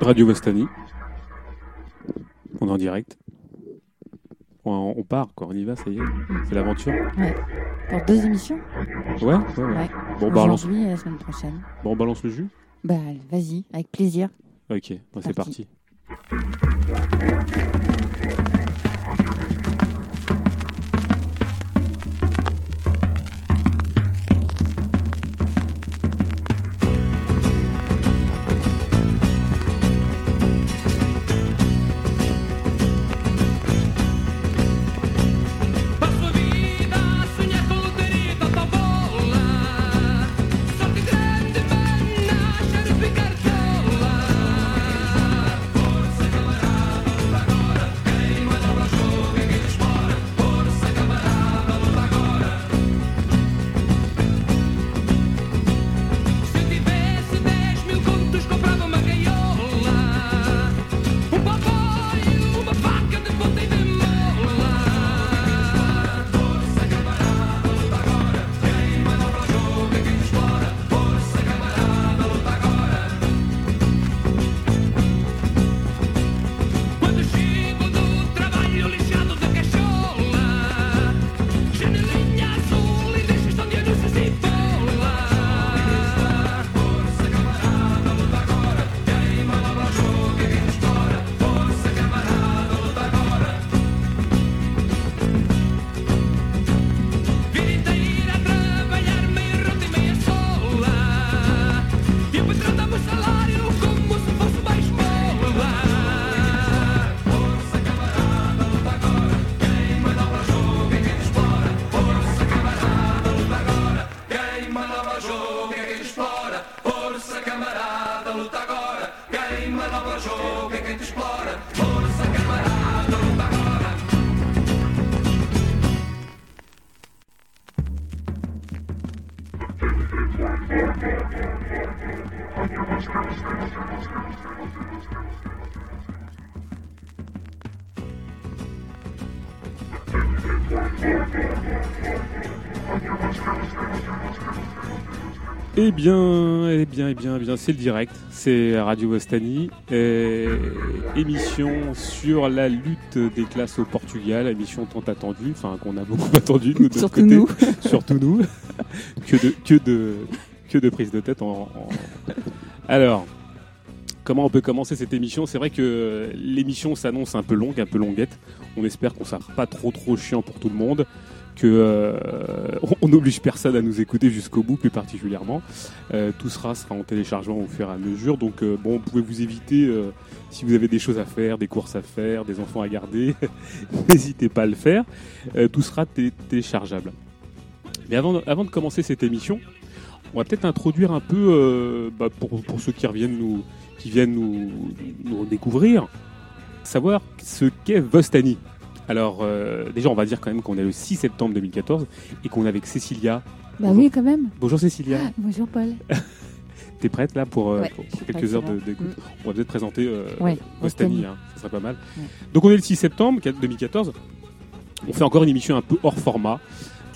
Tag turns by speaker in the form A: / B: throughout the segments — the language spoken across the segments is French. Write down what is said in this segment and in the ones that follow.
A: Radio Vastani. On est en direct. On, on part, quoi. On y va, ça y est. C'est l'aventure.
B: Ouais. Pour deux émissions
A: Ouais, ouais, ouais.
B: Ouais.
A: Bon, balance,
B: Aujourd'hui et la semaine prochaine.
A: bon, on balance le jus
B: Bah, vas-y, avec plaisir.
A: Ok, bon, c'est
B: Parti.
A: parti. Eh bien, eh bien, eh bien, eh bien, c'est le direct. C'est Radio Vastani. euh, émission sur la lutte des classes au Portugal. Émission tant attendue, enfin qu'on a beaucoup attendu nous, de notre
B: Surtout
A: côté.
B: nous.
A: surtout nous. que de que de que de prise de tête. En, en- Alors, comment on peut commencer cette émission? C'est vrai que l'émission s'annonce un peu longue, un peu longuette. On espère qu'on sera pas trop trop chiant pour tout le monde. Que euh, on- n'oblige personne à nous écouter jusqu'au bout, plus particulièrement. Euh, tout sera en téléchargement au fur et à mesure. Donc euh, bon, vous pouvez vous éviter si vous avez des choses à faire, des courses à faire, des enfants à garder. N'hésitez pas à le faire. Tout sera té- téléchargeable. Mais avant, de- commencer cette émission, on va peut-être introduire un peu bah, pour, ceux qui viennent nous, nous découvrir, savoir ce qu'est Vostani. Alors euh, déjà, on va dire quand même qu'on est le 6 septembre 2014 et qu'on est avec Cécilia.
B: Bah oui, quand même.
A: Bonjour Cécilia.
B: Bonjour Paul.
A: T'es prête là pour, euh,
B: Ouais,
A: pour-
B: je
A: pour
B: suis
A: quelques heures de- d'écoute
B: Mm.
A: On va peut-être présenter euh,
B: Ouais,
A: hein, ça serait pas mal.
B: Ouais.
A: Donc on est le 6 septembre 2014. On fait encore une émission un peu hors format.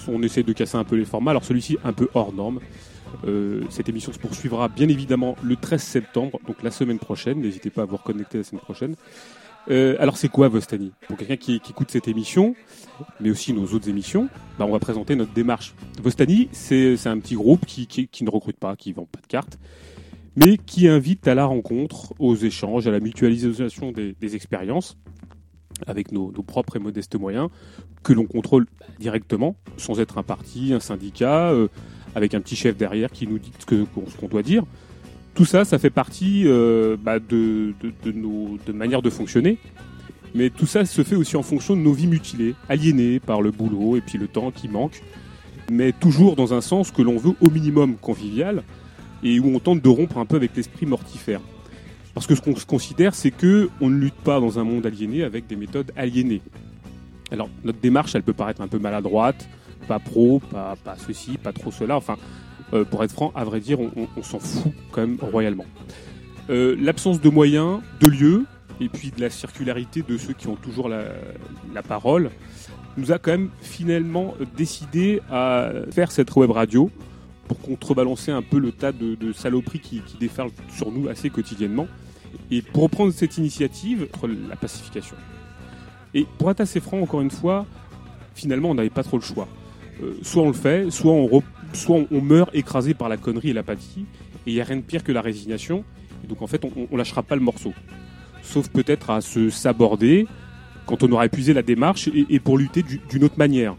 A: On essaie de casser un peu les formats. Alors celui-ci un peu hors norme. Euh, cette émission se poursuivra bien évidemment le 13 septembre, donc la semaine prochaine. N'hésitez pas à vous reconnecter la semaine prochaine. Euh, alors c'est quoi Vostani? Pour quelqu'un qui, écoute cette émission, mais aussi nos autres émissions, bah, on va présenter notre démarche. Vostani, c'est un petit groupe qui, ne recrute pas, qui vend pas de cartes, mais qui invite à la rencontre, aux échanges, à la mutualisation des, expériences avec nos, propres et modestes moyens que l'on contrôle directement, sans être un parti, un syndicat, euh, avec un petit chef derrière qui nous dit ce qu'on doit dire. Tout ça, ça fait partie euh, bah, de, de, de nos de manières de fonctionner. Mais tout ça se fait aussi en fonction de nos vies mutilées, aliénées par le boulot et puis le temps qui manque, mais toujours dans un sens que l'on veut au minimum convivial et où on tente de rompre un peu avec l'esprit mortifère. Parce que ce qu'on se considère, c'est que on ne lutte pas dans un monde aliéné avec des méthodes aliénées. Alors notre démarche, elle peut paraître un peu maladroite, pas pro, pas, pas ceci, pas trop cela. Enfin, euh, pour être franc, à vrai dire, on, s'en fout quand même royalement. Euh, L'absence de moyens, de lieux, et puis de la circularité de ceux qui ont toujours la, parole, nous a quand même finalement décidé à faire cette web radio pour contrebalancer un peu le tas de, saloperies qui, qui déferlent sur nous assez quotidiennement, et pour reprendre cette initiative, la pacification. Et pour être assez franc, encore une fois, finalement, on n'avait pas trop le choix. Euh, soit on le fait, soit on, re- soit on, meurt écrasé par la connerie et l'apathie, et il n'y a rien de pire que la résignation, et donc en fait, on, on lâchera pas le morceau. Sauf peut-être à se saborder quand on aura épuisé la démarche et, pour lutter du- d'une autre manière.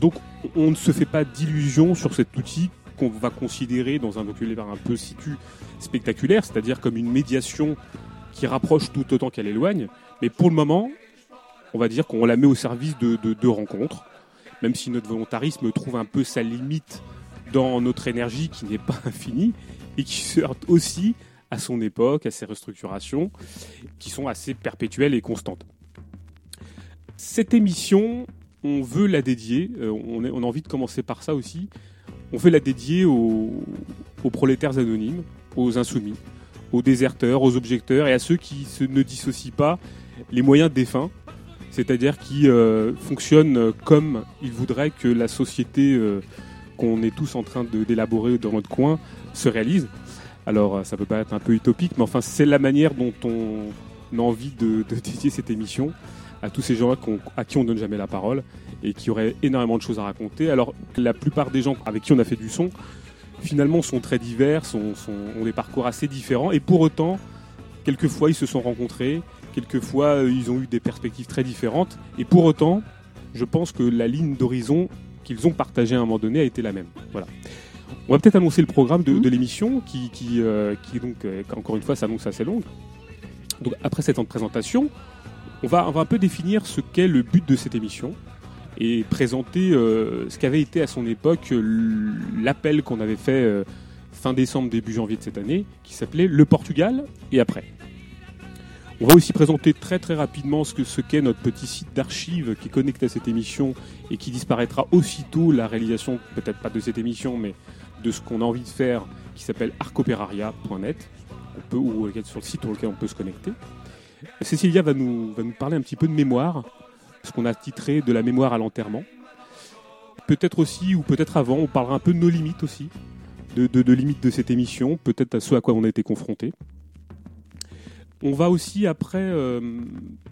A: Donc on ne se fait pas d'illusions sur cet outil qu'on va considérer dans un vocabulaire un peu situ spectaculaire, c'est-à-dire comme une médiation qui rapproche tout autant qu'elle éloigne. Mais pour le moment, on va dire qu'on la met au service de, de, de rencontres, même si notre volontarisme trouve un peu sa limite dans notre énergie qui n'est pas infinie et qui se heurte aussi à son époque, à ses restructurations, qui sont assez perpétuelles et constantes. Cette émission, on veut la dédier, euh, on, a envie de commencer par ça aussi, on veut la dédier aux, prolétaires anonymes, aux insoumis, aux déserteurs, aux objecteurs et à ceux qui ne dissocient pas les moyens défunts, c'est-à-dire qui euh, fonctionnent comme ils voudraient que la société euh, qu'on est tous en train d'élaborer dans notre coin se réalise. Alors euh, ça peut paraître un peu utopique, mais enfin c'est la manière dont on a envie de, dédier cette émission à tous ces gens-là à qui on donne jamais la parole et qui auraient énormément de choses à raconter. Alors la plupart des gens avec qui on a fait du son, finalement, sont très divers, ont des parcours assez différents, et pour autant, quelquefois, ils se sont rencontrés, quelquefois, euh, ils ont eu des perspectives très différentes, et pour autant, je pense que la ligne d'horizon qu'ils ont partagée à un moment donné a été la même. Voilà. On va peut-être annoncer le programme de, de l'émission, qui, qui, euh, qui donc, euh, encore une fois, s'annonce assez longue. Donc, après cette présentation, on va, on va un peu définir ce qu'est le but de cette émission et présenter euh, ce qu'avait été à son époque l'appel qu'on avait fait fin décembre, début janvier de cette année, qui s'appelait Le Portugal et après. On va aussi présenter très très rapidement ce que ce qu'est notre petit site d'archives qui est connecté à cette émission et qui disparaîtra aussitôt la réalisation, peut-être pas de cette émission, mais de ce qu'on a envie de faire, qui s'appelle arcoperaria.net, peut ou sur le site sur lequel on peut se connecter. Cécilia va nous, va nous parler un petit peu de mémoire, ce qu'on a titré de la mémoire à l'enterrement. Peut-être aussi, ou peut-être avant, on parlera un peu de nos limites aussi, de, de, de limites de cette émission, peut-être à ce à quoi on a été confronté. On va aussi après euh,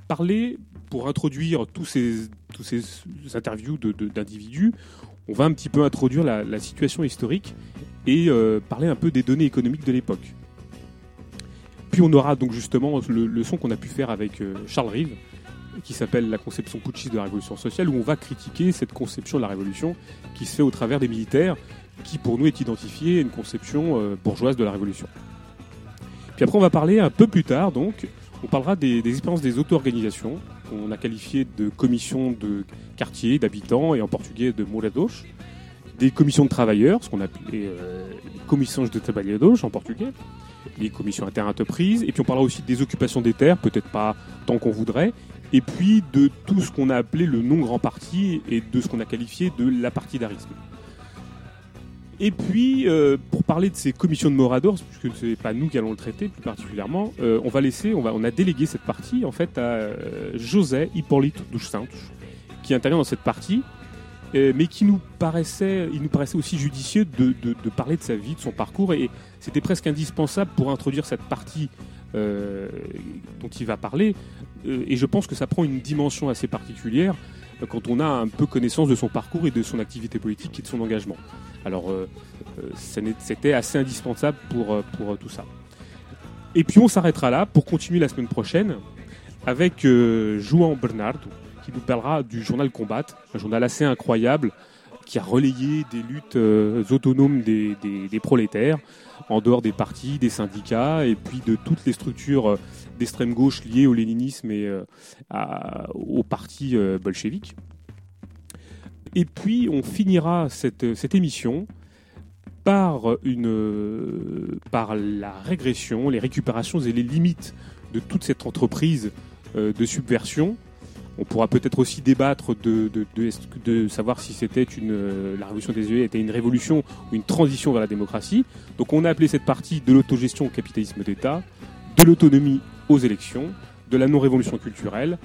A: parler, pour introduire tous ces, interviews d'individus, on va un petit peu introduire la, situation historique et euh, parler un peu des données économiques de l'époque. Puis on aura donc justement le, son qu'on a pu faire avec euh, Charles Rive, qui s'appelle la conception putschiste de la révolution sociale, où on va critiquer cette conception de la révolution qui se fait au travers des militaires, qui pour nous est identifiée à une conception bourgeoise de la révolution. Puis après on va parler un peu plus tard, donc, on parlera des, expériences des auto-organisations, qu'on a qualifiées de commissions de quartier, d'habitants, et en portugais de morados, des commissions de travailleurs, ce qu'on appelait euh, commissions de trabalhadores en portugais, les commissions interentreprises, et puis on parlera aussi des occupations des terres, peut-être pas tant qu'on voudrait, et puis de tout ce qu'on a appelé le non-grand parti et de ce qu'on a qualifié de l'apartidarisme. Et puis, euh, pour parler de ces commissions de Moradors, puisque ce n'est pas nous qui allons le traiter plus particulièrement, euh, on va laisser, on, a délégué cette partie en fait à euh, José Hippolyte Santos, qui intervient dans cette partie, mais qui nous paraissait, il nous paraissait aussi judicieux de, parler de sa vie, de son parcours, et c'était presque indispensable pour introduire cette partie dont il va parler. Et je pense que ça prend une dimension assez particulière quand on a un peu connaissance de son parcours et de son activité politique et de son engagement. Alors, euh, euh, c'était assez indispensable pour, euh, pour tout ça. Et puis on s'arrêtera là pour continuer la semaine prochaine avec euh, João Bernardo qui nous parlera du journal Combat, un journal assez incroyable qui a relayé des luttes euh, autonomes des, prolétaires en dehors des partis, des syndicats et puis de toutes les structures euh, d'extrême gauche liées au léninisme et euh, à- au parti bolchevique. Et puis on finira cette, cette émission par, une, par la régression, les récupérations et les limites de toute cette entreprise de subversion On pourra peut-être aussi débattre de, savoir si c'était une euh, la révolution des UE était une révolution ou une transition vers la démocratie. Donc on a appelé cette partie de l'autogestion au capitalisme d'État, de l'autonomie aux élections, de la non-révolution culturelle,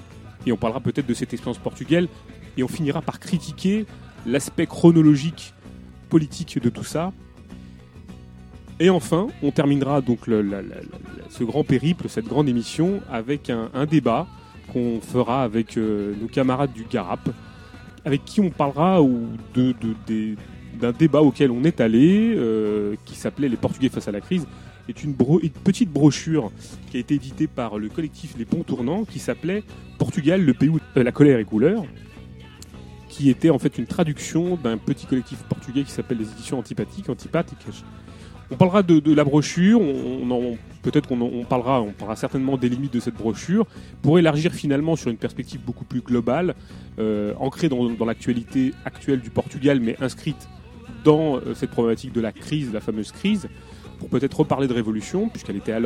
A: et on parlera peut-être de cette expérience portugaise, et on finira par critiquer l'aspect chronologique politique de tout ça. Et enfin, on terminera donc ce grand périple, cette grande émission, avec un débat qu'on fera avec euh, nos camarades du Garap, avec qui on parlera d'un débat auquel on est allé, euh, qui s'appelait Les Portugais face à la crise, est une petite brochure qui a été éditée par le collectif Les Ponts Tournants, qui s'appelait Portugal, le pays où euh, la colère est couleur, qui était en fait une traduction d'un petit collectif portugais qui s'appelle les éditions antipathiques, antipathiques. On parlera de, de la brochure, on, on peut-être qu'on parlera, on parlera certainement des limites de cette brochure, pour élargir finalement sur une perspective beaucoup plus globale, euh, ancrée dans, dans l'actualité actuelle du Portugal, mais inscrite dans euh, cette problématique de la crise, la fameuse crise, pour peut-être reparler de révolution, puisqu'elle était à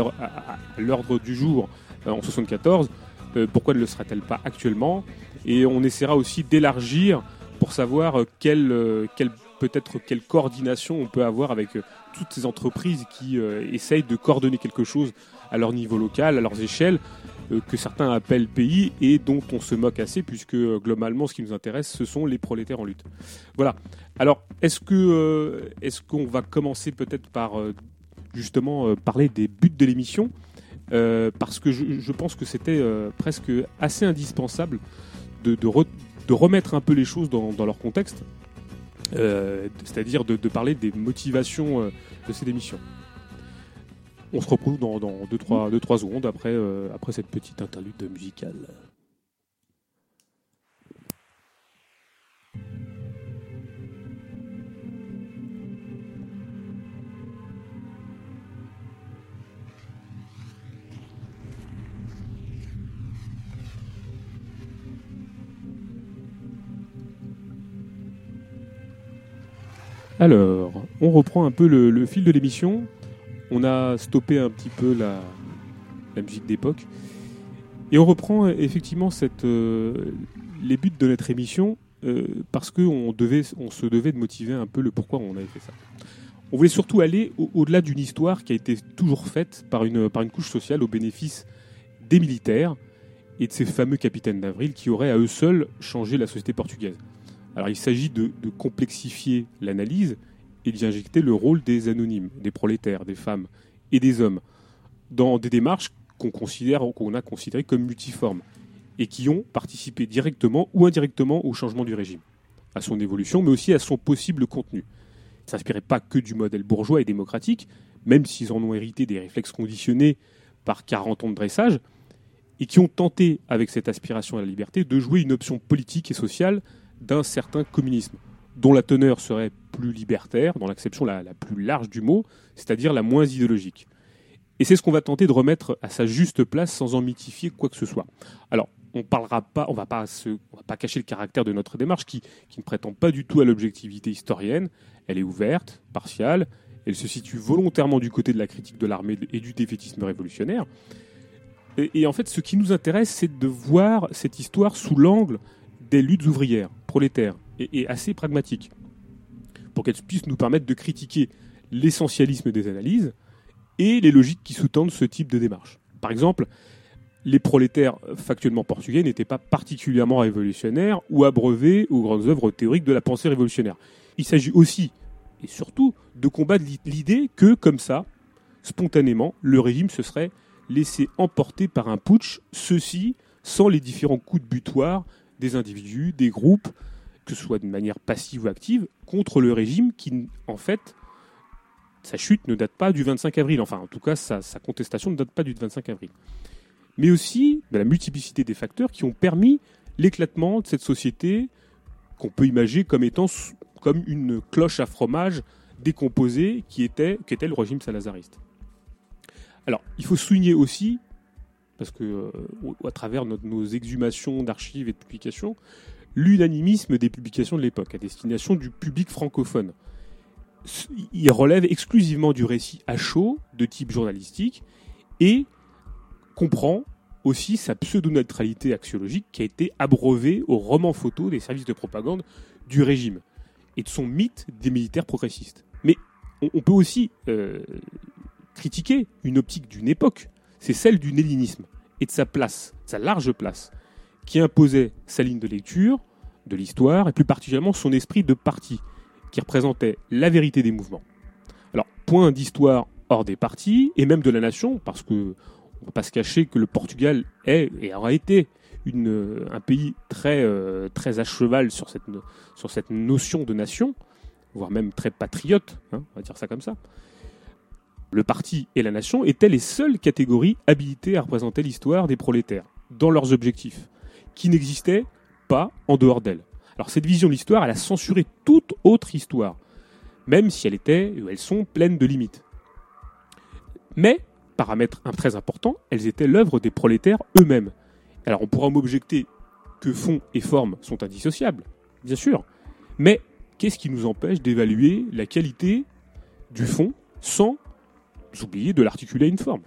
A: l'ordre du jour euh, en 74. euh, pourquoi ne le sera-t-elle pas actuellement? Et on essaiera aussi d'élargir pour savoir euh, quelle, quelle peut-être quelle coordination on peut avoir avec toutes ces entreprises qui euh, essayent de coordonner quelque chose à leur niveau local, à leurs échelles, euh, que certains appellent pays et dont on se moque assez, puisque euh, globalement, ce qui nous intéresse, ce sont les prolétaires en lutte. Voilà. Alors, est-ce est-ce qu'on va commencer peut-être par justement parler des buts de l'émission? Parce que je, pense que c'était presque assez indispensable de, de, re- de remettre un peu les choses dans, leur contexte, c'est-à-dire de, parler des motivations euh, de cette émission. On se retrouve dans 2-3 secondes après, euh, après cette petite interlude musicale. Alors, on reprend un peu le, fil de l'émission. On a stoppé un petit peu la, musique d'époque. Et on reprend effectivement euh, les buts de notre émission euh, parce qu'on on se devait de motiver un peu le pourquoi on avait fait ça. On voulait surtout aller au- au-delà d'une histoire qui a été toujours faite par une, par une couche sociale au bénéfice des militaires et de ces fameux capitaines d'avril qui auraient à eux seuls changé la société portugaise. Alors il s'agit de, complexifier l'analyse et d'y injecter le rôle des anonymes, des prolétaires, des femmes et des hommes dans des démarches qu'on considère, qu'on a considérées comme multiformes et qui ont participé directement ou indirectement au changement du régime, à son évolution, mais aussi à son possible contenu. Ils ne s'inspiraient pas que du modèle bourgeois et démocratique, même s'ils en ont hérité des réflexes conditionnés par 40 ans de dressage, et qui ont tenté, avec cette aspiration à la liberté, de jouer une option politique et sociale d'un certain communisme, dont la teneur serait plus libertaire, dans l'acception la, plus large du mot, c'est-à-dire la moins idéologique. Et c'est ce qu'on va tenter de remettre à sa juste place sans en mythifier quoi que ce soit. Alors, on parlera pas, on va pas va pas cacher le caractère de notre démarche qui, qui ne prétend pas du tout à l'objectivité historienne. Elle est ouverte, partiale, elle se situe volontairement du côté de la critique de l'armée et du défaitisme révolutionnaire. Et en fait, ce qui nous intéresse, c'est de voir cette histoire sous l'angle des luttes ouvrières, prolétaires, et, assez pragmatiques, pour qu'elles puissent nous permettre de critiquer l'essentialisme des analyses et les logiques qui sous-tendent ce type de démarche. Par exemple, les prolétaires factuellement portugais n'étaient pas particulièrement révolutionnaires ou abreuvés aux grandes œuvres théoriques de la pensée révolutionnaire. Il s'agit aussi et surtout de combattre l'i- l'idée que, comme ça, spontanément, le régime se serait laissé emporter par un putsch, ceci sans les différents coups de butoir des individus, des groupes, que ce soit de manière passive ou active, contre le régime qui, en fait, sa chute ne date pas du 25 avril. Enfin, en tout cas, sa, contestation ne date pas du 25 avril. Mais aussi de la multiplicité des facteurs qui ont permis l'éclatement de cette société qu'on peut imaginer comme étant comme une cloche à fromage décomposée qui était, qui était le régime salazariste. Alors, il faut souligner aussi, parce que euh, à travers nos exhumations d'archives et de publications, l'unanimisme des publications de l'époque à destination du public francophone. Il relève exclusivement du récit à chaud de type journalistique et comprend aussi sa pseudo-neutralité axiologique qui a été abreuvée au roman photo des services de propagande du régime et de son mythe des militaires progressistes. Mais on, on peut aussi euh, critiquer une optique d'une époque, c'est celle du hellénisme et de sa place, sa large place, qui imposait sa ligne de lecture de l'histoire et plus particulièrement son esprit de parti, qui représentait la vérité des mouvements. Alors, point d'histoire hors des partis et même de la nation, parce que on ne va pas se cacher que le Portugal est et aura été un pays très, euh, très à cheval sur cette, sur cette notion de nation, voire même très patriote, hein, on va dire ça comme ça. Le parti et la nation étaient les seules catégories habilitées à représenter l'histoire des prolétaires, dans leurs objectifs, qui n'existaient pas en dehors d'elle. Alors cette vision de l'histoire, elle a censuré toute autre histoire, même si elle était, ou elles sont pleines de limites. Mais, paramètre très important, elles étaient l'œuvre des prolétaires eux-mêmes. Alors on pourra m'objecter que fond et forme sont indissociables, bien sûr, mais qu'est-ce qui nous empêche d'évaluer la qualité du fond sans oublier de l'articuler à une forme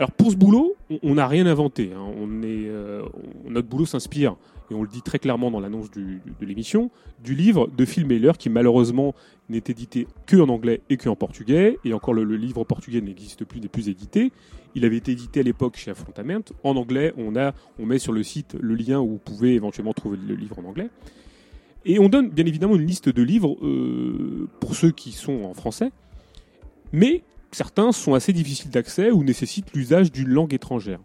A: alors pour ce boulot, on- n'a rien inventé. hein. On est, euh, notre boulot s'inspire, et on le dit très clairement dans l'annonce de l'émission, du livre de Phil Mailer qui malheureusement n'est édité que en anglais et que en portugais. Et encore le, le livre portugais n'existe plus, n'est plus édité. Il avait été édité à l'époque chez Affrontament. En anglais, on, a, on met sur le site le lien où vous pouvez éventuellement trouver le livre en anglais. Et on donne bien évidemment une liste de livres euh, pour ceux qui sont en français. Mais certains sont assez difficiles d'accès ou nécessitent l'usage d'une langue étrangère.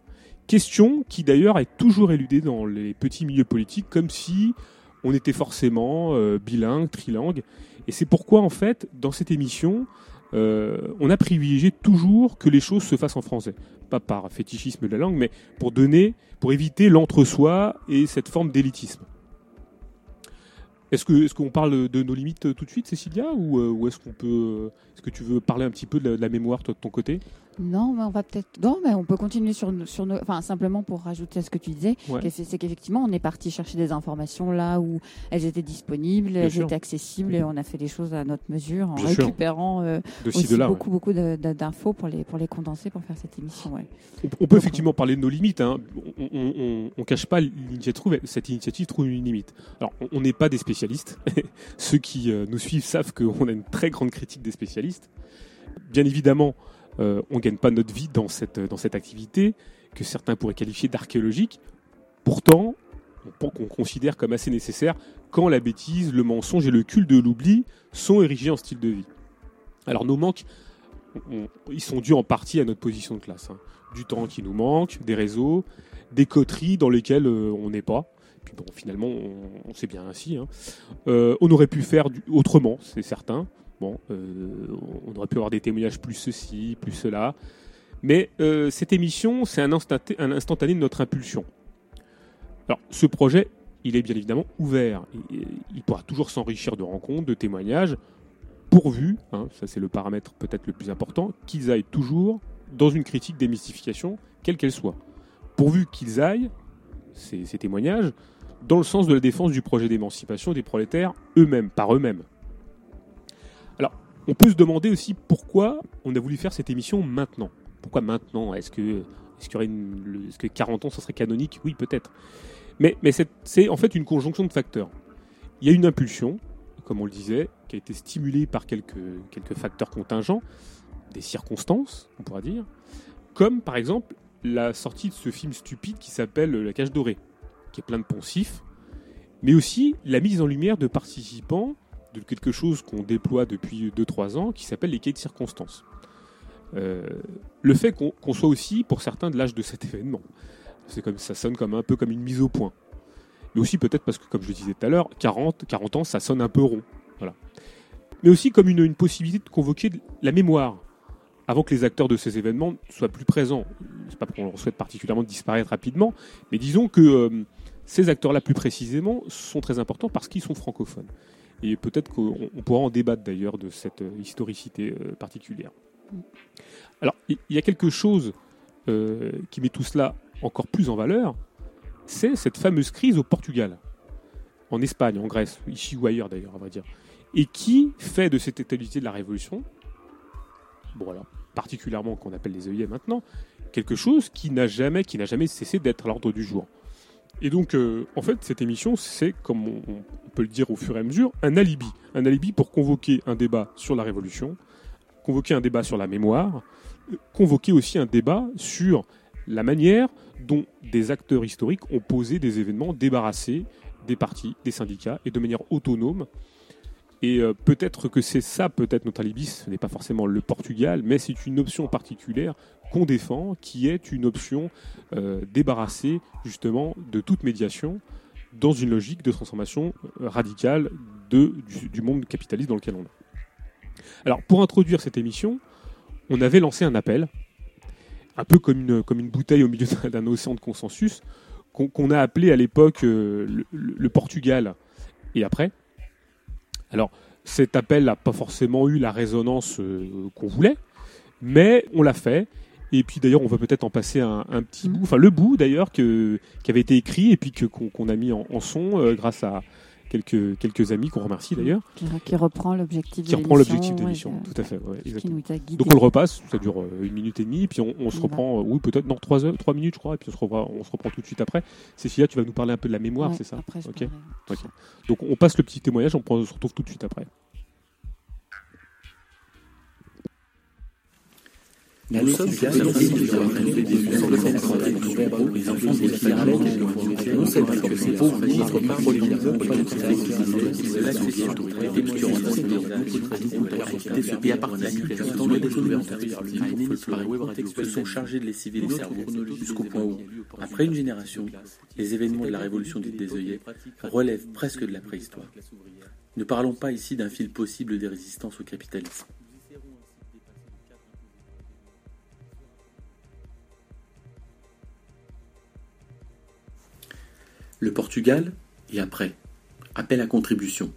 A: Question qui d'ailleurs est toujours éludée dans les petits milieux politiques, comme si on était forcément euh, bilingue, trilingue. Et c'est pourquoi en fait, dans cette émission, euh, on a privilégié toujours que les choses se fassent en français. Pas par fétichisme de la langue, mais pour donner, pour éviter l'entre-soi et cette forme d'élitisme. Est-ce que est-ce qu'on parle de nos limites euh, tout de suite, Cécilia, ou, euh, est-ce qu'on peut, euh, est-ce que tu veux parler un petit peu de la, de la mémoire toi de ton côté?
B: Non, mais on va peut-être. Non, mais on peut continuer sur, nos- sur nos. Enfin, simplement pour rajouter à ce que tu disais,
A: Ouais.
B: c'est qu'effectivement, on est parti chercher des informations là où elles étaient disponibles, elles
A: sûr.
B: étaient accessibles et on a fait les choses à notre mesure en
A: Bien
B: récupérant euh,
A: de
B: aussi
A: de là ouais.
B: beaucoup, beaucoup d'infos pour les, pour les condenser pour faire cette émission. Ouais.
A: On, on peut effectivement parler de nos limites. Hein. On, on cache pas l'initiative. Cette initiative trouve une limite. Alors, on- on n'est pas des spécialistes. Ceux qui euh, nous suivent savent qu'on a une très grande critique des spécialistes. Bien évidemment, euh, on gagne pas notre vie dans cette dans cette activité que certains pourraient qualifier d'archéologique. Pourtant, on, qu'on considère comme assez nécessaire quand la bêtise, le mensonge et le culte de l'oubli sont érigés en style de vie. Alors, nos manques, ils sont dus en partie à notre position de classe. hein du temps qui nous manque, des réseaux, des coteries dans lesquelles euh, on n'est pas. Finalement, on, sait bien ainsi. hein. Euh, on aurait pu faire autrement, c'est certain. Bon, euh, on aurait pu avoir des témoignages plus ceci, plus cela. Mais euh, cette émission, c'est un, instantané de notre impulsion. Alors, ce projet, il est bien évidemment ouvert. Il, il pourra toujours s'enrichir de rencontres, de témoignages, pourvu, hein, ça c'est le paramètre peut-être le plus important, qu'ils aillent toujours dans une critique des mystifications, quelle qu'elle soit. Pourvu qu'ils aillent, ces témoignages, dans le sens de la défense du projet d'émancipation des prolétaires eux-mêmes, par eux-mêmes. Alors, on peut se demander aussi pourquoi on a voulu faire cette émission maintenant. Pourquoi maintenant? Est-ce que, est-ce que 40 ans, ça serait canonique? Oui, peut-être. Mais, c'est, en fait une conjonction de facteurs. Il y a une impulsion, comme on le disait, qui a été stimulée par quelques, quelques facteurs contingents, des circonstances, on pourra dire, comme par exemple la sortie de ce film stupide qui s'appelle La Cage Dorée, qui est plein de poncifs, mais aussi la mise en lumière de participants de quelque chose qu'on déploie depuis 2-3 ans qui s'appelle les quais de circonstances. Euh, le fait qu'on soit aussi, pour certains, de l'âge de cet événement, comme ça sonne comme un peu comme une mise au point. Mais aussi peut-être parce que, comme je le disais tout à l'heure, 40, 40 ans, ça sonne un peu rond. Voilà. Mais aussi comme une, possibilité de convoquer la mémoire avant que les acteurs de ces événements soient plus présents. C'est pas qu'on leur souhaite particulièrement de disparaître rapidement, mais disons que euh, ces acteurs-là, plus précisément, sont très importants parce qu'ils sont francophones. Et peut-être qu'on on pourra en débattre d'ailleurs de cette euh, historicité euh, particulière. Alors, il y a quelque chose euh, qui met tout cela encore plus en valeur, c'est cette fameuse crise au Portugal, en Espagne, en Grèce, ici ou ailleurs d'ailleurs, à vrai dire, et qui fait de cette étalité de la Révolution, bon voilà, particulièrement qu'on appelle les œillets maintenant, quelque chose qui n'a jamais, qui n'a jamais cessé d'être à l'ordre du jour. Et donc, euh, en fait, cette émission, c'est, comme on, peut le dire au fur et à mesure, un alibi. Un alibi pour convoquer un débat sur la Révolution, convoquer un débat sur la mémoire, euh, convoquer aussi un débat sur la manière dont des acteurs historiques ont posé des événements débarrassés des partis, des syndicats, et de manière autonome. Et euh, peut-être que c'est ça, peut-être notre alibi, ce n'est pas forcément le Portugal, mais c'est une option particulière qu'on défend, qui est une option euh, débarrassée justement de toute médiation dans une logique de transformation euh, radicale du, monde capitaliste dans lequel on est. Alors pour introduire cette émission, on avait lancé un appel, un peu comme une, comme une bouteille au milieu d'un- océan de consensus, qu'on a appelé à l'époque le Portugal et après. Alors cet appel n'a pas forcément eu la résonance euh, qu'on voulait, mais on l'a fait. Et puis d'ailleurs, on va peut-être en passer un, un petit
B: Mhm.
A: bout, enfin le bout d'ailleurs qui avait été écrit et puis que- qu'on a mis en, en son euh, grâce à quelques, quelques amis qu'on remercie d'ailleurs,
B: Qui, qui reprend l'objectif
A: qui reprend l'objectif de
B: l'émission
A: l'émission. Tout à fait, ouais,
B: euh,
A: exactement. Donc on le repasse, ça dure euh, une minute et demie, puis on, on se reprend, euh, oui peut-être non trois heures, trois minutes je crois, et puis on se reprend, on se reprend tout de suite après. Cécilia, tu vas nous parler un peu de la mémoire,
B: Ouais,
A: c'est ça?
B: Après, je
A: Ok.
B: parlerai de
A: Ok.
B: ça.
A: Donc on passe le petit témoignage, on, prend- on se retrouve tout de suite après.
C: Cette santé du Verbe, les enfants des Finlandais, non seulement que ces pauvres notre part pour les mineurs, pas de l'accession des de ce pays appartient à la des gouvernements, à une radio, se sont chargés de les cerveaux, jusqu'au point où, après une génération, les événements de la révolution dite des œillets relèvent presque de la préhistoire. Ne parlons pas ici d'un fil possible des résistances au capitalisme. Le Portugal, et après, appel à contribution.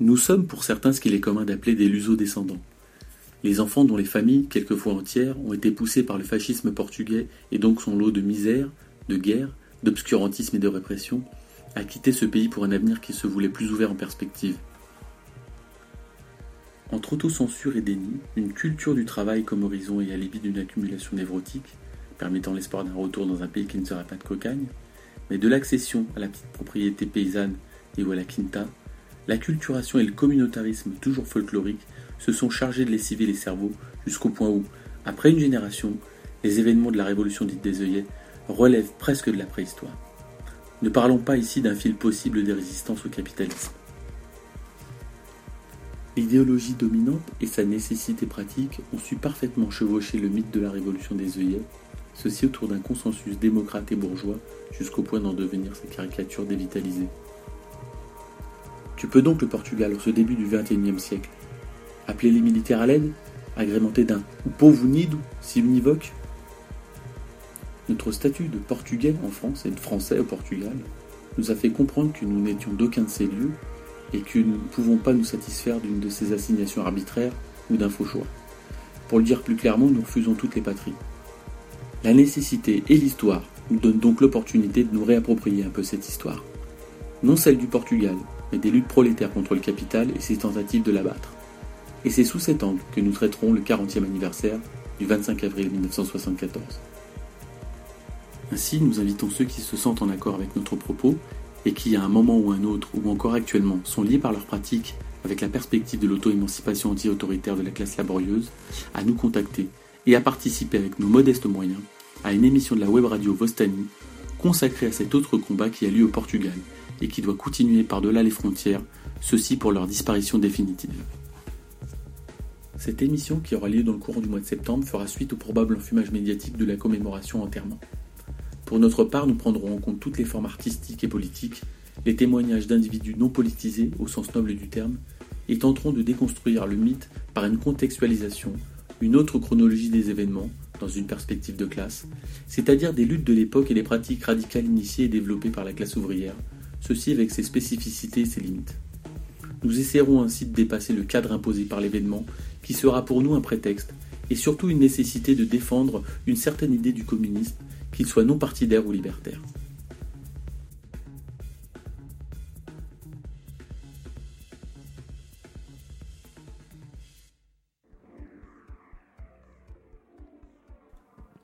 C: Nous sommes pour certains ce qu'il est commun d'appeler des luso-descendants. Les enfants dont les familles, quelquefois entières, ont été poussés par le fascisme portugais et donc son lot de misère, de guerre, d'obscurantisme et de répression, à quitter ce pays pour un avenir qui se voulait plus ouvert en perspective. Entre autocensure et déni, une culture du travail comme horizon et alibi d'une accumulation névrotique, permettant l'espoir d'un retour dans un pays qui ne serait pas de cocagne, mais de l'accession à la petite propriété paysanne et ou à la quinta, l'acculturation et le communautarisme toujours folklorique se sont chargés de lessiver les cerveaux jusqu'au point où, après une génération, les événements de la révolution dite des œillets relèvent presque de la préhistoire. Ne parlons pas ici d'un fil possible des résistances au capitalisme. L'idéologie dominante et sa nécessité pratique ont su parfaitement chevaucher le mythe de la révolution des œillets, ceci autour d'un consensus démocrate et bourgeois jusqu'au point d'en devenir sa caricature dévitalisée. Tu peux donc le Portugal en ce début du XXIe siècle appeler les militaires à l'aide, agrémenté d'un pauvre nido si univoque Notre statut de Portugais en France et de Français au Portugal nous a fait comprendre que nous n'étions d'aucun de ces lieux et que nous ne pouvons pas nous satisfaire d'une de ces assignations arbitraires ou d'un faux choix. Pour le dire plus clairement, nous refusons toutes les patries. La nécessité et l'histoire nous donnent donc l'opportunité de nous réapproprier un peu cette histoire. Non celle du Portugal, mais des luttes prolétaires contre le capital et ses tentatives de l'abattre. Et c'est sous cet angle que nous traiterons le 40e anniversaire du 25 avril 1974. Ainsi, nous invitons ceux qui se sentent en accord avec notre propos et qui, à un moment ou un autre, ou encore actuellement, sont liés par leur pratique avec la perspective de l'auto-émancipation anti-autoritaire de la classe laborieuse, à nous contacter et à participer avec nos modestes moyens à une émission de la web radio Vostani consacrée à cet autre combat qui a lieu au Portugal et qui doit continuer par-delà les frontières, ceci pour leur disparition définitive. Cette émission, qui aura lieu dans le courant du mois de septembre, fera suite au probable enfumage médiatique de la commémoration enterrement. Pour notre part, nous prendrons en compte toutes les formes artistiques et politiques, les témoignages d'individus non politisés au sens noble du terme, et tenterons de déconstruire le mythe par une contextualisation, une autre chronologie des événements, dans une perspective de classe, c'est-à-dire des luttes de l'époque et des pratiques radicales initiées et développées par la classe ouvrière, ceci avec ses spécificités et ses limites. Nous essaierons ainsi de dépasser le cadre imposé par l'événement, qui sera pour nous un prétexte, et surtout une nécessité de défendre une certaine idée du communisme, qu'il soit non partidaire ou libertaire.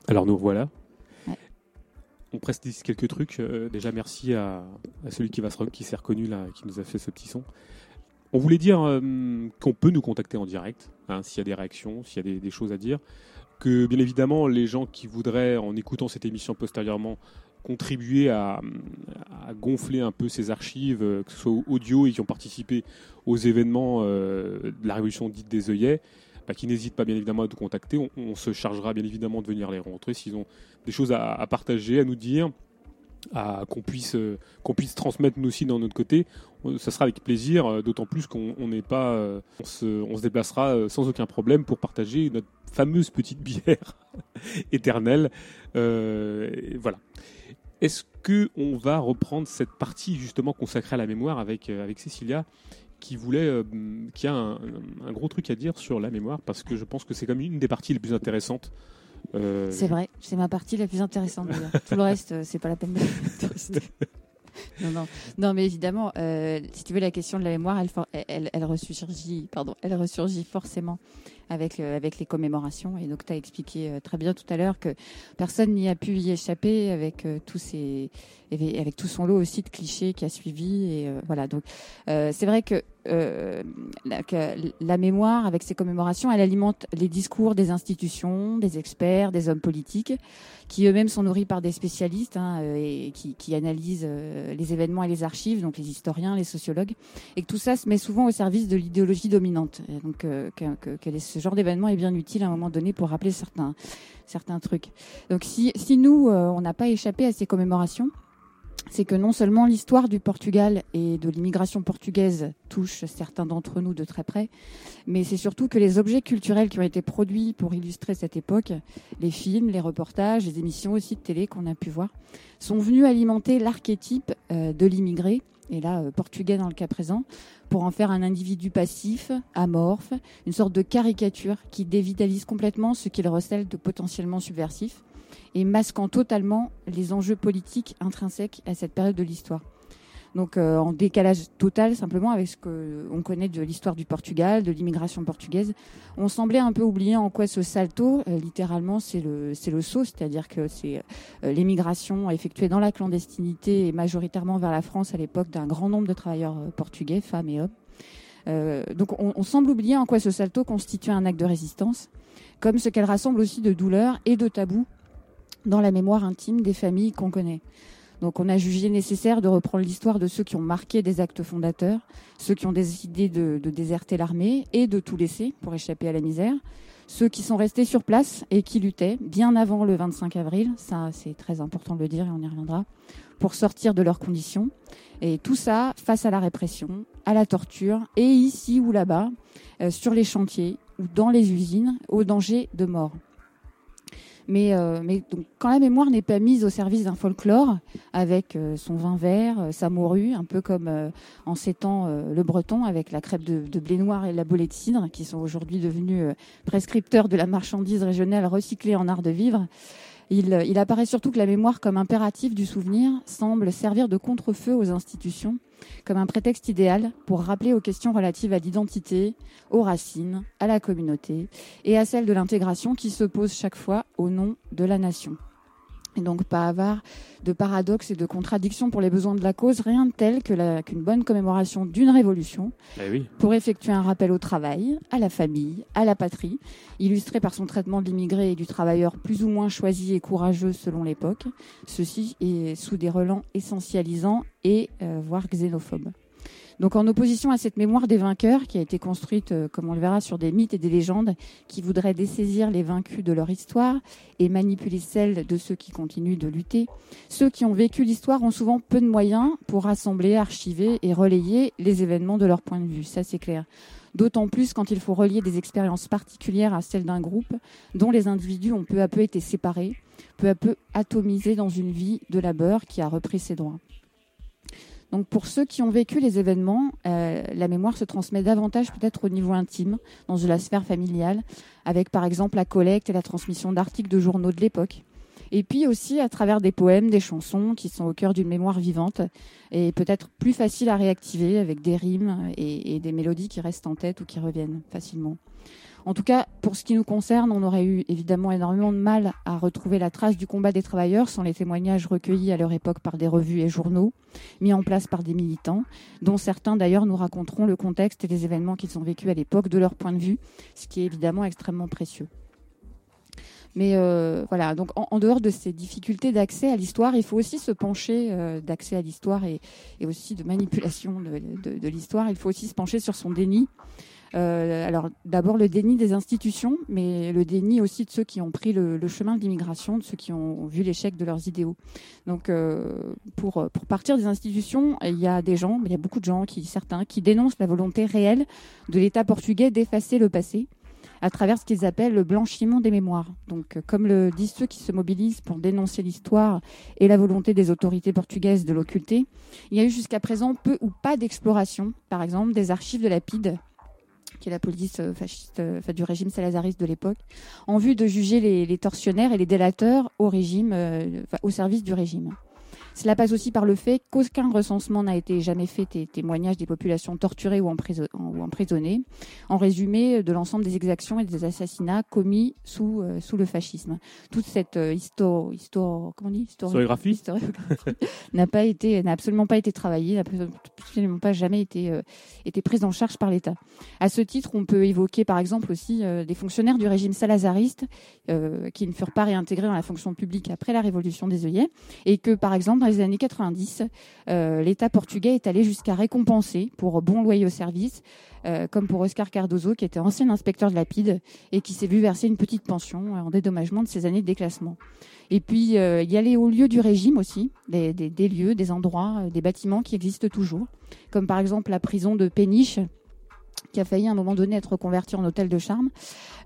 A: Alors nous voilà.
B: Ouais.
A: On précise quelques trucs. Euh, déjà merci à, à celui qui va se qui s'est reconnu là, qui nous a fait ce petit son. On voulait dire euh, qu'on peut nous contacter en direct, hein, s'il y a des réactions, s'il y a des, des choses à dire. Que bien évidemment, les gens qui voudraient, en écoutant cette émission postérieurement, contribuer à, à gonfler un peu ces archives, euh, que ce soit audio et qui ont participé aux événements de la révolution dite des œillets, bah, qui n'hésitent pas bien évidemment à nous contacter. On, se chargera bien évidemment de venir les rencontrer s'ils ont des choses à, partager, à nous dire, qu'on puisse, euh, qu'on puisse transmettre nous aussi dans notre côté. Euh, Ça sera avec plaisir, euh, d'autant plus qu'on on n'est pas, on, se, on se déplacera sans aucun problème pour partager notre fameuse petite bière éternelle. Voilà. Est-ce que on va reprendre cette partie justement consacrée à la mémoire avec avec Cécilia qui voulait, euh, qui a un, un gros truc à dire sur la mémoire parce que je pense que c'est comme une des parties les plus intéressantes. Euh,
B: C'est vrai, c'est ma partie la plus intéressante. Tout le reste, euh, c'est pas la peine de. Non, non, non, mais évidemment, euh, si tu veux, la question de la mémoire, elle, for- elle, elle ressurgit, pardon, elle ressurgit forcément avec, avec les commémorations. Et donc, tu as expliqué euh, très bien tout à l'heure que personne n'y a pu y échapper avec euh, tous ces, avec tout son lot aussi de clichés qui a suivi. Et euh, voilà, donc c'est vrai que, euh, la, que la mémoire, avec ces commémorations, elle alimente les discours des institutions, des experts, des hommes politiques, qui eux-mêmes sont nourris par des spécialistes hein, euh, et qui, analysent euh, les événements et les archives, donc les historiens, les sociologues, et que tout ça se met souvent au service de l'idéologie dominante. Donc que, ce genre d'événement est bien utile à un moment donné pour rappeler certains, certains trucs. Donc si, nous, on n'a pas échappé à ces commémorations, c'est que non seulement l'histoire du Portugal et de l'immigration portugaise touche certains d'entre nous de très près, mais c'est surtout que les objets culturels qui ont été produits pour illustrer cette époque, les films, les reportages, les émissions aussi de télé qu'on a pu voir, sont venus alimenter l'archétype euh, de l'immigré, et là euh, portugais dans le cas présent, pour en faire un individu passif, amorphe, une sorte de caricature qui dévitalise complètement ce qu'il recèle de potentiellement subversif et masquant totalement les enjeux politiques intrinsèques à cette période de l'histoire. Donc euh, en décalage total simplement avec ce qu'on connaît de l'histoire du Portugal, de l'immigration portugaise. On semblait un peu oublier en quoi ce salto, euh, littéralement, c'est le, saut, c'est-à-dire que c'est euh, l'émigration effectuée dans la clandestinité et majoritairement vers la France à l'époque d'un grand nombre de travailleurs portugais, femmes et hommes. Donc on, on semble oublier en quoi ce salto constitue un acte de résistance, comme ce qu'elle rassemble aussi de douleurs et de tabous dans la mémoire intime des familles qu'on connaît. Donc on a jugé nécessaire de reprendre l'histoire de ceux qui ont marqué des actes fondateurs, ceux qui ont décidé de, déserter l'armée et de tout laisser pour échapper à la misère, ceux qui sont restés sur place et qui luttaient bien avant le 25 avril, ça c'est très important de le dire et on y reviendra, pour sortir de leurs conditions. Et tout ça face à la répression, à la torture et ici ou là-bas, euh, sur les chantiers ou dans les usines, au danger de mort. Mais, euh, quand la mémoire n'est pas mise au service d'un folklore, avec euh, son vin vert, euh, sa morue, un peu comme euh, en ces temps le breton, avec la crêpe de, de blé noir et la bolée de cidre, qui sont aujourd'hui devenus prescripteurs de la marchandise régionale recyclée en art de vivre, il, apparaît surtout que la mémoire comme impératif du souvenir semble servir de contre-feu aux institutions, comme un prétexte idéal pour rappeler aux questions relatives à l'identité, aux racines, à la communauté, et à celle de l'intégration qui se pose chaque fois au nom de la nation. Et donc pas avoir de paradoxes et de contradictions pour les besoins de la cause, rien de tel qu'une bonne commémoration d'une révolution
A: Eh oui.
B: pour effectuer un rappel au travail, à la famille, à la patrie, illustré par son traitement de l'immigré et du travailleur plus ou moins choisi et courageux selon l'époque, ceci est sous des relents essentialisants et euh, voire xénophobes. Donc en opposition à cette mémoire des vainqueurs qui a été construite, euh, comme on le verra, sur des mythes et des légendes qui voudraient dessaisir les vaincus de leur histoire et manipuler celle de ceux qui continuent de lutter, ceux qui ont vécu l'histoire ont souvent peu de moyens pour rassembler, archiver et relayer les événements de leur point de vue, ça c'est clair. D'autant plus quand il faut relier des expériences particulières à celles d'un groupe dont les individus ont peu à peu été séparés, peu à peu atomisés dans une vie de labeur qui a repris ses droits. Donc pour ceux qui ont vécu les événements, euh, la mémoire se transmet davantage peut-être au niveau intime, dans la sphère familiale, avec par exemple la collecte et la transmission d'articles de journaux de l'époque. Et puis aussi à travers des poèmes, des chansons qui sont au cœur d'une mémoire vivante et peut-être plus faciles à réactiver avec des rimes et des mélodies qui restent en tête ou qui reviennent facilement. En tout cas, pour ce qui nous concerne, on aurait eu évidemment énormément de mal à retrouver la trace du combat des travailleurs sans les témoignages recueillis à leur époque par des revues et journaux, mis en place par des militants, dont certains d'ailleurs nous raconteront le contexte et les événements qu'ils ont vécus à l'époque de leur point de vue, ce qui est évidemment extrêmement précieux. Mais euh, voilà, donc en, dehors de ces difficultés d'accès à l'histoire, il faut aussi se pencher euh, d'accès à l'histoire et, aussi de manipulation de l'histoire. Il faut aussi se pencher sur son déni. Euh, alors d'abord le déni des institutions, mais le déni aussi de ceux qui ont pris le, chemin de l'immigration, de ceux qui ont vu l'échec de leurs idéaux. Donc euh, pour, pour partir des institutions, il y a des gens, il y a beaucoup de gens, qui, certains, qui dénoncent la volonté réelle de l'État portugais d'effacer le passé à travers ce qu'ils appellent le blanchiment des mémoires. Donc, comme le disent ceux qui se mobilisent pour dénoncer l'histoire et la volonté des autorités portugaises de l'occulter, il y a eu jusqu'à présent peu ou pas d'exploration, par exemple, des archives de la PIDE, qui est la police fasciste enfin, du régime salazariste de l'époque, en vue de juger les, les, tortionnaires et les délateurs au régime, euh, au service du régime. Cela passe aussi par le fait qu'aucun recensement n'a été jamais fait des témoignages des populations torturées ou, emprisonnées, en résumé de l'ensemble des exactions et des assassinats commis sous, euh, sous le fascisme. Toute cette euh, histoire, histoire, comment on dit?
A: Historiographie,
B: historiographie n'a pas été, n'a absolument pas été travaillée, n'a absolument pas jamais été, euh, été prise en charge par l'État. À ce titre, on peut évoquer par exemple aussi euh, des fonctionnaires du régime salazariste qui ne furent pas réintégrés dans la fonction publique après la révolution des œillets et que par exemple dans les années 90, euh, l'État portugais est allé jusqu'à récompenser pour bon loyaux service, euh, comme pour Oscar Cardozo, qui était ancien inspecteur de la PIDE et qui s'est vu verser une petite pension en dédommagement de ses années de déclassement. Et puis, euh, il y a les hauts lieux du régime aussi, des, lieux, des endroits, euh, des bâtiments qui existent toujours, comme par exemple la prison de Péniche, qui a failli à un moment donné être converti en hôtel de charme,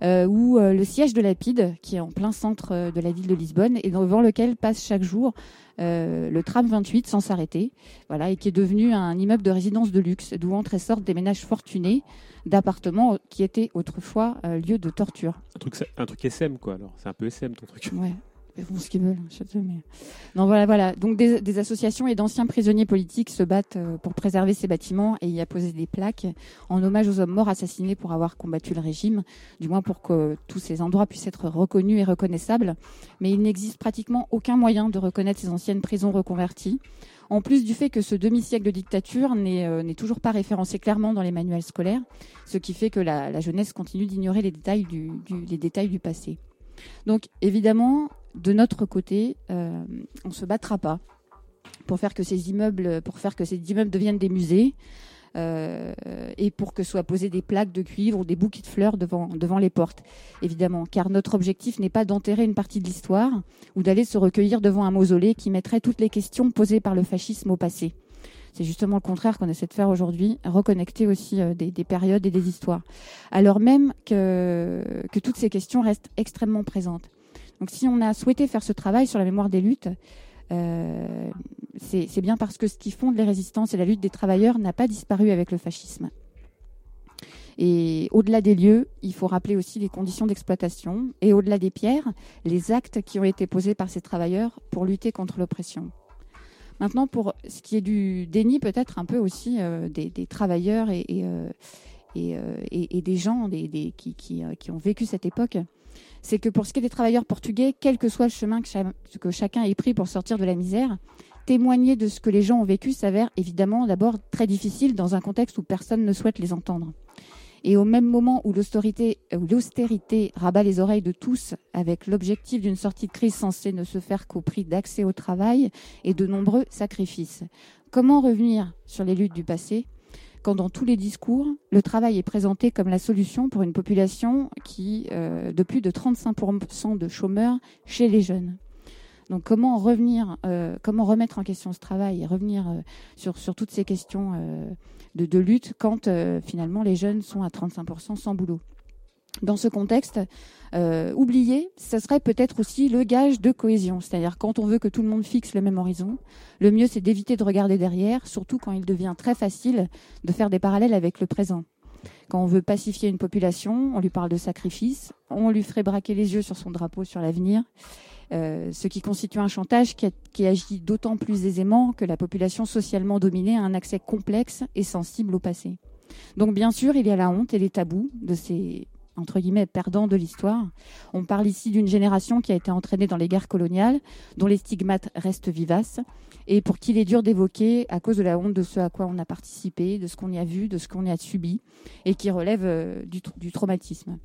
B: euh, ou euh, le siège de Lapide, qui est en plein centre euh, de la ville de Lisbonne, et devant lequel passe chaque jour euh, le tram 28 sans s'arrêter, voilà, et qui est devenu un immeuble de résidence de luxe, d'où entrent et sortent des ménages fortunés d'appartements qui étaient autrefois euh, lieu de torture.
A: Un truc, un truc SM, quoi, alors. C'est un peu SM, ton truc.
B: Ouais. Ils font ce qu'ils veulent, mais... Non, voilà, voilà. Donc, des, associations et d'anciens prisonniers politiques se battent euh, pour préserver ces bâtiments et y apposer des plaques en hommage aux hommes morts assassinés pour avoir combattu le régime, du moins pour que tous ces endroits puissent être reconnus et reconnaissables. Mais il n'existe pratiquement aucun moyen de reconnaître ces anciennes prisons reconverties. En plus du fait que ce demi-siècle de dictature n'est euh, toujours pas référencé clairement dans les manuels scolaires, ce qui fait que la, la jeunesse continue d'ignorer les détails du, du, les détails du passé. Donc évidemment, de notre côté, euh, on ne se battra pas pour faire que ces immeubles, deviennent des musées. Euh, et pour que soient posées des plaques de cuivre ou des bouquets de fleurs devant, les portes, évidemment. Car notre objectif n'est pas d'enterrer une partie de l'histoire ou d'aller se recueillir devant un mausolée qui mettrait toutes les questions posées par le fascisme au passé. C'est justement le contraire qu'on essaie de faire aujourd'hui, reconnecter aussi euh, des, des, périodes et des histoires. Alors même que toutes ces questions restent extrêmement présentes. Donc si on a souhaité faire ce travail sur la mémoire des luttes, euh, c'est bien parce que ce qui fonde les résistances et la lutte des travailleurs n'a pas disparu avec le fascisme. Et au-delà des lieux, il faut rappeler aussi les conditions d'exploitation et au-delà des pierres, les actes qui ont été posés par ces travailleurs pour lutter contre l'oppression. Maintenant, pour ce qui est du déni, peut-être un peu aussi euh, des, travailleurs et, euh, des gens qui, ont vécu cette époque, c'est que pour ce qui est des travailleurs portugais, quel que soit le chemin que, cha que chacun ait pris pour sortir de la misère, témoigner de ce que les gens ont vécu s'avère évidemment d'abord très difficile dans un contexte où personne ne souhaite les entendre. Et au même moment où l'austérité rabat les oreilles de tous avec l'objectif d'une sortie de crise censée ne se faire qu'au prix d'accès au travail et de nombreux sacrifices. Comment revenir sur les luttes du passé quand dans tous les discours, le travail est présenté comme la solution pour une population qui euh, de plus de 35% de chômeurs chez les jeunes donc comment revenir, euh, comment remettre en question ce travail et revenir euh, sur, toutes ces questions de, lutte quand finalement les jeunes sont à 35% sans boulot? Dans ce contexte, euh, oublier, ça serait peut-être aussi le gage de cohésion. C'est-à-dire quand on veut que tout le monde fixe le même horizon, le mieux c'est d'éviter de regarder derrière, surtout quand il devient très facile de faire des parallèles avec le présent. Quand on veut pacifier une population, on lui parle de sacrifice, on lui ferait braquer les yeux sur son drapeau sur l'avenir. Euh, ce qui constitue un chantage qui agit d'autant plus aisément que la population socialement dominée a un accès complexe et sensible au passé. Donc bien sûr, il y a la honte et les tabous de ces entre guillemets perdants de l'histoire. On parle ici d'une génération qui a été entraînée dans les guerres coloniales, dont les stigmates restent vivaces, et pour qui il est dur d'évoquer à cause de la honte de ce à quoi on a participé, de ce qu'on y a vu, de ce qu'on y a subi, et qui relève euh, du, tr- du traumatisme.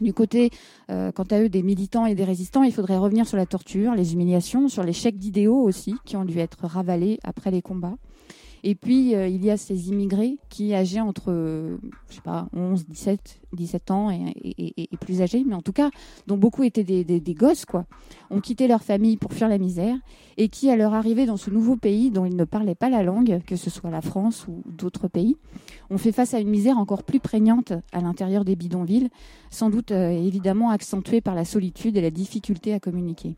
B: Du côté, euh, quant à eux, des militants et des résistants, il faudrait revenir sur la torture, les humiliations, sur chèques d'idéaux aussi, qui ont dû être ravalés après les combats. Et puis, euh, il y a ces immigrés qui, âgés entre, je sais pas, 11, 17, 17 ans et, plus âgés, mais en tout cas, dont beaucoup étaient des, des- des gosses, quoi, ont quitté leur famille pour fuir la misère et qui, à leur arrivée dans ce nouveau pays dont ils ne parlaient pas la langue, que ce soit la France ou d'autres pays, ont fait face à une misère encore plus prégnante à l'intérieur des bidonvilles, sans doute euh, évidemment accentuée par la solitude et la difficulté à communiquer.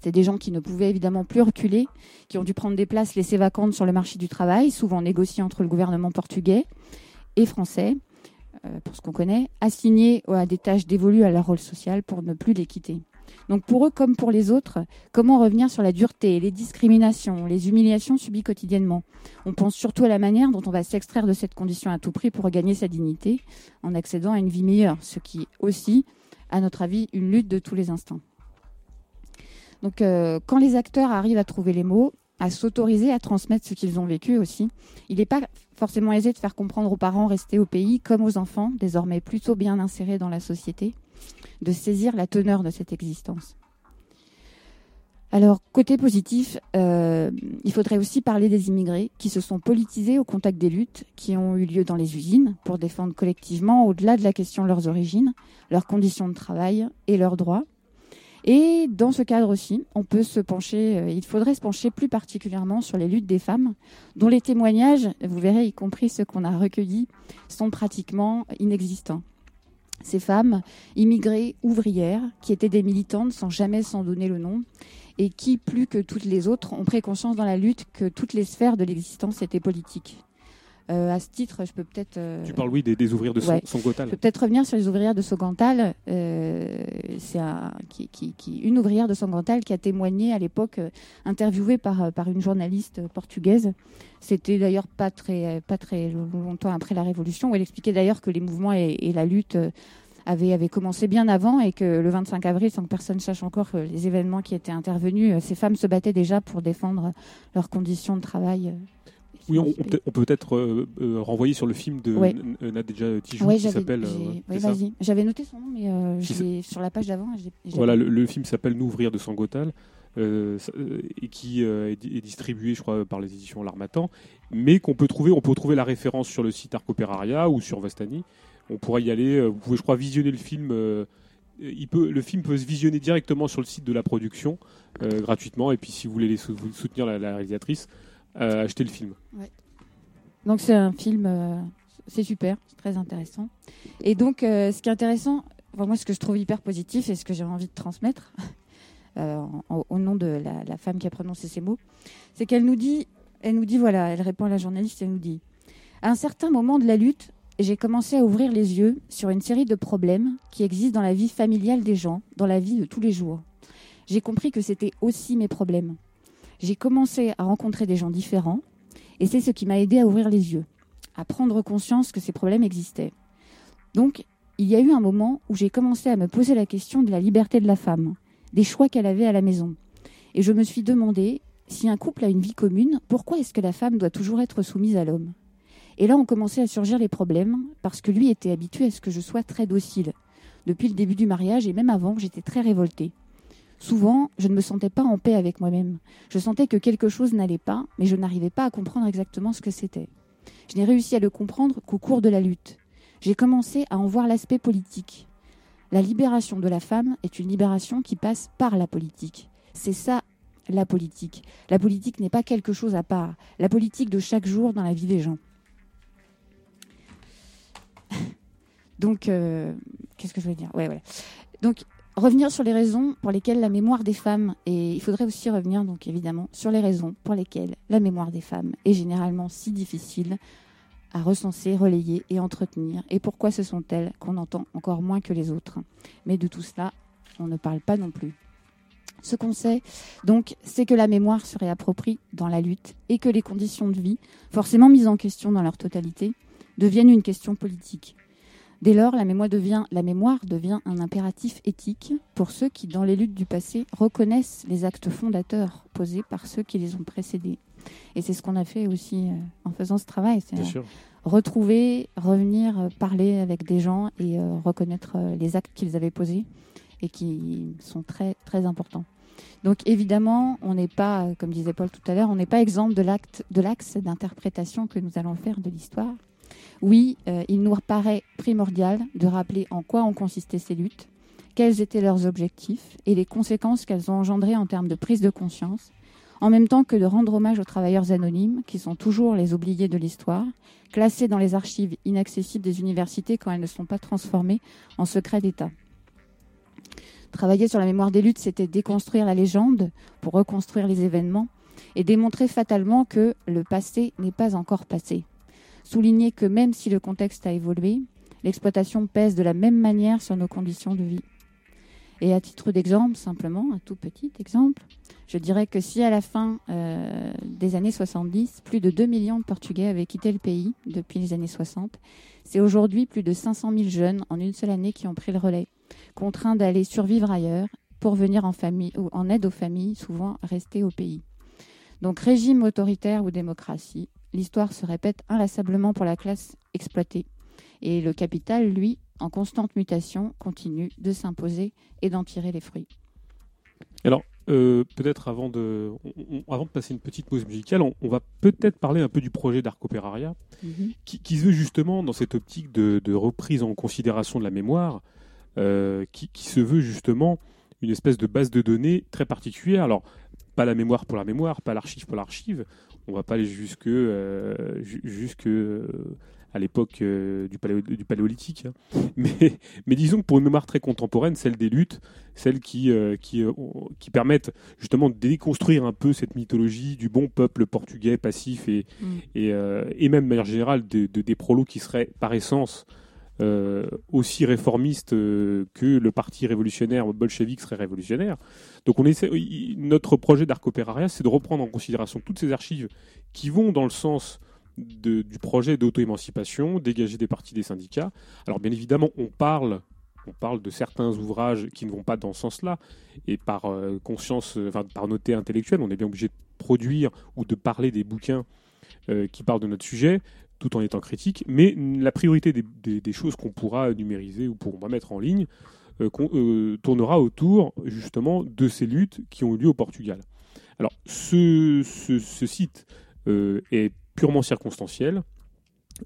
B: C'est des gens qui ne pouvaient évidemment plus reculer, qui ont dû prendre des places laissées vacantes sur le marché du travail, souvent négociées entre le gouvernement portugais et français, euh, pour ce qu'on connaît, assignés à des tâches dévolues à leur rôle social pour ne plus les quitter. Donc pour eux comme pour les autres, comment revenir sur la dureté, les discriminations, les humiliations subies quotidiennement? On pense surtout à la manière dont on va s'extraire de cette condition à tout prix pour regagner sa dignité en accédant à une vie meilleure, ce qui est aussi, à notre avis, une lutte de tous les instants. Donc euh, quand les acteurs arrivent à trouver les mots, à s'autoriser à transmettre ce qu'ils ont vécu aussi, il n'est pas forcément aisé de faire comprendre aux parents restés au pays comme aux enfants, désormais plutôt bien insérés dans la société, de saisir la teneur de cette existence. Alors, côté positif, euh, il faudrait aussi parler des immigrés qui se sont politisés au contact des luttes qui ont eu lieu dans les usines pour défendre collectivement, au-delà de la question de leurs origines, leurs conditions de travail et leurs droits. Et dans ce cadre aussi, euh, il faudrait se pencher plus particulièrement sur les luttes des femmes, dont les témoignages, vous verrez, y compris ceux qu'on a recueillis, sont pratiquement inexistants. Ces femmes, immigrées, ouvrières, qui étaient des militantes sans jamais s'en donner le nom, et qui, plus que toutes les autres, ont pris conscience dans la lutte que toutes les sphères de l'existence étaient politiques. Euh, à ce titre, je peux peut-être. euh,
A: Tu parles, oui, des, des ouvrières de
B: Ouais. Je peux peut-être revenir sur les ouvrières de Sogantal. Euh, c'est un- qui, qui- qui- une ouvrière de Sogantal qui a témoigné à l'époque, interviewée par, par une journaliste portugaise. C'était d'ailleurs pas très, pas très longtemps après la Révolution, où elle expliquait d'ailleurs que les mouvements et, et la lutte avaient, avaient commencé bien avant et que le 25 avril, sans que personne sache encore les événements qui étaient intervenus, ces femmes se battaient déjà pour défendre leurs conditions de travail. Euh,
A: Oui, on, on peut- peut-être euh, euh, renvoyer sur le film de
B: Ouais.
A: N- N- Nadja Tijoux
B: Ouais,
A: qui s'appelle. euh,
B: oui, vas-y. J'avais noté son nom, mais euh, sur la page d'avant.
A: Voilà, le, le film s'appelle Nous ouvrir de Sangotal euh, ça- euh, et qui euh, est, di- est distribué, je crois, par les éditions L'Armatan, mais qu'on peut trouver, on peut trouver la référence sur le site Arcoperaria ou sur Vastani. On pourra y aller. euh, Vous pouvez, je crois, visionner le film. euh, il peut, le film peut se visionner directement sur le site de la production euh, gratuitement. Et puis, si vous voulez soutenir la, la réalisatrice, euh, achetez le film.
B: Donc c'est un film, euh, c'est super, c'est très intéressant. Et donc euh, ce qui est intéressant, enfin, moi ce que je trouve hyper positif et ce que j'ai envie de transmettre euh, au nom de la, la femme qui a prononcé ces mots, c'est qu'elle nous dit, elle nous dit voilà, elle répond à la journaliste, elle nous dit, à un certain moment de la lutte, j'ai commencé à ouvrir les yeux sur une série de problèmes qui existent dans la vie familiale des gens, dans la vie de tous les jours. J'ai compris que c'était aussi mes problèmes. J'ai commencé à rencontrer des gens différents et c'est ce qui m'a aidé à ouvrir les yeux, à prendre conscience que ces problèmes existaient. Donc, il y a eu un moment où j'ai commencé à me poser la question de la liberté de la femme, des choix qu'elle avait à la maison. Et je me suis demandé, si un couple a une vie commune, pourquoi est-ce que la femme doit toujours être soumise à l'homme? Et là ont commencé à surgir les problèmes, parce que lui était habitué à ce que je sois très docile. Depuis le début du mariage, et même avant, j'étais très révoltée. Souvent, je ne me sentais pas en paix avec moi-même. Je sentais que quelque chose n'allait pas, mais je n'arrivais pas à comprendre exactement ce que c'était. Je n'ai réussi à le comprendre qu'au cours de la lutte. J'ai commencé à en voir l'aspect politique. La libération de la femme est une libération qui passe par la politique. C'est ça la politique. La politique n'est pas quelque chose à part. La politique de chaque jour dans la vie des gens. Donc, euh, qu'est-ce que je veux dire? Ouais, revenir sur les raisons pour lesquelles la mémoire des femmes, et il faudrait aussi revenir, donc évidemment, sur les raisons pour lesquelles la mémoire des femmes est généralement si difficile à recenser, relayer et entretenir, et pourquoi ce sont elles qu'on entend encore moins que les autres. Mais de tout cela, on ne parle pas non plus. Ce qu'on sait, donc, c'est que la mémoire se réapproprie dans la lutte et que les conditions de vie, forcément mises en question dans leur totalité, deviennent une question politique. Dès lors, la mémoire, devient, la mémoire devient un impératif éthique pour ceux qui, dans les luttes du passé, reconnaissent les actes fondateurs posés par ceux qui les ont précédés. Et c'est ce qu'on a fait aussi euh, en faisant ce travail. c'est retrouver, revenir, euh, parler avec des gens et euh, reconnaître les actes qu'ils avaient posés et qui sont très, très importants. Donc évidemment, on n'est pas, comme disait Paul tout à l'heure, on n'est pas exempt de l'acte, de l'axe d'interprétation que nous allons faire de l'histoire. Oui, euh, il nous paraît primordial de rappeler en quoi ont consisté ces luttes, quels étaient leurs objectifs et les conséquences qu'elles ont engendrées en termes de prise de conscience, en même temps que de rendre hommage aux travailleurs anonymes, qui sont toujours les oubliés de l'histoire, classés dans les archives inaccessibles des universités quand elles ne sont pas transformées en secret d'État. Travailler sur la mémoire des luttes, c'était déconstruire la légende pour reconstruire les événements et démontrer fatalement que le passé n'est pas encore passé. Souligner que même si le contexte a évolué, l'exploitation pèse de la même manière sur nos conditions de vie. Et à titre d'exemple, simplement, un tout petit exemple, je dirais que si à la fin euh, des années 70, plus de 2 millions de Portugais avaient quitté le pays depuis les années 60, c'est aujourd'hui plus de 500 000 jeunes en une seule année qui ont pris le relais, contraints d'aller survivre ailleurs pour venir en, famille, ou en aide aux familles, souvent restées au pays. Donc régime autoritaire ou démocratie, l'histoire se répète inlassablement pour la classe exploitée. Et le capital, lui, en constante mutation, continue de s'imposer et d'en tirer les fruits.
A: Euh, peut-être avant de, on- on- avant de passer une petite pause musicale, on, on va peut-être parler un peu du projet d'Arcoperaria, qui, qui se veut justement dans cette optique de, de reprise en considération de la mémoire, euh, qui, qui se veut justement une espèce de base de données très particulière. Alors, pas la mémoire pour la mémoire, pas l'archive pour l'archive. On va pas aller jusque, euh, ju- jusque euh, à l'époque euh, du, paléo- du paléolithique. hein. Mais, mais disons que pour une mémoire très contemporaine, celle des luttes, celles qui, qui, qui permettent justement de déconstruire un peu cette mythologie du bon peuple portugais passif et,
B: Mm.
A: et, et même de manière générale de, de- des prolos qui seraient par essence euh, aussi réformistes euh, que le parti révolutionnaire bolchevique serait révolutionnaire. Donc notre projet d'Arcoperaria, c'est de reprendre en considération toutes ces archives qui vont dans le sens du projet d'auto-émancipation, dégager des partis des syndicats. Alors bien évidemment, on parle, on parle de certains ouvrages qui ne vont pas dans ce sens-là, et par euh, conscience, euh, enfin, par noté intellectuelle, on est bien obligé de produire ou de parler des bouquins qui parlent de notre sujet, tout en étant critique. Mais la priorité des, choses qu'on pourra numériser ou qu'on mettre en ligne euh, euh, tournera autour justement de ces luttes qui ont eu lieu au Portugal. Alors ce, site euh, est purement circonstanciel.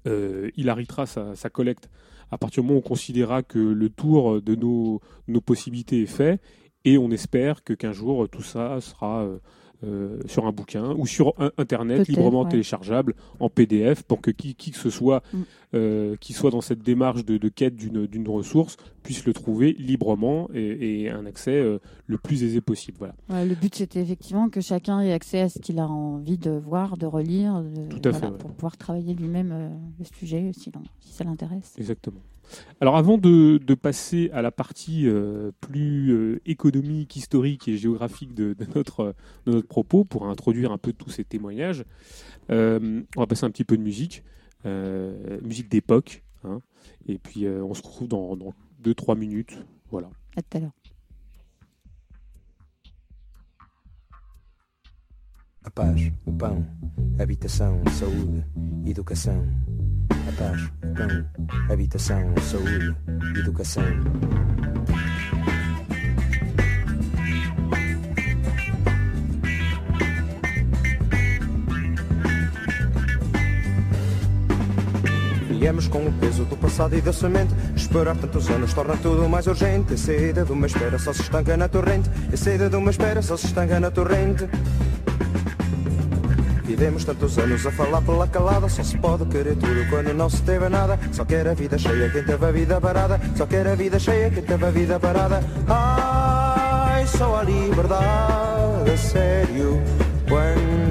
A: Il arrêtera sa, sa collecte à partir du moment où on considérera que le tour de nos, nos possibilités est fait et on espère que qu'un jour tout ça sera euh, sur un bouquin ou sur un- internet librement
B: ouais.
A: téléchargeable en PDF pour que qui, qui que ce soit
B: Mm.
A: euh, qui soit dans cette démarche de, de quête d'une d'une ressource puisse le trouver librement et, et un accès euh, le plus aisé possible. Voilà.
B: Ouais, le but, c'était effectivement que chacun ait accès à ce qu'il a envie de voir, de relire, de-
A: Tout à fait, ouais.
B: pour pouvoir travailler lui-même le sujet si, si ça l'intéresse.
A: Exactement. Alors avant de, de passer à la partie euh, plus euh, économique, historique et géographique de, de notre, de notre propos, pour introduire un peu tous ces témoignages, euh, on va passer un petit peu de musique, euh, musique d'époque, hein, et puis euh, on se retrouve dans 2-3 minutes. Voilà.
B: À tout à l'heure.
D: A paz, o pão, habitação, saúde, educação. A paz, o pão, habitação, saúde, educação. Viemos com o peso do passado e da semente Esperar tantos anos torna tudo mais urgente. A sede de uma espera só se estanca na torrente. A sede de uma espera só se estanca na torrente Vivemos tantos anos a falar pela calada Só se pode querer tudo quando não se teve nada. Só quer a vida cheia quem teve a vida parada. Só quer a vida cheia quem teve a vida parada. Ai, só a liberdade a sério. Quando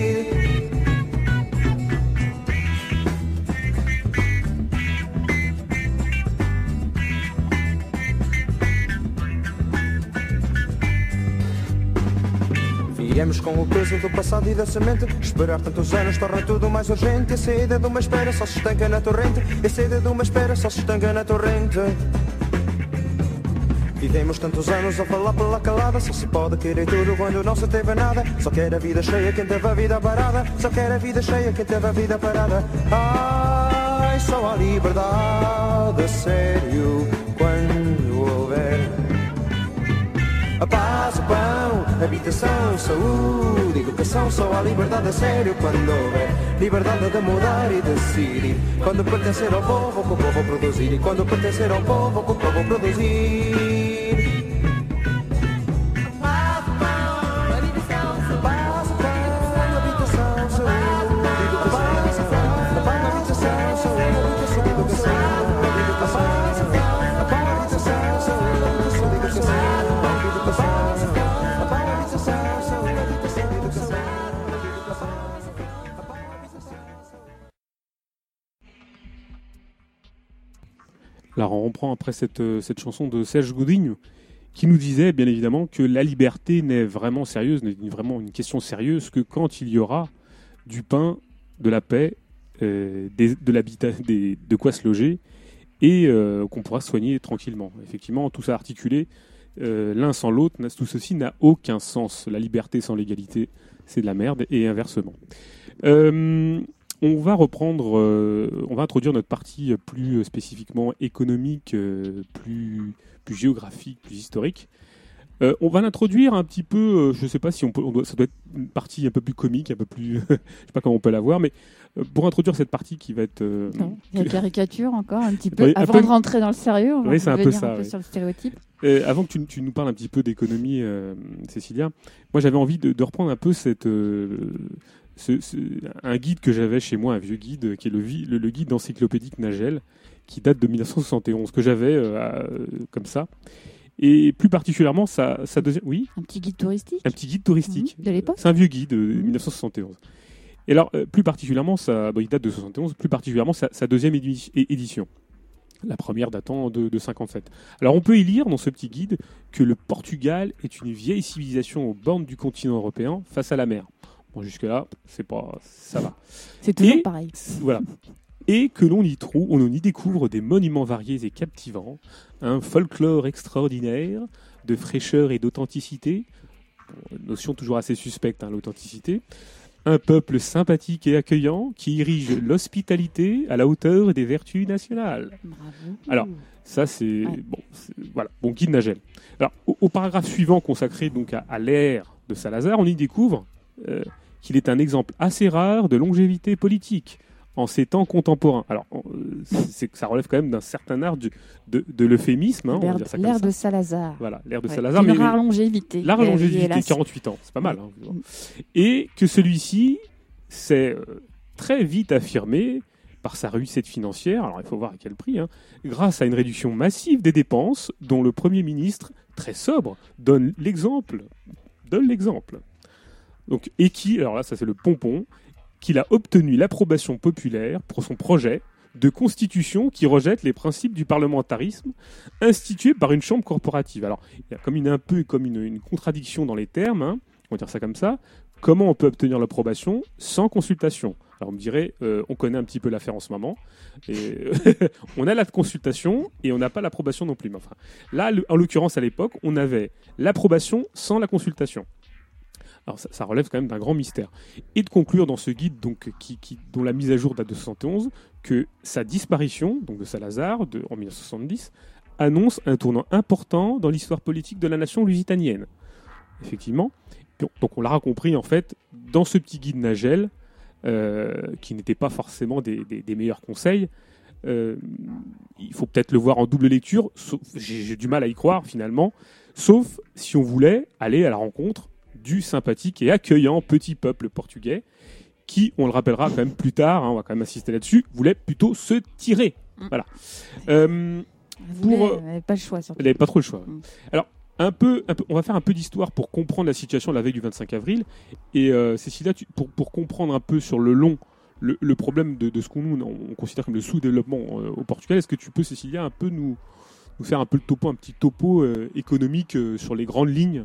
D: Vivemos com o peso do passado e da semente. Esperar tantos anos torna tudo mais urgente. A saída de uma espera só se estanca na torrente. A saída de uma espera só se estanca na torrente. Vivemos tantos anos a falar pela calada Só se pode querer tudo quando não se teve nada Só quer a vida cheia quem teve a vida parada Só quer a vida cheia quem teve a vida parada Ai, só a liberdade sério pão, habitação, saúde, educação, só há liberdade a sério quando houver liberdade de mudar e decidir. Quando pertencer ao povo, que o povo produzir. E quando pertencer ao povo, que o povo produzir.
A: Alors on reprend après cette, euh, cette chanson de Serge Goudigne qui nous disait bien évidemment que la liberté n'est vraiment sérieuse, n'est vraiment une question sérieuse que quand il y aura du pain, de la paix, euh, de l'habitat, de quoi se loger et euh, qu'on pourra soigner tranquillement. Effectivement, tout ça articulé, l'un sans l'autre, tout ceci n'a aucun sens. La liberté sans l'égalité, c'est de la merde et inversement. On va reprendre, euh, on va introduire notre partie plus spécifiquement économique, euh, plus, plus géographique, plus historique. Euh, on va l'introduire un petit peu, je ne sais pas si on peut, on doit- ça doit être une partie un peu plus comique, un peu plus, je sais pas comment on peut la voir, mais pour introduire cette partie qui va être,
B: Non, La caricature encore un petit peu.
A: Oui,
B: Avant
A: peu-
B: de rentrer dans le sérieux, on va
A: Oui, c'est un peu ça,
B: un peu
A: oui.
B: sur le stéréotype.
A: Euh, avant que tu, tu nous parles un petit peu d'économie, euh, Cécilia, moi j'avais envie de, de reprendre un peu cette, euh, ce- ce- un guide que j'avais chez moi, un vieux guide, qui est le, le, le guide encyclopédique Nagel, qui date de 1971, que j'avais euh, euh, comme ça. Et plus particulièrement, sa, sa deuxième. Oui,
B: Un petit guide touristique
A: un petit guide touristique.
B: Mhm, de l'époque
A: C'est un vieux guide de
B: Mhm.
A: 1971. Et alors, euh, plus particulièrement, ça, bon, il date de 71, plus particulièrement sa, sa deuxième édition. La première datant de, de 57. Alors, on peut y lire dans ce petit guide que le Portugal est une vieille civilisation aux bornes du continent européen face à la mer. Bon, jusque-là, c'est pas, ça va.
B: C'est toujours
A: Et-
B: pareil.
A: Voilà. Et que l'on y trouve, on y découvre des monuments variés et captivants, un folklore extraordinaire de fraîcheur et d'authenticité, notion toujours assez suspecte, hein, l'authenticité, un peuple sympathique et accueillant qui érige l'hospitalité à la hauteur des vertus nationales.
B: Bravo.
A: Alors, Ça, c'est
B: Ouais.
A: bon, voilà, bon guide Nagel. Alors, au, au paragraphe suivant consacré donc à, à l'ère de Salazar, on y découvre euh, qu'il est un exemple assez rare de longévité politique en ces temps contemporains. Alors, euh, ça relève quand même d'un certain art du- de, de l'euphémisme, hein,
B: de Salazar.
A: Voilà, l'ère de
B: Ouais.
A: Salazar,
B: Une
A: mais
B: rare longévité.
A: la
B: Euh,
A: longévité,
B: hélas.
A: 48 ans, c'est pas mal. hein. Et que celui-ci s'est euh, très vite affirmé par sa réussite financière, alors il faut voir à quel prix, hein, grâce à une réduction massive des dépenses dont le Premier ministre, très sobre, donne l'exemple. Donne l'exemple. Donc, et qui, alors là ça c'est le pompon, qu'il a obtenu l'approbation populaire pour son projet de constitution qui rejette les principes du parlementarisme institué par une chambre corporative. Alors, il y a comme une, un peu comme une, contradiction dans les termes, hein, on va dire ça comme ça. Comment on peut obtenir l'approbation sans consultation? Alors, on me dirait, euh, on connaît un petit peu l'affaire en ce moment. On a la consultation et on n'a pas l'approbation non plus. Mais enfin, là, en l'occurrence, à l'époque, on avait l'approbation sans la consultation. Alors, ça, relève quand même d'un grand mystère. Et de conclure dans ce guide, donc, qui, dont la mise à jour date de 71, que sa disparition, donc de Salazar, en 1970, annonce un tournant important dans l'histoire politique de la nation lusitanienne. Effectivement. Donc, on l'aura compris, en fait, dans ce petit guide Nagel, euh, qui n'était pas forcément des, meilleurs conseils, euh, il faut peut-être le voir en double lecture. j'ai du mal à y croire, finalement, sauf si on voulait aller à la rencontre du sympathique et accueillant petit peuple portugais, qui, on le rappellera quand même plus tard, hein, on va quand même insister là-dessus, voulait plutôt se tirer.
B: Mm.
A: Voilà. Euh, pour,
B: voulez-
A: euh,
B: n'avez pas le choix, surtout.
A: elle n'avait pas trop le choix.
B: Mm.
A: Alors, un peu, un peu- on va faire un peu d'histoire pour comprendre la situation la veille du 25 avril. Et euh, Cécilia, tu- pour, pour comprendre un peu sur le long le, le problème de, de ce qu'on nous, on considère comme le sous-développement euh, au Portugal, est-ce que tu peux, Cécilia, un peu nous, nous faire un peu le topo, un petit topo euh, économique sur les grandes lignes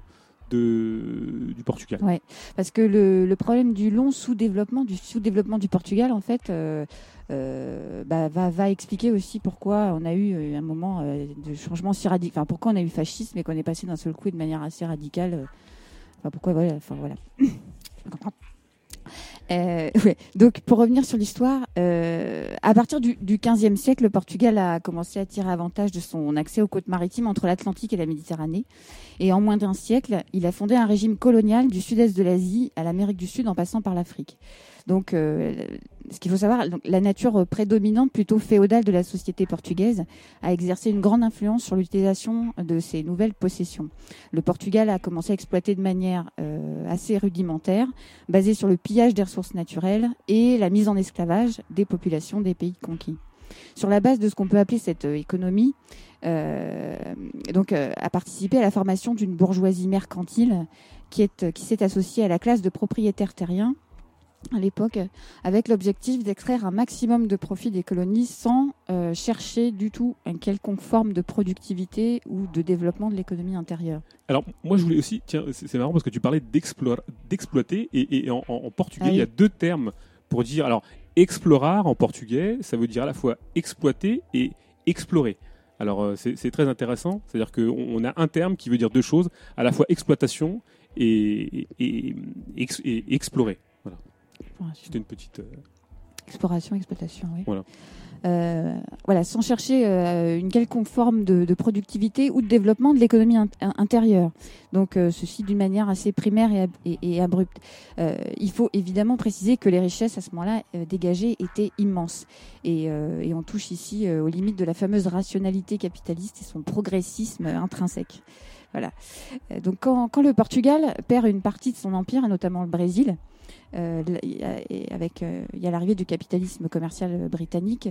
A: du Portugal.
B: Ouais, parce que le, problème du long sous-développement, du sous-développement du Portugal, en fait, euh, euh, bah, va, va expliquer aussi pourquoi on a eu euh, un moment de changement si radical. Enfin, pourquoi on a eu fascisme et qu'on est passé d'un seul coup et de manière assez radicale. pourquoi, voilà. Enfin, voilà. Donc, pour revenir sur l'histoire, à partir du, du 15e siècle, le Portugal a commencé à tirer avantage de son accès aux côtes maritimes entre l'Atlantique et la Méditerranée. Et en moins d'un siècle, il a fondé un régime colonial du sud-est de l'Asie à l'Amérique du Sud en passant par l'Afrique. Donc, euh, ce qu'il faut savoir, la nature prédominante, plutôt féodale de la société portugaise, a exercé une grande influence sur l'utilisation de ces nouvelles possessions. Le Portugal a commencé à exploiter de manière euh, assez rudimentaire, basée sur le pillage des ressources naturelles et la mise en esclavage des populations des pays conquis. Sur la base de ce qu'on peut appeler cette euh, économie, euh, donc euh, a participé à la formation d'une bourgeoisie mercantile qui est qui s'est associée à la classe de propriétaires terriens à l'époque, avec l'objectif d'extraire un maximum de profit des colonies sans euh, chercher du tout une quelconque forme de productivité ou de développement de l'économie intérieure.
A: Alors, moi, je voulais aussi, tiens, c'est marrant parce que tu parlais d'exploiter, et, et en, portugais,
B: Ah
A: il y a deux termes pour dire. Alors, explorar en portugais, ça veut dire à la fois exploiter et explorer. Alors, euh, c'est très intéressant, c'est-à-dire qu'on on a un terme qui veut dire deux choses, à la fois exploitation et, et, et ex- et explorer. Voilà,
B: Exploration,
A: c'était une petite. euh,
B: exploration exploitation, oui.
A: Voilà.
B: Euh, voilà, sans chercher euh, une quelconque forme de, de productivité ou de développement de l'économie int- intérieure. Donc, euh, ceci d'une manière assez primaire et, ab- et- et abrupte. Euh, il faut évidemment préciser que les richesses à ce moment-là euh, dégagées étaient immenses. Et, euh, et on touche ici aux limites de la fameuse rationalité capitaliste et son progressisme intrinsèque. Voilà. Euh, donc, quand, quand le Portugal perd une partie de son empire, notamment le Brésil, euh, avec euh, il y a l'arrivée du capitalisme commercial britannique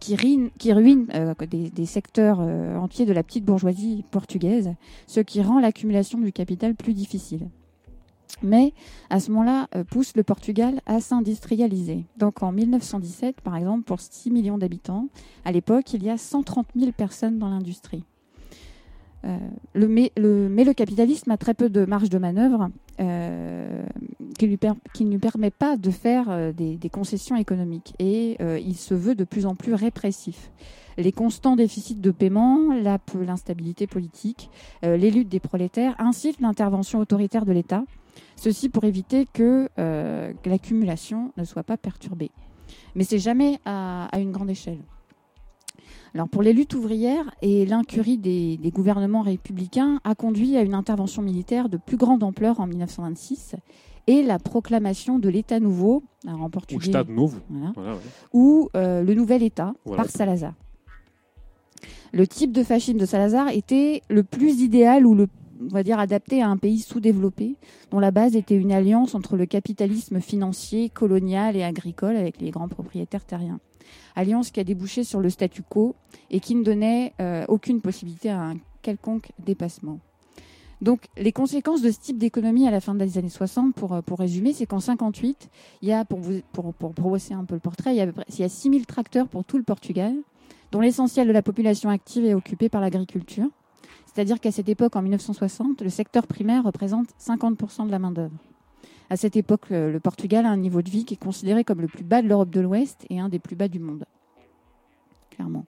B: qui ruine, qui ruine des, des secteurs entiers de la petite bourgeoisie portugaise, ce qui rend l'accumulation du capital plus difficile. Mais à ce moment-là, pousse le Portugal à s'industrialiser. Donc en 1917, par exemple, pour 6 millions d'habitants, à l'époque, il y a 130 000 personnes dans l'industrie. Euh, mais, le, capitalisme a très peu de marge de manœuvre euh, qui, ne lui permet pas de faire euh, des, concessions économiques et il se veut de plus en plus répressif. Les constants déficits de paiement, l'instabilité politique, les luttes des prolétaires incitent l'intervention autoritaire de l'État, ceci pour éviter que, l'accumulation ne soit pas perturbée. Mais c'est jamais à une grande échelle. Alors pour les luttes ouvrières et l'incurie des, des gouvernements républicains a conduit à une intervention militaire de plus grande ampleur en 1926 et la proclamation de l'État nouveau, alors en
A: Ou
B: portugais,
A: Estado Novo.
B: voilà,
A: Voilà, ouais.
B: ou euh, le nouvel État
A: Voilà.
B: par Salazar. Le type de fascisme de Salazar était le plus idéal ou le on va dire adapté à un pays sous-développé, dont la base était une alliance entre le capitalisme financier, colonial et agricole avec les grands propriétaires terriens. Alliance qui a débouché sur le statu quo et qui ne donnait euh, aucune possibilité à un quelconque dépassement. Donc, les conséquences de ce type d'économie à la fin des années 60, pour, euh, pour résumer, c'est qu'en 58, il y a, pour, brosser un peu le portrait, il y a, il y a 6000 tracteurs pour tout le Portugal, dont l'essentiel de la population active est occupée par l'agriculture. C'est-à-dire qu'à cette époque, en 1960, le secteur primaire représente 50% de la main-d'œuvre. À cette époque, le le Portugal a un niveau de vie qui est considéré comme le plus bas de l'Europe de l'Ouest et un des plus bas du monde. Clairement.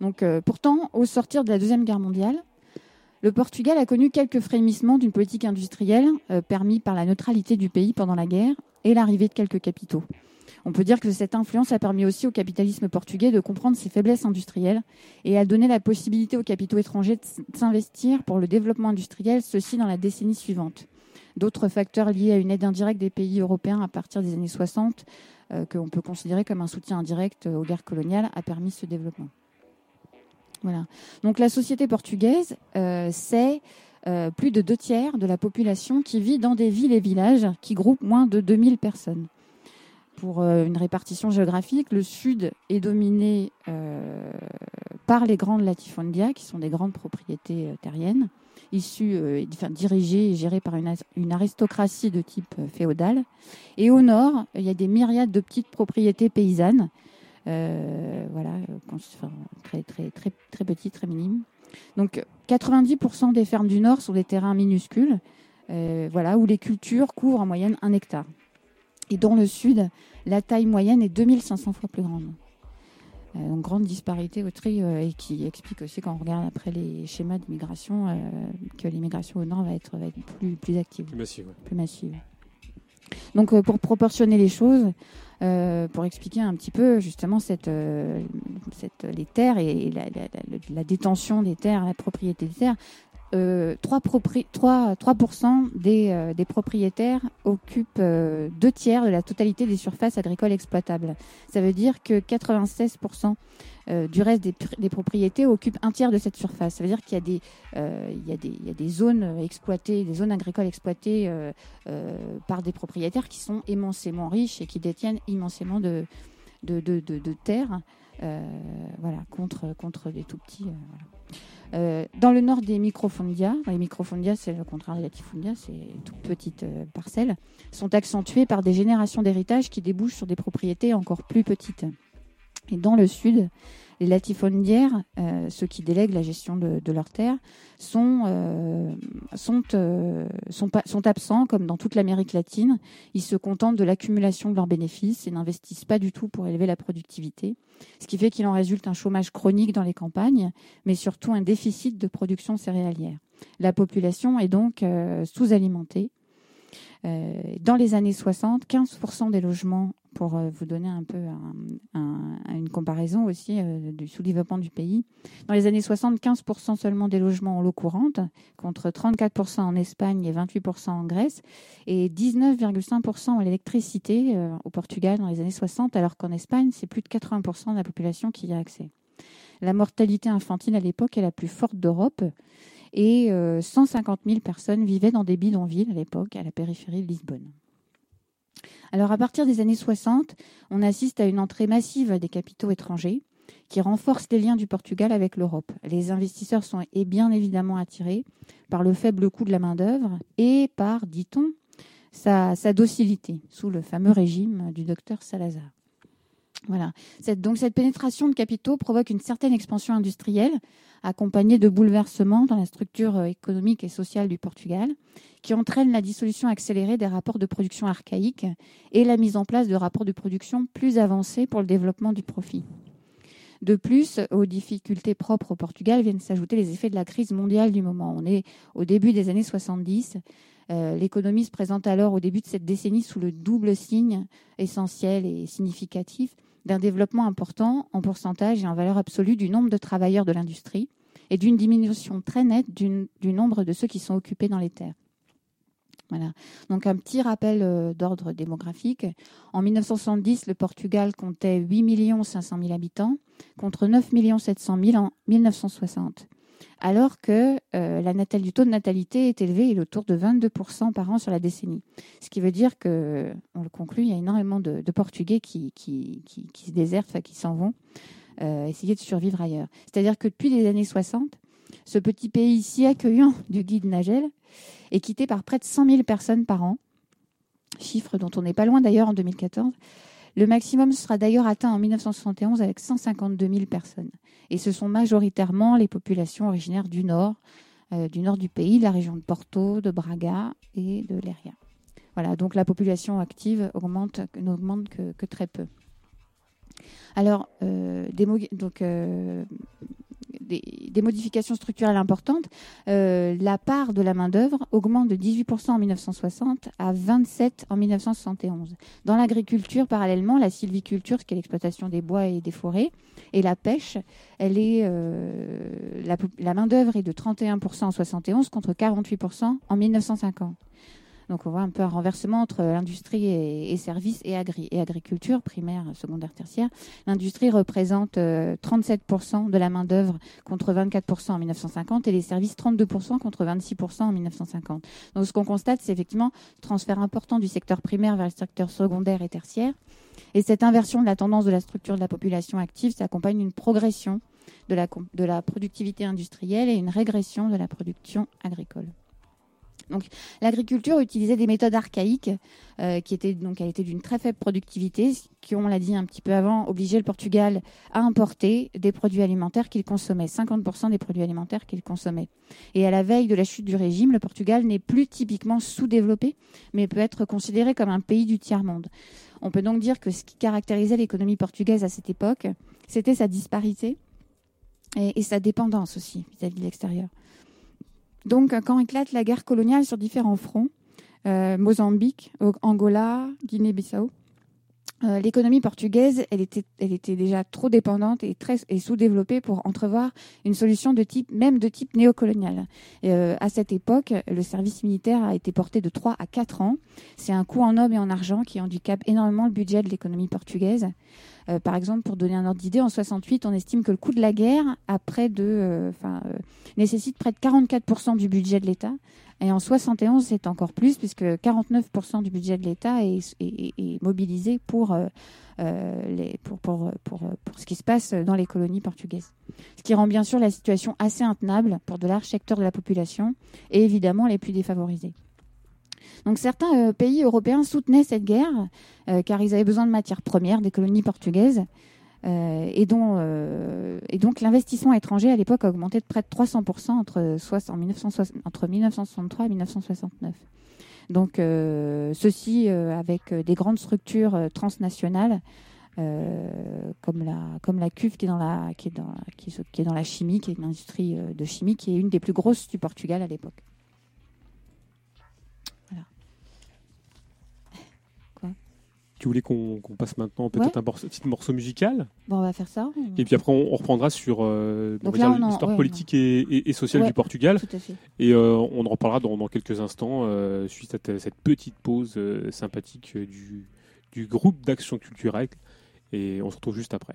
B: Donc, euh, pourtant, au sortir de la Deuxième Guerre mondiale, le Portugal a connu quelques frémissements d'une politique industrielle euh, permis par la neutralité du pays pendant la guerre et l'arrivée de quelques capitaux. On peut dire que cette influence a permis aussi au capitalisme portugais de comprendre ses faiblesses industrielles et a donné la possibilité aux capitaux étrangers de s'investir pour le développement industriel, ceci dans la décennie suivante. D'autres facteurs liés à une aide indirecte des pays européens à partir des années 60, euh, qu'on peut considérer comme un soutien indirect aux guerres coloniales, a permis ce développement. Voilà. Donc la société portugaise, euh, c'est euh, plus de deux tiers de la population qui vit dans des villes et villages qui groupent moins de 2000 personnes. Pour une répartition géographique, le sud est dominé par les grandes latifondia, qui sont des grandes propriétés terriennes, issues, euh, enfin, dirigées et gérées par une, aristocratie de type euh, féodal. Et au nord, il y a des myriades de petites propriétés paysannes, euh, voilà, très, très, très, très petites, très minimes. Donc 90% des fermes du nord sont des terrains minuscules, voilà, où les cultures couvrent en moyenne un hectare. Et dans le sud, la taille moyenne est 2500 fois plus grande. Euh, donc grande disparité au tri euh, et qui explique aussi quand on regarde après les schémas d'immigration euh, que l'immigration au nord va être, va être plus, plus active
A: Plus massif, ouais.
B: plus massive. Donc pour proportionner les choses, euh, pour expliquer un petit peu justement cette, euh, cette, les terres et la, la- la- la détention des terres, la propriété des terres, euh, 3, propri- 3, 3% des, euh, des propriétaires occupent euh, deux tiers de la totalité des surfaces agricoles exploitables. Ça veut dire que 96% euh, du reste des, des propriétés occupent un tiers de cette surface. Ça veut dire qu'il y a des, y y a des zones exploitées, des zones agricoles exploitées par des propriétaires qui sont immensément riches et qui détiennent immensément de, de, de, de, terres voilà, contre, contre des tout petits. Euh, dans le nord des microfondia, les microfondia, c'est le contraire des latifondia, c'est toutes petites euh, parcelles, sont accentuées par des générations d'héritage qui débouchent sur des propriétés encore plus petites. Et dans le sud, les latifondiaires, euh, ceux qui délèguent la gestion de, leurs terres, sont, euh, euh, sont, absents, comme dans toute l'Amérique latine. Ils se contentent de l'accumulation de leurs bénéfices et n'investissent pas du tout pour élever la productivité. Ce qui fait qu'il en résulte un chômage chronique dans les campagnes, mais surtout un déficit de production céréalière. La population est donc sous-alimentée. Dans les années 60, 15% des logements, pour euh, vous donner un peu un- un- une comparaison aussi euh, du sous-développement du pays, dans les années 60, 15% seulement des logements en l'eau courante, contre 34% en Espagne et 28% en Grèce, et 19,5% en électricité euh, au Portugal dans les années 60, alors qu'en Espagne, c'est plus de 80% de la population qui y a accès. La mortalité infantile à l'époque est la plus forte d'Europe et euh, 150 000 personnes vivaient dans des bidonvilles à l'époque, à la périphérie de Lisbonne. Alors à partir des années 60, on assiste à une entrée massive des capitaux étrangers qui renforce les liens du Portugal avec l'Europe. Les investisseurs sont et bien évidemment attirés par le faible coût de la main-d'œuvre et par, dit-on, sa, sa docilité sous le fameux régime du docteur Salazar. Voilà. Cette, donc cette pénétration de capitaux provoque une certaine expansion industrielle, accompagnée de bouleversements dans la structure euh, économique et sociale du Portugal, qui entraîne la dissolution accélérée des rapports de production archaïques et la mise en place de rapports de production plus avancés pour le développement du profit. De plus, aux difficultés propres au Portugal viennent s'ajouter les effets de la crise mondiale du moment. On est au début des années 70. Euh, L'économie se présente alors au début de cette décennie sous le double signe essentiel et significatif d'un développement important en pourcentage et en valeur absolue du nombre de travailleurs de l'industrie et d'une diminution très nette du, nombre de ceux qui sont occupés dans les terres. Voilà. Donc un petit rappel euh, d'ordre démographique. En 1970, le Portugal comptait 8 500 000 habitants contre 9 700 000 en 1960. Alors que euh, du taux de natalité est élevé, il est autour de 22% par an sur la décennie. Ce qui veut dire que, on le conclut, il y a énormément de, Portugais qui, qui, qui, se désertent, qui s'en vont euh, essayer de survivre ailleurs. C'est-à-dire que depuis les années 60, ce petit pays si accueillant du guide Nagel est quitté par près de 100 000 personnes par an, chiffre dont on n'est pas loin d'ailleurs en 2014. Le maximum sera d'ailleurs atteint en 1971 avec 152 000 personnes. Et ce sont majoritairement les populations originaires du nord, euh, du nord du pays, de la région de Porto, de Braga et de Léria. Voilà, donc la population active augmente, n'augmente que, très peu. Alors, euh, donc, euh, des, modifications structurelles importantes. Euh, la part de la main-d'œuvre augmente de 18% en 1960 à 27% en 1971. Dans l'agriculture, parallèlement, la sylviculture, ce qui est l'exploitation des bois et des forêts, et la pêche, elle est, euh, la, la main-d'œuvre est de 31% en 71 contre 48% en 1950. Donc on voit un peu un renversement entre l'industrie et, services et, agri- et agriculture, primaire, secondaire, tertiaire. L'industrie représente euh, 37% de la main-d'œuvre contre 24% en 1950 et les services 32% contre 26% en 1950. Donc ce qu'on constate, c'est effectivement un transfert important du secteur primaire vers le secteur secondaire et tertiaire. Et cette inversion de la tendance de la structure de la population active s'accompagne d'une progression de la productivité industrielle et une régression de la production agricole. L'agriculture utilisait des méthodes archaïques euh, qui étaient donc elle était d'une très faible productivité, qui on l'a dit un petit peu avant, obligeait le Portugal à importer des produits alimentaires qu'il consommait, 50% des produits alimentaires qu'il consommait. Et à la veille de la chute du régime, le Portugal n'est plus typiquement sous-développé, mais peut être considéré comme un pays du tiers-monde. On peut donc dire que ce qui caractérisait l'économie portugaise à cette époque, c'était sa disparité et, et sa dépendance aussi vis-à-vis de l'extérieur. Donc, euh, quand éclate la guerre coloniale sur différents fronts, euh, Mozambique, Angola, Guinée-Bissau, euh, l'économie portugaise, était, déjà trop dépendante et sous-développée pour entrevoir une solution même de type néocolonial. Euh, à cette époque, le service militaire a été porté de 3 à 4 ans. C'est un coût en hommes et en argent qui handicape énormément le budget de l'économie portugaise. Euh, par exemple, pour donner un ordre d'idée, en 68, on estime que le coût de la guerre nécessite près de 44% du budget de l'État. Et en 71, c'est encore plus, puisque 49% du budget de l'État est, mobilisé pour, euh, euh, les, pour, pour, pour, pour ce qui se passe dans les colonies portugaises. Ce qui rend bien sûr la situation assez intenable pour de larges secteurs de la population et évidemment les plus défavorisés. Donc certains euh, pays européens soutenaient cette guerre euh, car ils avaient besoin de matières premières des colonies portugaises euh, euh, et donc l'investissement étranger à l'époque a augmenté de près de 300% entre, soix- en 1960 entre 1963 et 1969. Donc euh, ceci avec des grandes structures transnationales comme la comme la cuve qui est dans la qui est dans qui, est- dans la chimie, qui est une industrie de chimie qui est une des plus grosses du Portugal à l'époque.
A: Tu voulais qu'on passe maintenant peut-être un morceau- petit morceau musical
B: Bon, on va faire ça.
A: et puis après on, on reprendra sur euh, l'histoire
B: ouais,
A: politique et, et- et sociale
B: Ouais.
A: du Portugal
B: Tout à fait.
A: et euh, on en reparlera dans, dans quelques instants euh, suite à cette petite pause sympathique du, du groupe d'action culturelle et on se retrouve juste après.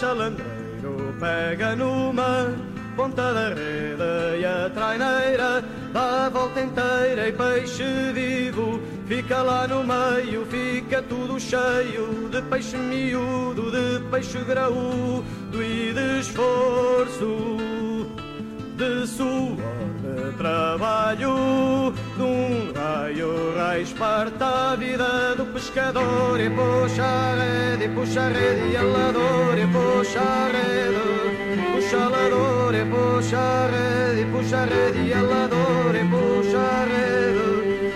E: Chalandreiro, pega numa ponta da rede e a traineira dá a volta inteira e peixe vivo fica lá no meio, fica tudo cheio de peixe miúdo, de peixe graúdo pescador e puxa a rede, puxa a rede e alador e puxa a rede. Puxa a lador e puxa a rede, puxa a rede e a lador e puxa a rede.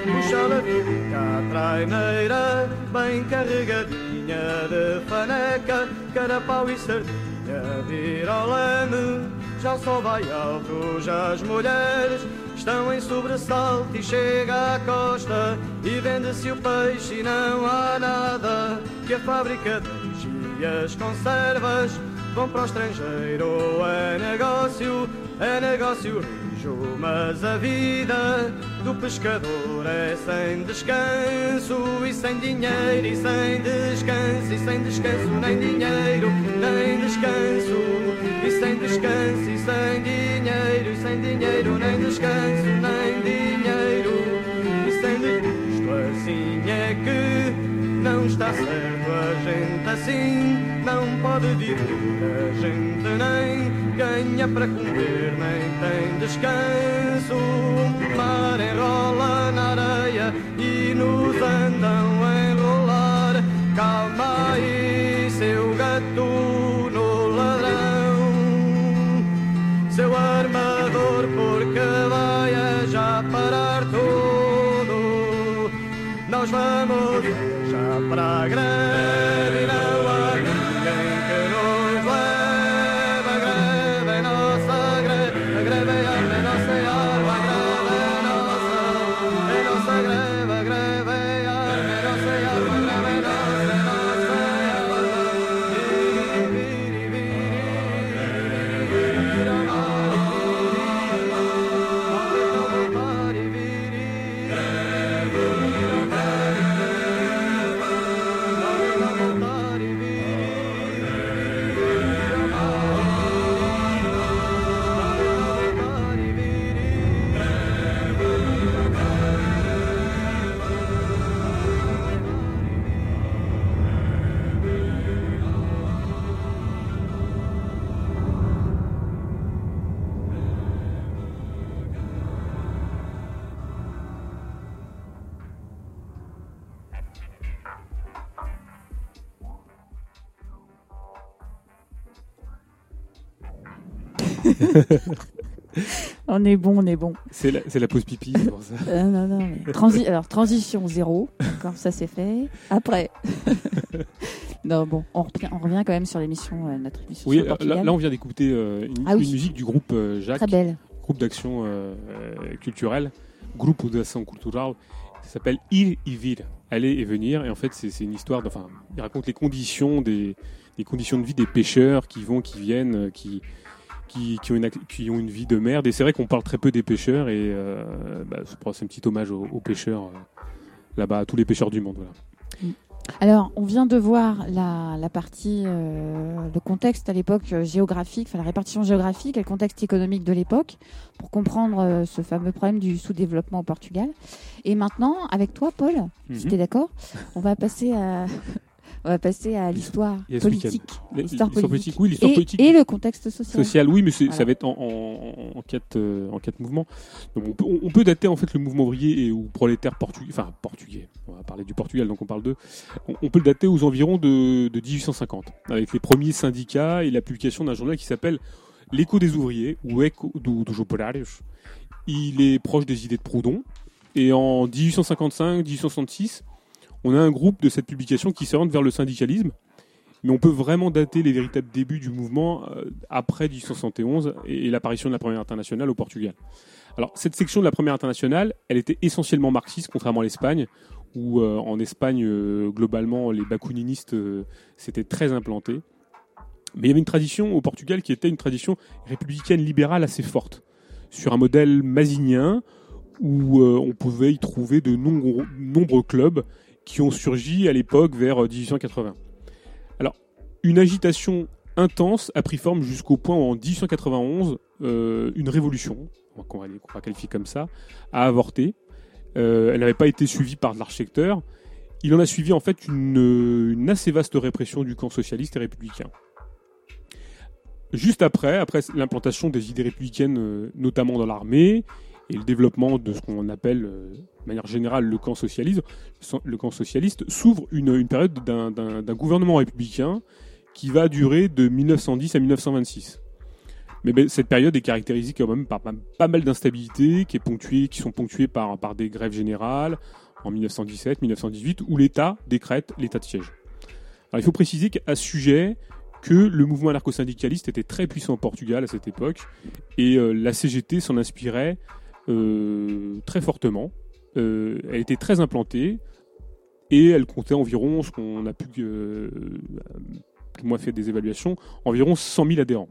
E: Puxa a fica a traineira, bem carregadinha de faneca, carapau e sardinha, vira ao leme. Já sol vai alto, já as mulheres estão em sobressalto e chega à costa e vende-se o peixe e não há nada que a fábrica deixe e as conservas vão para o estrangeiro. É negócio, é negócio mas a vida do pescador é sem descanso e sem dinheiro e sem descanso e sem descanso nem dinheiro nem descanso e sem descanso e sem dinheiro e sem dinheiro nem descanso nem está certo a gente assim não pode viver. A gente nem ganha para comer, nem tem descanso. O mar enrola na areia e nos andam
B: On est bon, on est bon.
A: C'est la, pause pipi, c'est pour ça.
B: Euh, non, non, mais transi- Alors, transition zéro. D'accord, ça c'est fait. Après. non, bon, on revient, on revient quand même sur l'émission, euh, notre émission
A: Oui,
B: sur
A: là, on vient d'écouter euh, une,
B: Ah oui.
A: une musique du groupe euh, Jacques,
B: Très belle.
A: groupe d'action culturelle, groupe d'action culturelle. Ça s'appelle Ir y Vir, aller et venir. Et en fait, c'est une histoire. Enfin, il raconte les conditions des, les conditions de vie des pêcheurs qui vont, qui viennent, qui qui, qui ont une, ac- qui ont une vie de merde. Et c'est vrai qu'on parle très peu des pêcheurs. Et euh, bah, c'est un petit hommage aux, aux pêcheurs euh, là-bas, à tous les pêcheurs du monde. Voilà.
B: Alors, on vient de voir la, la partie, euh, le contexte à l'époque euh, géographique, enfin la répartition géographique et le contexte économique de l'époque pour comprendre euh, ce fameux problème du sous-développement au Portugal. Et maintenant, avec toi, Paul, si
A: Mhm.
B: tu es d'accord, on va passer à, on va passer à l'histoire politique,
A: L'histoire politique, oui, l'histoire
B: et,
A: politique.
B: et le contexte social.
A: social, oui, mais ça va être en, en, en quatre, euh, en quatre mouvements. Donc on, peut, on peut dater en fait le mouvement ouvrier et ou prolétaire portugais, enfin portugais. On va parler du Portugal, donc on parle d'eux. On, on peut le dater aux environs de, de 1850, avec les premiers syndicats et la publication d'un journal qui s'appelle L'écho des ouvriers ou Eco do, dos Operários. Il est proche des idées de Proudhon. Et en 1855-1866, on a un groupe de cette publication qui s'oriente vers le syndicalisme mais on peut vraiment dater les véritables débuts du mouvement euh, après 1871 et, l'apparition de la Première Internationale au Portugal. Alors, cette section de la Première Internationale, elle était essentiellement marxiste, contrairement à l'Espagne, où euh, en Espagne, euh, globalement, les bakouninistes s'étaient très implantés. Mais il y avait une tradition au Portugal qui était une tradition républicaine libérale assez forte, sur un modèle masinien, où on pouvait y trouver de nombreux clubs qui ont surgi à l'époque vers euh, 1880 une agitation intense a pris forme jusqu'au point où en 1891, euh, une révolution, qu'on va, qualifier comme ça, a avorté. Euh, elle n'avait pas été suivie par l'architecteur. Il en a suivi en fait une, assez vaste répression du camp socialiste et républicain. Juste après, après l'implantation des idées républicaines, notamment dans l'armée, et le développement de ce qu'on appelle, euh, de manière générale, le camp socialiste, le camp socialiste s'ouvre une, période d'un- gouvernement républicain qui va durer de 1910 à 1926. Mais ben, cette période est caractérisée quand même par pas, mal d'instabilités, qui, qui sont ponctuées par, par des grèves générales en 1917, 1918, où l'État décrète l'état de siège. Il faut préciser qu'à ce sujet, que le mouvement anarcho-syndicaliste était très puissant au Portugal à cette époque, et euh, la CGT s'en inspirait très fortement. Euh, elle était très implantée, et elle comptait environ ce qu'on a pu euh, moi fait des évaluations, environ 100 000 adhérents.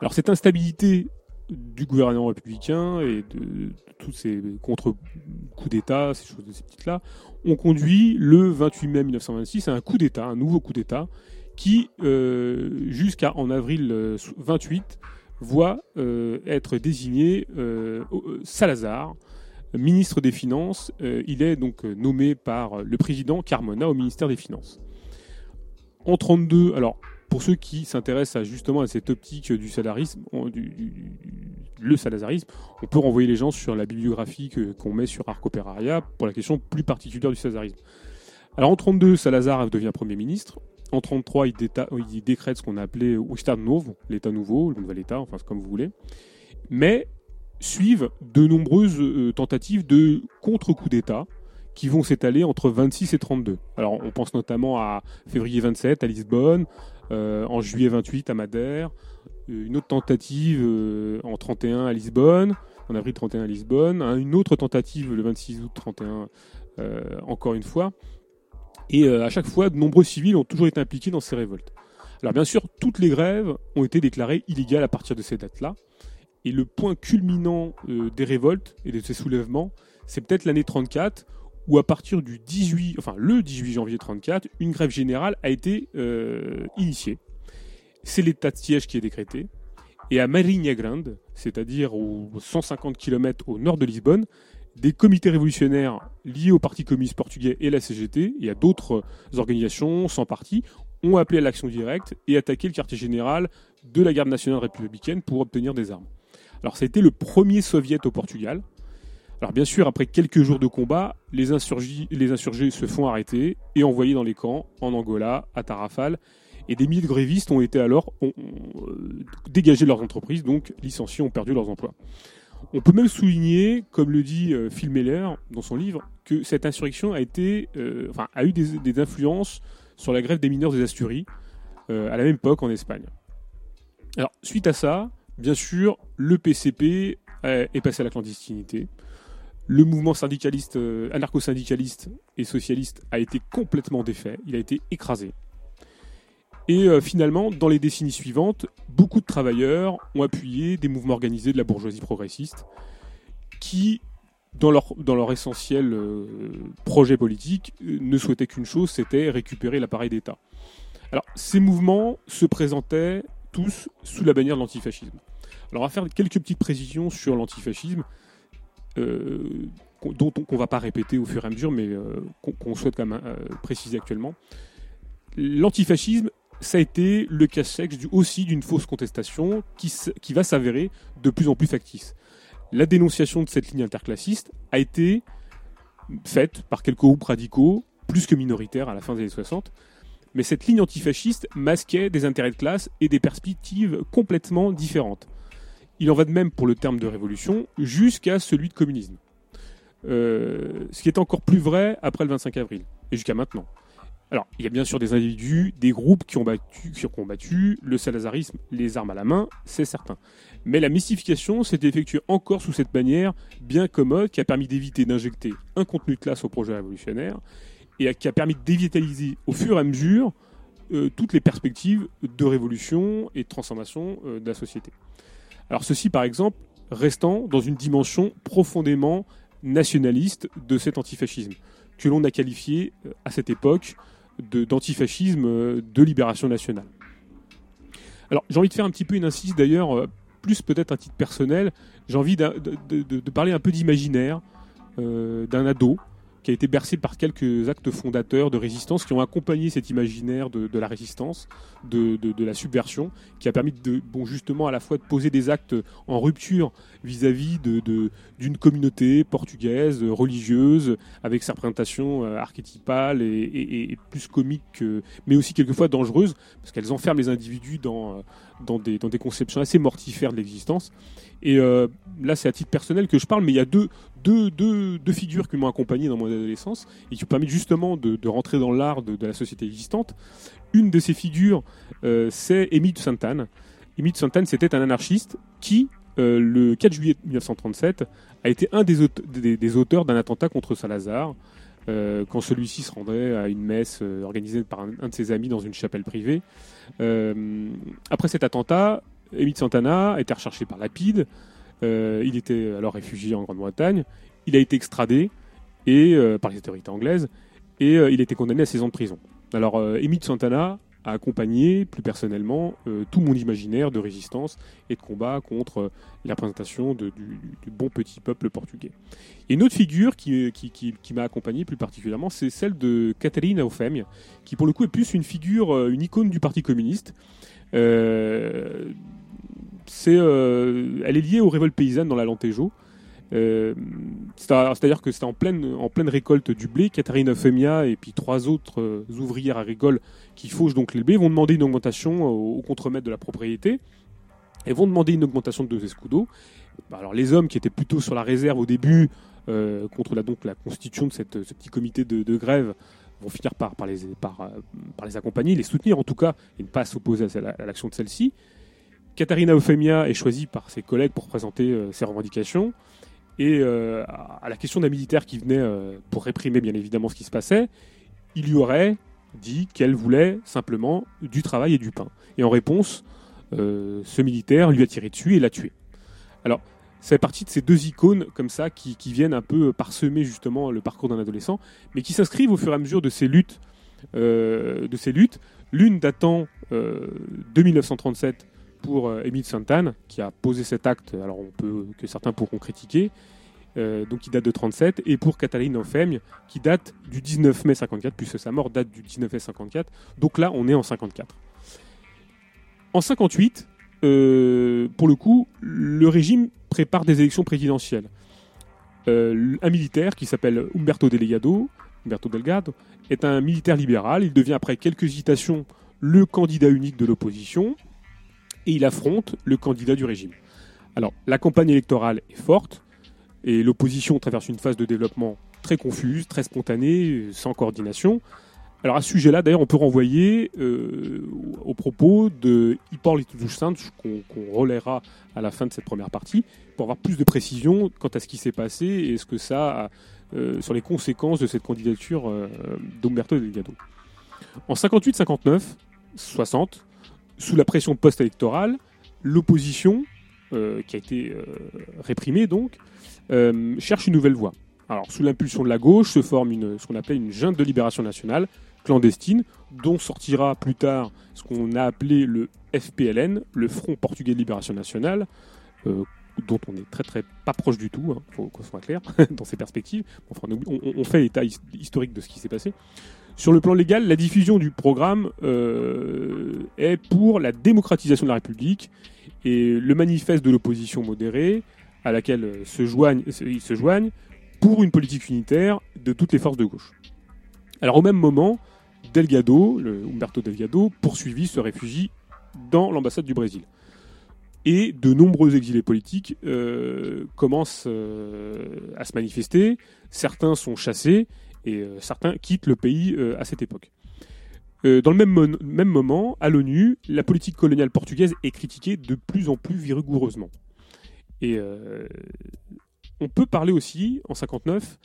A: Alors cette instabilité du gouvernement républicain et de, de tous ces contre-coups d'État, ces choses, ces petites-là, ont conduit le 28 mai 1926 à un coup d'État, un nouveau coup d'État, qui, euh, jusqu'à en avril euh, 28, voit euh, être désigné euh, euh, Salazar, ministre des Finances. Il est donc nommé par le président Carmona au ministère des Finances. En 32, alors pour ceux qui s'intéressent justement à cette optique du salarisme, le salazarisme, on peut renvoyer les gens sur la bibliographie qu'on met sur Arc Operaria pour la question plus particulière du salazarisme. Alors en 32, Salazar devient Premier ministre. En 33, il, déta- il décrète ce qu'on a appelé Novo, l'État nouveau, le nouvel État, enfin comme vous voulez. Mais suivent de nombreuses euh, tentatives de contre-coup d'État qui vont s'étaler entre 26 et 32. Alors on pense notamment à février 27 à Lisbonne, euh, en juillet 28 à Madère, euh, une autre tentative en 31 à Lisbonne, en avril 31 à Lisbonne, hein, une autre tentative le 26 août 31 euh, encore une fois. Et euh, à chaque fois, de nombreux civils ont toujours été impliqués dans ces révoltes. Alors bien sûr, toutes les grèves ont été déclarées illégales à partir de ces dates-là. Et le point culminant euh, des révoltes et de ces soulèvements, c'est peut-être l'année 34, où à partir du 18, enfin le 18 janvier 34, une grève générale a été euh, initiée. C'est l'état de siège qui est décrété. Et à Marinha Grande, c'est-à-dire aux 150 km au nord de Lisbonne, des comités révolutionnaires liés au Parti communiste portugais et la CGT, et à d'autres organisations sans parti, ont appelé à l'action directe et attaqué le quartier général de la garde nationale républicaine pour obtenir des armes. Alors ça a été le premier soviet au Portugal. Alors bien sûr, après quelques jours de combat, les insurgés, se font arrêter et envoyés dans les camps, en Angola, à Tarrafal, et des milliers de grévistes ont été alors euh, dégagé de leurs entreprises, donc licenciés, ont perdu leurs emplois. On peut même souligner, comme le dit euh, Phil Meller dans son livre, que cette insurrection a, été, euh, a eu des, influences sur la grève des mineurs des Asturies euh, à la même époque en Espagne. Alors, suite à ça, bien sûr, le PCP est passé à la clandestinité. Le mouvement syndicaliste, anarcho-syndicaliste et socialiste a été complètement défait. Il a été écrasé. Et euh, finalement, dans les décennies suivantes, beaucoup de travailleurs ont appuyé des mouvements organisés de la bourgeoisie progressiste qui, dans leur, dans leur essentiel euh, projet politique, euh, ne souhaitaient qu'une chose, c'était récupérer l'appareil d'État. Alors, ces mouvements se présentaient tous sous la bannière de l'antifascisme. Alors, on va faire quelques petites précisions sur l'antifascisme, dont on ne va pas répéter au fur et à mesure, mais qu'on souhaite quand même préciser actuellement. L'antifascisme, ça a été le cache-sexe aussi d'une fausse contestation qui, qui va s'avérer de plus en plus factice. La dénonciation de cette ligne interclassiste a été faite par quelques groupes radicaux, plus que minoritaires à la fin des années 60, mais cette ligne antifasciste masquait des intérêts de classe et des perspectives complètement différentes. Il en va de même pour le terme de révolution jusqu'à celui de communisme. Euh, ce qui est encore plus vrai après le 25 avril et jusqu'à maintenant. Alors, il y a bien sûr des individus, des groupes qui ont battu, combattu le salazarisme, les armes à la main, c'est certain. Mais la mystification s'est effectuée encore sous cette bannière bien commode qui a permis d'éviter d'injecter un contenu de classe au projet révolutionnaire et qui a permis de dévitaliser au fur et à mesure euh, toutes les perspectives de révolution et de transformation euh, de la société. Alors ceci, par exemple, restant dans une dimension profondément nationaliste de cet antifascisme, que l'on a qualifié euh, à cette époque d'antifascisme euh, de libération nationale. Alors j'ai envie de faire un petit peu une incise d'ailleurs, euh, plus peut-être à titre personnel, j'ai envie de parler un peu d'imaginaire euh, d'un ado qui a été bercé par quelques actes fondateurs de résistance qui ont accompagné cet imaginaire de, la résistance, de, la subversion, qui a permis justement à la fois de poser des actes en rupture vis-à-vis d'une communauté portugaise, religieuse, avec sa représentation euh, archétypale et, plus comique, que- mais aussi quelquefois dangereuse, parce qu'elles enferment les individus dans, euh, des conceptions assez mortifères de l'existence. Et euh, là, c'est à titre personnel que je parle, mais il y a deux, deux, figures qui m'ont accompagné dans mon adolescence et qui m'ont permis justement de, de rentrer dans l'art de, de la société existante. Une de ces figures, euh, c'est Émile Santane. Émile Santane, c'était un anarchiste qui, euh, le 4 juillet 1937, a été un des, aute- des- des auteurs d'un attentat contre Salazar, euh, quand celui-ci se rendait à une messe organisée par un, un de ses amis dans une chapelle privée. Après cet attentat, Émile Santana a été recherché par Lapide. Euh, il était alors réfugié en Grande-Bretagne. Il a été extradé et, euh, par les autorités anglaises et euh, il a été condamné à 16 ans de prison. Alors, Émile Santana a accompagné plus personnellement tout mon imaginaire de résistance et de combat contre la représentation du, bon petit peuple portugais. Et une autre figure qui, qui, qui- m'a accompagné plus particulièrement, c'est celle de Caterina Eufemia, qui pour le coup est plus une figure, une icône du Parti communiste. Euh, elle est liée aux révoltes paysannes dans la Lantejo. Euh, c'est- C'est-à-dire que c'était en pleine, récolte du blé. Katharina Femia et puis trois autres euh, ouvrières agricoles qui fauchent donc les blés vont demander une augmentation au, au contremaître de la propriété. Elles vont demander une augmentation de deux escudos. Bah, alors les hommes qui étaient plutôt sur la réserve au début contre la, constitution de ce petit comité de, grève vont finir par, les, accompagner, les soutenir en tout cas, et ne pas s'opposer à l'action de celle-ci. Katharina Eufemia est choisie par ses collègues pour présenter euh, ses revendications. Et euh, à la question d'un militaire qui venait euh, pour réprimer bien évidemment ce qui se passait, il lui aurait dit qu'elle voulait simplement du travail et du pain. Et en réponse, ce militaire lui a tiré dessus et l'a tué. Alors, ça fait partie de ces deux icônes comme ça qui, qui viennent un peu parsemer justement le parcours d'un adolescent, mais qui s'inscrivent au fur et à mesure de ces luttes, de ces luttes. L'une datant de 1937 pour euh, Émile Santane, qui a posé cet acte, alors on peut que certains pourront critiquer, euh, donc qui date de 37, et pour Cataline Eufemia, qui date du 19 mai 54, puisque sa mort date du 19 mai 54. Donc là, on est en 54. En 58, euh, pour le coup, le régime prépare des élections présidentielles. Euh, un militaire qui s'appelle Umberto Delegado, Umberto Delgado, est un militaire libéral. Il devient après quelques hésitations le candidat unique de l'opposition et il affronte le candidat du régime. Alors, la campagne électorale est forte et l'opposition traverse une phase de développement très confuse, très spontanée, sans coordination. Alors à ce sujet-là, d'ailleurs, on peut renvoyer euh, au propos de Hippolyte Santos qu'on qu'on relaiera à la fin de cette première partie, pour avoir plus de précision quant à ce qui s'est passé et ce que ça a euh, sur les conséquences de cette candidature euh, Delgado. En 58, 59, 60, sous la pression post-électorale, l'opposition, euh, qui a été euh, réprimée donc, euh, cherche une nouvelle voie. Alors, sous l'impulsion de la gauche, se forme ce qu'on appelle une junte de libération nationale clandestine, dont sortira plus tard ce qu'on a appelé le FPLN, le Front portugais de libération nationale, dont on est très très pas proche du tout, il faut qu'on soit clair dans ces perspectives. On, fait l'état his- historique de ce qui s'est passé. Sur le plan légal, la diffusion du programme euh, est pour la démocratisation de la République et le manifeste de l'opposition modérée à laquelle euh, ils se joignent pour une politique unitaire de toutes les forces de gauche. Alors au même moment, Delgado, Humberto Delgado, poursuivi, se réfugie dans l'ambassade du Brésil. Et de nombreux exilés politiques euh, commencent à se manifester. Certains sont chassés et euh, certains quittent le pays euh, à cette époque. Euh, dans le même, même moment, à l'ONU, la politique coloniale portugaise est critiquée de plus en plus vigoureusement. Et on peut parler aussi, en 59,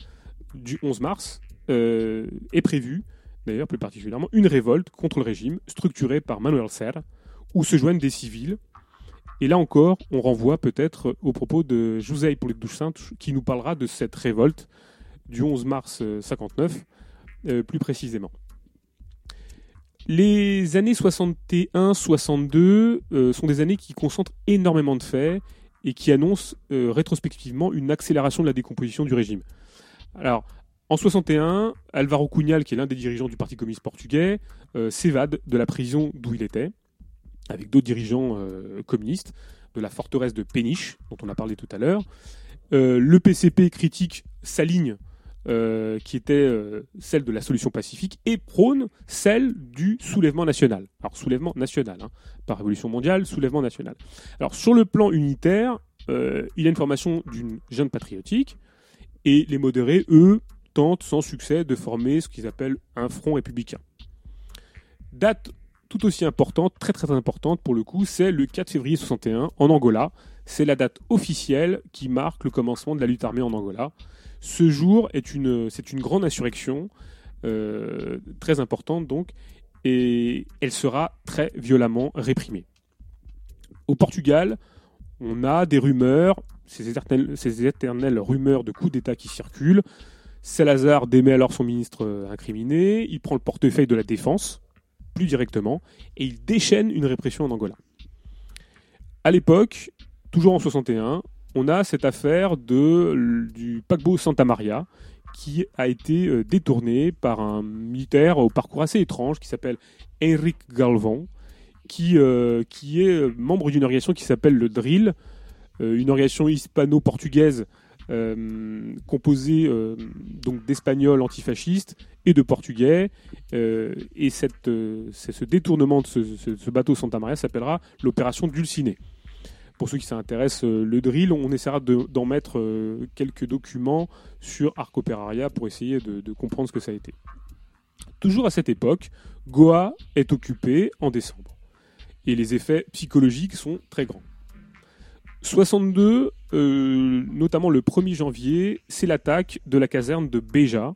A: du 11 mars, est prévu, d'ailleurs plus particulièrement, une révolte contre le régime structurée par Manuel Serra, où se joignent des civils. Et là encore, on renvoie peut-être au propos de José dos Santos, qui nous parlera de cette révolte du 11 mars euh, 59, euh, plus précisément. Les années 61-62 euh, sont des années qui concentrent énormément de faits et qui annoncent euh, rétrospectivement une accélération de la décomposition du régime. Alors, en 61, Alvaro Cunhal, qui est l'un des dirigeants du Parti communiste portugais, euh, s'évade de la prison d'où il était, avec d'autres dirigeants euh, communistes, de la forteresse de Péniche, dont on a parlé tout à l'heure. Euh, le PCP critique sa ligne, euh, qui était euh, celle de la solution pacifique, et prône celle du soulèvement national. Alors, soulèvement national, hein, pas révolution mondiale, soulèvement national. Alors, sur le plan unitaire, euh, il y a une formation d'une jeune patriotique, et les modérés, eux, tentent sans succès de former ce qu'ils appellent un front républicain. Date tout aussi importante, très très importante pour le coup, c'est le 4 février 61 en Angola. C'est la date officielle qui marque le commencement de la lutte armée en Angola. Ce jour est une, c'est une grande insurrection, euh, très importante donc, et elle sera très violemment réprimée. Au Portugal, on a des rumeurs, ces éternelles, rumeurs de coup d'État qui circulent. Salazar démet alors son ministre euh, incriminé, il prend le portefeuille de la défense, plus directement, et il déchaîne une répression en Angola. À l'époque, toujours en 61, on a cette affaire de, du paquebot Santa Maria qui a été euh, détourné par un militaire au parcours assez étrange qui s'appelle Henrique Galvão, qui, euh, qui est euh, membre d'une organisation qui s'appelle le Drill, une organisation hispano-portugaise composée donc d'Espagnols antifascistes et de Portugais. Et cette, ce détournement de ce bateau Santa Maria s'appellera l'opération Dulcinée. Pour ceux qui s'intéressent, euh, le drill, on essaiera de- d'en mettre euh, quelques documents sur Arco Peraria pour essayer de, comprendre ce que ça a été. Toujours à cette époque, Goa est occupé en décembre. Et les effets psychologiques sont très grands. 62, euh, notamment le 1er janvier, c'est l'attaque de la caserne de Béja.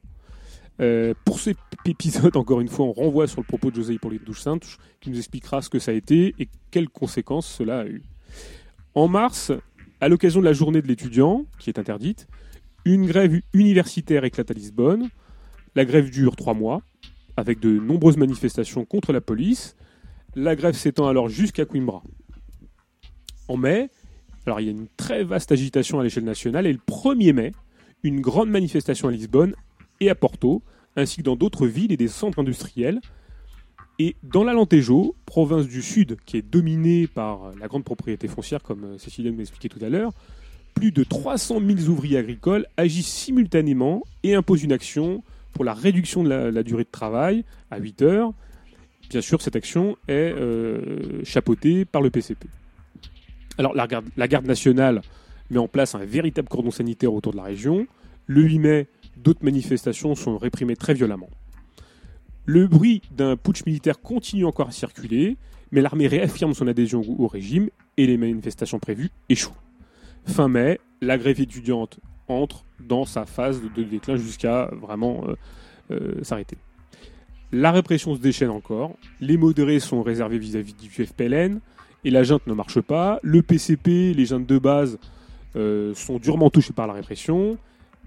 A: Euh, pour cet épisode, encore une fois, on renvoie sur le propos de José Hippolyte Douche Sainte, qui nous expliquera ce que ça a été et quelles conséquences cela a eu. En mars, à l'occasion de la journée de l'étudiant, qui est interdite, une grève universitaire éclate à Lisbonne. La grève dure trois mois, avec de nombreuses manifestations contre la police. La grève s'étend alors jusqu'à Coimbra. En mai, alors il y a une très vaste agitation à l'échelle nationale, et le 1er mai, une grande manifestation à Lisbonne et à Porto, ainsi que dans d'autres villes et des centres industriels. Et dans l'Alentejo, province du Sud, qui est dominée par la grande propriété foncière, comme euh, Cécilia m'a expliqué tout à l'heure, plus de 300 000 ouvriers agricoles agissent simultanément et imposent une action pour la réduction de la, la durée de travail à 8 heures. Bien sûr, cette action est euh, chapeautée par le PCP. Alors, la garde, la garde nationale met en place un véritable cordon sanitaire autour de la région. Le 8 mai, d'autres manifestations sont réprimées très violemment. Le bruit d'un putsch militaire continue encore à circuler, mais l'armée réaffirme son adhésion au régime et les manifestations prévues échouent. Fin mai, la grève étudiante entre dans sa phase de, déclin jusqu'à vraiment euh, euh, s'arrêter. La répression se déchaîne encore, les modérés sont réservés vis-à-vis du FPLN, et la junte ne marche pas, le PCP, les juntes de base euh, sont durement touchés par la répression,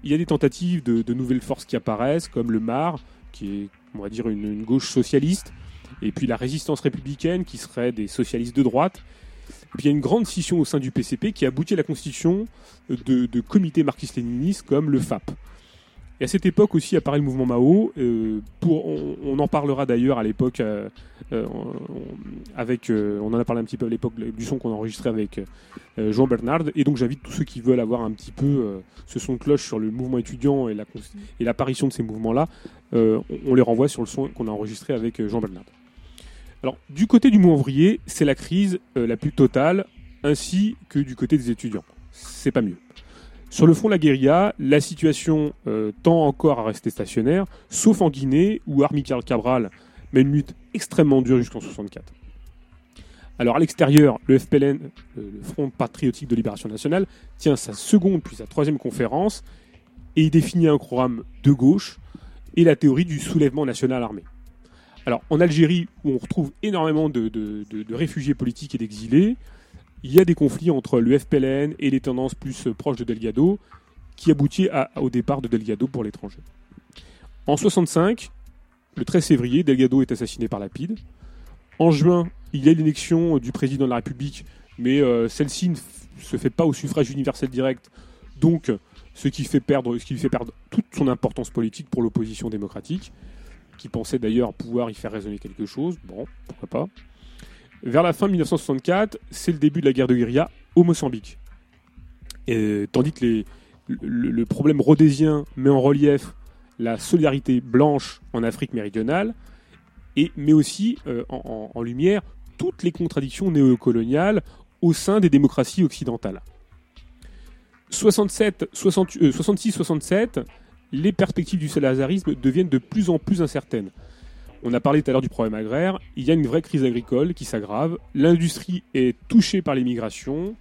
A: il y a des tentatives de nouvelles forces qui apparaissent, comme le MAR, qui est, on va dire, une, gauche socialiste, et puis la résistance républicaine, qui serait des socialistes de droite. Puis il y a une grande scission au sein du PCP qui aboutit à la constitution de, comités marxistes-léninistes comme le FAP. Et à cette époque aussi apparaît le mouvement Mao. euh, pour, on, en parlera d'ailleurs à l'époque euh, euh, avec, on en a parlé un petit peu à l'époque du son qu'on a enregistré avec Jean Bernard. Et donc j'invite tous ceux qui veulent avoir un petit peu ce son de cloche sur le mouvement étudiant et la cons- et l'apparition de ces mouvements-là, on, on les renvoie sur le son qu'on a enregistré avec euh, Jean Bernard. Alors du côté du ouvrier, c'est la crise euh, la plus totale, ainsi que du côté des étudiants. C'est pas mieux. Sur le front de la guérilla, la situation euh, tend encore à rester stationnaire, sauf en Guinée, où Armical Cabral mène une lutte extrêmement dure jusqu'en 64. Alors à l'extérieur, le FPLN, euh, le Front Patriotique de Libération Nationale, tient sa seconde puis sa troisième conférence et il définit un programme de gauche et la théorie du soulèvement national armé. Alors en Algérie, où on retrouve énormément de, réfugiés politiques et d'exilés, il y a des conflits entre le FPLN et les tendances plus euh, proches de Delgado, qui aboutit au départ de Delgado pour l'étranger. En 65, le 13 février, Delgado est assassiné par Lapide. En juin, il y a l'élection du président de la République, mais euh, celle-ci ne se fait pas au suffrage universel direct, donc ce qui fait perdre, ce qui fait perdre toute son importance politique pour l'opposition démocratique, qui pensait d'ailleurs pouvoir y faire résonner quelque chose. Bon, pourquoi pas. Vers la fin de 1964, c'est le début de la guerre de guérilla au Mozambique. Tandis que le, problème rhodésien met en relief la solidarité blanche en Afrique méridionale, et met aussi euh, en- en lumière toutes les contradictions néocoloniales au sein des démocraties occidentales. 67, 60 euh, 66-67, les perspectives du salazarisme deviennent de plus en plus incertaines. On a parlé tout à l'heure du problème agraire, il y a une vraie crise agricole qui s'aggrave, l'industrie est touchée par l'immigration,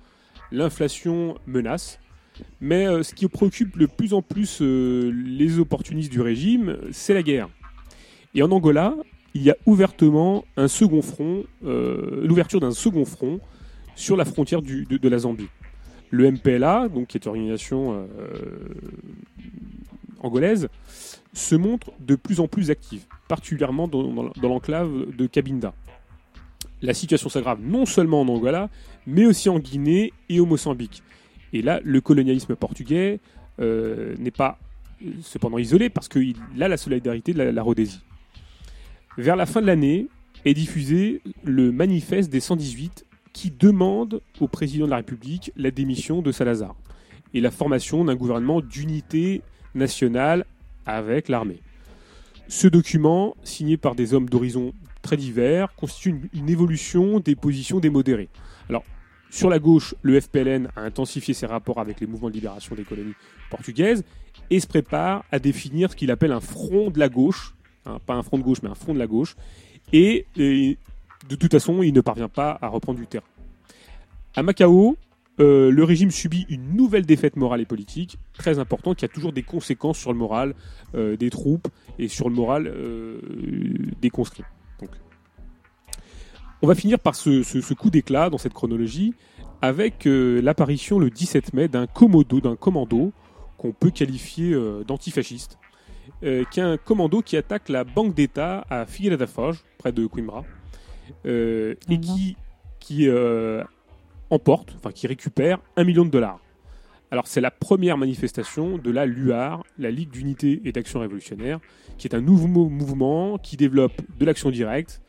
A: l'inflation menace, mais euh, ce qui préoccupe le plus en plus euh, les opportunistes du régime, c'est la guerre. Et en Angola, il y a ouvertement un second front, euh, l'ouverture d'un second front sur la frontière de la Zambie. Le MPLA, donc, qui est une organisation euh, angolaise se montre de plus en plus active, particulièrement dans, l'enclave de Cabinda. La situation s'aggrave non seulement en Angola, mais aussi en Guinée et au Mozambique. Et là, le colonialisme portugais euh, n'est pas cependant isolé parce qu'il a la solidarité de la, la Rhodésie. Vers la fin de l'année est diffusé le manifeste des 118 qui demande au président de la République la démission de Salazar et la formation d'un gouvernement d'unité nationale avec l'armée. Ce document, signé par des hommes d'horizons très divers, constitue une, évolution des positions des modérés. Alors, sur la gauche, le FPLN a intensifié ses rapports avec les mouvements de libération des colonies portugaises et se prépare à définir ce qu'il appelle un front de la gauche, hein, pas un front de gauche, mais un front de la gauche, et de toute façon, il ne parvient pas à reprendre du terrain. À Macao, euh, le régime subit une nouvelle défaite morale et politique très importante qui a toujours des conséquences sur le moral euh, des troupes et sur le moral euh, des conscrits. On va finir par ce, coup d'éclat dans cette chronologie avec l'apparition le 17 mai d'un d'un commando qu'on peut qualifier d'antifasciste, qui est un commando qui attaque la banque d'État à Figueira da Foz, près de Coimbra, euh, et
B: Ah
A: qui, qui euh, emporte, enfin qui récupère un million de dollars. Alors c'est la première manifestation de la LUAR, la Ligue d'unité et d'action révolutionnaire, qui est un nouveau mou- mouvement qui développe de l'action directe.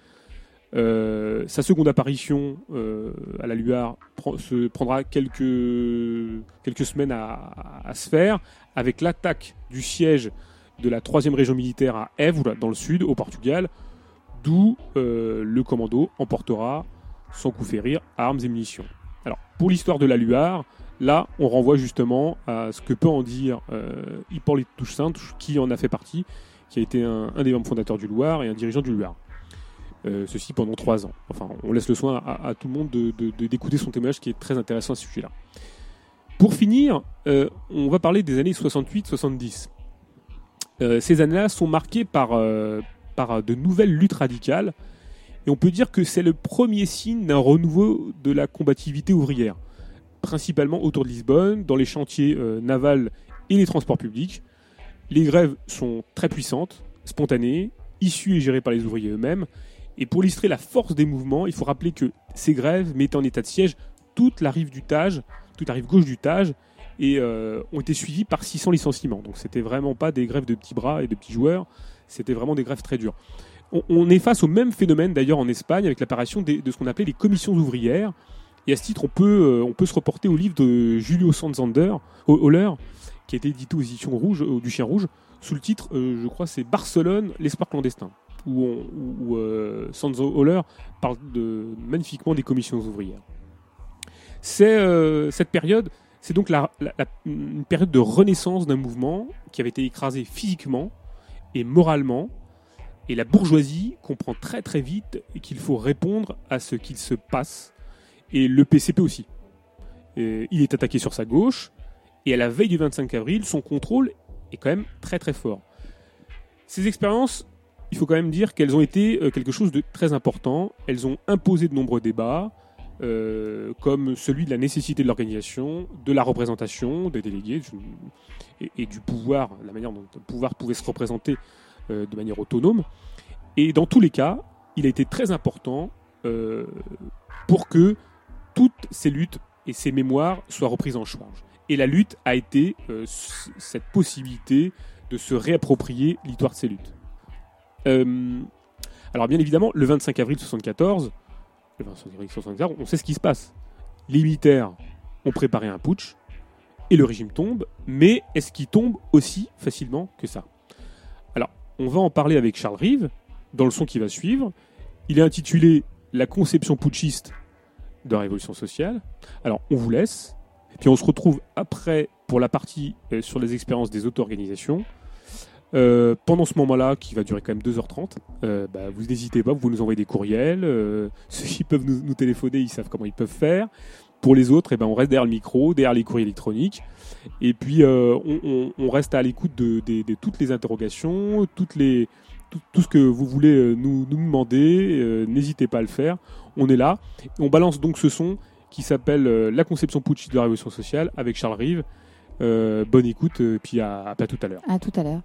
A: Euh, sa seconde apparition euh, à la LUAR se prendra quelques, quelques semaines à, à se faire, avec l'attaque du siège de la troisième région militaire à Évora, dans le sud, au Portugal, d'où euh, le commando emportera, sans coup férir, armes et munitions. Alors, pour l'histoire de la LUAR, là, on renvoie justement à ce que peut en dire euh, Hippolyte Toussaint, qui en a fait partie, qui a été un, des membres fondateurs du Loir et un dirigeant du Loir. Euh, ceci pendant trois ans. Enfin, on laisse le soin à, tout le monde de- de- de- d'écouter son témoignage qui est très intéressant à ce sujet-là. Pour finir, euh, on va parler des années 68-70. Euh, ces années-là sont marquées par, par de nouvelles luttes radicales et on peut dire que c'est le premier signe d'un renouveau de la combativité ouvrière, principalement autour de Lisbonne, dans les chantiers euh, navals et les transports publics. Les grèves sont très puissantes, spontanées, issues et gérées par les ouvriers eux-mêmes. Et pour illustrer la force des mouvements, il faut rappeler que ces grèves mettaient en état de siège toute la rive du Tage, toute la rive gauche du Tage, et euh, ont été suivies par 600 licenciements. Donc c'était vraiment pas des grèves de petits bras et de petits joueurs, c'était vraiment des grèves très dures. On, est face au même phénomène d'ailleurs en Espagne avec l'apparition de ce qu'on appelait les commissions ouvrières. Et à ce titre, on peut, euh, on peut se reporter au livre de Julio Santander, Holler, qui a été édité aux éditions Rouge, euh, du Chien Rouge, sous le titre, euh, je crois, c'est Barcelone, l'espoir clandestin, où, on- où, euh, Sanzo parle magnifiquement des commissions ouvrières. C'est cette période, c'est donc une période de renaissance d'un mouvement qui avait été écrasé physiquement et moralement, et la bourgeoisie comprend très très vite qu'il faut répondre à ce qu'il se passe, et le PCP aussi. Et il est attaqué sur sa gauche, et à la veille du 25 avril, son contrôle est quand même très très fort. Ces expériences, il faut quand même dire qu'elles ont été euh, quelque chose de très important. Elles ont imposé de nombreux débats, euh, comme celui de la nécessité de l'organisation, de la représentation des délégués et, du pouvoir, la manière dont le pouvoir pouvait se représenter euh, de manière autonome. Et dans tous les cas, il a été très important euh, pour que toutes ces luttes et ces mémoires soient reprises en charge. Et la lutte a été euh, cette possibilité de se réapproprier l'histoire de ces luttes. Alors bien évidemment, le 25 avril 74, le 25 avril 74, on sait ce qui se passe. Les militaires ont préparé un putsch et le régime tombe, mais est-ce qu'il tombe aussi facilement que ça? Alors, on va en parler avec Charles Rive dans le son qui va suivre. Il est intitulé La conception putschiste de la révolution sociale. Alors, on vous laisse. Et puis, on se retrouve après pour la partie euh, sur les expériences des auto-organisations. Euh, pendant ce moment-là, qui va durer quand même 2h30, euh, bah, vous n'hésitez pas, vous nous envoyez des courriels. ceux qui peuvent nous téléphoner, ils savent comment ils peuvent faire. Pour les autres, eh ben, on reste derrière le micro, derrière les courriers électroniques. Et puis, euh, on, reste à l'écoute de, toutes les interrogations, toutes les, tout, ce que vous voulez euh, nous, nous demander. euh, N'hésitez pas à le faire. On est là. On balance donc ce son qui s'appelle La conception putschiste de la révolution sociale avec Charles Rive. Bonne écoute, puis à, à tout à l'heure.
B: À tout à l'heure.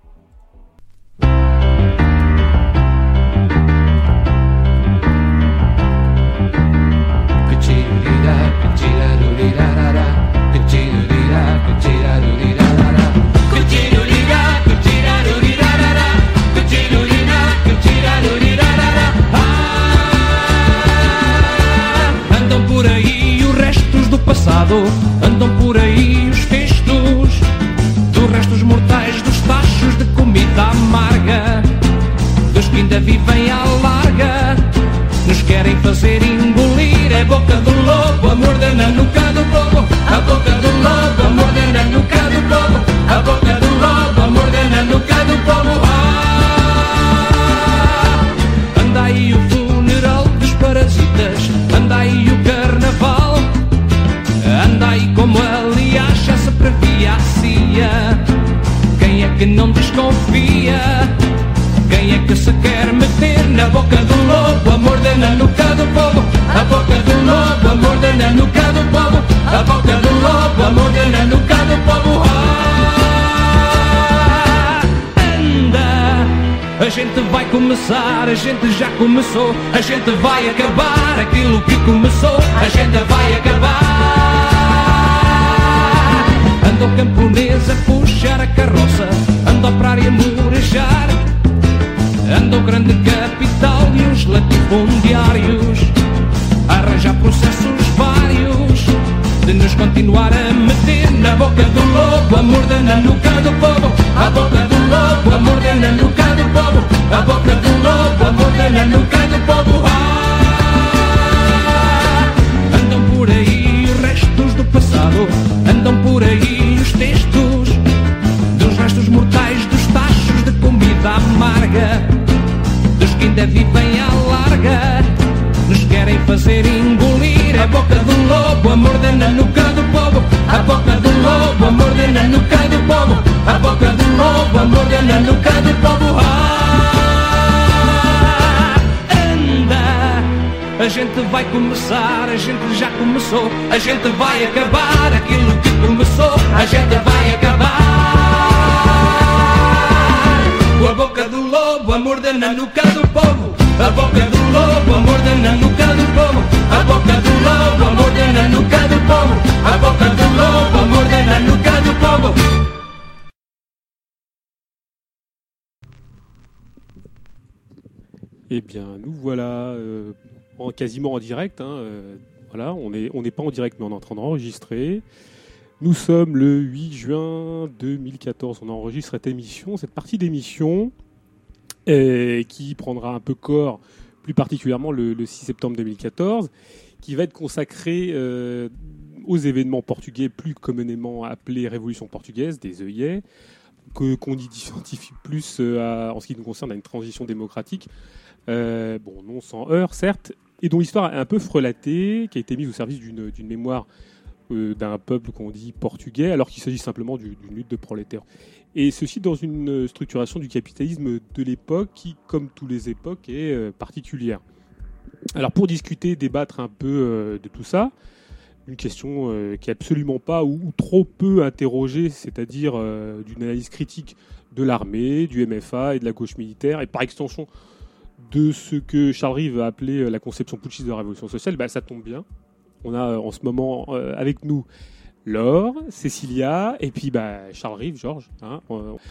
F: Andam por aí os restos do passado, andam por aí os festos dos restos mortais dos tachos de comida amarga, dos que ainda vivem à larga, nos querem fazer engolir. A boca do lobo, a morder na nuca do povo, a boca do lobo, a na nuca do povo, a boca do lobo, a morder na nuca do povo. Ah, anda aí o funeral dos parasitas, anda aí o carnaval, anda aí como aliás já se previa a CIA. Quem é que não desconfia? Quem é que se quer meter na boca do lobo, a morder na nuca do povo? A boca do lobo, a morder na nuca do povo. A boca do lobo, a morder na nuca do povo. Ah, anda, a gente vai começar, a gente já começou, a gente vai acabar aquilo que começou, a gente vai acabar. Anda o camponês a puxar a carroça, anda a operário a murejar. Anda o grande capital e os latifundiários arranjar processos vários de nos continuar a meter na boca do lobo, a morder na nuca do povo, a boca do lobo, a morder na nuca do povo, a boca do lobo, a morder na nuca do povo. Ah, andam por aí os restos do passado, andam por aí os textos dos restos mortais dos tachos de comida amarga, dos que ainda vivem à larga, querem fazer engolir. A boca do lobo, a morder na nuca do povo, a boca do lobo, a morder na nuca do povo, a boca do lobo, a morder na nuca do povo. Ah, anda, a gente vai começar, a gente já começou, a gente vai acabar aquilo que começou, a gente vai acabar. Com a boca do lobo a morder na nuca do povo, a boca do lobo a
A: Eh bien, nous voilà euh, en, quasiment en direct. hein, euh, on n'est pas en direct, mais on est en train d'enregistrer. Nous sommes le 8 juin 2014. On enregistre cette émission, cette partie d'émission euh, qui prendra un peu corps, plus particulièrement le, le 6 septembre 2014, qui va être consacrée aux événements portugais, plus communément appelés Révolution portugaise, des œillets, qu'on identifie plus en ce qui nous concerne à une transition démocratique. Euh, bon, non sans heurts, certes, et dont l'histoire est un peu frelatée, qui a été mise au service d'une mémoire euh, d'un peuple qu'on dit portugais, alors qu'il s'agit simplement du- d'une lutte de prolétaires. Et ceci dans une structuration du capitalisme de l'époque qui, comme toutes les époques, est euh, particulière. Alors pour discuter, débattre un peu euh, de tout ça, une question euh, qui est absolument pas ou, trop peu interrogée, c'est-à-dire euh, d'une analyse critique de l'armée, du MFA et de la gauche militaire, et par extension de ce que Charles Rive a appelé euh, la conception putschiste de la révolution sociale, bah, ça tombe bien. On a euh, en ce moment euh, avec nous Laure, Cécilia, et puis bah, Charles Rive, Georges. hein.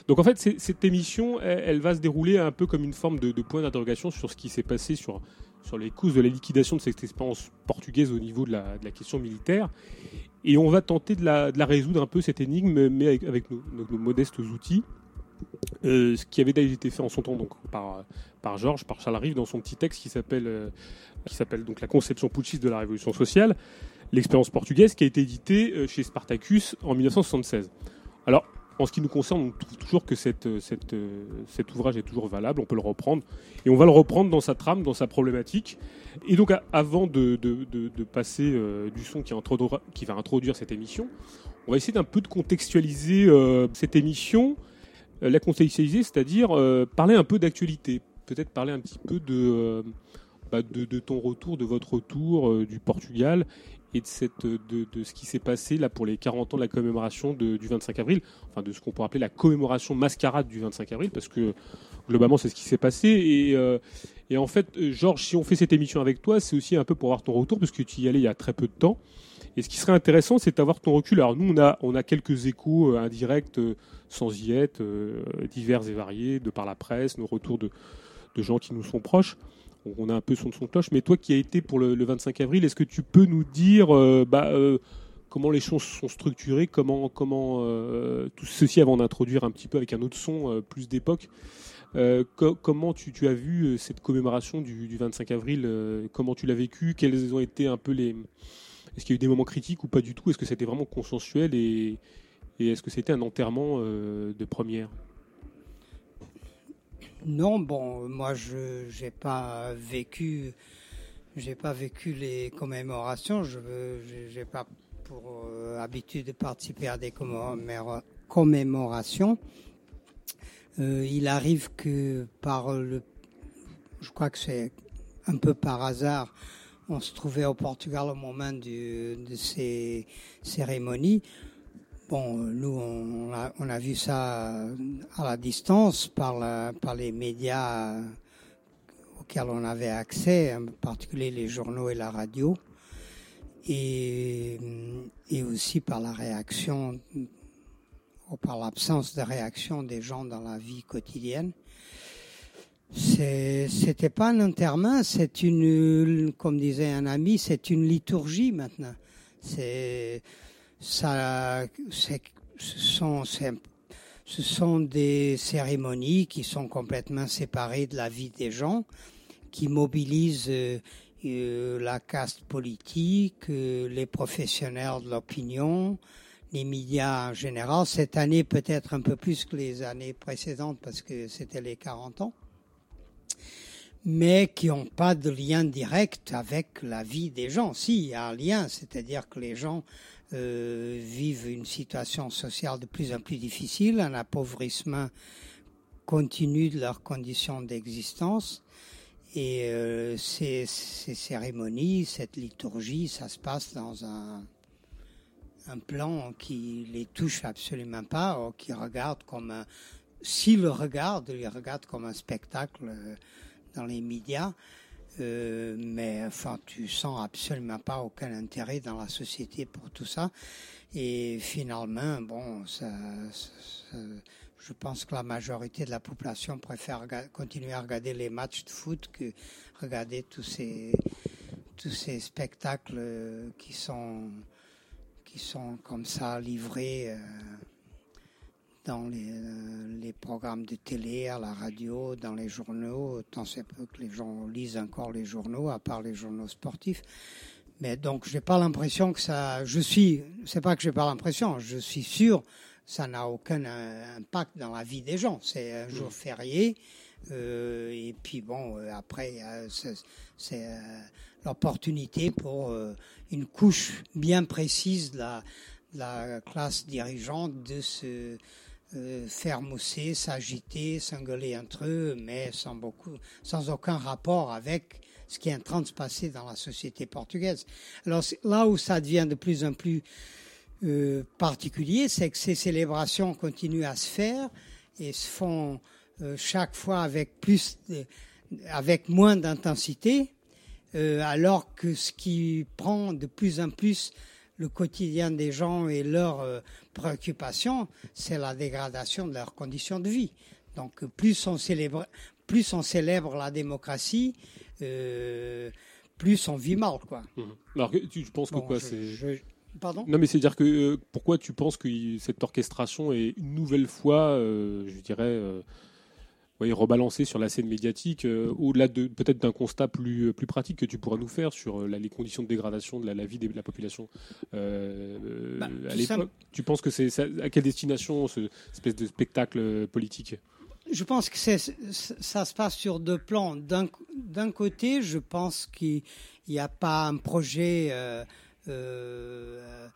A: Donc en fait, cette émission, elle, va se dérouler un peu comme une forme de, point d'interrogation sur ce qui s'est passé sur, sur les causes de la liquidation de cette expérience portugaise au niveau de la, question militaire. Et on va tenter de la, de la résoudre un peu, cette énigme, mais avec, nos, modestes outils. Ce qui avait déjà été fait en son temps donc, par, par Georges, par Charles Rive, dans son petit texte qui s'appelle euh, qui s'appelle donc La conception putschiste de la révolution sociale, l'expérience portugaise, qui a été édité euh, chez Spartacus en 1976. Alors, en ce qui nous concerne, on trouve toujours que cette, euh, cet ouvrage est toujours valable, on peut le reprendre, et on va le reprendre dans sa trame, dans sa problématique. Et donc, avant de, de- de- passer du son qui, va introduire cette émission, on va essayer d'un peu de contextualiser cette émission, la contextualiser, c'est-à-dire parler un peu d'actualité, peut-être parler un petit peu de, euh, bah, de, de ton retour, de votre retour euh, du Portugal, et de, cette, de, de ce qui s'est passé là pour les 40 ans de la commémoration du 25 avril, enfin de ce qu'on pourrait appeler la commémoration mascarade du 25 avril, parce que globalement c'est ce qui s'est passé. Et, euh, et en fait, euh, Georges, si on fait cette émission avec toi, c'est aussi un peu pour avoir ton retour, parce que tu y allais il y a très peu de temps. Et ce qui serait intéressant, c'est d'avoir ton recul. Alors nous, on a, on a quelques échos euh, indirects, euh, sans y être, euh, divers et variés, de par la presse, nos retours de, de gens qui nous sont proches. On a un peu son de son cloche. Mais toi qui as été pour le, le 25 avril, est-ce que tu peux nous dire euh, bah, euh, comment les choses sont structurées, comment, comment euh, tout ceci avant d'introduire un petit peu avec un autre son plus d'époque co- comment tu, as vu cette commémoration du, du 25 avril Comment tu l'as vécu Quels ont été un peu les. Est-ce qu'il y a eu des moments critiques ou pas du tout? Est-ce que c'était vraiment consensuel et, est-ce que c'était un enterrement de première?
G: Non, bon, moi je j'ai pas vécu, j'ai pas vécu les commémorations. Je j'ai pas pour euh, habitude de participer à des commémora- commémorations. Euh, il arrive que par le, je crois que c'est un peu par hasard, on se trouvait au Portugal au moment de ces cérémonies. Bon, nous, on a, vu ça à la distance par, les médias auxquels on avait accès, en particulier les journaux et la radio, et, aussi par la réaction, ou par l'absence de réaction des gens dans la vie quotidienne. C'était pas un enterrement, c'est une, comme disait un ami, c'est une liturgie maintenant. C'est ce sont des cérémonies qui sont complètement séparées de la vie des gens, qui mobilisent euh, euh, la caste politique, euh, les professionnels de l'opinion, les médias en général. Cette année, peut-être un peu plus que les années précédentes parce que c'était les 40 ans mais qui n'ont pas de lien direct avec la vie des gens. Si, il y a un lien, c'est-à-dire que les gens euh, vivent une situation sociale de plus en plus difficile, un appauvrissement continu de leurs conditions d'existence. Et euh, ces, cérémonies, cette liturgie, ça se passe dans un, plan qui les touche absolument pas, ou qui regarde comme un, s'ils le regardent, ils regardent comme un spectacle euh, dans les médias, euh, mais enfin, tu sens absolument pas aucun intérêt dans la société pour tout ça. Et finalement, bon, je pense que la majorité de la population préfère continuer à regarder les matchs de foot que regarder tous ces tous ces spectacles euh, qui sont qui sont comme ça livrés euh, dans les, euh, les programmes de télé, à la radio, dans les journaux, tant c'est peu que les gens lisent encore les journaux, à part les journaux sportifs. Mais donc, j'ai pas l'impression que ça. Je suis. C'est pas que j'ai pas l'impression. Je suis sûr. Ça n'a aucun euh, impact dans la vie des gens. C'est un jour férié. euh, et puis bon, euh, après, euh, c'est l'opportunité pour une couche bien précise de la, de la classe dirigeante de se euh, faire mousser, s'agiter, s'engueuler entre eux, mais sans beaucoup, sans aucun rapport avec ce qui est en train de se passer dans la société portugaise. Alors là où ça devient de plus en plus euh, particulier, c'est que ces célébrations continuent à se faire et se font euh, chaque fois avec plus, avec moins d'intensité, alors que ce qui prend de plus en plus le quotidien des gens et leurs préoccupations, c'est la dégradation de leurs conditions de vie. Donc plus on célèbre, plus on célèbre la démocratie, euh, plus on vit mal, quoi.
A: Mhm. Alors tu penses que
G: Bon,
A: quoi c'est
G: Pardon?
A: Non, mais c'est dire que euh, pourquoi tu penses que cette orchestration est une nouvelle fois, euh, je dirais, euh, oui, rebalancée sur la scène médiatique, euh, au-delà de peut-être d'un constat plus plus pratique que tu pourras nous faire sur euh, la- les conditions de dégradation de la, la vie de la population euh, euh,
G: Bah,
A: à l'époque. Tu penses que c'est à quelle destination ce espèce de spectacle euh, politique?
G: Je pense que c'est, ça se passe sur deux plans. D'un, d'un côté, je pense qu'il n'y a pas un projet euh, euh,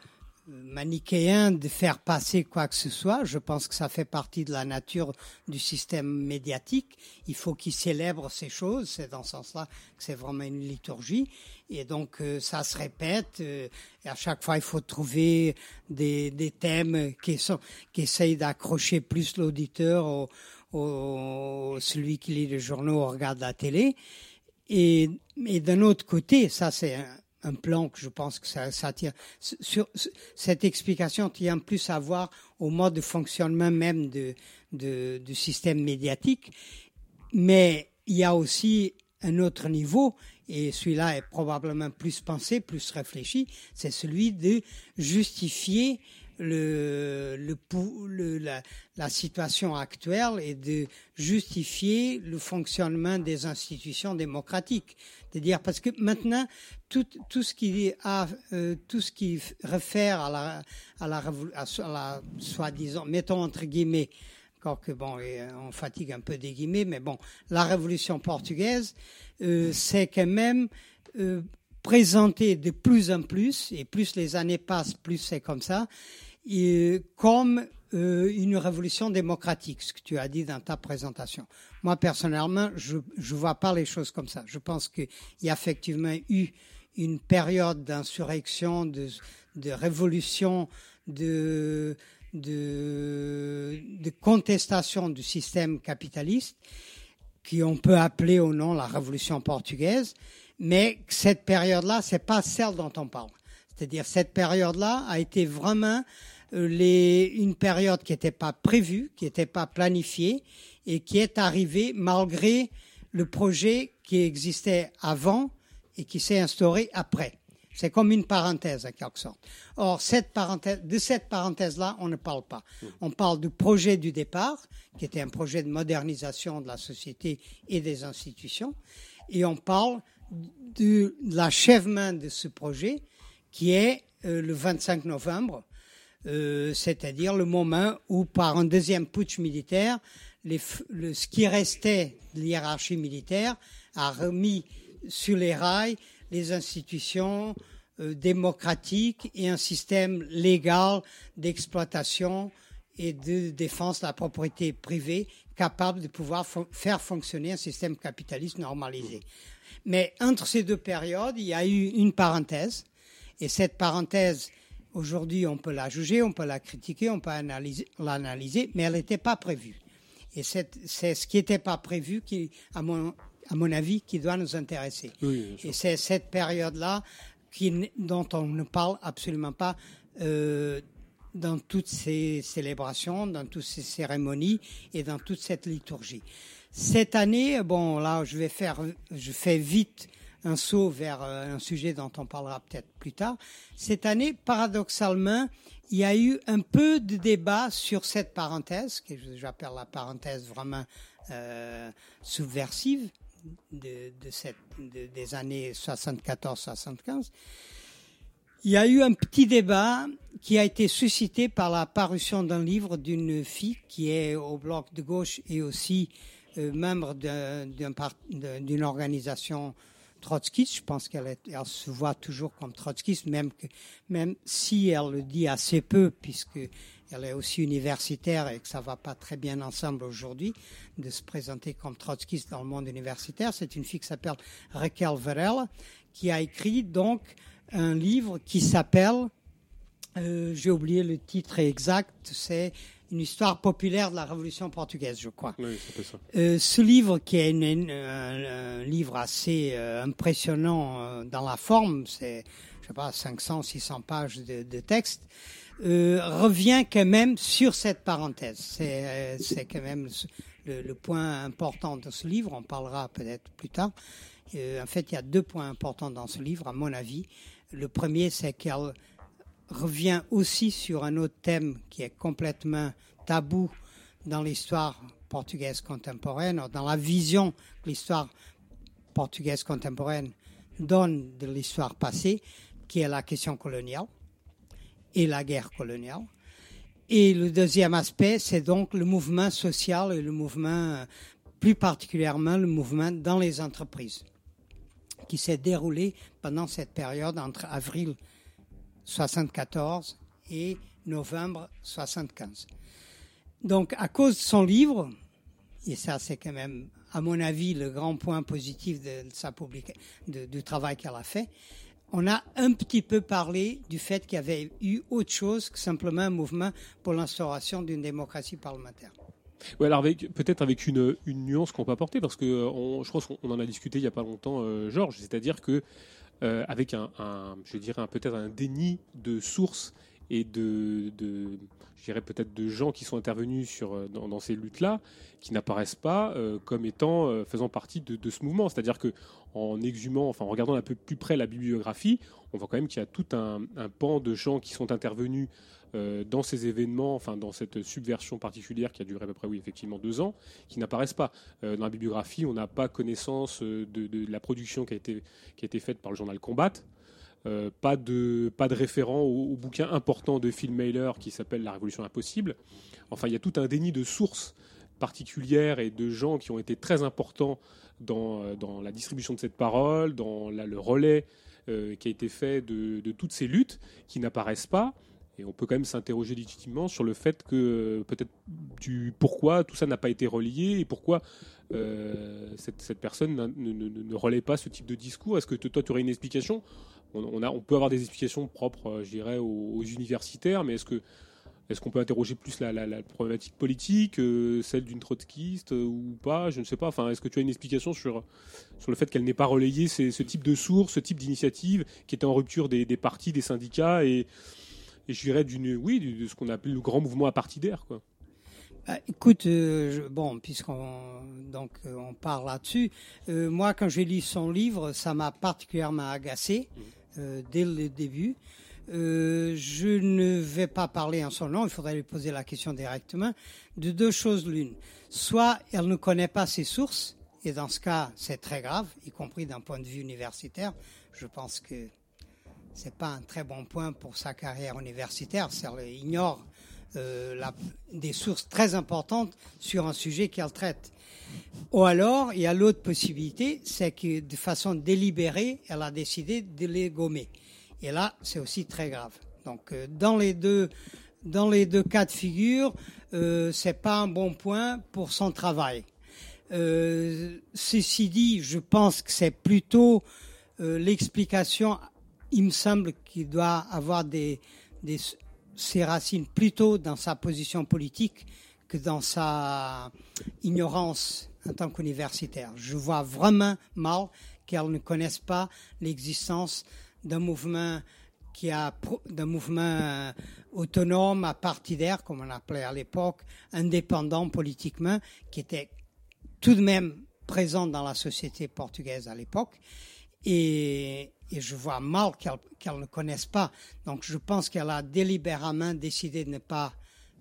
G: manichéen de faire passer quoi que ce soit. Je pense que ça fait partie de la nature du système médiatique. Il faut qu'il célèbre ces choses. C'est dans ce sens-là que c'est vraiment une liturgie. Et donc euh, ça se répète. euh, et à chaque fois, il faut trouver des, thèmes qui, sont, qui essayent d'accrocher plus l'auditeur au, au, celui qui lit les journaux ou regarde la télé. Et, et d'un autre côté, ça c'est un, plan que je pense que ça, ça. Sur, cette explication tient plus à voir au mode de fonctionnement même de, du système médiatique. Mais il y a aussi un autre niveau, et celui-là est probablement plus pensé, plus réfléchi, c'est celui de justifier le, le, le- la, la situation actuelle et de justifier le fonctionnement des institutions démocratiques. C'est-à-dire parce que maintenant tout, tout ce qui a euh, tout ce qui réfère à la à la, à la soi-disant mettons entre guillemets encore que bon euh, on fatigue un peu des guillemets mais bon la révolution portugaise euh, c'est quand même euh, présenté de plus en plus et plus les années passent plus c'est comme ça comme euh, une révolution démocratique, ce que tu as dit dans ta présentation. Moi, personnellement, je ne vois pas les choses comme ça. Je pense qu'il y a effectivement eu une période d'insurrection, de, révolution, de, de, contestation du système capitaliste, qui on peut appeler au nom la révolution portugaise, mais cette période-là, c'est pas celle dont on parle. C'est-à-dire cette période-là a été vraiment euh, les, une période qui n'était pas prévue, qui n'était pas planifiée et qui est arrivée malgré le projet qui existait avant et qui s'est instauré après. C'est comme une parenthèse, en quelque sorte. Or, cette parenthèse, de cette parenthèse-là, on ne parle pas. On parle du projet du départ, qui était un projet de modernisation de la société et des institutions, et on parle de l'achèvement de ce projet, qui est euh, le 25 novembre, euh, c'est-à-dire le moment où, par un deuxième putsch militaire, les f- le, ce qui restait de l'hiérarchie militaire a remis sur les rails les institutions euh, démocratiques et un système légal d'exploitation et de défense de la propriété privée capable de pouvoir fon- faire fonctionner un système capitaliste normalisé. Mais entre ces deux périodes, il y a eu une parenthèse, et cette parenthèse, aujourd'hui, on peut la juger, on peut la critiquer, on peut analyser- l'analyser, mais elle n'était pas prévue. Et c'est ce qui n'était pas prévu qui, à mon, à mon avis, qui doit nous intéresser.
A: Oui.
G: Et c'est cette période-là dont on ne parle absolument pas euh, dans toutes ces célébrations, dans toutes ces cérémonies et dans toute cette liturgie. Cette année, bon, là, je vais faire, je fais vite un saut vers euh, un sujet dont on parlera peut-être plus tard. Cette année, paradoxalement, il y a eu un peu de débat sur cette parenthèse, que j'appelle la parenthèse vraiment euh, subversive de, de cette, de- des années 74-75. Il y a eu un petit débat qui a été suscité par la parution d'un livre d'une fille qui est au bloc de gauche et aussi euh, membre d'une organisation trotskiste. Je pense qu'elle se voit toujours comme trotskiste, même, même si elle le dit assez peu, puisque elle est aussi universitaire et que ça va pas très bien ensemble aujourd'hui de se présenter comme trotskiste dans le monde universitaire. C'est une fille qui s'appelle Raquel Varela, qui a écrit donc un livre qui s'appelle, euh, j'ai oublié le titre exact, c'est une histoire populaire de la Révolution portugaise, je crois.
A: Oui, ça.
G: Euh, ce livre, qui est une- une- un, un livre assez euh, impressionnant euh, dans la forme, c'est, je sais pas, 500, 600 pages de, de texte, revient quand même sur cette parenthèse. C'est, c'est quand même le, le point important de ce livre. On parlera peut-être plus tard. En fait, il y a deux points importants dans ce livre, à mon avis. Le premier, c'est qu'elle revient aussi sur un autre thème qui est complètement tabou dans l'histoire portugaise contemporaine, dans la vision que l'histoire portugaise contemporaine donne de l'histoire passée, qui est la question coloniale et la guerre coloniale. Et le deuxième aspect, c'est donc le mouvement social et le mouvement, plus particulièrement le mouvement dans les entreprises, qui s'est déroulé pendant cette période entre avril 74 et novembre 75. Donc, à cause de son livre, et ça c'est quand même, à mon avis, le grand point positif de, sa publica- du travail qu'elle a fait, on a un petit peu parlé du fait qu'il y avait eu autre chose que simplement un mouvement pour l'instauration d'une démocratie parlementaire.
A: Ouais, alors peut-être avec une, nuance qu'on peut apporter parce que euh, je pense qu'on on en a discuté il y a pas longtemps, euh, Georges, c'est-à-dire que euh, avec un, je dirais peut-être un déni de sources et de, je dirais peut-être de gens qui sont intervenus sur euh, dans, ces luttes-là qui n'apparaissent pas euh, comme étant faisant partie de, ce mouvement, c'est-à-dire que en exhumant, enfin en regardant un peu plus près la bibliographie, on voit quand même qu'il y a tout un pan de gens qui sont intervenus euh, dans ces événements, enfin dans cette subversion particulière qui a duré à peu près, oui, effectivement deux ans, qui n'apparaissent pas. Euh, dans la bibliographie, on n'a pas connaissance euh, de, la production qui a été, faite par le journal Combat. Pas, de, référent au, bouquin important de Phil Mailer qui s'appelle La Révolution Impossible. Enfin, il y a tout un déni de sources particulières et de gens qui ont été très importants dans, la distribution de cette parole, dans le relais qui a été fait de toutes ces luttes qui n'apparaissent pas. On peut quand même s'interroger légitimement sur le fait que euh, peut-être du pourquoi tout ça n'a pas été relié et pourquoi euh, cette, personne ne, relaie pas ce type de discours. Est-ce que toi tu aurais une explication? On, peut avoir des explications propres, euh, je dirais, aux, universitaires, mais est-ce que est-ce qu'on peut interroger plus la, problématique politique, celle d'une trotskiste ou pas? Je ne sais pas. Est-ce que tu as une explication sur, sur le fait qu'elle n'ait pas relayé ces- ce type de source, ce type d'initiative qui était en rupture des, des partis, des syndicats et, et je dirais d'une, oui, de ce qu'on appelle le grand mouvement apartidaire, quoi.
G: Ah, écoute, euh, je- bon, puisqu'on donc euh, on parle là-dessus, euh, moi quand j'ai lu son livre, ça m'a particulièrement agacé euh, dès le début. Je ne vais pas parler en son nom, il faudrait lui poser la question directement. De deux choses l'une, soit elle ne connaît pas ses sources, et dans ce cas c'est très grave, y compris d'un point de vue universitaire. Je pense que c'est pas un très bon point pour sa carrière universitaire. Il ignore euh, des sources très importantes sur un sujet qu'elle traite. Ou alors, il y a l'autre possibilité, c'est que de façon délibérée, elle a décidé de les gommer. Et là, c'est aussi très grave. Donc, euh, dans les deux, dans les deux cas de figure, euh, c'est pas un bon point pour son travail. Euh, ceci dit, je pense que c'est plutôt l'explication. Il me semble qu'il doit avoir ses racines plutôt dans sa position politique que dans sa ignorance en tant qu'universitaire. Je vois vraiment mal qu'elle ne connaisse pas l'existence d'un mouvement qui a d'un mouvement euh, autonome, apartidaire, comme on appelait à l'époque, indépendant politiquement, qui était tout de même présent dans la société portugaise à l'époque. Et, et je vois mal qu'elle ne connaisse pas. Donc je pense qu'elle a délibérément décidé de ne pas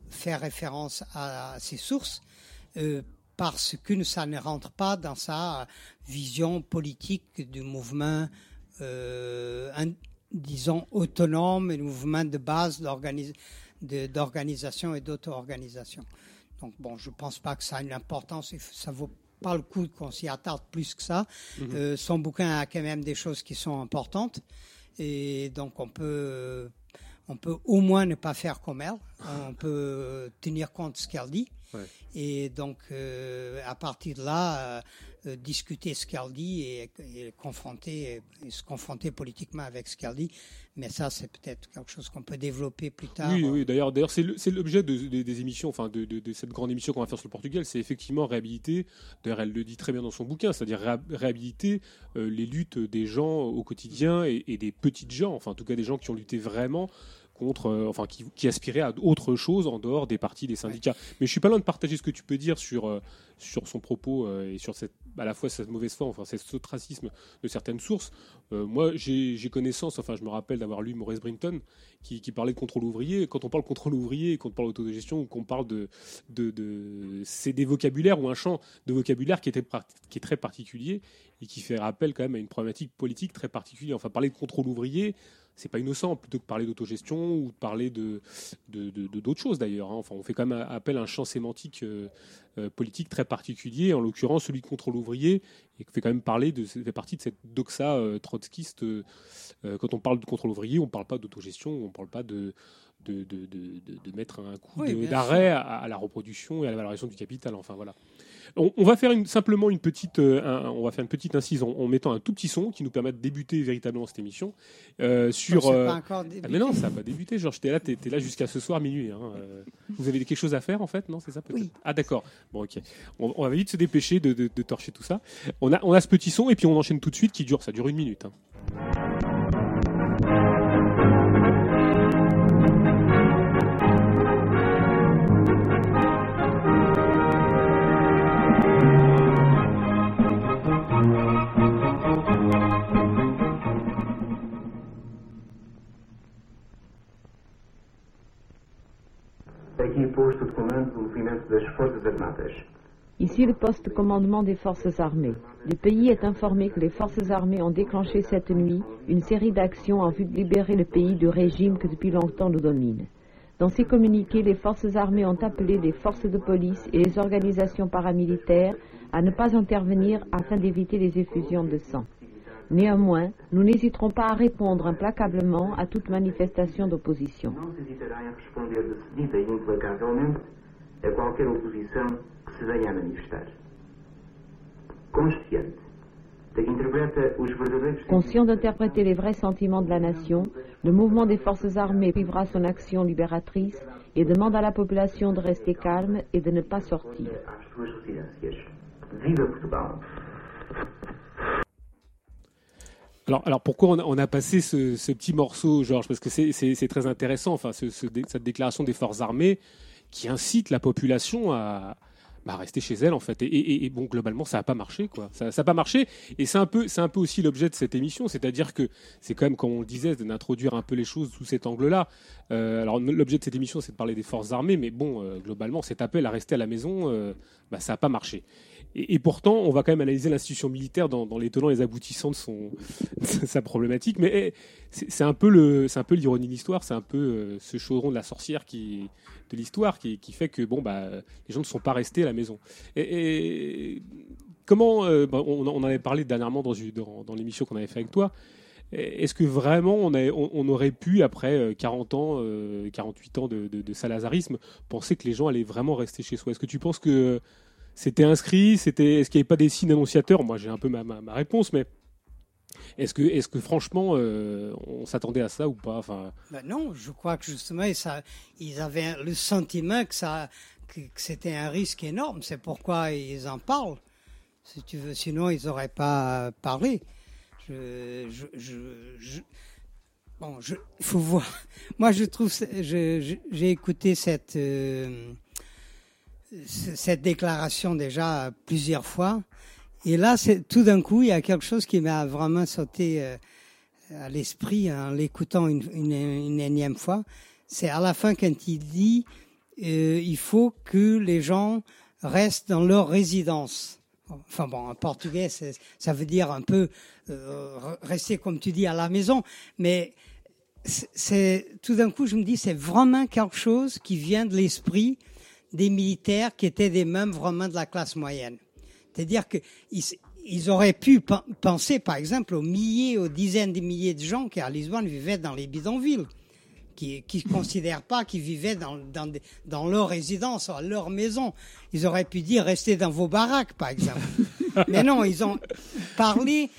G: faire référence à, ses sources euh, parce que ça ne rentre pas dans sa vision politique du mouvement, euh, disons, autonome, un mouvement de base d'organisation et d'auto-organisation. Donc bon, je pense pas que ça a une importance, ça vaut pas le coup qu'on s'y attarde plus que ça. Euh, son bouquin a quand même des choses qui sont importantes, et donc on peut, on peut au moins ne pas faire comme elle, on peut tenir compte de ce qu'elle dit,
A: Ouais.
G: et donc euh, à partir de là, euh, discuter ce qu'elle dit et, et confronter, et se confronter politiquement avec ce qu'elle dit. Mais ça, c'est peut-être quelque chose qu'on peut développer plus tard.
A: Oui, oui, d'ailleurs, d'ailleurs, c'est l'objet de, de- des émissions, enfin, de, cette grande émission qu'on va faire sur le Portugal, c'est effectivement réhabiliter. D'ailleurs, elle le dit très bien dans son bouquin, c'est-à-dire réha- réhabiliter euh, les luttes des gens au quotidien et, et des petites gens, enfin, en tout cas, des gens qui ont lutté vraiment contre, euh, enfin, qui, qui aspiraient à autre chose en dehors des partis, des syndicats. Mais je suis pas loin de partager ce que tu peux dire sur euh, sur son propos euh, et sur cette, à la fois cette mauvaise foi, enfin, cet ostracisme de certaines sources. Moi, j'ai connaissance, enfin, je me rappelle d'avoir lu Maurice Brinton qui, qui parlait de contrôle ouvrier. Quand on parle contrôle ouvrier, quand on parle d'autogestion, ou qu'on parle de, de, de c'est des vocabulaires ou un champ de vocabulaire qui, était, qui est très particulier et qui fait rappel quand même à une problématique politique très particulière. Enfin, parler de contrôle ouvrier, c'est pas innocent plutôt que parler d'autogestion ou de parler de de- de- de- d'autres choses d'ailleurs. hein. Enfin, on fait quand même appel à un champ sémantique euh, euh, politique très particulier, en l'occurrence celui de contrôle ouvrier, et qui fait quand même parler de fait partie de cette doxa euh, trotskiste. quand on parle de contrôle ouvrier, on ne parle pas d'autogestion, on ne parle pas de de, de, de, de- mettre un coup
G: Oui,
A: d'arrêt à, à la reproduction et à la valorisation du capital. Enfin voilà. On, on va faire une, simplement une petite, euh, un- on va faire une petite incise en, en mettant un tout petit son qui nous permet de débuter véritablement cette émission euh, sur. Euh,
G: pas encore
A: ah, mais non, ça pas débuté. Georges, t'es là, t'es, t'es là jusqu'à ce soir minuit. hein, euh. Vous avez quelque chose à faire en fait, non C'est ça peut-être?
G: Oui.
A: Ah d'accord. Bon ok. On, on va vite se dépêcher de, de- de torcher tout ça. On a, on a ce petit son et puis on enchaîne tout de suite qui dure, ça dure une minute. hein.
H: Ici le poste de commandement des forces armées. Le pays est informé que les forces armées ont déclenché cette nuit une série d'actions en vue de libérer le pays du régime que depuis longtemps nous domine. Dans ces communiqués, les forces armées ont appelé les forces de police et les organisations paramilitaires à ne pas intervenir afin d'éviter les effusions de sang. Néanmoins, nous n'hésiterons pas à répondre implacablement à toute manifestation d'opposition.
I: Se venha a manifestar. Consciente
H: Conscient d'interpréter les vrais sentiments de la nation, le mouvement des forces armées suivra son action libératrice et demande à la population de rester calme et de ne pas sortir.
A: Alors, alors pourquoi on a, on a passé ce, ce petit morceau, Georges? Parce que c'est- très intéressant, enfin, ce- ce dé- cette déclaration des forces armées qui incite la population à bah, rester chez elle, en fait. Et, et- bon, globalement, ça n'a pas marché, quoi. Ça n'a pas marché. Et c'est un, peu- c'est un peu aussi l'objet de cette émission, c'est-à-dire que c'est quand même, comme on le disait, d'introduire un peu les choses sous cet angle-là. Euh, alors, l'objet de cette émission, c'est de parler des forces armées, mais bon, euh, globalement, cet appel à rester à la maison, euh, bah, ça n'a pas marché. Et, pourtant, on va quand même analyser l'institution militaire dans, dans les tenants et les aboutissants de, son, sa problématique. Mais eh, c'est un peu l'ironie de l'histoire, c'est un peu euh, ce chaudron de la sorcière de l'histoire qui, fait que bon bah les gens ne sont pas restés à la maison. Et, comment, euh, bah, on, en avait parlé dernièrement dans, dans, dans l'émission qu'on avait fait avec toi. Est-ce que vraiment on, aurait pu, après euh, 40 ans, euh, 48 ans de, de- de salazarisme, penser que les gens allaient vraiment rester chez soi? Est-ce que tu penses que c'était inscrit C'était, Est-ce qu'il n'y avait pas des signes annonciateurs? Moi, j'ai un peu ma, réponse, mais est-ce que, est-ce que franchement, euh, on s'attendait à ça ou pas? Enfin,
G: Ben non, je crois que justement, ils, avaient le sentiment que, c'était un risque énorme. C'est pourquoi ils en parlent. Si tu veux, sinon, ils n'auraient pas parlé. Je, bon, je, faut voir. Moi, je trouve, j'ai écouté cette, euh, cette déclaration déjà plusieurs fois. Et là, tout d'un coup, il y a quelque chose qui m'a vraiment sauté euh, à l'esprit en l'écoutant une, énième fois. C'est à la fin quand il dit euh, il faut que les gens restent dans leur résidence. Enfin bon, en portugais, ça veut dire un peu euh, re- rester comme tu dis à la maison, mais c'est tout d'un coup je me dis c'est vraiment quelque chose qui vient de l'esprit des militaires qui étaient des mêmes vraiment de la classe moyenne. C'est-à-dire que ils, auraient pu pen- penser, par exemple, aux milliers, aux dizaines de milliers de gens qui à Lisbonne vivaient dans les bidonvilles, qui ne considèrent pas qu'ils vivaient dans, dans, dans leur résidence, leur maison. Ils auraient pu dire restez dans vos baraques, par exemple. Mais non, ils ont parlé.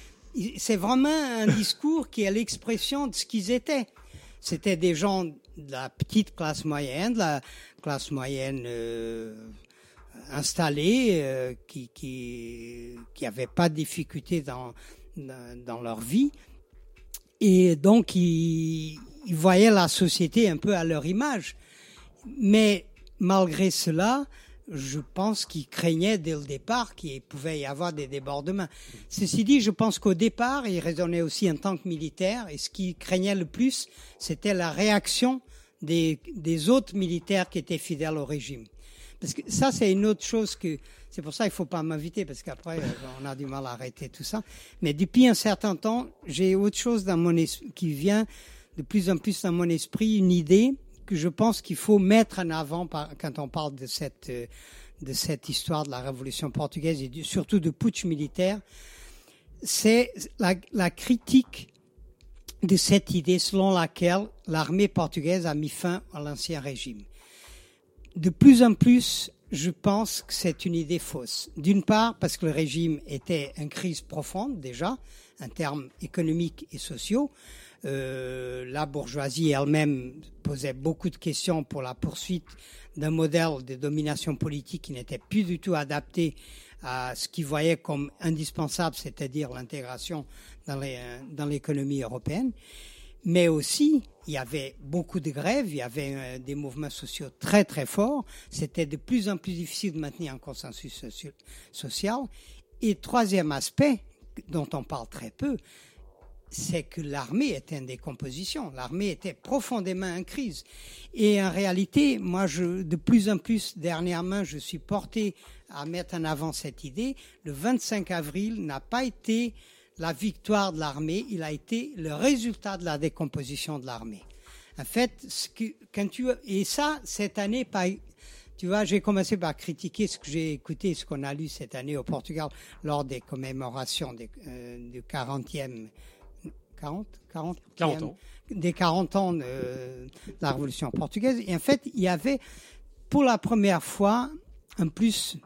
G: C'est vraiment un discours qui est l'expression de ce qu'ils étaient. C'était des gens de la petite classe moyenne, de la classe moyenne euh, installés, euh, qui qui qui pas de difficultés dans, dans dans leur vie et donc ils, ils voyaient la société un peu à leur image. Mais malgré cela, je pense qu'ils craignaient dès le départ qu'il pouvait y avoir des débordements. Ceci dit, je pense qu'au départ, ils raisonnaient aussi en tant que militaires, et ce qu'ils craignaient le plus, c'était la réaction des, des autres militaires qui étaient fidèles au régime. Parce que ça, c'est une autre chose que. C'est pour ça qu'il faut pas m'inviter, parce qu'après, euh, on a du mal à arrêter tout ça. Mais depuis un certain temps, j'ai autre chose dans mon es- qui vient de plus en plus dans mon esprit, une idée que je pense qu'il faut mettre en avant par- quand on parle de cette, euh, de cette histoire de la Révolution portugaise et du- surtout de putsch militaire. C'est la, la critique de cette idée selon laquelle l'armée portugaise a mis fin à l'ancien régime. De plus en plus, je pense que c'est une idée fausse. D'une part, parce que le régime était en crise profonde déjà, en termes économiques et sociaux. Euh, la bourgeoisie elle-même posait beaucoup de questions pour la poursuite d'un modèle de domination politique qui n'était plus du tout adapté à ce qu'ils voyaient comme indispensable, c'est-à-dire l'intégration euh, dans l'économie européenne. Mais aussi, il y avait beaucoup de grèves, il y avait euh, des mouvements sociaux très très forts. C'était de plus en plus difficile de maintenir un consensus social. Et troisième aspect, dont on parle très peu, c'est que l'armée était en décomposition. L'armée était profondément en crise. Et en réalité, moi, de plus en plus, dernièrement, je suis porté à mettre en avant cette idée. Le 25 avril n'a pas été la victoire de l'armée, il a été le résultat de la décomposition de l'armée. En fait, ce que, quand tu, et ça, cette année, par, tu vois, j'ai commencé par critiquer ce que j'ai écouté, ce qu'on a lu cette année au Portugal lors des commémorations des, euh, du 40e 40, 40,
A: 40 ans.
G: des 40 ans de, de la Révolution portugaise. Et en fait, il y avait pour la première fois, en plus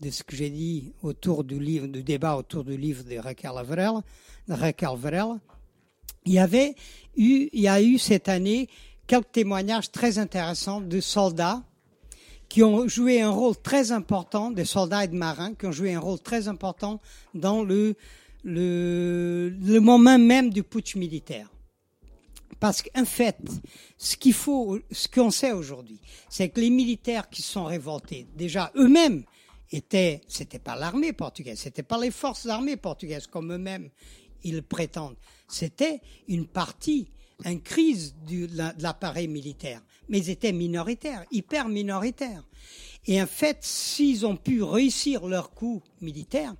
G: de ce que j'ai dit autour du livre, débat autour du livre de Raquel Varela, de Raquel Varela, il y avait eu, il y a eu cette année quelques témoignages très intéressants de soldats qui ont joué un rôle très important, des soldats et de marins, qui ont joué un rôle très important dans le, le, le moment même du putsch militaire. Parce qu'en fait, ce qu'il faut, ce qu'on sait aujourd'hui, c'est que les militaires qui sont révoltés, déjà eux-mêmes étaient, c'était pas l'armée portugaise, c'était pas les forces armées portugaises comme eux-mêmes ils prétendent, c'était une partie en crise de l'appareil militaire, mais ils étaient minoritaires, hyper minoritaires. Et en fait, s'ils ont pu réussir leur coup militaire,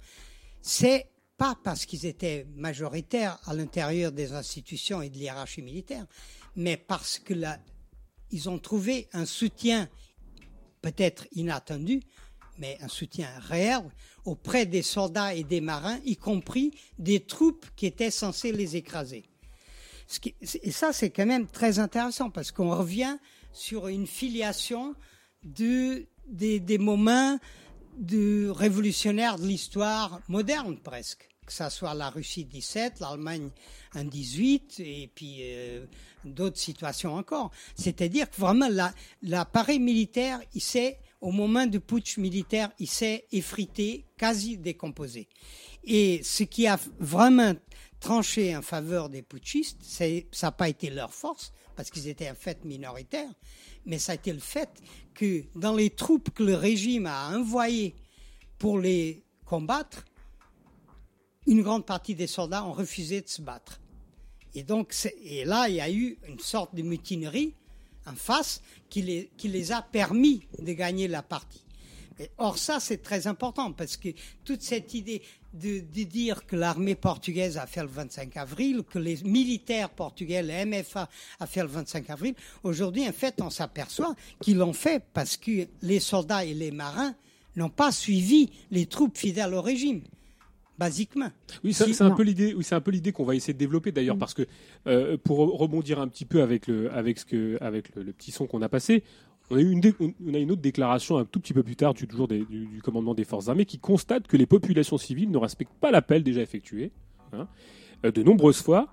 G: c'est pas parce qu'ils étaient majoritaires à l'intérieur des institutions et de l'hierarchie militaire, mais parce que ils ont trouvé un soutien peut-être inattendu, mais un soutien réel auprès des soldats et des marins, y compris des troupes qui étaient censées les écraser. Et ça, c'est quand même très intéressant parce qu'on revient sur une filiation de, des, moments de révolutionnaires de l'histoire moderne presque. Que ça soit la Russie 17, l'Allemagne en 18 et puis euh, d'autres situations encore. C'est-à-dire que vraiment l'appareil militaire, il s'est, au moment du putsch militaire, il s'est effrité, quasi décomposé. Et ce qui a vraiment tranché en faveur des putschistes, ça n'a pas été leur force, parce qu'ils étaient en fait minoritaires, mais ça a été le fait que dans les troupes que le régime a envoyées pour les combattre, une grande partie des soldats ont refusé de se battre. Et donc, et là, il y a eu une sorte de mutinerie en face qui les, les a permis de gagner la partie. Or, ça, c'est très important parce que toute cette idée de, dire que l'armée portugaise a fait le 25 avril, que les militaires portugais, le MFA, a fait le 25 avril, aujourd'hui, en fait, on s'aperçoit qu'ils l'ont fait parce que les soldats et les marins n'ont pas suivi les troupes fidèles au régime basiquement.
A: Oui, c'est un peu l'idée. Oui, c'est un peu l'idée qu'on va essayer de développer d'ailleurs, mmh. parce que euh, pour rebondir un petit peu avec le, avec ce que, avec le, le petit son qu'on a passé, on a eu une, on a une autre déclaration un tout petit peu plus tard, du, toujours des, du, du, commandement des forces armées, qui constate que les populations civiles ne respectent pas l'appel déjà effectué, hein, de nombreuses fois,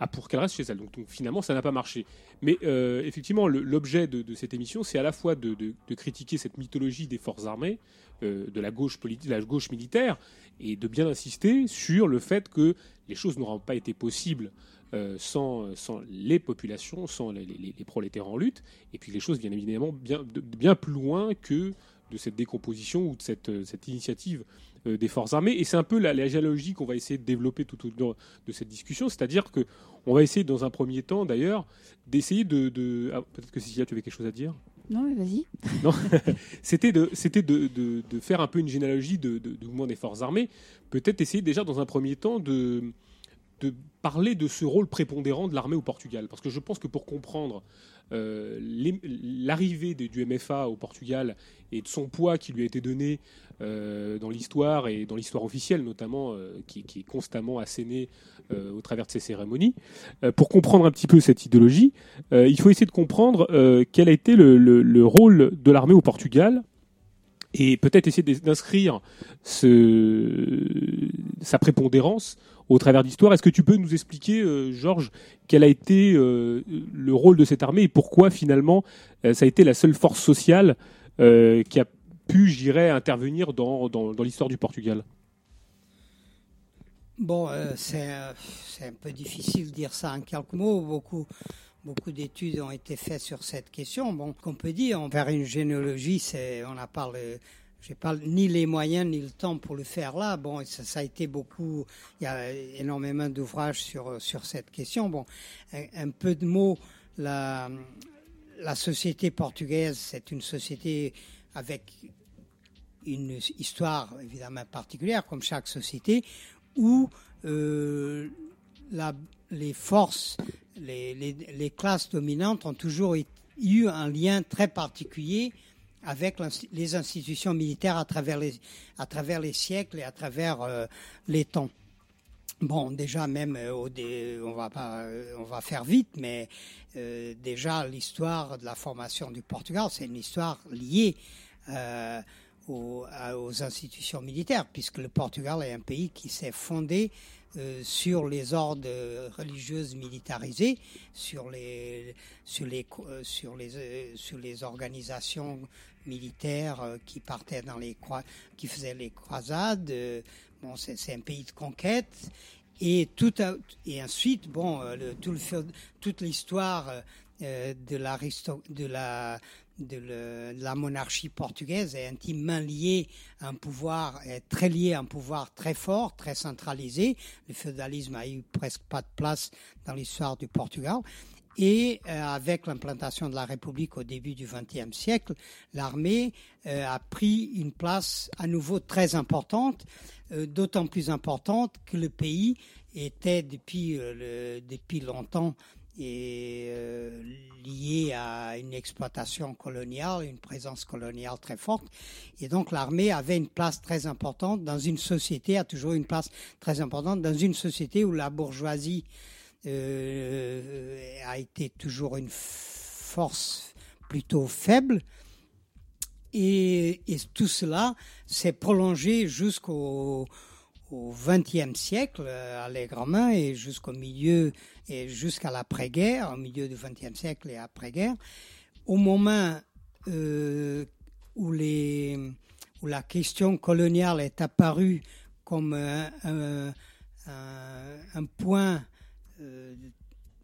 A: à pour qu'elles restent chez elles. Donc, donc, finalement, ça n'a pas marché. Mais euh, effectivement, l'objet de, de, cette émission, c'est à la fois de, de, critiquer cette mythologie des forces armées, euh, de la gauche, militaire, et de bien insister sur le fait que les choses n'auront pas été possibles euh, sans, les populations, sans les, prolétaires en lutte, et puis les choses viennent évidemment bien, bien plus loin que de cette décomposition ou de cette, cette initiative euh, des forces armées. Et c'est un peu la, la géologie qu'on va essayer de développer tout au long de cette discussion, c'est-à-dire que on va essayer dans un premier temps, d'ailleurs, d'essayer de... de... Ah, Peut-être que Cécilia, tu avais quelque chose à dire?
B: Non, mais vas-y.
A: C'était de, faire un peu une généalogie de, du mouvement des forces armées. Peut-être essayer déjà dans un premier temps de, parler de ce rôle prépondérant de l'armée au Portugal. Parce que je pense que pour comprendre euh, l'arrivée du MFA au Portugal et de son poids qui lui a été donné euh, dans l'histoire et dans l'histoire officielle notamment, euh, qui, qui est constamment assénée euh, au travers de ces cérémonies, euh, pour comprendre un petit peu cette idéologie, euh, il faut essayer de comprendre quel a été le, le- le rôle de l'armée au Portugal et peut-être essayer d'ins- d'inscrire sa prépondérance au travers d'histoire. Est-ce que tu peux nous expliquer, Georges, quel a été le rôle de cette armée et pourquoi finalement ça a été la seule force sociale qui a pu, je dirais, intervenir dans l'histoire du Portugal?
G: Bon, euh, c'est euh, c'est un peu difficile de dire ça en quelques mots. Beaucoup, beaucoup d'études ont été faites sur cette question. Bon, qu'on peut dire, envers une généalogie, c'est, on n'a pas ni les moyens ni le temps pour le faire là. Bon, ça, ça a été beaucoup. Il y a énormément d'ouvrages sur sur cette question. Bon, un, un peu de mots. La la société portugaise, c'est une société avec une histoire évidemment particulière, comme chaque société, où euh, les forces, les, classes dominantes ont toujours eu- un lien très particulier avec les institutions militaires à travers les, siècles et à travers euh, les temps. Bon, déjà même euh, on va faire vite, mais déjà l'histoire de la formation du Portugal, c'est une histoire liée euh, aux, institutions militaires, puisque le Portugal est un pays qui s'est fondé euh, sur les ordres religieuses militarisés, sur les sur les euh, sur les euh, sur les organisations militaires qui partaient dans les qui faisaient les croisades. bon, c'est un pays de conquête. Et tout et ensuite, bon, tout le toute l'histoire de la de, la monarchie portugaise est intimement liée à un pouvoir, est très liée à un pouvoir très fort, très centralisé. Le féodalisme a eu presque pas de place dans l'histoire du Portugal. Et euh, avec l'implantation de la République au début du XXe siècle, l'armée euh, a pris une place à nouveau très importante, euh, d'autant plus importante que le pays était depuis, depuis longtemps et euh, lié à une exploitation coloniale, une présence coloniale très forte. Et donc l'armée avait une place très importante dans une société, a toujours une place très importante dans une société où la bourgeoisie euh, a été toujours une force plutôt faible. Et tout cela s'est prolongé jusqu'au au XXe siècle euh, allègrement et jusqu'au milieu et jusqu'à l'après-guerre, au milieu du XXe siècle et après-guerre, au moment euh, où, la question coloniale est apparue comme un point euh,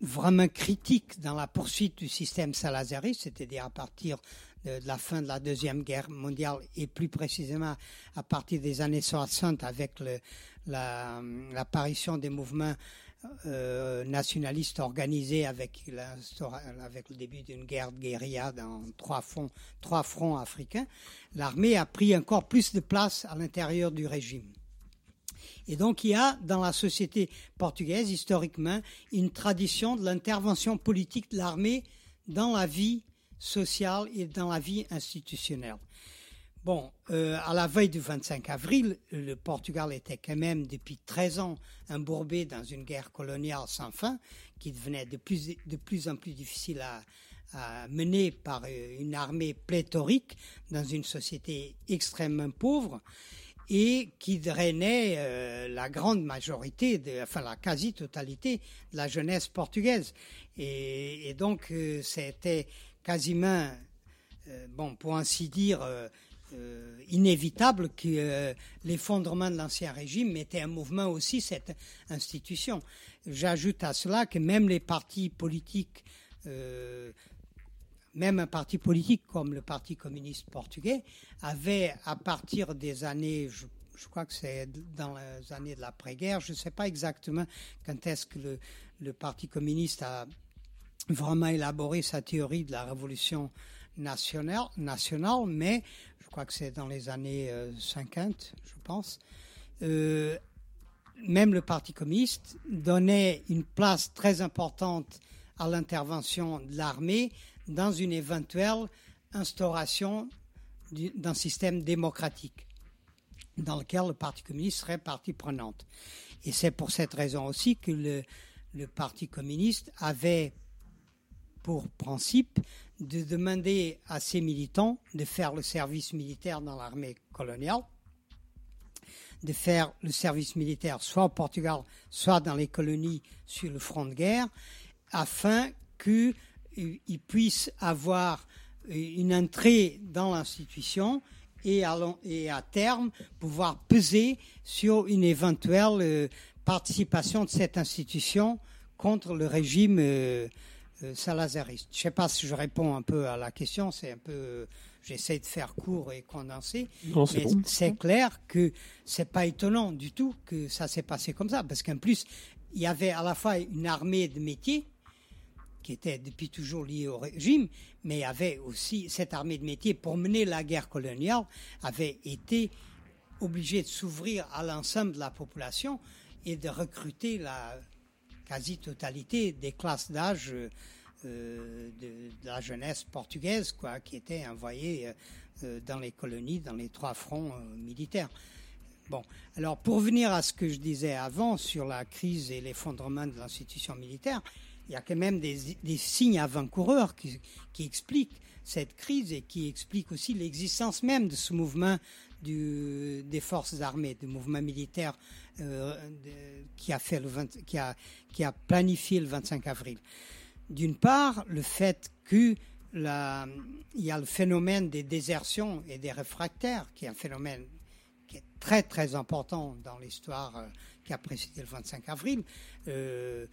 G: vraiment critique dans la poursuite du système salazariste, c'est-à-dire à partir de, la fin de la Deuxième Guerre mondiale et plus précisément à partir des années 60 avec l'apparition des mouvements euh, nationalistes organisés avec, avec le début d'une guerre de guérilla dans trois fronts, trois fronts africains, l'armée a pris encore plus de place à l'intérieur du régime. Et donc il y a dans la société portugaise historiquement une tradition de l'intervention politique de l'armée dans la vie sociale et dans la vie institutionnelle. Bon, euh, à la veille du 25 avril, le Portugal était quand même depuis 13 ans embourbé dans une guerre coloniale sans fin qui devenait de plus, en plus difficile à, mener par euh, une armée pléthorique dans une société extrêmement pauvre et qui drainait euh, la grande majorité, enfin la quasi-totalité de la jeunesse portugaise. Et, donc c'était quasiment, euh, bon, pour ainsi dire, euh, euh, inévitable que l'effondrement de l'ancien régime mettait en mouvement aussi cette institution. J'ajoute à cela que même les partis politiques même un parti politique comme le Parti communiste portugais avait, à partir des années, je, crois que c'est dans les années de l'après-guerre, je ne sais pas exactement quand est-ce que le Parti communiste a vraiment élaboré sa théorie de la révolution nationale, nationale mais je crois que c'est dans les années euh, 50, je pense, euh, même le Parti communiste donnait une place très importante à l'intervention de l'armée dans une éventuelle instauration du- d'un système démocratique dans lequel le Parti communiste serait partie prenante. Et c'est pour cette raison aussi que le Parti communiste avait pour principe de demander à ses militants de faire le service militaire dans l'armée coloniale, de faire le service militaire soit au Portugal, soit dans les colonies sur le front de guerre, afin qu'ils puissent avoir une entrée dans l'institution et à, et à terme pouvoir peser sur une éventuelle euh, participation de cette institution contre le régime euh, euh, salazariste. Je ne sais pas si je réponds un peu à la question, c'est un peu, euh, j'essaie de faire court et condensé,
A: Non, c'est
G: mais
A: bon.
G: c'est clair que c'est pas étonnant du tout que ça s'est passé comme ça, parce qu'en plus il y avait à la fois une armée de métiers qui était depuis toujours liée au régime, mais il y avait aussi cette armée de métiers pour mener la guerre coloniale avait été obligée de s'ouvrir à l'ensemble de la population et de recruter la quasi-totalité des classes d'âge euh, euh, de, de la jeunesse portugaise, quoi, qui étaient envoyées euh, euh, dans les colonies, dans les trois fronts euh, militaires. Bon, alors pour venir à ce que je disais avant sur la crise et l'effondrement de l'institution militaire, il y a quand même des, des signes avant-coureurs qui, qui expliquent cette crise et qui expliquent aussi l'existence même de ce mouvement des forces armées, du mouvement militaire euh, qui, a fait le 20 qui, a, qui a planifié le 25 avril. D'une part, le fait que la, il y a le phénomène des désertions et des réfractaires, qui est un phénomène qui est très très important dans l'histoire euh, qui a précédé le 25 avril. Euh,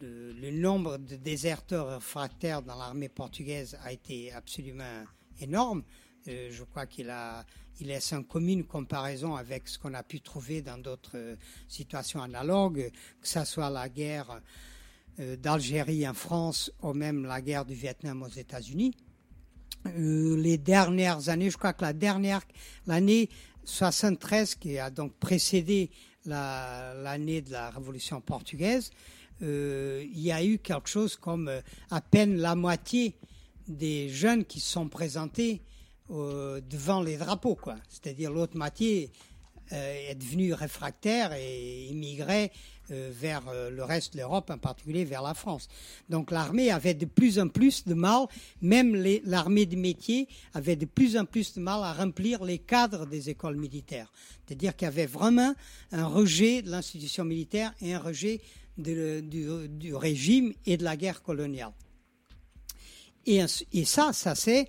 G: le, nombre de déserteurs réfractaires dans l'armée portugaise a été absolument énorme. Euh, je crois qu'il a, il est sans commune comparaison avec ce qu'on a pu trouver dans d'autres situations analogues, que ce soit la guerre d'Algérie en France ou même la guerre du Vietnam aux États-Unis. Euh, les dernières années, je crois que la dernière, l'année 73, qui a donc précédé la- l'année de la Révolution portugaise, euh, il y a eu quelque chose comme euh, à peine la moitié des jeunes qui se sont présentés euh, devant les drapeaux, quoi. C'est-à-dire l'autre moitié euh, est devenue réfractaire et immigrait euh, vers euh, le reste de l'Europe, en particulier vers la France. Donc l'armée avait de plus en plus de mal, même l'armée de métier avait de plus en plus de mal à remplir les cadres des écoles militaires. C'est-à-dire qu'il y avait vraiment un rejet de l'institution militaire et un rejet du, régime et de la guerre coloniale. Et, ça, ça euh,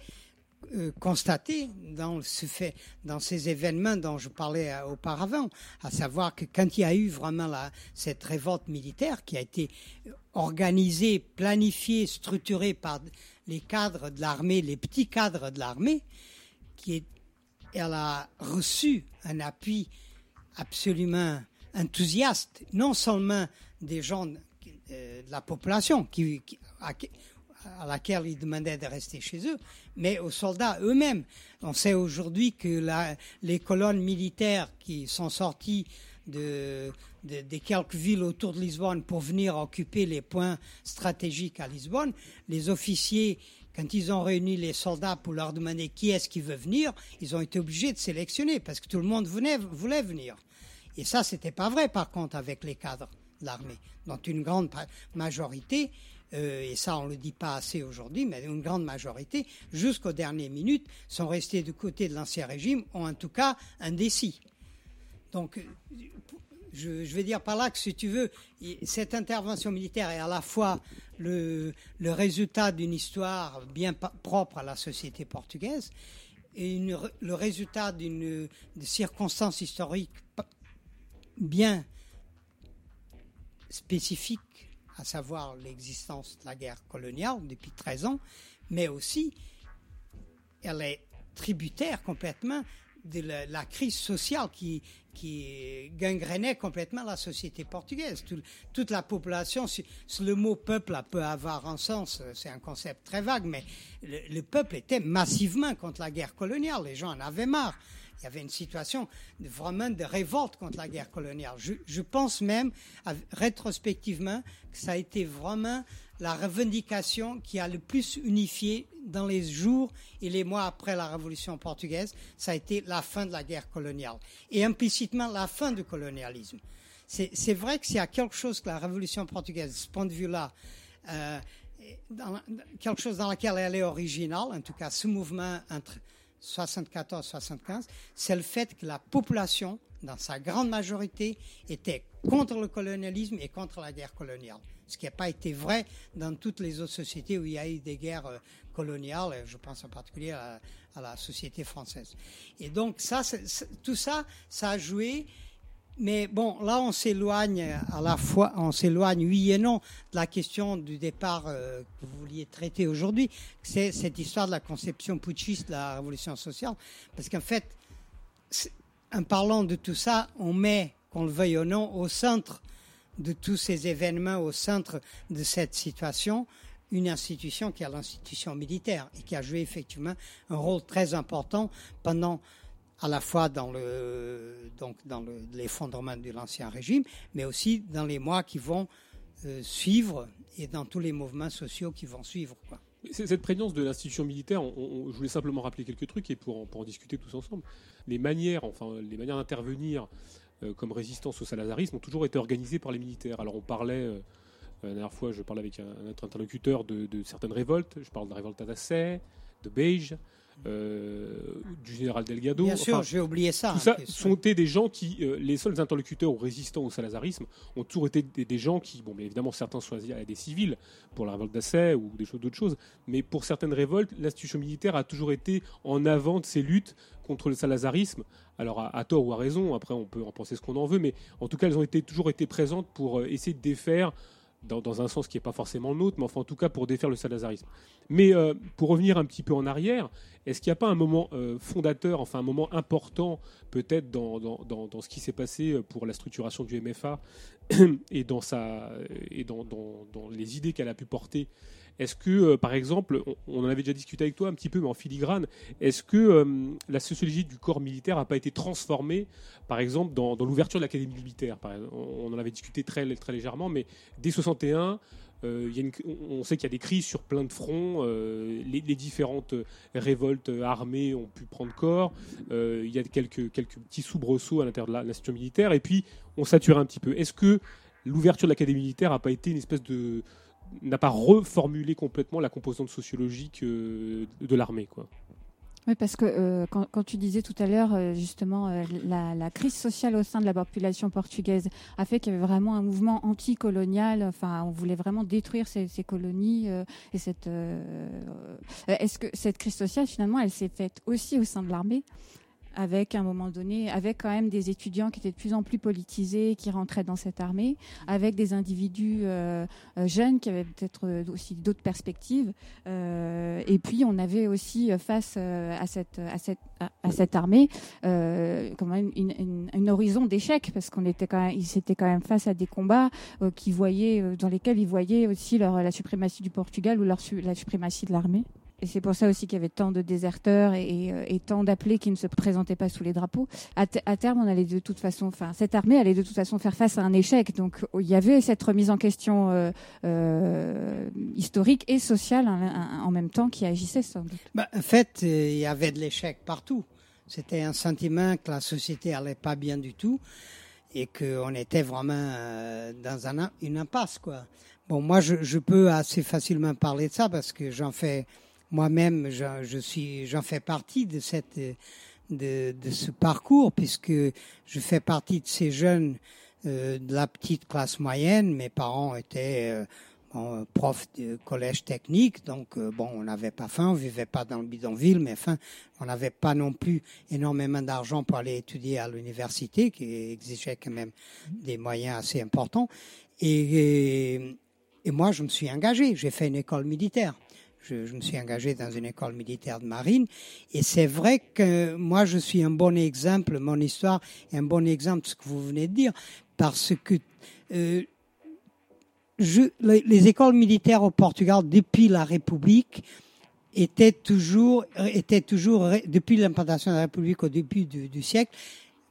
G: constaté dans, ce fait, dans ces événements dont je parlais euh, auparavant, à savoir que quand il y a eu vraiment la, cette révolte militaire qui a été organisée, planifiée, structurée par les cadres de l'armée, les petits cadres de l'armée, qui elle a reçu un appui absolument enthousiaste, non seulement des gens euh, de la population qui, qui- à, laquelle ils demandaient de rester chez eux, mais aux soldats eux-mêmes. On sait aujourd'hui que les colonnes militaires qui sont sorties de, de- des quelques villes autour de Lisbonne pour venir occuper les points stratégiques à Lisbonne, les officiers, quand ils ont réuni les soldats pour leur demander qui est-ce qui veut venir, ils ont été obligés de sélectionner parce que tout le monde voulait venir. Et ça, c'était pas vrai, par contre, avec les cadres de l'armée, dont une grande majorité, euh, et ça, on le dit pas assez aujourd'hui, mais une grande majorité, jusqu'aux dernières minutes, sont restés du côté de l'ancien régime, ou en tout cas indécis. Donc, je, je vais dire par là que, si tu veux, cette intervention militaire est à la fois le, résultat d'une histoire bien propre à la société portugaise et le résultat d'une historiques pa- bien spécifiques, à savoir l'existence de la guerre coloniale depuis 13 ans, mais aussi elle est tributaire complètement de la, crise sociale qui, qui gangrénait complètement la société portugaise. Tout- toute la population, si, le mot peuple peut avoir un sens, c'est un concept très vague, mais le, le peuple était massivement contre la guerre coloniale. Les gens en avaient marre. Il y avait une situation vraiment de révolte contre la guerre coloniale. Je, pense même, rétrospectivement, que ça a été vraiment la revendication qui a le plus unifié dans les jours et les mois après la Révolution portugaise. Ça a été la fin de la guerre coloniale et implicitement la fin du colonialisme. C'est vrai que s'il y a quelque chose que la Révolution portugaise, de ce point de vue-là, euh, quelque chose dans lequel elle est originale, en tout cas ce mouvement entre 74-75, c'est le fait que la population, dans sa grande majorité, était contre le colonialisme et contre la guerre coloniale. Ce qui n'a pas été vrai dans toutes les autres sociétés où il y a eu des guerres euh, coloniales, je pense en particulier à, la société française. Et donc ça, tout ça, ça a joué. Mais bon, là, on s'éloigne à la fois, on s'éloigne, oui et non, de la question du départ euh, que vous vouliez traiter aujourd'hui. C'est cette histoire de la conception putschiste de la révolution sociale. Parce qu'en fait, en parlant de tout ça, on met, qu'on le veuille ou non, au centre de tous ces événements, au centre de cette situation, une institution qui est l'institution militaire et qui a joué effectivement un rôle très important pendant à la fois dans le donc l'effondrement de l'ancien régime, mais aussi dans les mois qui vont euh, suivre et dans tous les mouvements sociaux qui vont suivre.
A: Cette prégnance de l'institution militaire, je voulais simplement rappeler quelques trucs et pour en, discuter tous ensemble. Les manières, enfin, les manières d'intervenir euh, comme résistance au salazarisme ont toujours été organisées par les militaires. Alors on parlait, euh, la dernière fois, je parlais avec un, autre interlocuteur de, certaines révoltes. Je parle de la révolte d'Assay, de Beige, du général Delgado.
G: Bien sûr,
A: Enfin,
G: j'ai oublié ça.
A: tout
G: en
A: ça sont été des gens qui, euh, les seuls interlocuteurs ou résistants au salazarisme, ont toujours été des, des gens qui, bon, mais évidemment, certains choisirent des civils pour la révolte d'Assay ou des choses d'autres choses, mais pour certaines révoltes, l'institution militaire a toujours été en avant de ces luttes contre le salazarisme. Alors à, à tort ou à raison, après on peut en penser ce qu'on en veut, mais en tout cas, elles ont été, toujours été présentes pour euh, essayer de défaire. Dans, un sens qui n'est pas forcément le nôtre, mais enfin en tout cas pour défaire le salazarisme. Mais euh, pour revenir un petit peu en arrière, est-ce qu'il n'y a pas un moment euh, fondateur, enfin un moment important peut-être dans, dans, dans, ce qui s'est passé euh, pour la structuration du MFA et dans, sa, et dans les idées qu'elle a pu porter Est-ce que, euh, par exemple, on, en avait déjà discuté avec toi un petit peu, mais en filigrane, est-ce que euh, la sociologie du corps militaire n'a pas été transformée, par exemple, dans, l'ouverture de l'académie militaire on, en avait discuté très, légèrement, mais dès 61, euh, on sait qu'il y a des crises sur plein de fronts. les, différentes révoltes armées ont pu prendre corps. il y a quelques, petits soubresauts à l'intérieur de l'institution militaire. Et puis, on sature un petit peu. Est-ce que l'ouverture de l'académie militaire n'a pas été une espèce de n'a pas reformulé complètement la composante sociologique euh, de l'armée.
B: Oui, parce que euh, quand, tu disais tout à l'heure, euh, justement, la, crise sociale au sein de la population portugaise a fait qu'il y avait vraiment un mouvement anticolonial. Enfin, on voulait vraiment détruire ces, ces colonies. et cette, est-ce que cette crise sociale, finalement, elle s'est faite aussi au sein de l'armée? Avec un moment donné, avec quand même des étudiants qui étaient de plus en plus politisés, qui rentraient dans cette armée, avec des individus euh, euh, jeunes qui avaient peut-être euh, aussi d'autres perspectives. Et puis on avait aussi face à cette armée quand même une, horizon d'échec parce qu'on était quand même ils étaient quand même face à des combats qui voyaient dans lesquels ils voyaient aussi la suprématie du Portugal ou la suprématie de l'armée. Et c'est pour ça aussi qu'il y avait tant de déserteurs et, euh, tant d'appelés qui ne se présentaient pas sous les drapeaux. À, te- à terme, on allait de toute façon, enfin, cette armée allait de toute façon faire face à un échec. Donc, il y avait cette remise en question euh, euh, historique et sociale hein, en même temps qui agissait sans doute.
G: Ben, en fait, il y avait de l'échec partout. C'était un sentiment que la société allait pas bien du tout et qu'on était vraiment dans un, une impasse, quoi. Bon, moi, je peux assez facilement parler de ça parce que j'en fais moi-même, je, je suis, j'en fais partie de cette, de, de ce parcours puisque je fais partie de ces jeunes euh, de la petite classe moyenne. Mes parents étaient euh, profs de collège technique, donc euh, bon, on n'avait pas faim, on vivait pas dans le bidonville, mais enfin, on n'avait pas non plus énormément d'argent pour aller étudier à l'université, qui exigeait quand même des moyens assez importants. Et, et, et moi, je me suis engagé. J'ai fait une école militaire. Je, me suis engagé dans une école militaire de marine. Et c'est vrai que moi, je suis un bon exemple, mon histoire est un bon exemple de ce que vous venez de dire, parce que euh, les, les écoles militaires au Portugal, depuis la République, étaient toujours, étaient toujours, depuis l'implantation de la République au début du, du siècle,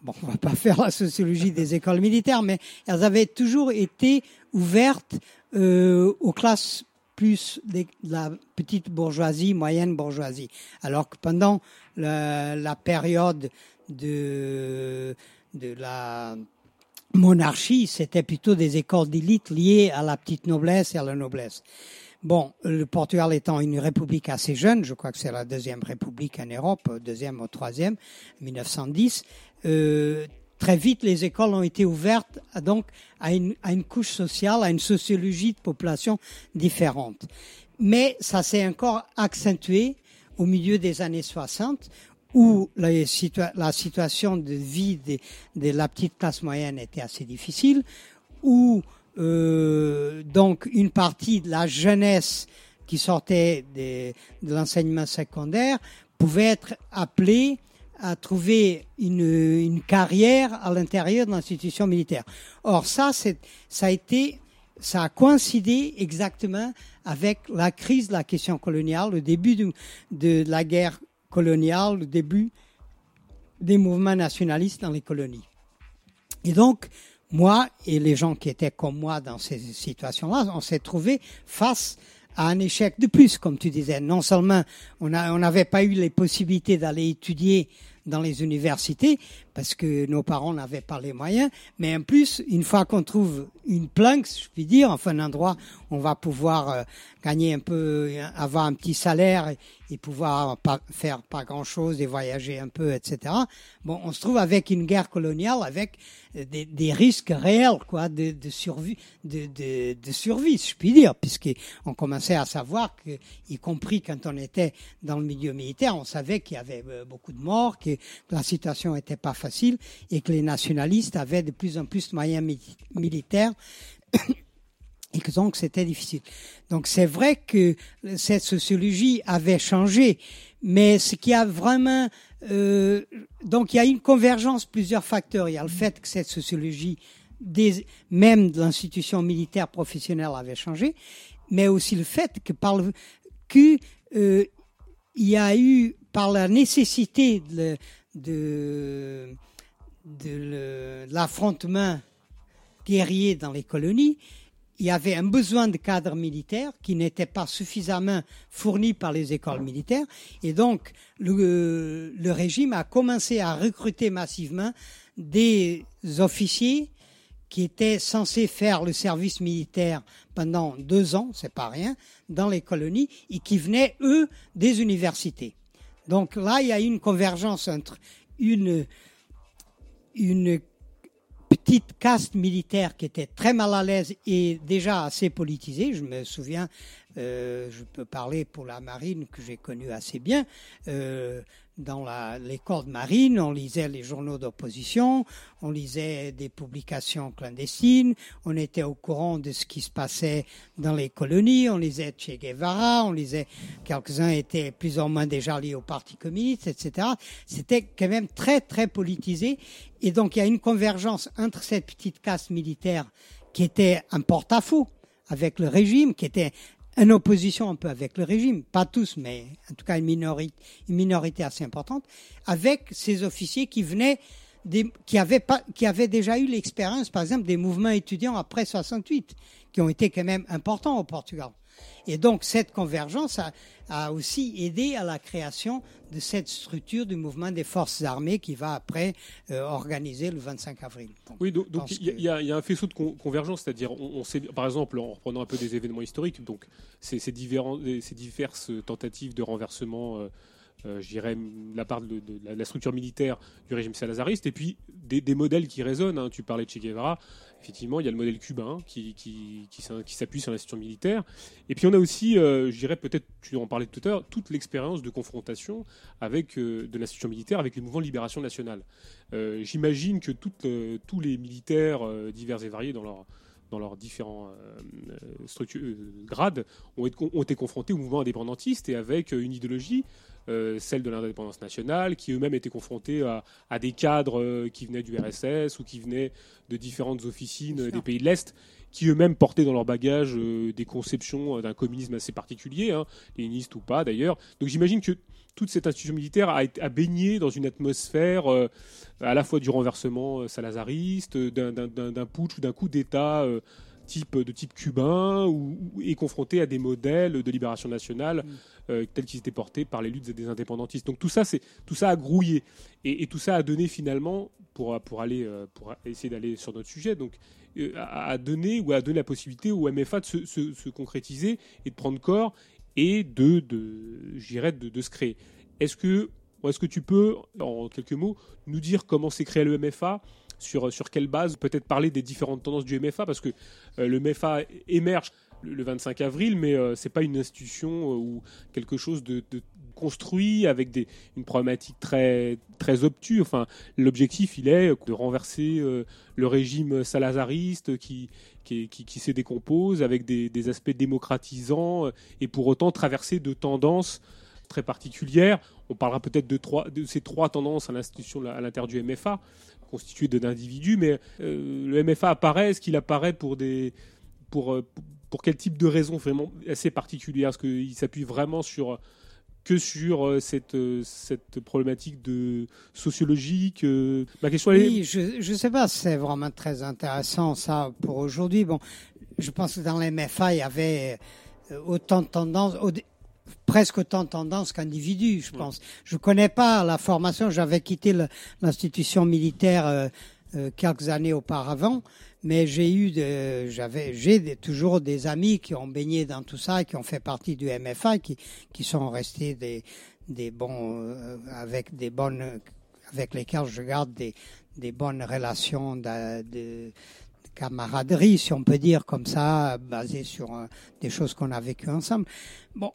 G: bon, on va pas faire la sociologie des écoles militaires, mais elles avaient toujours été ouvertes euh, aux classes plus la petite bourgeoisie, moyenne bourgeoisie. Alors que pendant la, la période de, de la monarchie, c'était plutôt des écoles d'élite liées à la petite noblesse et à la noblesse. Bon, le Portugal étant une république assez jeune, je crois que c'est la deuxième république en Europe, deuxième ou troisième, 1910, euh, très vite les écoles ont été ouvertes à, donc à une, à une couche sociale, à une sociologie de population différente. Mais ça s'est encore accentué au milieu des années 60 où la, situa- la situation de vie de, de la petite classe moyenne était assez difficile, où euh, donc une partie de la jeunesse qui sortait des- de l'enseignement secondaire pouvait être appelée à trouver une, une carrière à l'intérieur de l'institution militaire. Or ça, ça a été, ça a coïncidé exactement avec la crise de la question coloniale, le début du- de la guerre coloniale, le début des mouvements nationalistes dans les colonies. Et donc, moi et les gens qui étaient comme moi dans ces situations-là, on s'est trouvé face à un échec de plus, comme tu disais. Non seulement on a- on n'avait pas eu les possibilités d'aller étudier dans les universités parce que nos parents n'avaient pas les moyens, mais en plus, une fois qu'on trouve une planque, je puis dire, enfin un endroit où on va pouvoir euh, gagner un peu, avoir un petit salaire et, pouvoir pas faire pas grand-chose et voyager un peu, etc. Bon, on se trouve avec une guerre coloniale, avec euh, des, risques réels, quoi, de, survie, de, de, de survie, je puis dire, puisqu'on commençait à savoir que, y compris quand on était dans le milieu militaire, on savait qu'il y avait euh, beaucoup de morts, que la situation était pas et que les nationalistes avaient de plus en plus de moyens mi- militaires et que donc c'était difficile. Donc c'est vrai que cette sociologie avait changé, mais ce qui a vraiment euh, donc il y a une convergence plusieurs facteurs. Il y a le fait que cette sociologie des, même de l'institution militaire professionnelle avait changé, mais aussi le fait que par le, que euh, il y a eu par la nécessité de, de, l'affrontement guerrier dans les colonies, il y avait un besoin de cadres militaires qui n'était pas suffisamment fourni par les écoles militaires. Et donc, le, le régime a commencé à recruter massivement des officiers qui étaient censés faire le service militaire pendant deux ans, c'est pas rien, dans les colonies, et qui venaient, eux, des universités. Donc là, il y a une convergence entre une, une petite caste militaire qui était très mal à l'aise et déjà assez politisée. Je me souviens, euh, je peux parler pour la marine que j'ai connue assez bien. Euh, dans l'école marine, on lisait les journaux d'opposition, on lisait des publications clandestines, on était au courant de ce qui se passait dans les colonies, on lisait Che Guevara, on lisait, quelques-uns étaient plus ou moins déjà liés au Parti communiste, etc. C'était quand même très, très politisé. Et donc, il y a une convergence entre cette petite caste militaire qui était un porte-à-faux avec le régime, qui était en opposition un peu avec le régime, pas tous, mais en tout cas une minorité, une minorité assez importante, avec ces officiers qui venaient des, qui avaient pas, qui avaient déjà eu l'expérience, par exemple, des mouvements étudiants après 68, qui ont été quand même importants au Portugal. Et donc cette convergence a, a aussi aidé à la création de cette structure du mouvement des forces armées qui va après euh, organiser le 25 avril. Donc,
A: Oui, donc il y, a-
G: que-
A: il y a- il y a un faisceau de con- convergence, c'est-à-dire on, on sait, par exemple, en reprenant un peu des événements historiques, donc ces, ces diverses tentatives de renversement, euh, euh, je dirais, de la part de, de la, la structure militaire du régime salazariste, et puis des, des modèles qui résonnent. hein. Tu parlais de Che Guevara, effectivement, il y a le modèle cubain qui, s'appuie sur l'institution militaire, et puis on a aussi, euh, je dirais peut-être, tu en parlais tout à l'heure, toute l'expérience de confrontation avec euh, de l'institution militaire avec les mouvements de libération nationale. Euh, J'imagine que tous les militaires divers et variés dans leur dans leurs différents euh, structures, euh, grades, ont été, ont été confrontés au mouvement indépendantiste et avec euh, une idéologie, euh, celle de l'indépendance nationale, qui eux-mêmes étaient confrontés à, à des cadres euh, qui venaient du RSS ou qui venaient de différentes officines euh, des pays de l'Est, qui eux-mêmes portaient dans leur bagage euh, des conceptions euh, d'un communisme assez particulier, hein, léniniste ou pas d'ailleurs. Donc j'imagine que toute cette institution militaire a, a baigné dans une atmosphère euh, à la fois du renversement salazariste, d'un- putsch ou d'un coup d'État type, de type cubain, ou, et confronté à des modèles de libération nationale euh, tels qu'ils étaient portés par les luttes des indépendantistes. Donc tout ça, c'est tout ça a grouillé, et, et tout ça a donné finalement, pour, pour aller, pour essayer d'aller sur notre sujet, donc euh, a donné ou a donné la possibilité au MFA de se, se- se concrétiser et de prendre corps et de, de, de, se créer. Est-ce que, est-ce que tu peux, en quelques mots, nous dire comment s'est créé le MFA sur, sur quelle base Peut-être parler des différentes tendances du MFA, parce que euh, le MFA émerge le, le 25 avril, mais euh, c'est pas une institution euh, ou quelque chose de construit avec des, une problématique très, très obtuse. Enfin, l'objectif, il est de renverser euh, le régime salazariste qui, qui, qui, qui se décompose avec des, des aspects démocratisants euh, et pour autant traverser de tendances très particulières. On parlera peut-être de, trois, de ces trois tendances à l'institution, à l'intérieur du MFA, constituées d'individus, mais euh, le MFA apparaît, est-ce qu'il apparaît pour des. Pour, pour quel type de raison vraiment assez particulière? Est-ce qu'il s'appuie vraiment sur que sur euh, cette, euh, cette problématique de sociologique euh, Ma question elle est
G: Oui, je ne sais pas, c'est vraiment très intéressant ça pour aujourd'hui. Bon, je pense que dans les MFA, il y avait autant de tendances, presque autant de tendances qu'individus, je pense. Je connais pas la formation, j'avais quitté l'institution militaire euh, euh, quelques années auparavant, mais j'ai eu, j'avais, j'ai toujours des amis qui ont baigné dans tout ça, qui ont fait partie du MFA, qui, qui sont restés des, des bons, euh, avec des bonnes, avec lesquels je garde des, des bonnes relations de, de- de camaraderie, si on peut dire comme ça, basées sur euh, des choses qu'on a vécues ensemble. Bon,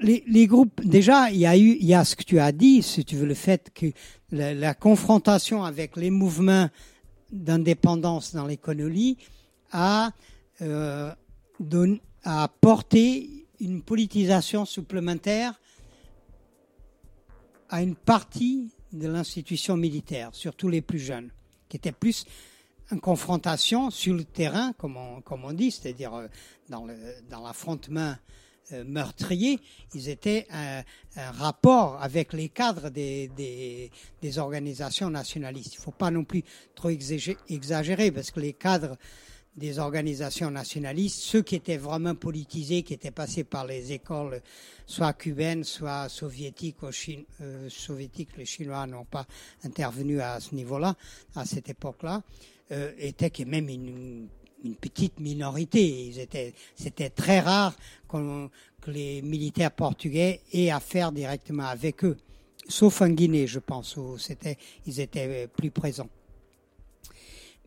G: les, les groupes, déjà, il y a eu, il y a ce que tu as dit, si tu veux, le fait que la confrontation avec les mouvements d'indépendance dans l'économie a, euh, une politisation supplémentaire à une partie de l'institution militaire, surtout les plus jeunes, qui étaient plus en confrontation sur le terrain, comme on, dit, c'est-à-dire euh, dans dans l'affrontement euh, meurtrier, ils étaient un, rapport avec les cadres des, des, organisations nationalistes. Il ne faut pas non plus trop exagé- exagérer, parce que les cadres des organisations nationalistes, ceux qui étaient vraiment politisés, qui étaient passés par les écoles, soit cubaines, soit soviétiques, euh, soviétiques, les Chinois n'ont pas intervenu à ce niveau-là, à cette époque-là, euh, étaient même une, une petite minorité. C'était très rare que les militaires portugais aient affaire directement avec eux, sauf en Guinée, je pense, où c'était, ils étaient plus présents.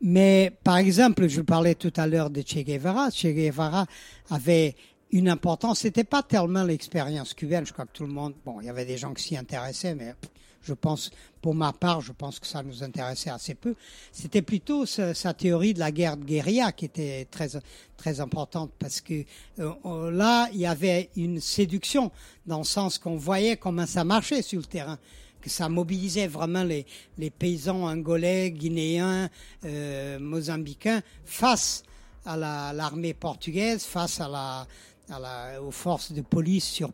G: Mais par exemple, je parlais tout à l'heure de Che Guevara. Che Guevara avait une importance. C'était pas tellement l'expérience cubaine. Je crois que tout le monde, bon, il y avait des gens qui s'y intéressaient, mais je pense, pour ma part, je pense que ça nous intéressait assez peu. C'était plutôt sa, sa théorie de la guerre de guérilla qui était très très importante parce que euh, là, il y avait une séduction dans le sens qu'on voyait comment ça marchait sur le terrain que ça mobilisait vraiment les, les paysans angolais, guinéens, euh, mozambicains face à la- l'armée portugaise, face à la, à la, aux forces de police sur,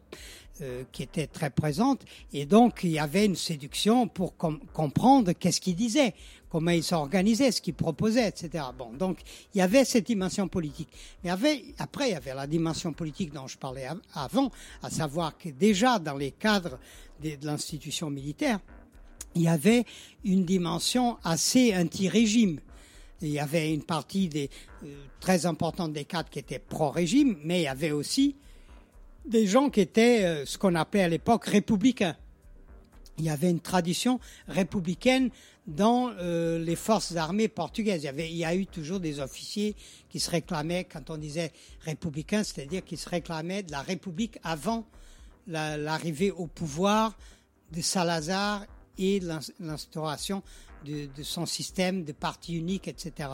G: euh, qui étaient très présentes. Et donc, il y avait une séduction pour com- comprendre qu'est-ce qu'ils disaient, comment ils s'organisaient, ce qu'ils proposaient, etc. Bon, donc, il y avait cette dimension politique. Mais il après, il y avait la dimension politique dont je parlais av- avant, à savoir que déjà dans les cadres de, de l'institution militaire, il y avait une dimension assez anti-régime. Il y avait une partie des, euh, très importante des cadres qui étaient pro-régime, mais il y avait aussi des gens qui étaient euh, ce qu'on appelait à l'époque républicains. Il y avait une tradition républicaine dans euh, les forces armées portugaises. Il y, avait, a eu toujours des officiers qui se réclamaient, quand on disait républicain, c'est-à-dire qui se réclamaient de la République avant la- l'arrivée au pouvoir de Salazar et l'ins- l'instauration de son système de parti unique, etc.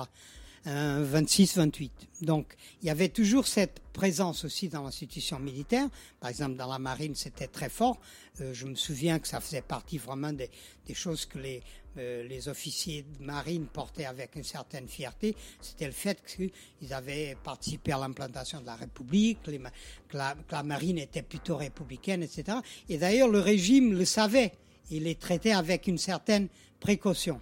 G: un 26-28. Donc, il y avait toujours cette présence aussi dans l'institution militaire. Par exemple, dans la marine, c'était très fort. Euh, je me souviens que ça faisait partie vraiment des, choses que les, euh, les officiers de marine portaient avec une certaine fierté. C'était le fait qu'ils avaient participé à l'implantation de la République, la, que la marine était plutôt républicaine, etc. Et d'ailleurs, le régime le savait. Il les traitait avec une certaine précaution.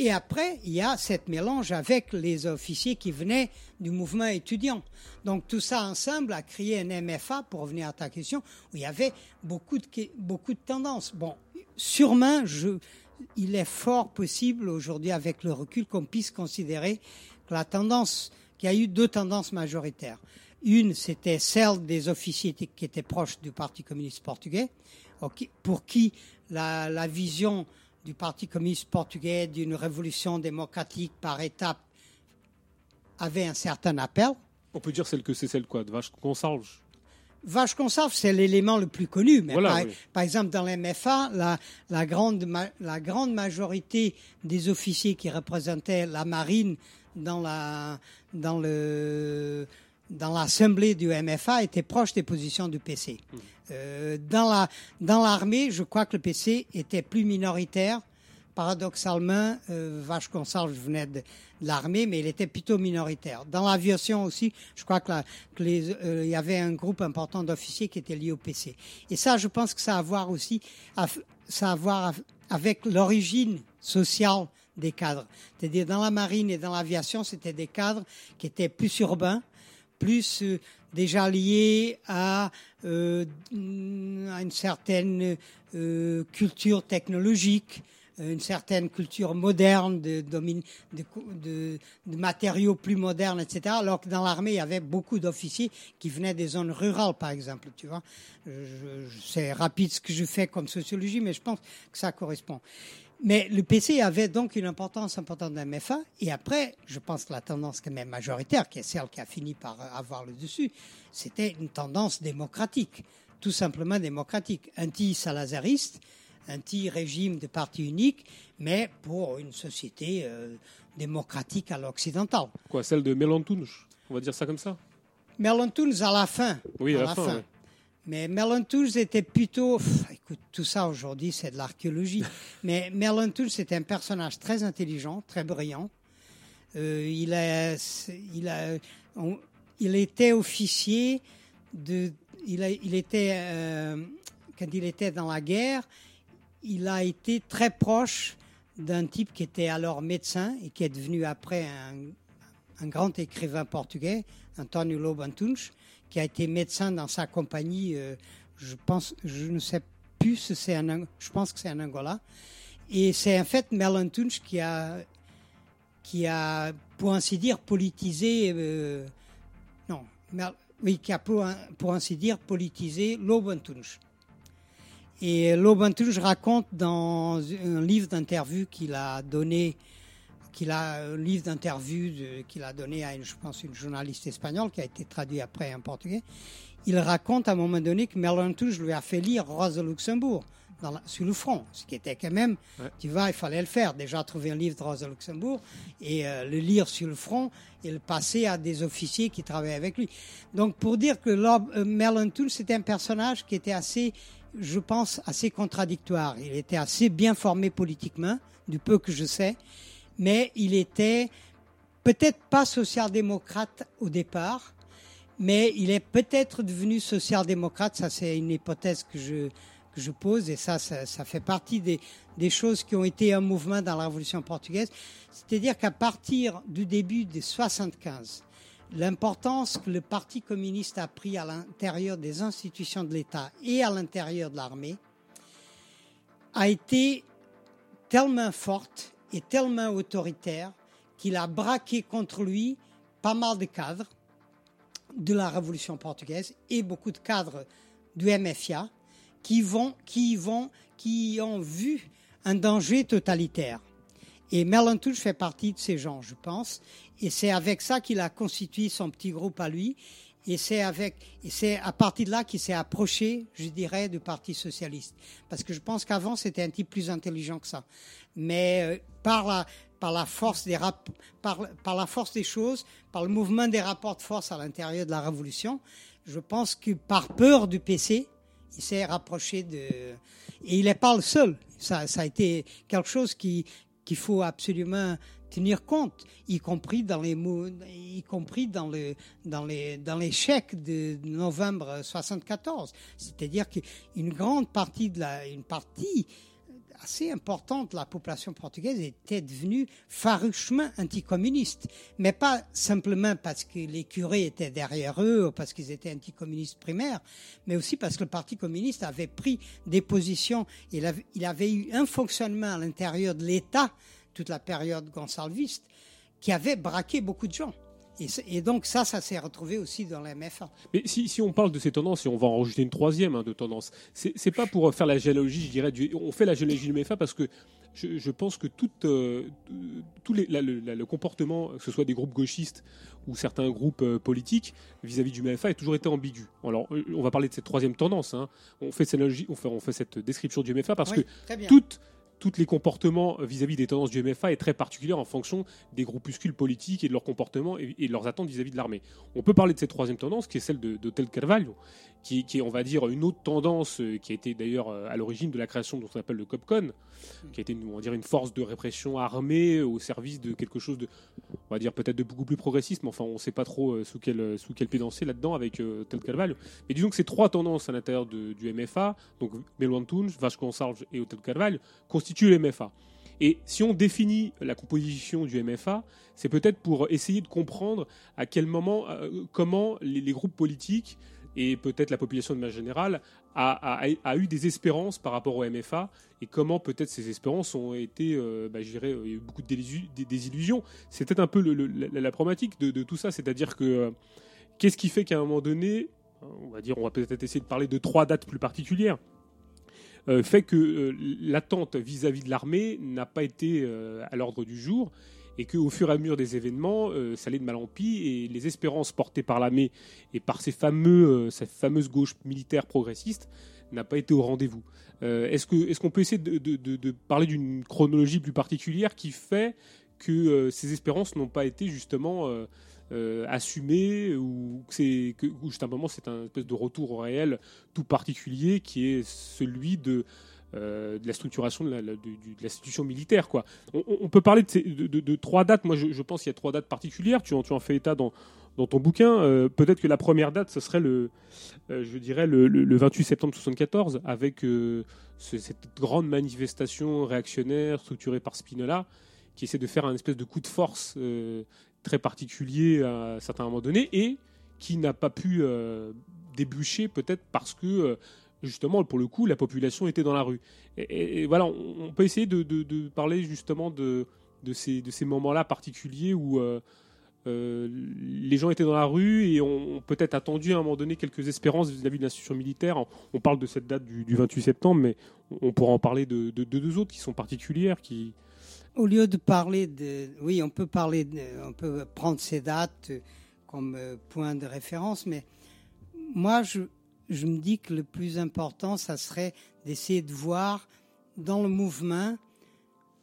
G: Et après, il y a cette mélange avec les officiers qui venaient du mouvement étudiant. Donc tout ça ensemble a créé un MFA, pour revenir à ta question, où il y avait beaucoup de, beaucoup de tendances. Bon, sûrement, je, il est fort possible aujourd'hui, avec le recul, qu'on puisse considérer que la tendance, qu'il y a eu deux tendances majoritaires. Une, c'était celle des officiers qui étaient proches du Parti communiste portugais, pour qui la, la vision du Parti communiste portugais d'une révolution démocratique par étapes avait un certain appel.
A: On peut dire celle que c'est celle quoi, de Vache Consalve.
G: Vache conserve, c'est l'élément le plus connu. Mais
A: Voilà,
G: par,
A: oui.
G: par exemple, dans l'MFA, la, la, grande, la grande majorité des officiers qui représentaient la marine dans la, dans le, dans l'assemblée du MFA étaient proches des positions du PC.
A: Hmm.
G: Euh, dans la, dans l'armée, je crois que le PC était plus minoritaire. Paradoxalement, euh, Vache Consalve venait de, de l'armée, mais il était plutôt minoritaire. Dans l'aviation aussi, je crois que, la- que les, euh, il y avait un groupe important d'officiers qui étaient liés au PC. Et ça, je pense que ça a à voir aussi, ça a à voir avec l'origine sociale des cadres. C'est-à-dire dans la marine et dans l'aviation, c'était des cadres qui étaient plus urbains, plus euh, déjà liés à, euh, à une certaine euh, culture technologique, euh, une certaine culture moderne de, de, matériaux plus modernes, etc. Alors que dans l'armée, il y avait beaucoup d'officiers qui venaient des zones rurales, par exemple. Tu vois, c'est rapide ce que je fais comme sociologie, mais je pense que ça correspond. Mais le PC avait donc une importance importante dans MFA. Et après, je pense que la tendance quand même majoritaire, qui est celle qui a fini par avoir le dessus, c'était une tendance démocratique, tout simplement démocratique, anti-salazariste, anti-régime de parti unique, mais pour une société euh, démocratique à l'occidental.
A: Quoi, celle de Mélentunj On va dire ça comme ça?
G: Merlantouns à la fin.
A: Oui, à la fin, ouais.
G: Mais Merlantouns était plutôt. pff, écoute, tout ça aujourd'hui, c'est de l'archéologie. Mais Merlantouns c'était un personnage très intelligent, très brillant. Euh, il, a, il, a, on- il était officier de. Il, a, il était. euh, quand il était dans la guerre, il a été très proche d'un type qui était alors médecin et qui est devenu après un, un grand écrivain portugais, Antonio Lobantuns, qui a été médecin dans sa compagnie. euh, je pense, je ne sais plus si c'est un, je pense que c'est un Angola. Et c'est en fait Merlantuns qui a, qui a, pour ainsi dire, politisé, euh, non, Mer- oui, qui a pour, pour ainsi dire politisé. Et raconte dans un livre d'interview qu'il a donné qu'il a un livre d'interview qu'il a donné à une, je pense, une journaliste espagnole qui a été traduit après en portugais. Il raconte à un moment donné que Merlantouche lui a fait lire Rose de Luxembourg dans la- sur le front, ce qui était quand même,
A: Ouais.
G: tu vois, il fallait le faire. Déjà trouver un livre de Rose de Luxembourg et euh, le lire sur le front et le passer à des officiers qui travaillaient avec lui. Donc pour dire que euh, Merlantouche c'était un personnage qui était assez, je pense, assez contradictoire. Il était assez bien formé politiquement, du peu que je sais mais il était peut-être pas social-démocrate au départ, mais il est peut-être devenu social-démocrate. Ça, c'est une hypothèse que je, que je pose, et ça, ça, fait partie des, des choses qui ont été un mouvement dans la Révolution portugaise. C'est-à-dire qu'à partir du début des 75, l'importance que le Parti communiste a pris à l'intérieur des institutions de l'État et à l'intérieur de l'armée a été tellement forte et tellement autoritaire qu'il a braqué contre lui pas mal de cadres de la Révolution portugaise et beaucoup de cadres du MFA qui vont, qui vont, qui ont vu un danger totalitaire. Et Merlantouche fait partie de ces gens, je pense. Et c'est avec ça qu'il a constitué son petit groupe à lui. Et c'est avec, c'est à partir de là qu'il s'est approché, je dirais, du Parti socialiste. Parce que je pense qu'avant c'était un type plus intelligent que ça. Mais euh, par la, par la force des rap- par la force des choses, par le mouvement des rapports de force à l'intérieur de la révolution, je pense que par peur du PC, il s'est rapproché de, et il n'est pas le seul. Ça, ça a été quelque chose qui, qu'il faut absolument tenir compte, y compris dans les y compris dans le, dans les, dans les de novembre 74. C'est-à-dire qu'une grande partie de la, une partie assez importante de la population portugaise était devenue farouchement anticommuniste. Mais pas simplement parce que les curés étaient derrière eux ou parce qu'ils étaient anticommunistes primaires, mais aussi parce que le Parti communiste avait pris des positions. Il il avait eu un fonctionnement à l'intérieur de l'État, toute la période gonsalviste, qui avait braqué beaucoup de gens. Et, donc ça, ça s'est retrouvé aussi dans la MFA.
A: Mais si, si on parle de ces tendances, et on va en rajouter une troisième hein, de tendance, c'est pas pour faire la généalogie, je dirais, du- on fait la généalogie du MFA parce que je, je pense que tout, euh, tout les, la- le, la- le comportement, que ce soit des groupes gauchistes ou certains groupes euh, politiques, vis-à-vis du MFA, a toujours été ambigu. Alors, euh, on va parler de cette troisième tendance. hein. On, fait cette analogie- on, fait, on fait cette description du MFA parce
G: Oui,
A: que
G: très
A: toutes les comportements vis-à-vis des tendances du MFA est très particulier en fonction des groupuscules politiques et de leur comportement et, de leurs attentes vis-à-vis de l'armée. On peut parler de cette troisième tendance qui est celle de, d'Hotel Carvalho, qui, qui est, on va dire, une autre tendance euh, qui a été d'ailleurs euh, à l'origine de la création de ce qu'on appelle le COPCON, qui a été on va dire, une force de répression armée au service de quelque chose de, on va dire peut-être de beaucoup plus progressiste, mais enfin on ne sait pas trop euh, sous quel, sous quel pied danser là-dedans avec euh, Hotel Carvalho. Mais disons que ces trois tendances à l'intérieur de- du MFA, donc Melo Antunes, Vasco Gonçalves et Hotel Carvalho, constituent le MFA. Et si on définit la composition du MFA, c'est peut-être pour essayer de comprendre à quel moment, euh, comment les, les groupes politiques et peut-être la population de manière générale a, eu des espérances par rapport au MFA et comment peut-être ces espérances ont été, euh, bah, il y a eu beaucoup de désillusions. C'est peut-être un peu la, problématique de, tout ça, c'est-à-dire que euh, qu'est-ce qui fait qu'à un moment donné, on va dire, on va peut-être essayer de parler de trois dates plus particulières euh, fait que euh, l'attente vis-à-vis de l'armée n'a pas été à l'ordre du jour et qu'au fur et à mesure des événements, euh, ça allait de mal en pis et les espérances portées par l'armée et par ces fameux, euh, cette fameuse gauche militaire progressiste n'a pas été au rendez-vous. Euh, est-ce est-ce qu'on peut essayer de, parler d'une chronologie plus particulière qui fait que euh, ces espérances n'ont pas été justement euh, euh, assumées ou que que ou justement c'est un espèce de retour au réel tout particulier qui est celui de euh, de la structuration de la- de l'institution militaire. Quoi. On, peut parler de, trois dates. Moi, je, pense qu'il y a trois dates particulières. Tu en, fais état dans, ton bouquin. Euh, Peut-être que la première date, ce serait le, euh, je dirais le, le- le 28 septembre 74, avec euh, ce- cette grande manifestation réactionnaire structurée par Spinola, qui essaie de faire un espèce de coup de force euh, très particulier à un certain moment donné, et qui n'a pas pu euh, déboucher peut-être parce que euh, justement, pour le coup, la population était dans la rue. Et, voilà, on, peut essayer de, de- parler justement de, ces, moments-là particuliers où euh, euh, les gens étaient dans la rue et ont, peut-être attendu à un moment donné quelques espérances vis-à-vis de l'institution militaire. On parle de cette date du, du 28 septembre, mais on, pourra en parler de, de- de deux autres qui sont particulières, qui,
G: Au lieu de parler de, oui, on peut parler, on peut prendre ces dates comme point de référence, mais moi, je, je me dis que le plus important, ça serait d'essayer de voir dans le mouvement,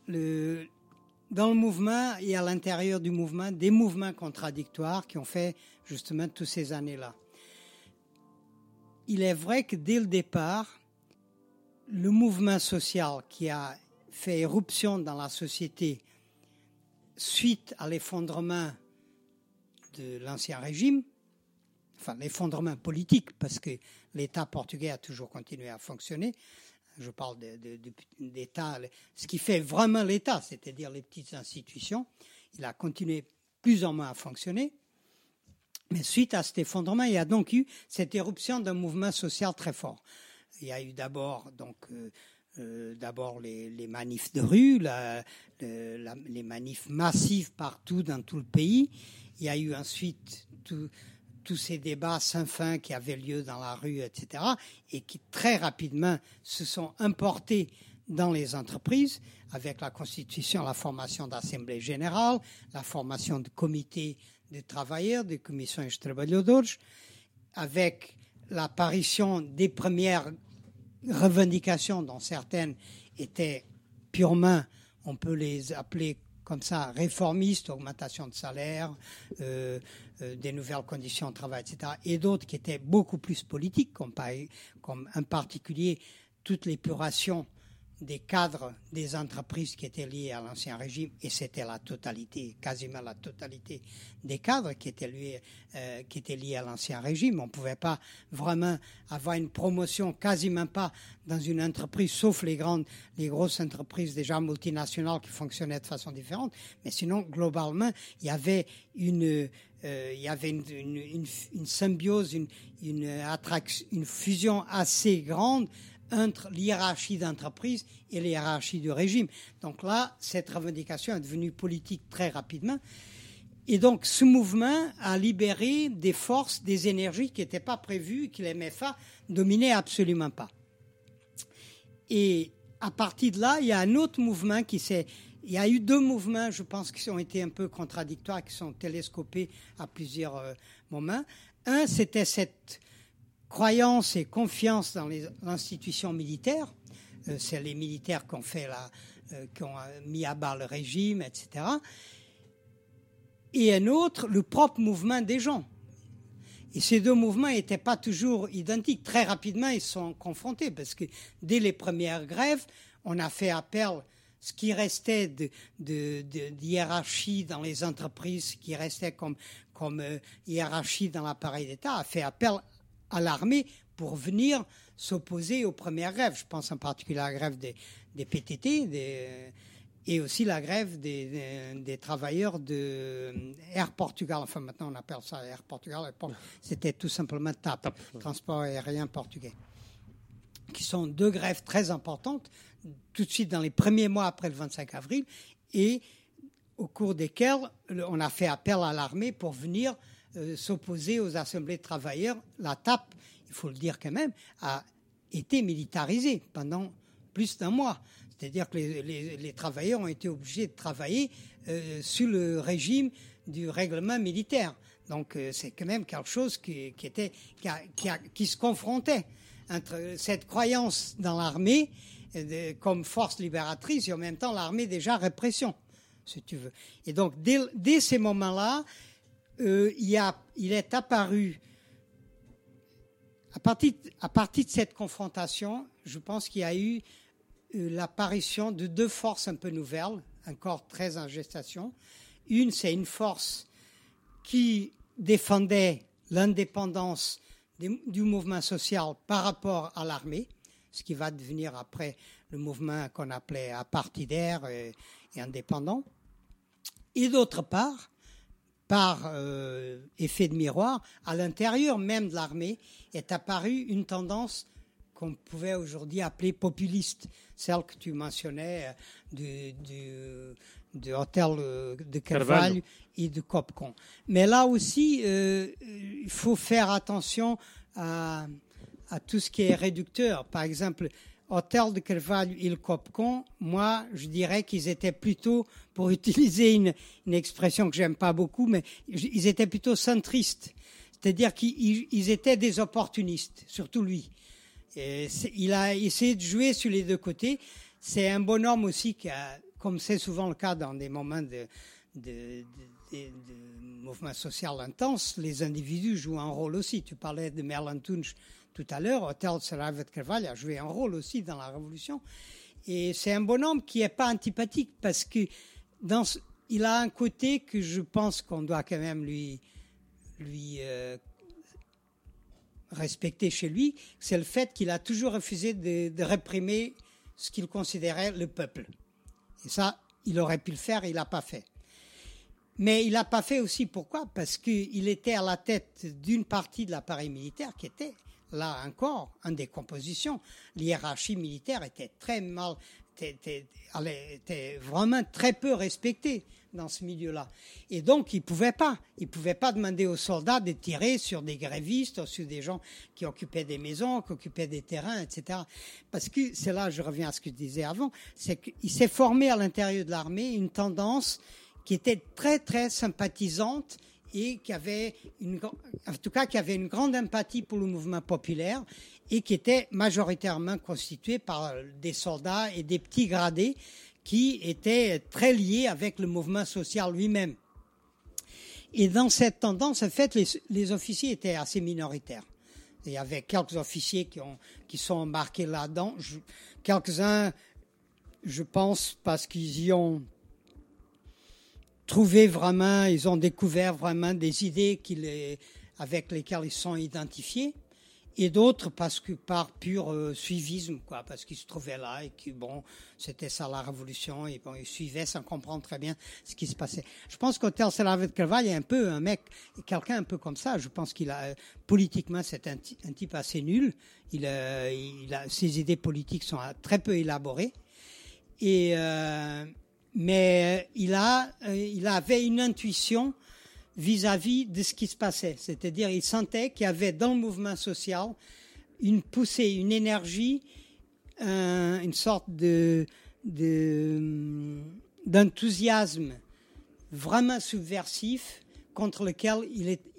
G: dans le mouvement et à l'intérieur du mouvement, des mouvements contradictoires qui ont fait justement toutes ces années-là. Il est vrai que dès le départ, le mouvement social qui a fait éruption dans la société suite à l'effondrement de l'ancien régime, enfin l'effondrement politique, parce que l'État portugais a toujours continué à fonctionner. Je parle d'État, ce qui fait vraiment l'État, c'est-à-dire les petites institutions. Il a continué plus ou moins à fonctionner. Mais suite à cet effondrement, il y a donc eu cette éruption d'un mouvement social très fort. Il y a eu d'abord euh, euh, les, manifs de rue, les manifs massifs partout dans tout le pays. Il y a eu ensuite tout- tous ces débats sans fin qui avaient lieu dans la rue, etc., et qui très rapidement se sont importés dans les entreprises, avec la constitution, la formation d'assemblée générale, la formation de comités de travailleurs, de commissions de trabalhadores, avec l'apparition des premières revendications dont certaines étaient purement, on peut les appeler comme ça, réformistes, augmentation de salaire, euh, euh, des nouvelles conditions de travail, etc. Et d'autres qui étaient beaucoup plus politiques, comme, par- comme en particulier toute l'épuration des cadres des entreprises qui étaient liées à l'ancien régime, et c'était la totalité, quasiment la totalité des cadres qui étaient liés, euh, qui étaient liés à l'ancien régime. On ne pouvait pas vraiment avoir une promotion, quasiment pas dans une entreprise, sauf les grandes, les grosses entreprises déjà multinationales qui fonctionnaient de façon différente. Mais sinon, globalement, il y avait une, euh, il y avait une, symbiose, une, une, attraction, une fusion assez grande entre l'hiérarchie d'entreprise et l'hiérarchie du régime. Donc là, cette revendication est devenue politique très rapidement. Et donc, ce mouvement a libéré des forces, des énergies qui n'étaient pas prévues, que les MFA dominaient absolument pas. Et à partir de là, il y a un autre mouvement qui s'est. Il y a eu deux mouvements, je pense, qui ont été un peu contradictoires, qui sont télescopés à plusieurs euh, moments. Un, c'était cette croyance et confiance dans les institutions militaires. Euh, c'est les militaires qui ont fait la, euh, qui ont euh, mis à bas le régime, etc. Et un autre, le propre mouvement des gens. Et ces deux mouvements n'étaient pas toujours identiques. Très rapidement, ils sont confrontés parce que dès les premières grèves, on a fait appel, ce qui restait de, de, de, de hiérarchie dans les entreprises, qui restait comme, comme euh, hiérarchie dans l'appareil d'État, a fait appel à l'armée pour venir s'opposer aux premières grèves. Je pense en particulier à la grève des, des PTT des, et aussi la grève des, travailleurs de Air Portugal. Enfin, maintenant, on appelle ça Air Portugal. C'était tout simplement TAP, Transport aérien portugais, qui sont deux grèves très importantes, tout de suite dans les premiers mois après le 25 avril, et au cours desquelles le- on a fait appel à l'armée pour venir euh, s'opposer aux assemblées de travailleurs. La TAP, il faut le dire quand même, a été militarisée pendant plus d'un mois. C'est-à-dire que les, les- travailleurs ont été obligés de travailler euh, sous le régime du règlement militaire. Donc euh, c'est quand même quelque chose qui, qui était, qui, qui qui se confrontait entre cette croyance dans l'armée comme force libératrice et en même temps l'armée déjà répression, si tu veux. Et donc dès, ces moments-là, euh, il, est apparu à partir, de cette confrontation, je pense qu'il y a eu euh, l'apparition de deux forces un peu nouvelles, encore très en gestation. Une, c'est une force qui défendait l'indépendance du mouvement social par rapport à l'armée, ce qui va devenir après le mouvement qu'on appelait apartidaire et, et indépendant. Et d'autre part, par euh, effet de miroir, à l'intérieur même de l'armée est apparue une tendance qu'on pouvait aujourd'hui appeler populiste, celle que tu mentionnais euh, du, du, du hôtel euh, de Carvalho
A: Carvalho.
G: et de Copcon. Mais là aussi, euh, il faut faire attention à, à tout ce qui est réducteur. Par exemple, Hôtel de Carvalho et le Copcon, moi, je dirais qu'ils étaient plutôt, pour utiliser une, expression que j'aime pas beaucoup, mais ils étaient plutôt centristes. C'est-à-dire qu'ils ils étaient des opportunistes, surtout lui. Il a essayé de jouer sur les deux côtés. C'est un bonhomme aussi qui comme c'est souvent le cas dans des moments de- de mouvement social intense, les individus jouent un rôle aussi. Tu parlais de Merlin Tunch tout à l'heure. Hotel de Carvalho a joué un rôle aussi dans la Révolution. Et c'est un bonhomme qui n'est pas antipathique parce que il a un côté que je pense qu'on doit quand même lui, lui euh, respecter chez lui, c'est le fait qu'il a toujours refusé de, de réprimer ce qu'il considérait le peuple. Et ça, il aurait pu le faire, il l'a pas fait. Mais il l'a pas fait aussi pourquoi? Parce qu'il était à la tête d'une partie de l'appareil militaire qui était là encore en décomposition. L'hiérarchie militaire était très mal était, vraiment très peu respecté dans ce milieu-là. Et donc, il pouvait pas. Il pouvait pas demander aux soldats de tirer sur des grévistes, sur des gens qui occupaient des maisons, qui occupaient des terrains, etc. Parce que c'est là, je reviens à ce que je disais avant, c'est qu'il s'est formé à l'intérieur de l'armée une tendance qui était très, très sympathisante et qui avait une, en tout cas, qui une grande empathie pour le mouvement populaire et qui était majoritairement constitué par des soldats et des petits gradés qui étaient très liés avec le mouvement social lui-même. Et dans cette tendance, en fait, les, les officiers étaient assez minoritaires. Il y avait quelques officiers qui, ont, qui sont embarqués là-dedans. Quelques-uns, je pense, parce qu'ils y ont trouvé vraiment, ils ont découvert vraiment des idées qui les- avec lesquelles ils sont identifiés. Et d'autres parce que par pur euh, suivisme, quoi, parce qu'ils se trouvaient là et que bon, c'était ça la révolution et bon, ils suivaient sans comprendre très bien ce qui se passait. Je pense qu'Hotel Salavet y a un peu un mec, quelqu'un un peu comme ça. Je pense qu'il a euh, politiquement c'est un, type assez nul. A, il a ses idées politiques sont euh, très peu élaborées et euh, mais il a euh, il avait une intuition vis-à-vis de ce qui se passait. C'est-à-dire, il sentait qu'il y avait dans le mouvement social une poussée, une énergie, un- une sorte de- d'enthousiasme vraiment subversif contre lequel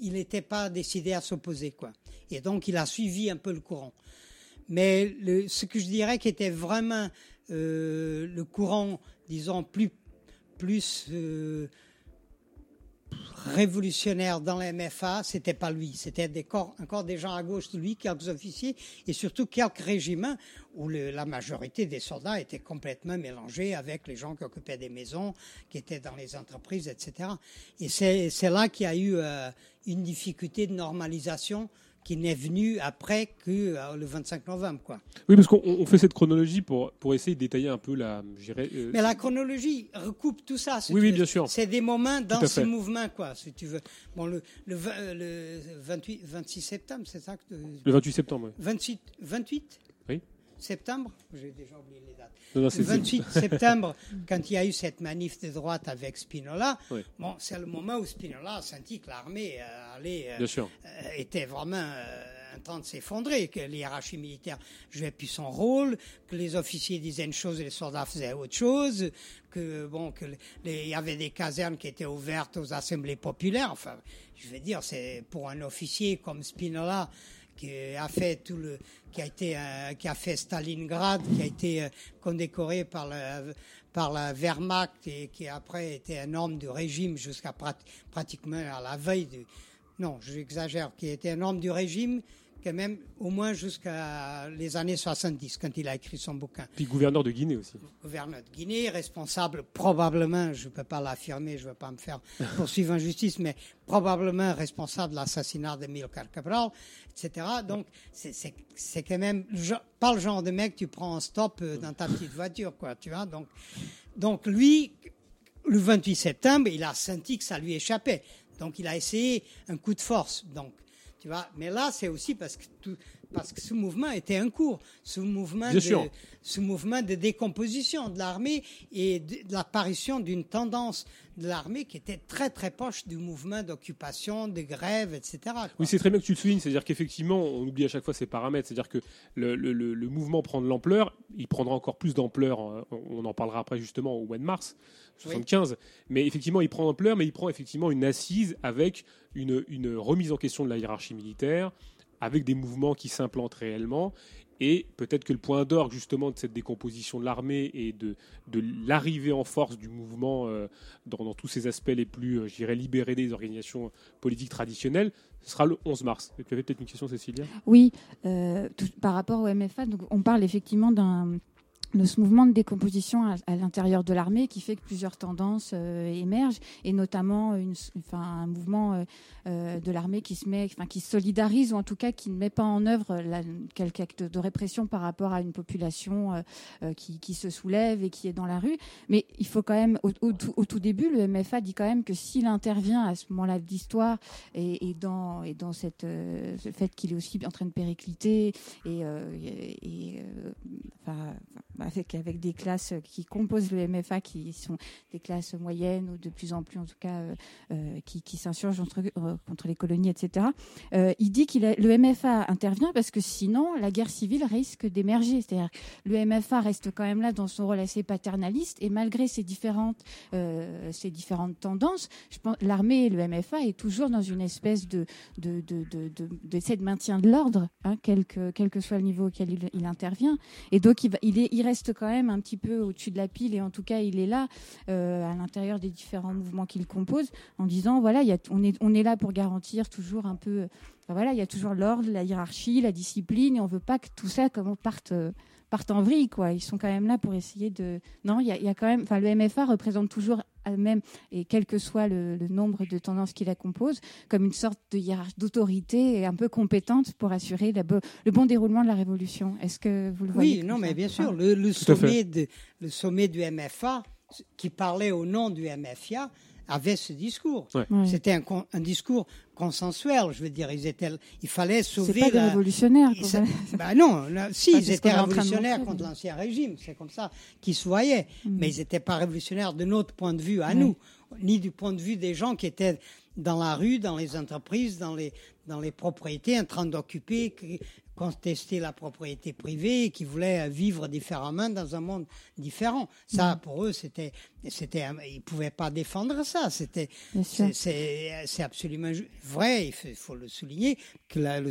G: il n'était pas décidé à s'opposer. Et donc, il a suivi un peu le courant. Mais ce que je dirais qui était vraiment euh, le courant, disons, plus, plus euh, révolutionnaire dans la MFA, c'était pas lui, c'était encore des gens à gauche de lui, quelques officiers et surtout quelques régiments où la majorité des soldats étaient complètement mélangés avec les gens qui occupaient des maisons, qui étaient dans les entreprises, etc. Et c'est c'est là qu'il y a eu euh, une difficulté de normalisation qui n'est venue après que euh, le 25 novembre, quoi.
A: Oui, parce qu'on on fait cette chronologie pour, pour essayer de détailler un peu la. euh,
G: Mais la chronologie recoupe tout ça. si
A: Oui, oui, bien sûr.
G: C'est des moments dans ce mouvement, quoi, si tu veux. Bon, le, le, vingt- euh, le 28, 26 septembre, c'est ça que
A: le 28 septembre, oui.
G: 28, 28
A: Oui.
G: Septembre J'ai déjà oublié les dates.
A: Non,
G: Le
A: c'est-
G: 28 septembre, quand il y a eu cette manif de droite avec Spinola,
A: Oui.
G: bon, c'est le moment où Spinola a senti que l'armée euh, allait, euh, euh, était vraiment en train de s'effondrer, que les hiérarchies militaires jouaient plus son rôle, que les officiers disaient une chose et les soldats faisaient autre chose, que bon, que il y avait des casernes qui étaient ouvertes aux assemblées populaires. Enfin, je veux dire, c'est pour un officier comme Spinola qui a fait tout le, qui a été, euh, qui a fait Stalingrad, qui a été euh, condécoré par le, par la Wehrmacht et qui après était un homme du régime jusqu'à prat- pratiquement à la veille du, non, j'exagère, qui était un homme du régime quand même au moins jusqu'à les années 70 quand il a écrit son bouquin
A: Puis gouverneur de Guinée aussi.
G: gouverneur de Guinée, responsable probablement, je ne peux pas l'affirmer, je ne veux pas me faire poursuivre en justice, mais probablement responsable de l'assassinat de Milcar Cabral, etc. Donc, c'est- quand même pas le genre de mec que tu prends en stop euh, dans ta petite voiture, quoi, tu vois. Donc, donc lui, le 28 septembre, il a senti que ça lui échappait. Donc, il a essayé un coup de force. Donc, tu vois. Mais là, c'est aussi parce que tout, parce que ce mouvement était en cours, ce mouvement de, ce mouvement de décomposition de l'armée et de, de l'apparition d'une tendance de l'armée qui était très très proche du mouvement d'occupation, de grève, etc. quoi.
A: Oui, c'est très bien que tu le soulignes. C'est-à-dire qu'effectivement, on oublie à chaque fois ces paramètres. C'est-à-dire que le, le- le- le mouvement prend de l'ampleur. Il prendra encore plus d'ampleur. euh, On en parlera après justement au mois de mars 75. Mais effectivement, il prend d'ampleur, mais il prend effectivement une assise avec une, une remise en question de la hiérarchie militaire, avec des mouvements qui s'implantent réellement. Et peut-être que le point d'orgue justement de cette décomposition de l'armée et de, de l'arrivée en force du mouvement euh, dans, dans tous ses aspects les plus, euh, je dirais, libérés des organisations politiques traditionnelles, ce sera le 11 mars. Tu avais peut-être une question, Cécilia?
B: Oui, euh, par rapport au MFA, donc on parle effectivement d'un de ce mouvement de décomposition à, l'intérieur de l'armée qui fait que plusieurs tendances euh, émergent et notamment un mouvement euh, euh, de l'armée qui se met, qui solidarise ou en tout cas qui ne met pas en œuvre la, quelque acte de répression par rapport à une population qui, se soulève et qui est dans la rue. Mais il faut quand même, au, tout- début, le MFA dit quand même que s'il intervient à ce moment-là de l'histoire et, dans, et dans cette, ce fait qu'il est aussi en train de péricliter et, avec, des classes qui composent le MFA, qui sont des classes moyennes ou de plus en plus, en tout cas, euh, euh, qui, s'insurgent euh, contre les colonies, etc. Il dit a- le MFA intervient parce que sinon, la guerre civile risque d'émerger. C'est-à-dire que le MFA reste quand même là dans son rôle assez paternaliste et malgré ces différentes, euh, différentes tendances, je pense l'armée et le MFA est toujours dans une espèce de de, de, de, de, de maintien de l'ordre, hein, quel, que, quel que soit le niveau auquel il, il intervient. Et donc, il, va- il, est, il reste quand même un petit peu au-dessus de la pile, et en tout cas, il est là, euh, à l'intérieur des différents mouvements qu'il compose, en disant, voilà, on, est, on est là pour garantir toujours un peu... enfin, voilà, il y a toujours l'ordre, la hiérarchie, la discipline, et on veut pas que tout ça comment, parte... euh, partent en vrille, quoi. Ils sont quand même là pour essayer de. Non, il y y a quand même. Enfin, le MFA représente toujours elle-même, et quel que soit le, le nombre de tendances qui la composent, comme une sorte de hiérarchie d'autorité un peu compétente pour assurer la bo- le bon déroulement de la révolution. Est-ce que vous le voyez
G: Oui, non, mais bien sûr, le, le
A: Tout à fait.
G: sommet de, le sommet du MFA, qui parlait au nom du MFA, avait ce discours.
A: Ouais.
B: Ouais.
G: C'était un, con- un discours consensuel, je veux dire. Ils étaient, il fallait
B: C'est
G: sauver
B: pas des révolutionnaires.
G: Ça- bah non, là, si, ils
B: c'est
G: étaient révolutionnaires
B: montrer,
G: contre
B: mais-
G: l'ancien régime, c'est comme ça qu'ils se voyaient.
B: Mm.
G: Mais ils n'étaient pas révolutionnaires de notre point de vue à
B: Ouais.
G: nous, ni du point de vue des gens qui étaient dans la rue, dans les entreprises, dans les, dans les propriétés, en train d'occuper, contester la propriété privée, et qui voulaient vivre différemment dans un monde différent. Ça, pour eux, c'était, c'était, ils pouvaient pas défendre ça. C'était, c'est- absolument vrai, il faut, le souligner, que la- le,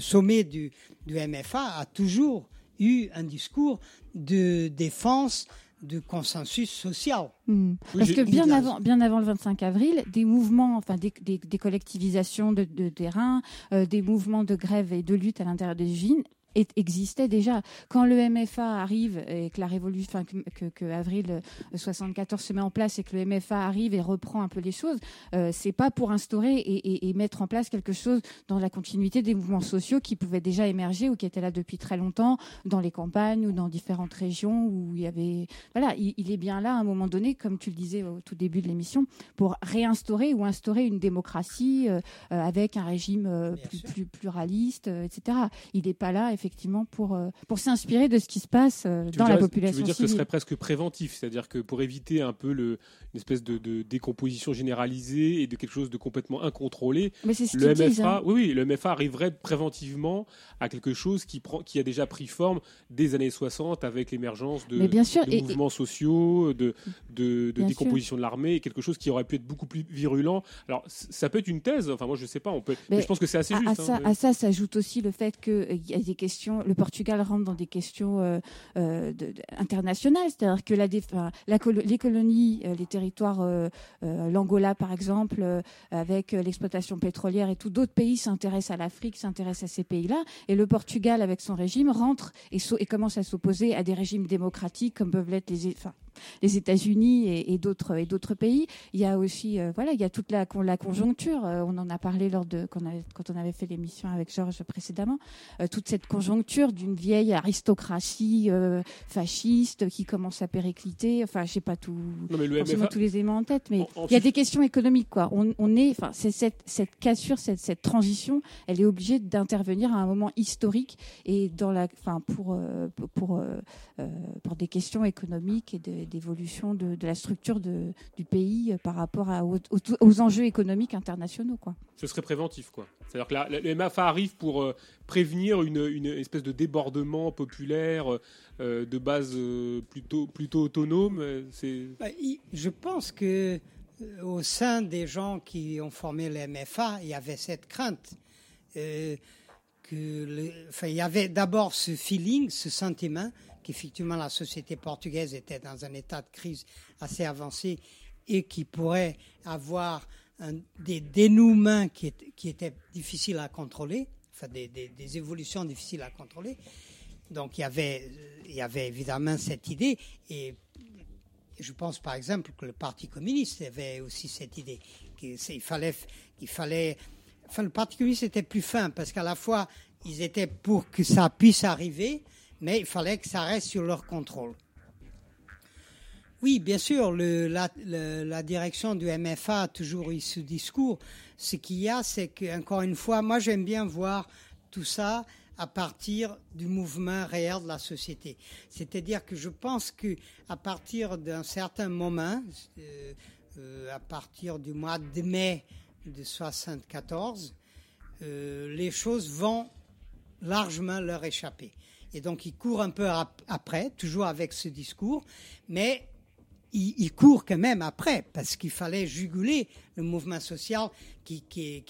G: sommet du, du MFA a toujours eu un discours de défense du consensus social.
B: Hmm. Parce que bien avant, bien avant le 25 avril, des mouvements, enfin des, des- des collectivisations de, de terrain, euh, des mouvements de grève et de lutte à l'intérieur des usines existaient déjà. Quand le MFA arrive et que la révolution, enfin, que, que- avril euh, 74 se met en place et que le MFA arrive et reprend un peu les choses, euh, c'est pas pour instaurer et, et- et mettre en place quelque chose dans la continuité des mouvements sociaux qui pouvaient déjà émerger ou qui étaient là depuis très longtemps dans les campagnes ou dans différentes régions où il y avait voilà, il, il est bien là à un moment donné, comme tu le disais au tout début de l'émission, pour réinstaurer ou instaurer une démocratie euh, euh, avec un régime euh, plus, plus pluraliste, etc. Il n'est pas là effectivement pour euh, pour s'inspirer de ce qui se passe euh,
A: Tu
B: dans la population
A: Tu veux dire que ce serait presque préventif, c'est-à-dire que pour éviter un peu le, une espèce de, de décomposition généralisée et de quelque chose de complètement incontrôlé,
B: Mais c'est ce
A: le
B: disent.
A: MFA,
B: hein.
A: oui, oui, le MFA arriverait préventivement à quelque chose qui prend, qui a déjà pris forme des années 60 avec l'émergence de,
B: et-
A: mouvements sociaux, de, de, de
B: Bien
A: décomposition de l'armée, et quelque chose qui aurait pu être beaucoup plus virulent. Alors, ça peut être une thèse. Enfin, moi, je sais pas. On peut. Mais,
B: Mais
A: je pense que c'est assez
B: À,
A: juste.
B: à ça,
A: hein.
B: à ça s'ajoute aussi le fait qu'il y a des questions. Le Portugal rentre dans des questions euh, euh, internationales, c'est-à-dire que les colonies, euh, les territoires, l'Angola par exemple, avec l'exploitation pétrolière et tout, d'autres pays s'intéressent à l'Afrique, s'intéressent à ces pays-là, et le Portugal avec son régime rentre et, commence à s'opposer à des régimes démocratiques comme peuvent l'être les, les États-Unis et, et d'autres pays. Il y a aussi euh, voilà, il y a toute la, con- la conjoncture. euh, on en a parlé lors de quand on avait, quand on avait fait l'émission avec Georges précédemment. euh, toute cette conjoncture d'une vieille aristocratie fasciste qui commence à péricliter. Enfin, je sais pas tout.
A: Non, mais le MFA.
B: tous les éléments en tête, mais il y a des questions économiques quoi. On, on est, enfin, c'est cette cette cassure, cette cette transition, elle est obligée d'intervenir à un moment historique et dans la, enfin, pour pour pour, pour des questions économiques et d'évolution de, de la structure de, du pays euh, par rapport à, aux, enjeux économiques internationaux. Quoi.
A: ce serait préventif, quoi. C'est-à-dire que la- la- le MFA arrive pour euh, prévenir une, une espèce de débordement populaire euh, de base euh, plutôt, plutôt autonome. euh, C'est
G: Bah, il- Je pense que euh, au sein des gens qui ont formé le MFA, il y avait cette crainte. euh, que le- enfin, il y avait d'abord ce feeling, ce sentiment qu'effectivement la société portugaise était dans un état de crise assez avancé et qui pourrait avoir des dénouements qui, étaient- difficiles à contrôler, enfin des, évolutions difficiles à contrôler. Donc il y avait, il y avait évidemment cette idée et je pense par exemple que le Parti communiste avait aussi cette idée qu'il fallait, qu'il fallait, enfin le Parti communiste était plus fin parce qu'à la fois ils étaient pour que ça puisse arriver, mais il fallait que ça reste sur leur contrôle. Oui, bien sûr, la, direction du MFA a toujours eu ce discours. Ce qu'il y a, c'est que encore une fois, moi j'aime bien voir tout ça à partir du mouvement réel de la société. C'est-à-dire que je pense que à partir d'un certain moment, euh, euh, à partir du mois de mai de 74, euh, les choses vont largement leur échapper. Et donc, ils courent un peu ap- après, toujours avec ce discours, mais ils courent quand même après, parce qu'il fallait juguler le mouvement social qui, était,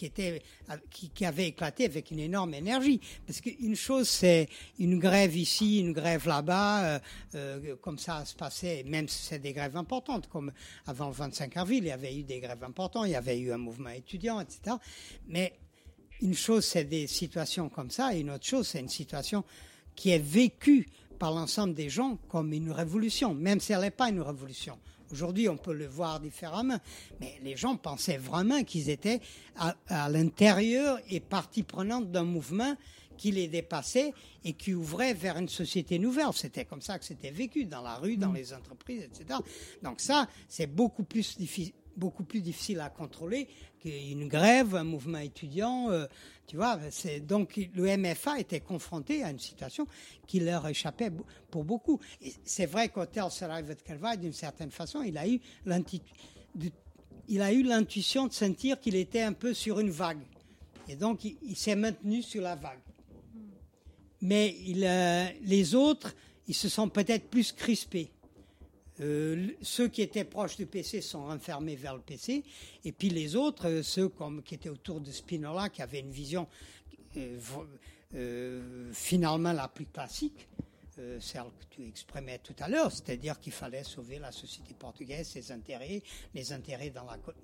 G: qui, qui avait éclaté avec une énorme énergie. Parce qu'une chose, c'est une grève ici, une grève là-bas, euh, euh, comme ça se passait, même si c'est des grèves importantes, comme avant le 25 avril, il y avait eu des grèves importantes, il y avait eu un mouvement étudiant, etc. Mais une chose, c'est des situations comme ça, et une autre chose, c'est une situation qui est vécue par l'ensemble des gens comme une révolution, même si elle n'est pas une révolution. Aujourd'hui, on peut le voir différemment, mais les gens pensaient vraiment qu'ils étaient à, à l'intérieur et partie prenante d'un mouvement qui les dépassait et qui ouvrait vers une société nouvelle. C'était comme ça que c'était vécu dans la rue, dans les entreprises, etc. Donc ça, c'est beaucoup plus difficile beaucoup plus difficile à contrôler qu'une grève, un mouvement étudiant. euh, tu vois, c'est donc le MFA était confronté à une situation qui leur échappait pour beaucoup. C'est vrai qu'Hotel Sarayvat Calvaire, d'une certaine façon, il a eu l'inti- de- il a eu l'intuition de sentir qu'il était un peu sur une vague. Et donc, il, il s'est maintenu sur la vague. Mais il, euh, les autres, ils se sont peut-être plus crispés. Euh, ceux qui étaient proches du PC sont renfermés vers le PC, et puis les autres, euh, ceux qui étaient autour de Spinola, qui avaient une vision euh, finalement la plus classique, celle que tu exprimais tout à l'heure, c'est-à-dire qu'il fallait sauver la société portugaise, ses intérêts, les intérêts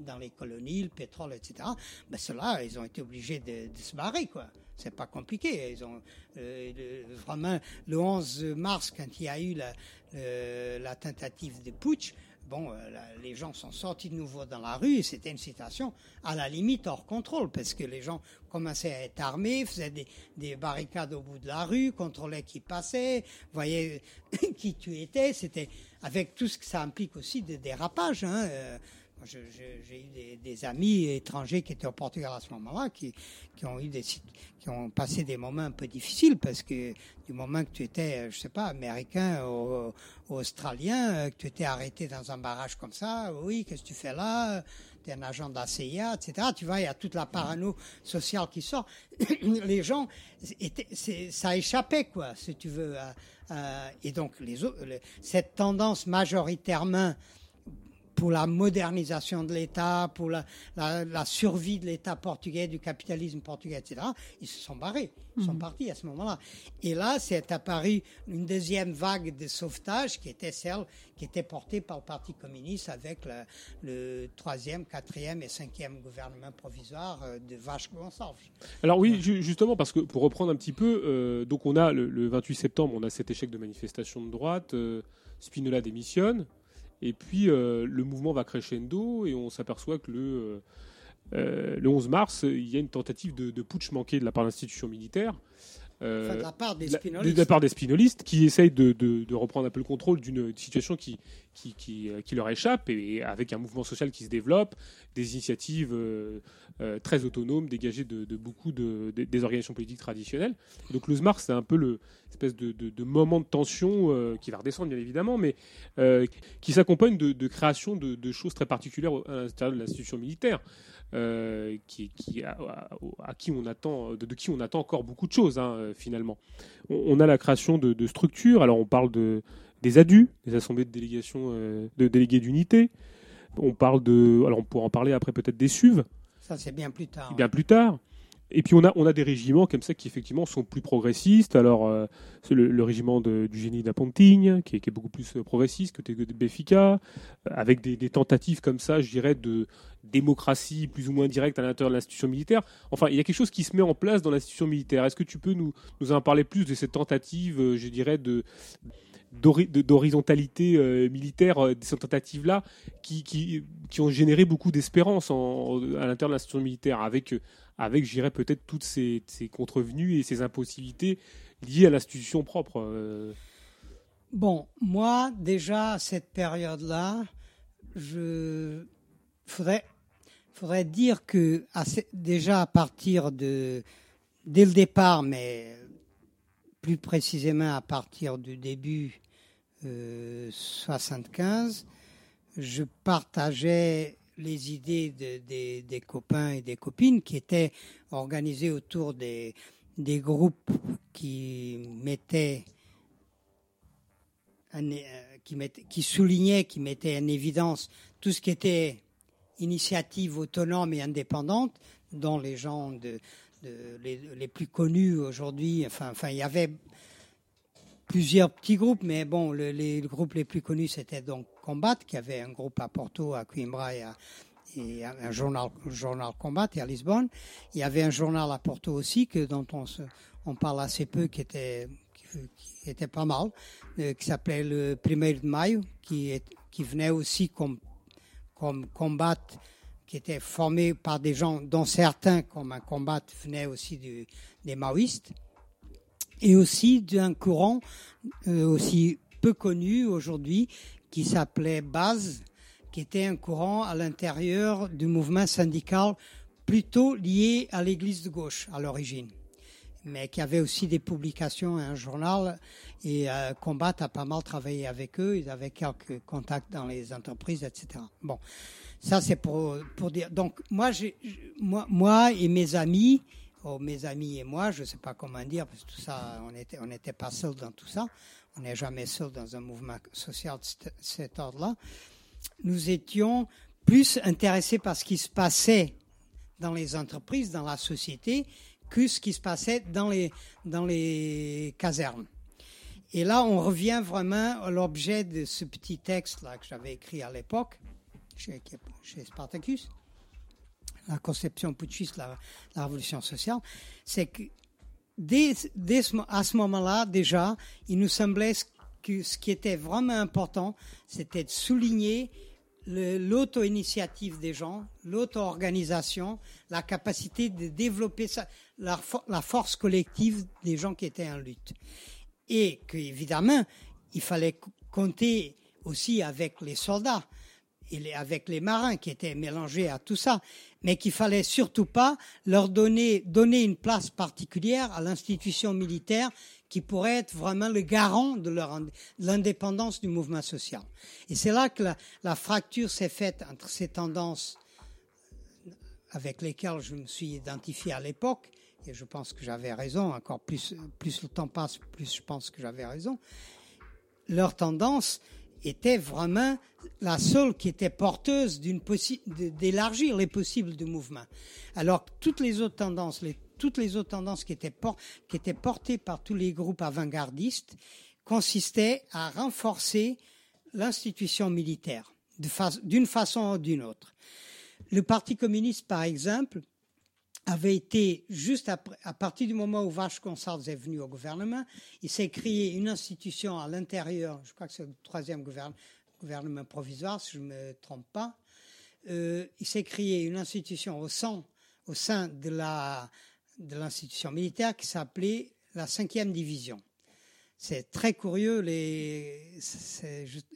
G: dans les colonies, le pétrole, etc. Ben, ceux-là, ils ont été obligés de, de se barrer, quoi. C'est pas compliqué. Ils ont euh, le- vraiment le 11 mars, quand il y a eu la, tentative de putsch, bon, euh, les gens sont sortis de nouveau dans la rue c'était une situation à la limite hors contrôle parce que les gens commençaient à être armés, faisaient des, des barricades au bout de la rue, contrôlaient qui passait, voyaient qui tu étais. C'était avec tout ce que ça implique aussi de dérapage. Hein, euh, J'ai eu des, amis étrangers qui étaient au Portugal à ce moment-là, qui, qui ont eu des, qui ont passé des moments un peu difficiles parce que du moment que tu étais, je sais pas, américain ou, australien, euh, que tu étais arrêté dans un barrage comme ça, oui, qu'est-ce que tu fais là? Tu es un agent de la CIA, etc. Tu vois, il y a toute la parano sociale qui sort. les gens, ça échappait, quoi, si tu veux. et donc, cette tendance majoritairement pour la modernisation de l'État, pour la, la, la survie de l'État portugais, du capitalisme portugais, etc., ils se sont barrés, ils sont partis à ce moment-là. Et là, c'est apparu une deuxième vague de sauvetage qui était celle qui était portée par le Parti communiste avec le, le troisième, quatrième et cinquième gouvernement provisoire euh, de Vasco Gonçalves.
A: Alors oui, ju- justement, parce que pour reprendre un petit peu, euh, donc on a le, le 28 septembre, on a cet échec de manifestation de droite, euh, Spinola démissionne, et puis euh, le mouvement va crescendo, et on s'aperçoit que le, euh, euh, le 11 mars, il y a une tentative de, de putsch manqué de la part de l'institution militaire. Euh,
G: Enfin, de la part des
A: la-
G: spinolistes.
A: de la part des spinolistes qui essayent de, de- de reprendre un peu le contrôle d'une situation qui, qui, qui, euh, qui leur échappe et avec un mouvement social qui se développe, des initiatives euh, très autonomes dégagées de, de beaucoup de, de- des organisations politiques traditionnelles. Donc le c'est un peu le espèce de, de- moment de tension qui va redescendre bien évidemment, mais qui s'accompagne de, création de, de choses très particulières à l'intérieur de l'institution militaire. Euh, qui, qui- à, qui on attend, de, de qui on attend encore beaucoup de choses hein, euh, finalement. On, on a la création de, de structures. Alors on parle de des ADU, des assemblées de délégation, euh, de délégués d'unité. On parle de, alors on pourra en parler après peut-être des SUV,
G: Ça, c'est bien plus tard.
A: bien plus tard. Et puis on a, on a des régiments comme ça qui effectivement sont plus progressistes. Alors euh, le, régiment du génie d'Apontigne qui, qui est beaucoup plus euh, progressiste que de Béfica, euh, avec des, tentatives comme ça, je dirais, de démocratie plus ou moins directe à l'intérieur de l'institution militaire. Enfin, il y a quelque chose qui se met en place dans l'institution militaire. Est-ce que tu peux nous, en parler plus de cette tentative, euh, je dirais, de d'hori- de- d'horizontalité militaire, de ces tentatives-là, qui, qui, qui ont généré beaucoup d'espérance à l'intérieur de l'institution militaire, avec, avec je dirais, peut-être toutes ces, ces contrevenues et ces impossibilités liées à l'institution propre. euh.
G: Bon, moi, déjà, à cette période-là, je faudrait, faudrait dire que déjà à partir de, dès le départ, mais plus précisément à partir du début euh, 75, je partageais les idées de- des- copains et des copines qui étaient organisés autour des, groupes qui mettaient en- euh, qui, qui soulignaient, qui mettaient en évidence tout ce qui était initiative autonome et indépendante, dont les gens de- les, les plus connus aujourd'hui, enfin, enfin, il y avait plusieurs petits groupes, mais bon, le- les groupes les plus connus, c'était donc Combat, qui avait un groupe à Porto, à Coimbra et, un journal, journal Combat et à Lisbonne. Il y avait un journal à Porto aussi, que, dont on, on parle assez peu, qui était, qui, était pas mal, euh, qui s'appelait le Primeiro de Maio, qui, qui venait aussi comme, comme Combat, qui était formé par des gens dont certains, comme un Combat, venaient aussi des maoïstes et aussi d'un courant euh, aussi peu connu aujourd'hui qui s'appelait Base, qui était un courant à l'intérieur du mouvement syndical plutôt lié à l'église de gauche à l'origine, mais qui avait aussi des publications et un journal. Et euh, Combat a pas mal travaillé avec eux, ils avaient quelques contacts dans les entreprises, etc. Bon, ça c'est pour, pour dire. Donc moi, moi, moi et mes amis, oh, mes amis et moi, je ne sais pas comment dire, parce que tout ça, on était, on n'était pas seuls dans tout ça. On n'est jamais seul dans un mouvement social de cet- ordre-là. Nous étions plus intéressés par ce qui se passait dans les entreprises, dans la société, que ce qui se passait dans les, casernes. Et là, on revient vraiment à l'objet de ce petit texte-là que j'avais écrit à l'époque, chez Spartacus, la conception putschiste la, la révolution sociale, c'est que dès, ce, à ce moment-là, déjà, il nous semblait que ce qui était vraiment important, c'était de souligner l'auto-initiative des gens, l'auto-organisation, la capacité de développer la, fo- la force collective des gens qui étaient en lutte. Et qu'évidemment, il fallait co- compter aussi avec les soldats et les- avec les marins qui étaient mélangés à tout ça, mais qu'il fallait surtout pas leur donner, donner une place particulière à l'institution militaire qui pourrait être vraiment le garant de l'indépendance du mouvement social. Et c'est là que la, fracture s'est faite entre ces tendances avec lesquelles je me suis identifié à l'époque, et je pense que j'avais raison, encore plus, plus le temps passe, plus je pense que j'avais raison, leur tendance était vraiment la seule qui était porteuse d'élargir les possibles du mouvement. Alors que toutes les autres tendances, toutes les autres tendances qui étaient, portées par tous les groupes avant-gardistes consistaient à renforcer l'institution militaire d'une façon ou d'une autre. Le Parti communiste, par exemple, avait été juste à partir du moment où Vasco Gonçalves est venu au gouvernement, il s'est créé une institution à l'intérieur, je crois que c'est le troisième gouverne- gouvernement provisoire, si je ne me trompe pas, Euh, il s'est créé une institution au sein, au sein de la de l'institution militaire qui s'appelait la cinquième division. C'est très curieux. Les,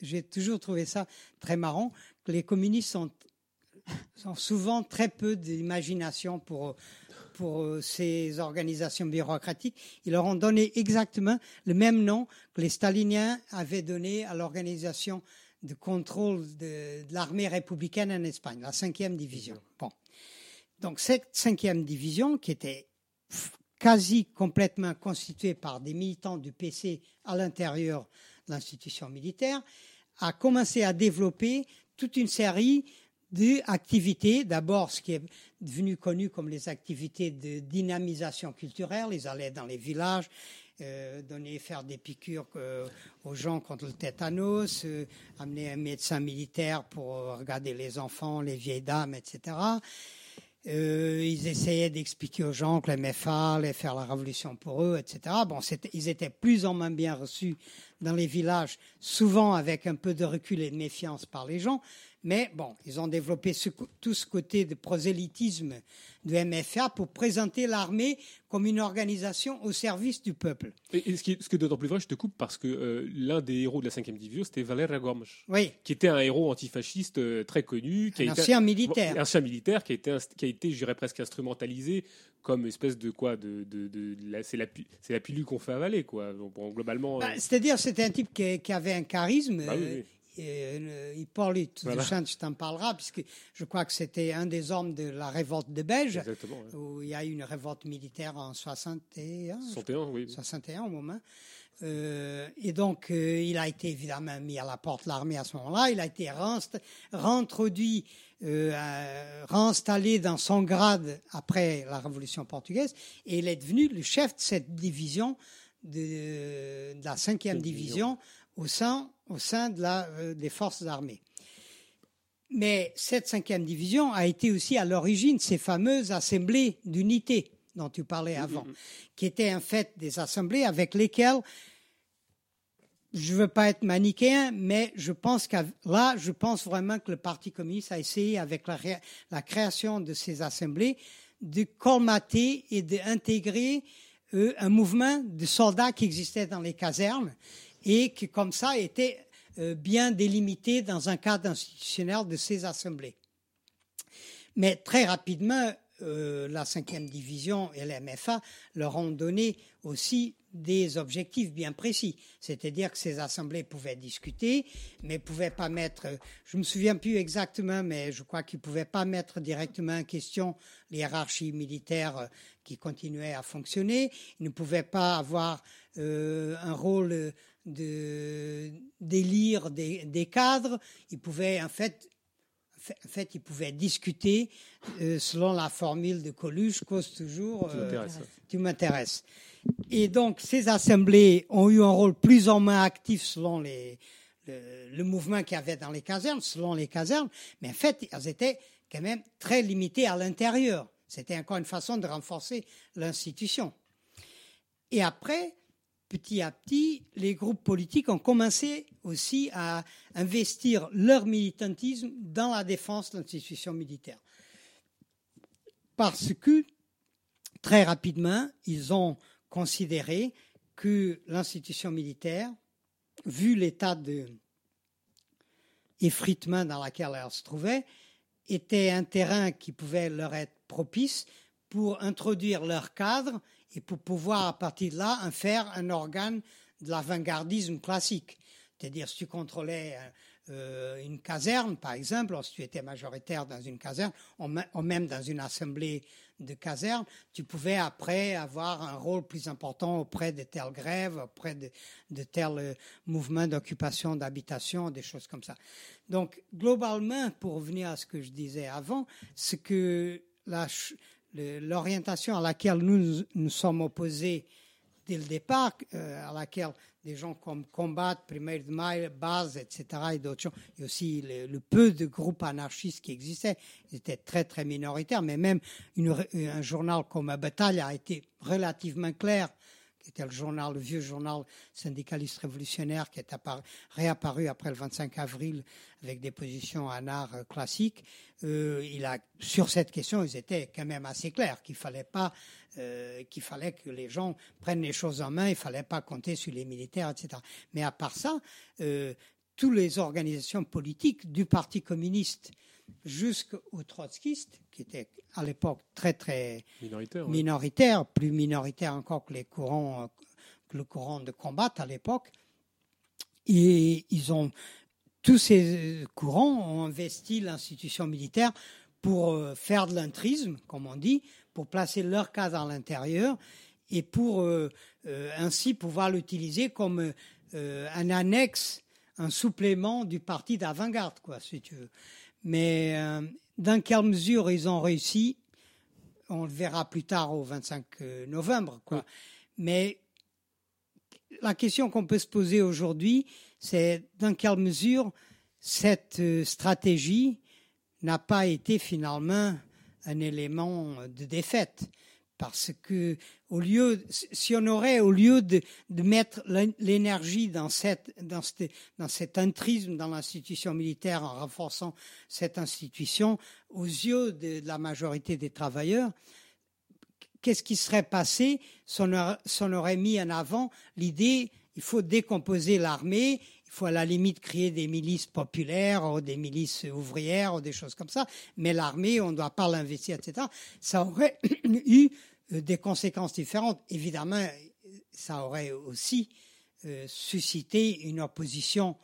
G: j'ai toujours trouvé ça très marrant que les communistes ont souvent très peu d'imagination pour, pour euh, ces organisations bureaucratiques. Ils leur ont donné exactement le même nom que les staliniens avaient donné à l'organisation de contrôle de, de l'armée républicaine en Espagne, la cinquième division. Bon. Donc cette cinquième division, qui était quasi complètement constituée par des militants du PC à l'intérieur de l'institution militaire, a commencé à développer toute une série d'activités. D'abord, ce qui est devenu connu comme les activités de dynamisation culturelle. Ils allaient dans les villages, euh, donner, faire des piqûres euh, aux gens contre le tétanos, euh, amener un médecin militaire pour regarder les enfants, les vieilles dames, etc. Ils essayaient d'expliquer aux gens que les MFA allaient faire la révolution pour eux, etc. Bon, ils étaient plus ou moins bien reçus dans les villages, souvent avec un peu de recul et de méfiance par les gens, Mais bon, ils ont développé ce tout ce côté de prosélytisme de MFA pour présenter l'armée comme une organisation au service du peuple.
A: Et, et ce qui est, d'autant plus vrai, je te coupe, parce que euh, l'un des héros de la 5e division, c'était Gomes,
G: Oui,
A: qui était un héros antifasciste euh, très connu, qui
G: un
A: a été
G: ancien militaire.
A: ancien militaire, qui a été, qui a été, je dirais presque instrumentalisé comme espèce de quoi, de, de, de- c'est la, la pilule qu'on fait avaler, quoi. Bon, globalement.
G: Bah,
A: euh,
G: C'est-à-dire, c'était un type qui, qui avait un charisme.
A: bah oui, oui.
G: Et, euh, Hippolyte
A: Voilà.
G: de je t'en parlera, puisque je crois que c'était un des hommes de la révolte de Belge,
A: Exactement. ouais.
G: où il y a eu une révolte militaire en 61, je
A: 61, oui.
G: 61 au moment. Euh, et donc, euh, il a été évidemment mis à la porte de l'armée à ce moment-là. Il a été réintroduit, euh, réinstallé dans son grade après la Révolution portugaise. Et il est devenu le chef de cette division, de, de la cinquième division, au sein, au sein de la, euh, des forces armées. Mais cette cinquième division a été aussi à l'origine ces fameuses assemblées d'unité dont tu parlais avant, qui étaient en fait des assemblées avec lesquelles je veux pas être manichéen, mais je pense que là, je pense vraiment que le Parti communiste a essayé, avec la, la création de ces assemblées, de colmater et d'intégrer euh, un mouvement de soldats qui existait dans les casernes et qui, comme ça, était euh, bien délimité dans un cadre institutionnel de ces assemblées. Mais très rapidement, euh, la cinquième division et la MFA leur ont donné aussi des objectifs bien précis. C'est-à-dire que ces assemblées pouvaient discuter, mais pouvaient pas mettre, je me souviens plus exactement, mais je crois qu'ils pouvaient pas mettre directement en question les hiérarchies militaires euh, qui continuaient à fonctionner. Ils ne pouvaient pas avoir un rôle de d'élire des, des cadres. Ils pouvaient en fait en fait, ils pouvaient discuter euh, selon la formule de Coluche, cause toujours.
A: Tu
G: euh,
A: m'intéresses.
G: tu m'intéresses. Et donc, ces assemblées ont eu un rôle plus ou moins actif selon les, le, le mouvement qu'il y avait dans les casernes, selon les casernes, mais en fait, elles étaient quand même très limitées à l'intérieur. C'était encore une façon de renforcer l'institution. Et après, petit à petit, les groupes politiques ont commencé aussi à investir leur militantisme dans la défense de l'institution militaire. Parce que, très rapidement, ils ont considéré que l'institution militaire, vu l'état de effritement dans lequel elle se trouvait, était un terrain qui pouvait leur être propice pour introduire leur cadre et pour pouvoir, à partir de là, en faire un organe de l'avant-gardisme classique. C'est-à-dire, si tu contrôlais euh, une caserne, par exemple, ou si tu étais majoritaire dans une caserne, ou me- ou même dans une assemblée de caserne, tu pouvais après avoir un rôle plus important auprès de telle grève, auprès de, de tel euh, mouvement d'occupation d'habitation, des choses comme ça. Donc, globalement, pour revenir à ce que je disais avant, c'est que la l'orientation à laquelle nous nous sommes opposés dès le départ, euh, à laquelle des gens comme Combat, Primaire de Maille, Base, etc., et d'autres gens, et aussi le, peu de groupes anarchistes qui existaient, ils étaient très, très minoritaires, mais même un journal comme Bataille a été relativement clair, qui était le journal, le vieux journal syndicaliste révolutionnaire qui est apparu- réapparu après le 25 avril avec des positions en art euh, classique. Euh, il a, sur cette question, ils étaient quand même assez clairs qu'il fallait pas, euh, qu'il fallait que les gens prennent les choses en main, il fallait pas compter sur les militaires, etc. Mais à part ça, toutes les organisations politiques du Parti communiste jusqu'aux trotskistes, qui étaient à l'époque très très
A: Minoritaire. ouais.
G: minoritaire, plus minoritaire encore que les courants, euh, que le courant de combat à l'époque. Et ils ont tous ces courants ont investi l'institution militaire pour euh, faire de l'intrisme, comme on dit, pour placer leur cadre à l'intérieur et pour euh, euh, ainsi pouvoir l'utiliser comme euh, un annexe, un supplément du parti d'avant-garde, quoi, si tu veux. Mais euh, dans quelle mesure ils ont réussi, on le verra plus tard au 25 novembre, quoi. Mais la question qu'on peut se poser aujourd'hui, c'est dans quelle mesure cette euh, stratégie n'a pas été finalement un élément de défaite, Parce que si on aurait, au lieu de, mettre l'é- l'énergie dans cette, cet intrisme dans l'institution militaire en renforçant cette institution, aux yeux de, la majorité des travailleurs, qu'est-ce qui serait passé si on aurait, mis en avant l'idée il faut décomposer l'armée, faut à la limite créer des milices populaires ou des milices ouvrières ou des choses comme ça, mais l'armée, on ne doit pas l'investir, etc. Ça aurait eu euh, des conséquences différentes. Évidemment, ça aurait aussi euh, suscité une opposition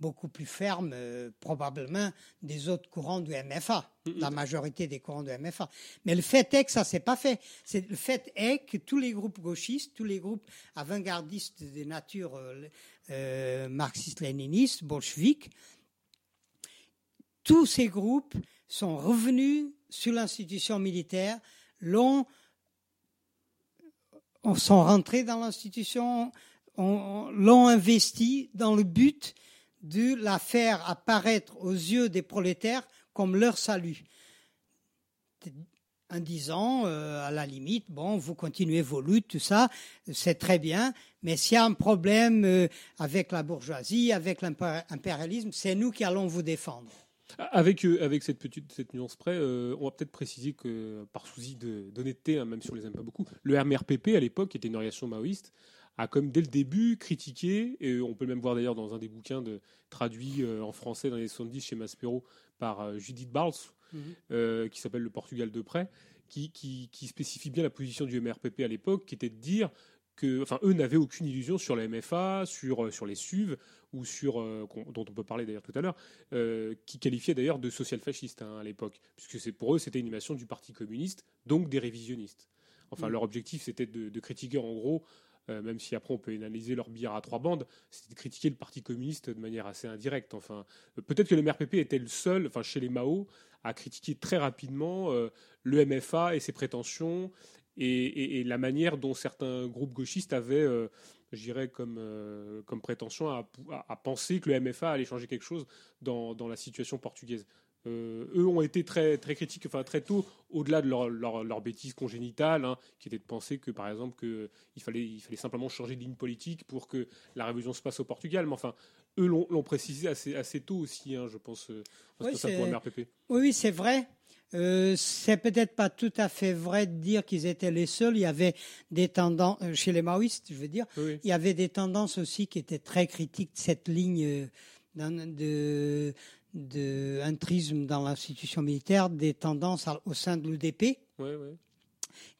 G: beaucoup plus ferme, euh, probablement, des autres courants du MFA, la majorité des courants du MFA. Mais le fait est que ça s'est pas fait. C'est le fait est que tous les groupes gauchistes, tous les groupes avant-gardistes de nature euh, euh, marxiste-léniniste, bolchevique, tous ces groupes sont revenus sur l'institution militaire, l'ont on- sont rentrés dans l'institution, on- on- l'ont investi dans le but de la faire apparaître aux yeux des prolétaires comme leur salut. En disant, euh, à la limite, bon, vous continuez vos luttes, tout ça, c'est très bien, mais s'il y a un problème euh, avec la bourgeoisie, avec l'impérialisme, c'est nous qui allons vous défendre.
A: Avec, euh, avec cette petite nuance près, on va peut-être préciser que, par souci d'honnêteté, hein, même si on les aime pas beaucoup, le MRPP à l'époque, qui était une organisation maoïste, a comme dès le début critiqué, et on peut même voir d'ailleurs dans un des bouquins de, traduits euh, en français dans les 70 chez Maspero par Judith Barles, Euh, qui s'appelle Le Portugal de près, qui, qui, qui spécifie bien la position du MRPP à l'époque, qui était de dire que, enfin, eux n'avaient aucune illusion sur la MFA, sur, euh, sur les SUV, ou sur, euh, dont on peut parler d'ailleurs tout à l'heure, euh, qui qualifiait d'ailleurs de social-fasciste hein, à l'époque, puisque c'est pour eux c'était une animation du Parti communiste, donc des révisionnistes. Enfin,
G: Mm.
A: leur objectif c'était de, de critiquer en gros, euh, même si après on peut analyser leur billard à trois bandes, c'était de critiquer le Parti communiste de manière assez indirecte. Enfin, euh, peut-être que le MRPP était le seul, enfin chez les Mao, à critiquer très rapidement euh, le MFA et ses prétentions et, la manière dont certains groupes gauchistes avaient, euh, je dirais, comme, comme prétention à, à- à penser que le MFA allait changer quelque chose dans, dans la situation portugaise. Euh, eux ont été très, très critiques, enfin très tôt, au-delà de leur, leur, leur bêtise congénitale, hein, qui était de penser que, par exemple, que il fallait, il fallait simplement changer de ligne politique pour que la révolution se passe au Portugal. Mais enfin, eux l'ont l'ont précisé assez, assez tôt aussi, hein, je pense, euh,
G: Oui, c'est-
A: pour MRPP.
G: Oui, c'est vrai. Euh, c'est peut-être pas tout à fait vrai de dire qu'ils étaient les seuls. Il y avait des tendances euh, chez les maoïstes, je veux dire.
A: Oui.
G: Il y avait des tendances aussi qui étaient très critiques de cette ligne euh, d'un- de, dans l'institution militaire, des tendances au sein de l'UDP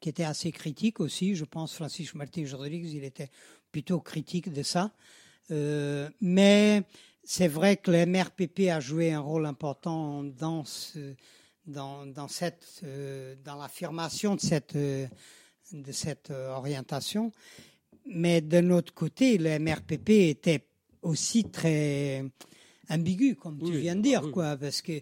G: qui étaient assez critiques aussi. Je pense Francis Martin Rodrigues, il était plutôt critique de ça. Euh, mais c'est vrai que le MRPP a joué un rôle important dans ce, dans, dans cette, euh, dans l'affirmation de cette, euh, de cette orientation. Mais d'un autre côté, le MRPP était aussi très ambigu, comme tu viens de
A: ah
G: dire,
A: oui.
G: quoi, parce que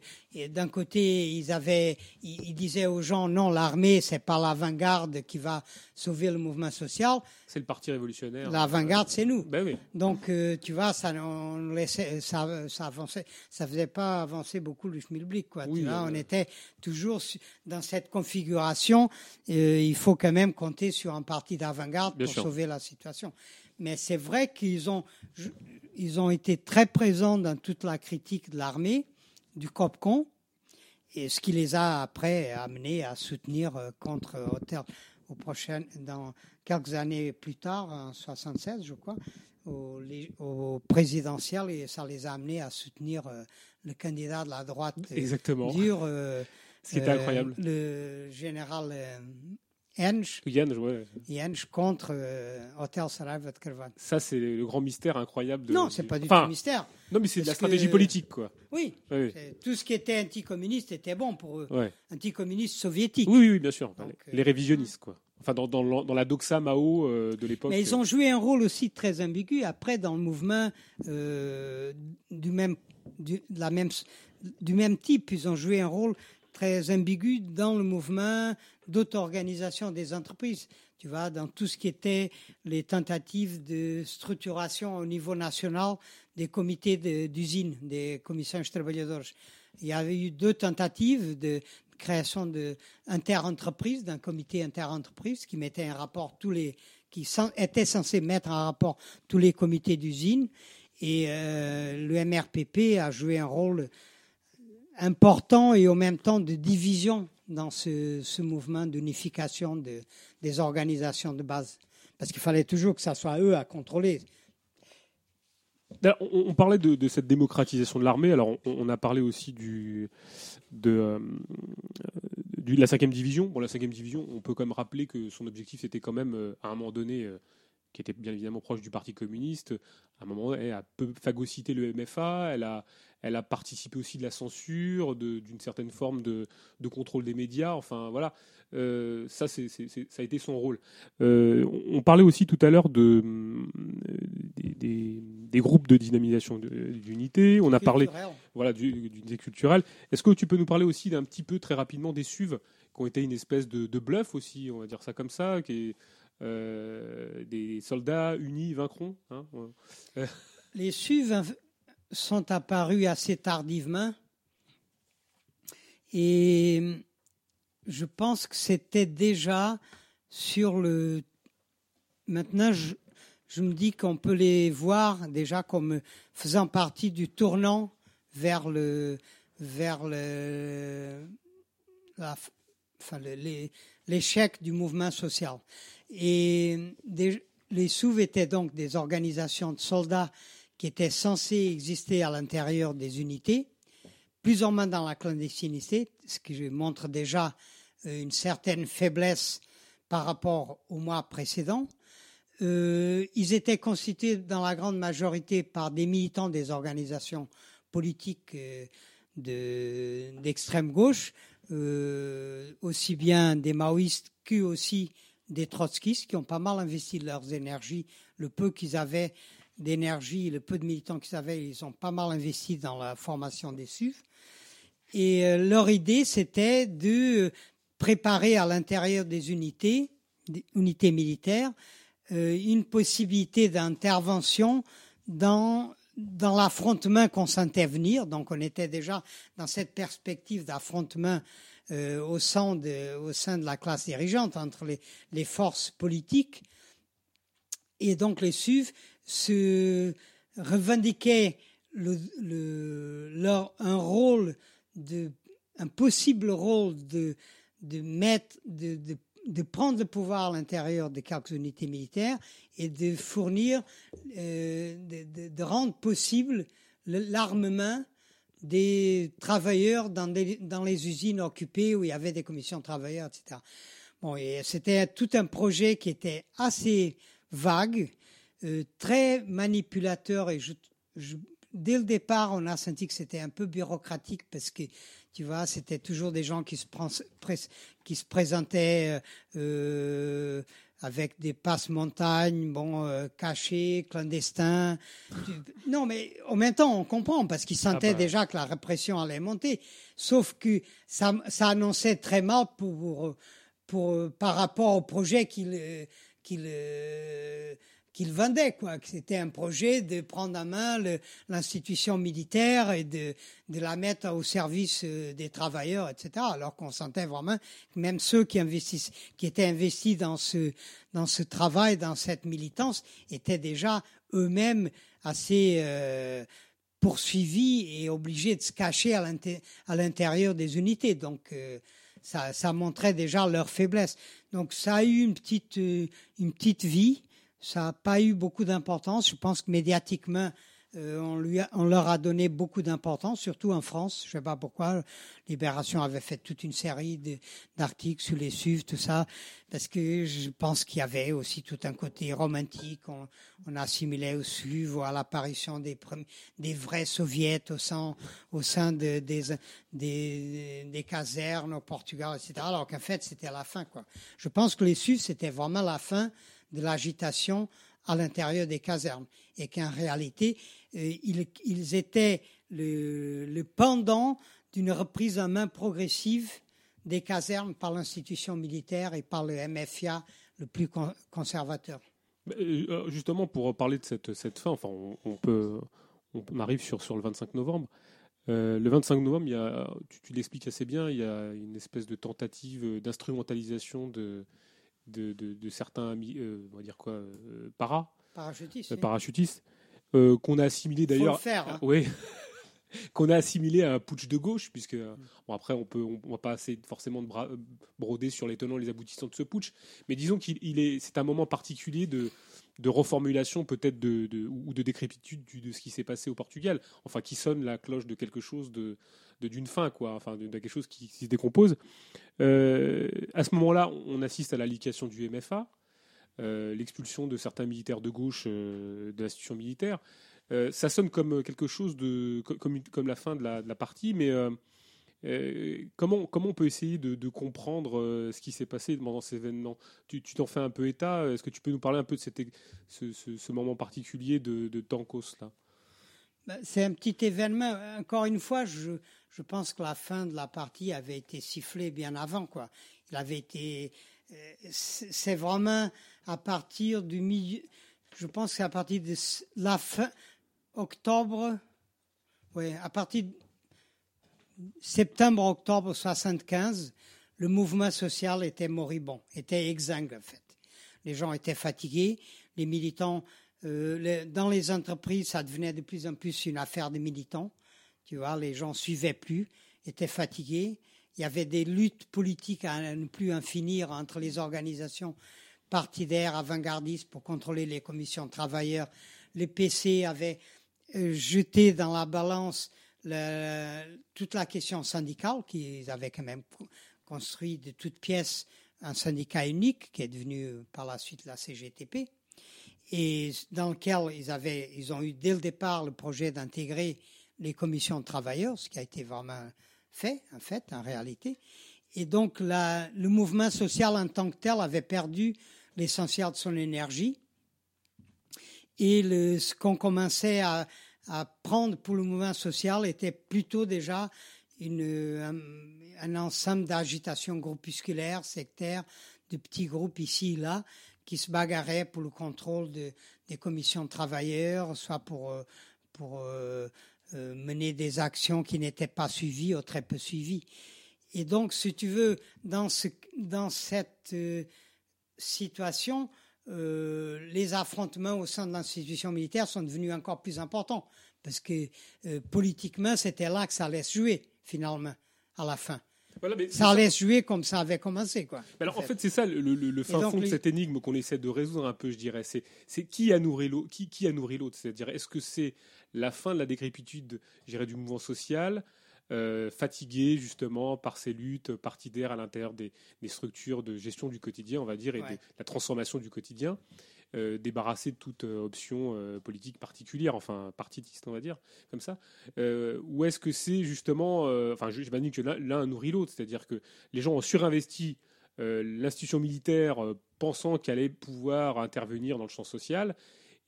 G: d'un côté, ils avaient, ils, ils disaient aux gens, non, l'armée, c'est pas l'avant-garde qui va sauver le mouvement social.
A: C'est le Parti révolutionnaire.
G: L'avant-garde, c'est nous.
A: Ben oui.
G: Donc, euh, tu vois, ça, on laissait, ça, ça avançait, ça faisait pas avancer beaucoup le schmilblick, quoi.
A: Oui,
G: tu vois,
A: euh,
G: on était toujours dans cette configuration. euh, il faut quand même compter sur un parti d'avant-garde pour
A: sûr.
G: sauver la situation. Mais c'est vrai qu'ils ont, ils ont été très présents dans toute la critique de l'armée, du COPCON, et ce qui les a après amenés à soutenir euh, contre Hotel au prochain, dans quelques années plus tard, en 76, je crois, au, au présidentiel, et ça les a amenés à soutenir euh, le candidat de la droite euh,
A: Exactement.
G: dure, euh,
A: Ce qui était
G: euh,
A: incroyable.
G: le général euh,
A: Yann, ouais.
G: Contre euh, Hotel Saraiva de Carvalho.
A: Ça, c'est le grand mystère incroyable. De,
G: Non, c'est pas du
A: Enfin,
G: tout mystère.
A: Non, mais c'est de la stratégie
G: que-
A: politique, quoi.
G: Oui, tout ce qui était anticommuniste était bon pour eux.
A: Ouais.
G: Anticommuniste soviétique.
A: Oui, oui, bien sûr.
G: Donc,
A: les,
G: euh,
A: révisionnistes, quoi. Enfin, dans, dans, l'an- dans la doxa Mao euh, de l'époque.
G: Mais ils ont joué un rôle aussi très ambigu après dans le mouvement euh, du même du, de la même du même type. Ils ont joué un rôle très ambigu dans le mouvement d'auto-organisation des entreprises. Tu vois, dans tout ce qui était les tentatives de structuration au niveau national des comités d'usine, des commissions travailleurs. Il y avait eu deux tentatives de création de inter-entreprise, d'un comité inter-entreprise qui mettait un rapport tous les, qui était censé mettre en rapport tous les comités d'usine. Et euh, le MRPP a joué un rôle important et en même temps de division dans ce, ce mouvement d'unification de, des organisations de base. Parce qu'il fallait toujours que ça soit eux à contrôler.
A: On, parlait de, cette démocratisation de l'armée. Alors, on, a parlé aussi du, de, euh, la 5e division. Bon, la 5e division, on peut quand même rappeler que son objectif était quand même, euh, à un moment donné, euh, qui était bien évidemment proche du Parti communiste, à un moment, elle a peu phagocyté le MFA, elle a, elle a participé aussi de la censure, d'une certaine forme de, de contrôle des médias. Enfin, voilà. Euh, ça, c'est- ça a été son rôle. Euh, on, on parlait aussi tout à l'heure de, hum, des, des- des groupes de dynamisation d'unité. On a parlé
G: Culturel.
A: voilà, du-. Est-ce que tu peux nous parler aussi d'un petit peu, très rapidement, des SUV, qui ont été une espèce de, de bluff aussi, on va dire ça comme ça, qui est, euh, des soldats unis vaincront hein.
G: Les SUV inv- sont apparus assez tardivement et je pense que c'était déjà sur le. Maintenant, je, me dis qu'on peut les voir déjà comme faisant partie du tournant vers le vers le la- enfin, le- les- l'échec du mouvement social. Et les SOUV étaient donc des organisations de soldats qui étaient censées exister à l'intérieur des unités, plus ou moins dans la clandestinité, ce qui montre déjà euh, une certaine faiblesse par rapport au mois précédent. Euh, ils étaient constitués dans la grande majorité par des militants des organisations politiques euh, de- d'extrême gauche, euh, aussi bien des maoïstes que aussi des trotskistes qui ont pas mal investi de leurs énergies, le peu qu'ils avaient d'énergie, le peu de militants qu'ils avaient, ils ont pas mal investi dans la formation des SUV. Et euh, leur idée, c'était de préparer à l'intérieur des unités, des unités militaires, euh, une possibilité d'intervention dans dans l'affrontement qu'on sentait venir. Donc, on était déjà dans cette perspective d'affrontement euh, au, sein de, au sein de la classe dirigeante entre les, les forces politiques. Et donc, les SUV se revendiquaient le, le- leur, un rôle de, un possible rôle de, de mettre, de, de, de prendre le pouvoir à l'intérieur de quelques unités militaires et de fournir, euh, de, rendre possible le- l'armement des travailleurs dans, les usines occupées où il y avait des commissions de travailleurs, etc. Bon, et c'était tout un projet qui était assez vague, euh, très manipulateur et dès le départ, on a senti que c'était un peu bureaucratique parce que, tu vois, c'était toujours des gens qui se, qui se présentaient euh, avec des passes-montagnes, bon, euh, cachés, clandestins. Non, mais en même temps, on comprend parce qu'ils sentaient
A: Ah bah.
G: déjà que la répression allait monter. Sauf que ça, ça annonçait très mal pour, pour, par rapport au projet qu'il euh, qu'il vendait, quoi. Que c'était un projet de prendre en main l'institution militaire et de, de la mettre au service euh, des travailleurs, etc. Alors qu'on sentait vraiment que même ceux qui investissent, qui étaient investis dans ce, dans ce travail, dans cette militance, étaient déjà eux-mêmes assez euh, poursuivis et obligés de se cacher à l'inté- à l'intérieur des unités. Donc, euh, ça, montrait déjà leur faiblesse. Donc, ça a eu une petite, une petite vie. Ça n'a pas eu beaucoup d'importance. Je pense que médiatiquement, euh, on, leur a donné beaucoup d'importance, surtout en France. Je ne sais pas pourquoi. Libération avait fait toute une série d'articles sur les SUV, tout ça, parce que je pense qu'il y avait aussi tout un côté romantique. On, assimilait au SUV à l'apparition des, vrais soviets au sein, des, casernes au Portugal, etc. Alors qu'en fait, c'était la fin. Je pense que les SUV, c'était vraiment la fin de l'agitation à l'intérieur des casernes et qu'en réalité, euh, ils, ils étaient le, pendant d'une reprise en main progressive des casernes par l'institution militaire et par le MFIA le plus con- conservateur.
A: Euh, Justement, pour parler de cette, cette fin, enfin, on, peut, on arrive sur, sur le 25 novembre. Euh, le 25 novembre, il y a, tu l'expliques assez bien, il y a une espèce de tentative d'instrumentalisation de, de, de- de certains, euh, on va dire quoi, euh, para, euh,
G: oui.
A: parachutistes, qu'on a assimilé d'ailleurs.
G: hein.
A: Oui. qu'on a assimilé à un putsch de gauche, puisque
G: Mm.
A: bon après on peut on, on va pas assez forcément de broder sur les tenants, les aboutissants de ce putsch, mais disons qu'il il est c'est un moment particulier de de reformulation peut-être de, ou de décrépitude de ce qui s'est passé au Portugal, enfin qui sonne la cloche de quelque chose de d'une fin quoi, enfin de, quelque chose qui, se décompose. Euh, à ce moment-là, on assiste à la du MFA, euh, l'expulsion de certains militaires de gauche euh, de l'institution militaire. Ça sonne comme quelque chose de co- comme, comme la fin de la, de la partie, mais euh, comment comment on peut essayer de, comprendre euh, ce qui s'est passé pendant ces événements? Tu t'en fais un peu état? Est-ce que tu peux nous parler un peu de ce, moment particulier de, de Tankos là?
G: Ben, C'est un petit événement. Encore une fois, je, je pense que la fin de la partie avait été sifflée bien avant. Quoi. Il avait été. euh, C'est vraiment à partir du milieu. Je pense que c'est à partir de la fin octobre. Oui, à partir septembre-octobre 75, le mouvement social était moribond, était exsangue en fait. Les gens étaient fatigués, les militants euh, dans les entreprises, ça devenait de plus en plus une affaire de militants. Tu vois, les gens suivaient plus, étaient fatigués. Il y avait des luttes politiques à ne plus en finir entre les organisations partidaires, avant-gardistes pour contrôler les commissions de travailleurs. Les PC avaient euh, jeté dans la balance toute la question syndicale, qu'ils avaient quand même co- construit de toutes pièces un syndicat unique qui est devenu euh, par la suite la CGTP et dans lequel ils avaient, ils ont eu dès le départ le projet d'intégrer les commissions de travailleurs, ce qui a été vraiment fait, en fait, en réalité. Et donc, le mouvement social en tant que tel avait perdu l'essentiel de son énergie. Et ce qu'on commençait à, à prendre pour le mouvement social était plutôt déjà une, un, un ensemble d'agitations groupusculaires, sectaires, de petits groupes ici et là, qui se bagarraient pour le contrôle de, des commissions de travailleurs, soit pour, euh, pour euh, euh, mener des actions qui n'étaient pas suivies ou très peu suivies. Et donc, si tu veux, dans, ce, dans cette euh, situation, euh, les affrontements au sein de l'institution militaire sont devenus encore plus importants, parce que euh, politiquement, c'était là que ça allait se jouer, finalement, à la fin.
A: Voilà, mais c'est
G: Ça allait se jouer comme ça avait commencé, quoi.
A: Mais Alors en fait, c'est ça le, le- le fin
G: donc,
A: fond de cette énigme qu'on essaie de résoudre un peu, je dirais. C'est c'est qui a nourri l'autre qui, qui a nourri l'autre? C'est-à-dire, est-ce que c'est la fin de la décrépitude, je dirais, du mouvement social, euh, fatigué justement par ces luttes partidaires à l'intérieur des, des structures de gestion du quotidien, on va dire, et
G: Ouais.
A: de la transformation du quotidien, euh, débarrassé de toute euh, option euh, politique particulière, enfin partitiste, on va dire, comme ça. Euh, ou est-ce que c'est justement, enfin, je j'imagine que l'un nourrit l'autre, c'est-à-dire que les gens ont surinvesti l'institution militaire pensant qu'elle allait pouvoir intervenir dans le champ social.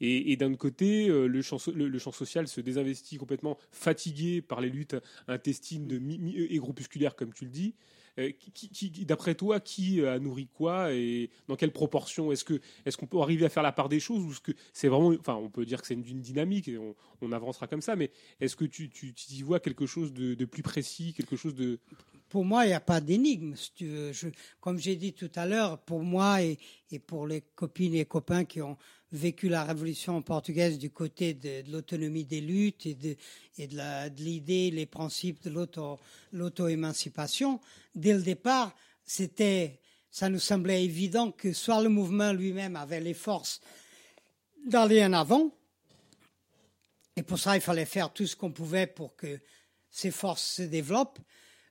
A: Et, et d'un côté, euh, le, champ, social se désinvestit complètement, fatigué par les luttes intestines et groupusculaires, comme tu le dis. Euh, D'après toi, qui a nourri quoi et dans quelle proportion? Est-ce que est-ce qu'on peut arriver à faire la part des choses ou est-ce que c'est vraiment, enfin, on peut dire que c'est une, dynamique et on, avancera comme ça, mais est-ce que tu y vois quelque chose de, de plus précis, quelque chose de
G: Pour moi, il n'y a pas d'énigme. comme j'ai dit tout à l'heure, pour moi et, pour les copines et copains qui ont vécu la révolution portugaise du côté de, l'autonomie des luttes et de, l'idée, les principes de l'auto, l'auto-émancipation, dès le départ, c'était, ça nous semblait évident que soit le mouvement lui-même avait les forces d'aller en avant, et pour ça, il fallait faire tout ce qu'on pouvait pour que ces forces se développent,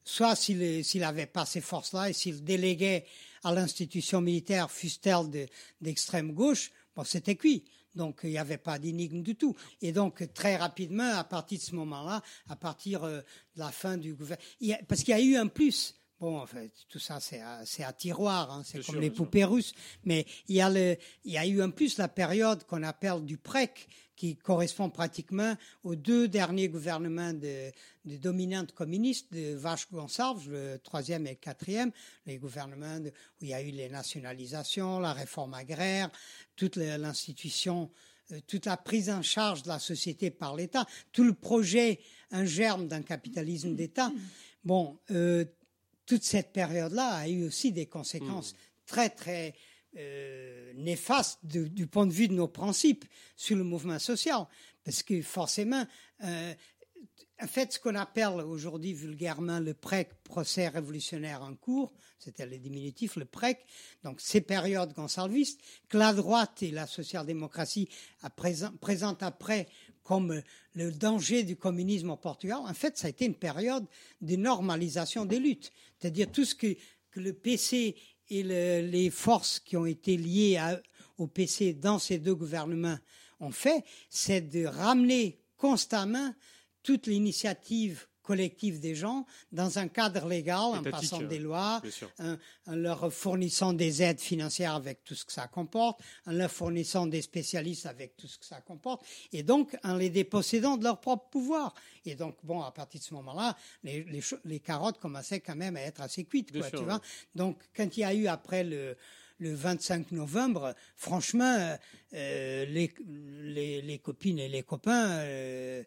G: soit s'il n'avait pas ces forces-là et s'il déléguait à l'institution militaire, fût-elle de- d'extrême gauche, bon, c'était cuit. Donc, il n'y avait pas d'énigme du tout. Et donc, très rapidement, à partir de ce moment-là, à partir euh, de la fin du gouvernement, parce qu'il y a eu un plus. Bon, en fait, tout ça, c'est à, c'est à tiroir, hein, c'est comme
A: sûr,
G: les
A: sûr.
G: poupées russes. Mais il y a le, il y a eu en plus la période qu'on appelle du PREC, qui correspond pratiquement aux deux derniers gouvernements de, de dominantes communistes de Vasco Gonçalves, le troisième et le quatrième, les gouvernements de- où il y a eu les nationalisations, la réforme agraire, toute l'institution euh, toute la prise en charge de la société par l'État, tout le projet, un germe d'un capitalisme d'État. Bon, euh, toute cette période-là a eu aussi des conséquences très, très euh, néfastes du, du point de vue de nos principes sur le mouvement social. Parce que forcément, euh, en fait, ce qu'on appelle aujourd'hui vulgairement le PREC, procès révolutionnaire en cours, c'était le diminutif, le PREC, donc ces périodes gonsalvistes, que la droite et la social-démocratie présentent après comme euh, le danger du communisme au Portugal, en fait, ça a été une période de normalisation des luttes. C'est-à-dire tout ce que, le PC et le- les forces qui ont été liées au PC dans ces deux gouvernements ont fait, c'est de ramener constamment toute l'initiative collective des gens dans un cadre légal, en passant
A: euh,
G: des lois, en, en leur fournissant des aides financières avec tout ce que ça comporte, en leur fournissant des spécialistes avec tout ce que ça comporte, et donc en les dépossédant de leur propre pouvoir. Et donc, bon, à partir de ce moment-là, les, les, carottes commençaient quand même à être assez cuites, quoi,
A: sûr,
G: tu
A: ouais.
G: vois. Donc, quand il y a eu après le, le 25 novembre, franchement, euh, euh, les, les, les copines et les copains, euh,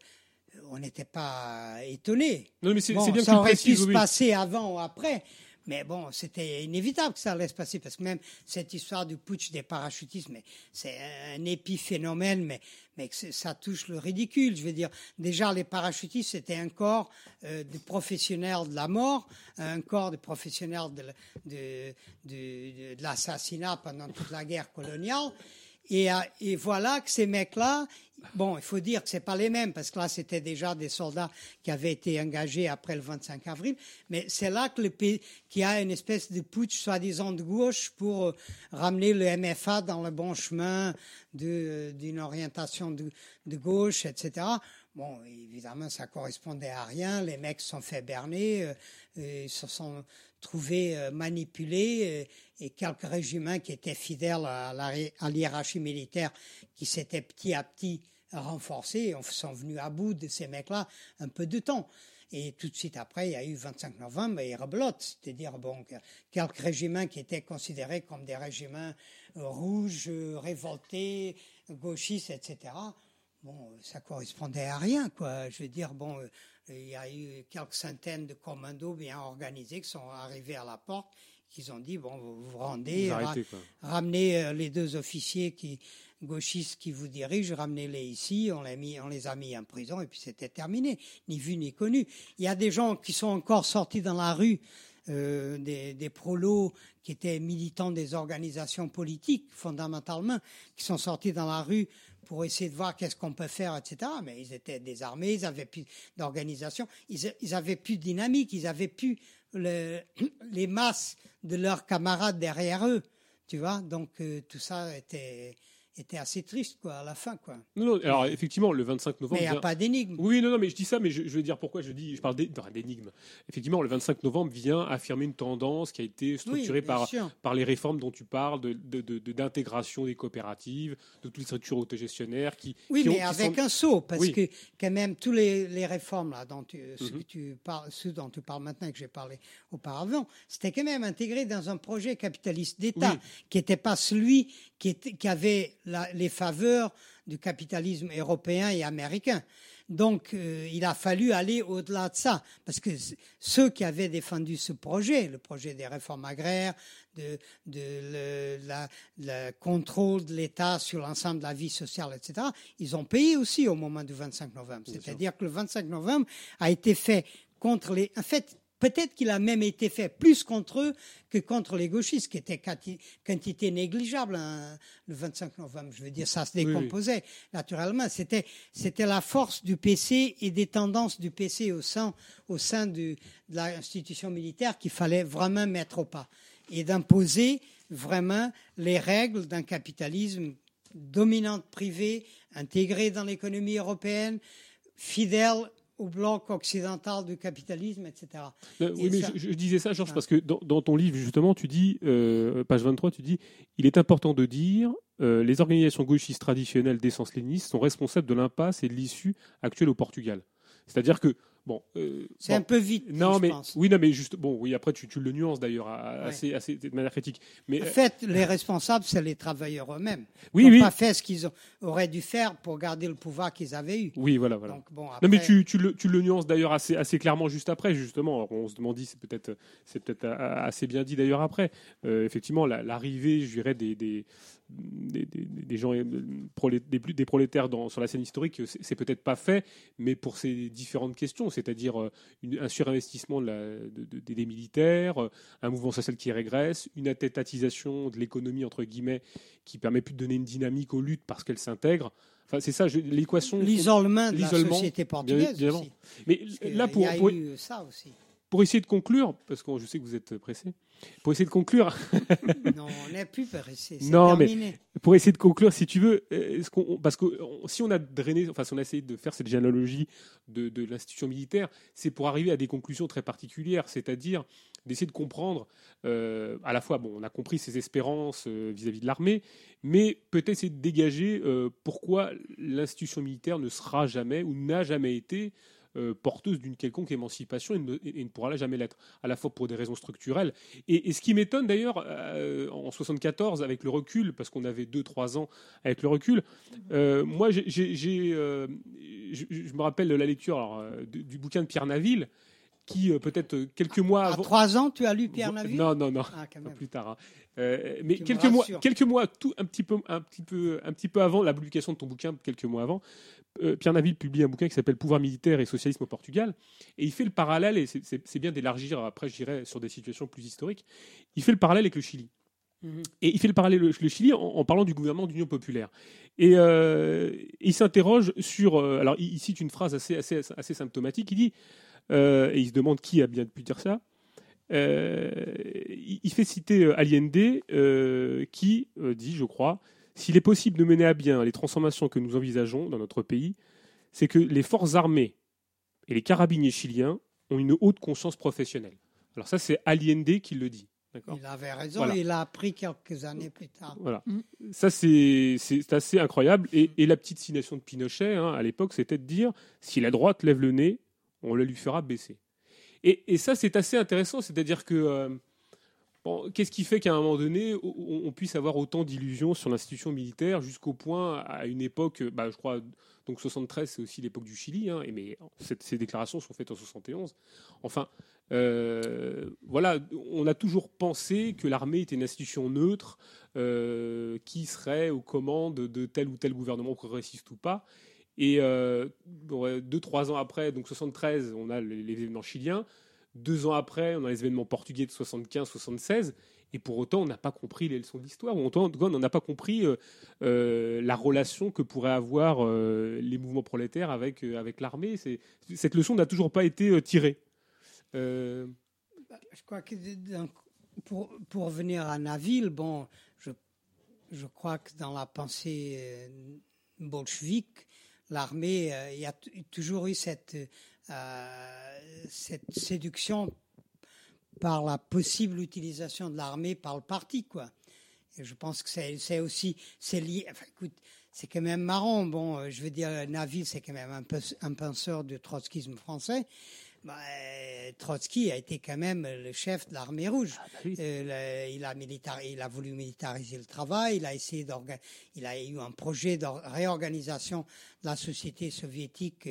G: on n'était pas étonnés.
A: Non, mais c'est
G: Bon,
A: bien
G: ça aurait pu se passer avant ou après. Mais bon, c'était inévitable que ça allait se passer parce que même cette histoire du putsch des parachutistes, c'est un épiphénomène, mais, mais ça touche le ridicule. Je veux dire, déjà, les parachutistes, c'était un corps euh, de professionnels de la mort, un corps de professionnels de, l- de, de- de- de l'assassinat pendant toute la guerre coloniale. Et, euh, et voilà que ces mecs-là, bon, il faut dire que c'est pas les mêmes parce que là, c'était déjà des soldats qui avaient été engagés après le 25 avril. Mais c'est là que le pays, qu'il y a une espèce de putsch soi-disant de gauche pour euh, ramener le MFA dans le bon chemin de- d'une orientation de, gauche, etc. Bon, évidemment, ça correspondait à rien. Les mecs se sont fait berner, euh, euh, ils se sont trouvés euh, manipulés euh, et quelques régiments qui étaient fidèles à l'hiérarchie militaire qui s'étaient petit à petit renforcés on sont venus à bout de ces mecs-là un peu de temps. Et tout de suite après, il y a eu 25 novembre et rebelote, c'est-à-dire bon, que- quelques régiments qui étaient considérés comme des régiments euh, rouges, révoltés, gauchistes, etc. Bon, ça correspondait à rien, quoi. Je veux dire, bon, il y a eu quelques centaines de commandos bien organisés qui sont arrivés à la porte, qui ont dit, bon, vous vous rendez,
A: Vous arrêtez,
G: ramenez euh, les deux officiers qui gauchistes qui vous dirigent, ramenez-les ici, on les, mis, on les a mis en prison et puis c'était terminé, ni vu ni connu. Il y a des gens qui sont encore sortis dans la rue, euh, des, des prolos qui étaient militants des organisations politiques fondamentalement, qui sont sortis dans la rue pour essayer de voir qu'est-ce qu'on peut faire, etc. Mais ils étaient désarmés, ils avaient plus d'organisation, ils, ils avaient plus de dynamique, ils avaient plus le- les masses de leurs camarades derrière eux, tu vois. Donc euh, tout ça était était assez triste quoi à la fin quoi.
A: Non, non, alors effectivement, le 25 novembre.
G: Mais il n'y a
A: vient-
G: pas d'énigme.
A: Oui, non, non, mais je dis ça, mais je, je veux dire pourquoi je dis, je parle d'énigme. Effectivement, le 25 novembre vient affirmer une tendance qui a été structurée par,
G: sûr.
A: par les réformes dont tu parles, de, de- de- de- d'intégration des coopératives, de toutes les structures autogestionnaires qui.
G: Oui,
A: qui ont-
G: mais
A: qui
G: avec
A: sont-
G: un saut, parce
A: Oui.
G: que quand même tous les, les réformes là, dont tu, ce
A: Mhm.
G: que tu parles, ceux dont tu parles maintenant et que j'ai parlé auparavant, c'était quand même intégré dans un projet capitaliste d'État
A: Oui.
G: qui n'était pas celui qui, était, qui avait la- les faveurs du capitalisme européen et américain. Donc, euh, il a fallu aller au-delà de ça, parce que ceux qui avaient défendu ce projet, le projet des réformes agraires, de, de le la, le contrôle de l'État sur l'ensemble de la vie sociale, etc., ils ont payé aussi au moment du 25 novembre. C'est-à-dire que le 25 novembre a été fait contre les... En fait, peut-être qu'il a même été fait plus contre eux que contre les gauchistes, qui étaient quanti- quantité négligeable hein, le 25 novembre. Je veux dire, ça se
A: oui.
G: décomposait naturellement. C'était c'était la force du PC et des tendances du PC au sein au sein du, de l'institution militaire qu'il fallait vraiment mettre au pas et d'imposer vraiment les règles d'un capitalisme dominante privé, intégré dans l'économie européenne, fidèle au bloc occidental du capitalisme, etc.
A: Euh,
G: Et
A: oui, mais
G: ça-
A: je, je disais ça, Georges,
G: Ah.
A: parce que dans, dans ton livre, justement, tu dis, euh, page 23, tu dis il est important de dire euh, les organisations gauchistes traditionnelles d'essence léniniste sont responsables de l'impasse et de l'issue actuelle au Portugal. C'est-à-dire que, Bon, euh,
G: C'est
A: bon.
G: un peu vite.
A: Non,
G: je
A: mais
G: pense.
A: oui, non, mais juste bon, oui. Après, tu, tu le nuances d'ailleurs
G: Ouais.
A: assez, assez de manière critique. Mais
G: En
A: euh,
G: fait, les responsables, c'est les travailleurs eux-mêmes.
A: Oui,
G: Ils n'ont
A: oui.
G: pas fait ce qu'ils auraient dû faire pour garder le pouvoir qu'ils avaient eu.
A: oui, voilà, voilà.
G: Donc, bon,
A: Non, mais tu, tu, le, tu le nuances d'ailleurs assez, assez clairement juste après, justement. Alors, on se demandait, c'est peut-être c'est peut-être a- assez bien dit d'ailleurs après. Euh, effectivement, la- l'arrivée, je dirais, des, des, des, des- des gens, des, prolétaires dans, sur la scène historique, c'est peut-être pas fait, mais pour ces différentes questions, c'est-à-dire euh, un surinvestissement de la- de- de- des militaires, euh, un mouvement social qui régresse, une attestatisation de l'économie, entre guillemets, qui permet plus de donner une dynamique aux luttes parce qu'elles s'intègrent. Enfin, c'est ça, l'équation.
G: L'isolement de la société
A: bien
G: portugaise
A: évidemment.
G: aussi.
A: Mais là,
G: il
A: pour,
G: y a
A: pour,
G: eu ça aussi.
A: Pour essayer de conclure, parce que je sais que vous êtes pressé, pour essayer de conclure,
G: non, on n'est plus pressé. C'est
A: Non, mais- pour essayer de conclure, si tu veux, euh, parce que si on a drainé, enfin si on a essayé de faire cette généalogie de, de l'institution militaire, c'est pour arriver à des conclusions très particulières, c'est-à-dire d'essayer de comprendre euh, à la fois, bon, on a compris ses espérances euh, vis-à-vis de l'armée, mais peut-être essayer de dégager euh, pourquoi l'institution militaire ne sera jamais ou n'a jamais été euh, porteuse d'une quelconque émancipation et ne, et ne pourra jamais l'être, à la fois pour des raisons structurelles. Et, et ce qui m'étonne d'ailleurs, euh, en 74, avec le recul, parce qu'on avait 2-3 ans avec le recul, euh, moi j'ai, j'ai- j'ai, je, me rappelle de la lecture alors, du, du bouquin de Pierre Naville, qui euh, peut-être quelques mois
G: À
A: avant...
G: trois ans, tu as lu Pierre Naville?
A: Non, non, non.
G: Ah,
A: Non, plus tard. hein. Euh, mais
G: Tu
A: quelques mois, quelques mois, tout un petit peu, un petit peu, un petit peu avant la publication de ton bouquin, quelques mois avant, euh, Pierre Naville publie un bouquin qui s'appelle Pouvoir militaire et socialisme au Portugal, et il fait le parallèle, et c'est- bien d'élargir après, je dirais, sur des situations plus historiques. Il fait le parallèle avec le Chili.
G: Mhm.
A: Et il fait le parallèle le, le Chili en, en parlant du gouvernement d'union populaire. Et euh, il s'interroge sur. euh, alors, il, il cite une phrase assez, assez, assez symptomatique. Il dit, et il se demande qui a bien pu dire ça. il, il fait citer Allende, qui dit, je crois, s'il est possible de mener à bien les transformations que nous envisageons dans notre pays, c'est que les forces armées et les carabiniers chiliens ont une haute conscience professionnelle. Alors ça, c'est Allende qui le dit.
G: Il avait raison,
A: Voilà.
G: il a appris quelques années plus tard.
A: Voilà.
B: Mm.
A: Ça, c'est c'est assez incroyable. Et, et la petite signation de Pinochet, hein, à l'époque, c'était de dire si la droite lève le nez, on le lui fera baisser. Et, et ça, c'est assez intéressant. C'est-à-dire que. euh, Qu'est-ce qui fait qu'à un moment donné, on, puisse avoir autant d'illusions sur l'institution militaire jusqu'au point, à une époque, bah, je crois, donc 73, c'est aussi l'époque du Chili, hein, et mais ces déclarations sont faites en 71. Enfin, euh, voilà, on a toujours pensé que l'armée était une institution neutre, euh, qui serait aux commandes de tel ou tel gouvernement progressiste ou pas. Et euh, deux, trois ans après, donc 73, on a les, les événements chiliens. Deux ans après, on a les événements portugais de 75, 76. Et pour autant, on n'a pas compris les leçons de l'histoire. Ou en tout cas, on n'a pas compris euh, euh, la relation que pourraient avoir euh, les mouvements prolétaires avec, avec l'armée. Cette leçon n'a toujours pas été tirée. Euh,
G: Je crois que pour, pour revenir à Naville, bon, je, je crois que dans la pensée bolchevique, l'armée, il y a toujours eu cette, cette séduction par la possible utilisation de l'armée par le parti, quoi. Et je pense que c'est aussi c'est lié. Enfin, écoute, c'est quand même marrant. Bon, euh, je veux dire, Naville, c'est quand même un, peu, un penseur du trotskisme français. Bah, euh, Trotsky a été quand même le chef de l'armée rouge.
A: oui.
G: Euh, le- il, a militar- il a voulu militariser le travail, il a essayé il a eu un projet de réorganisation de la société soviétique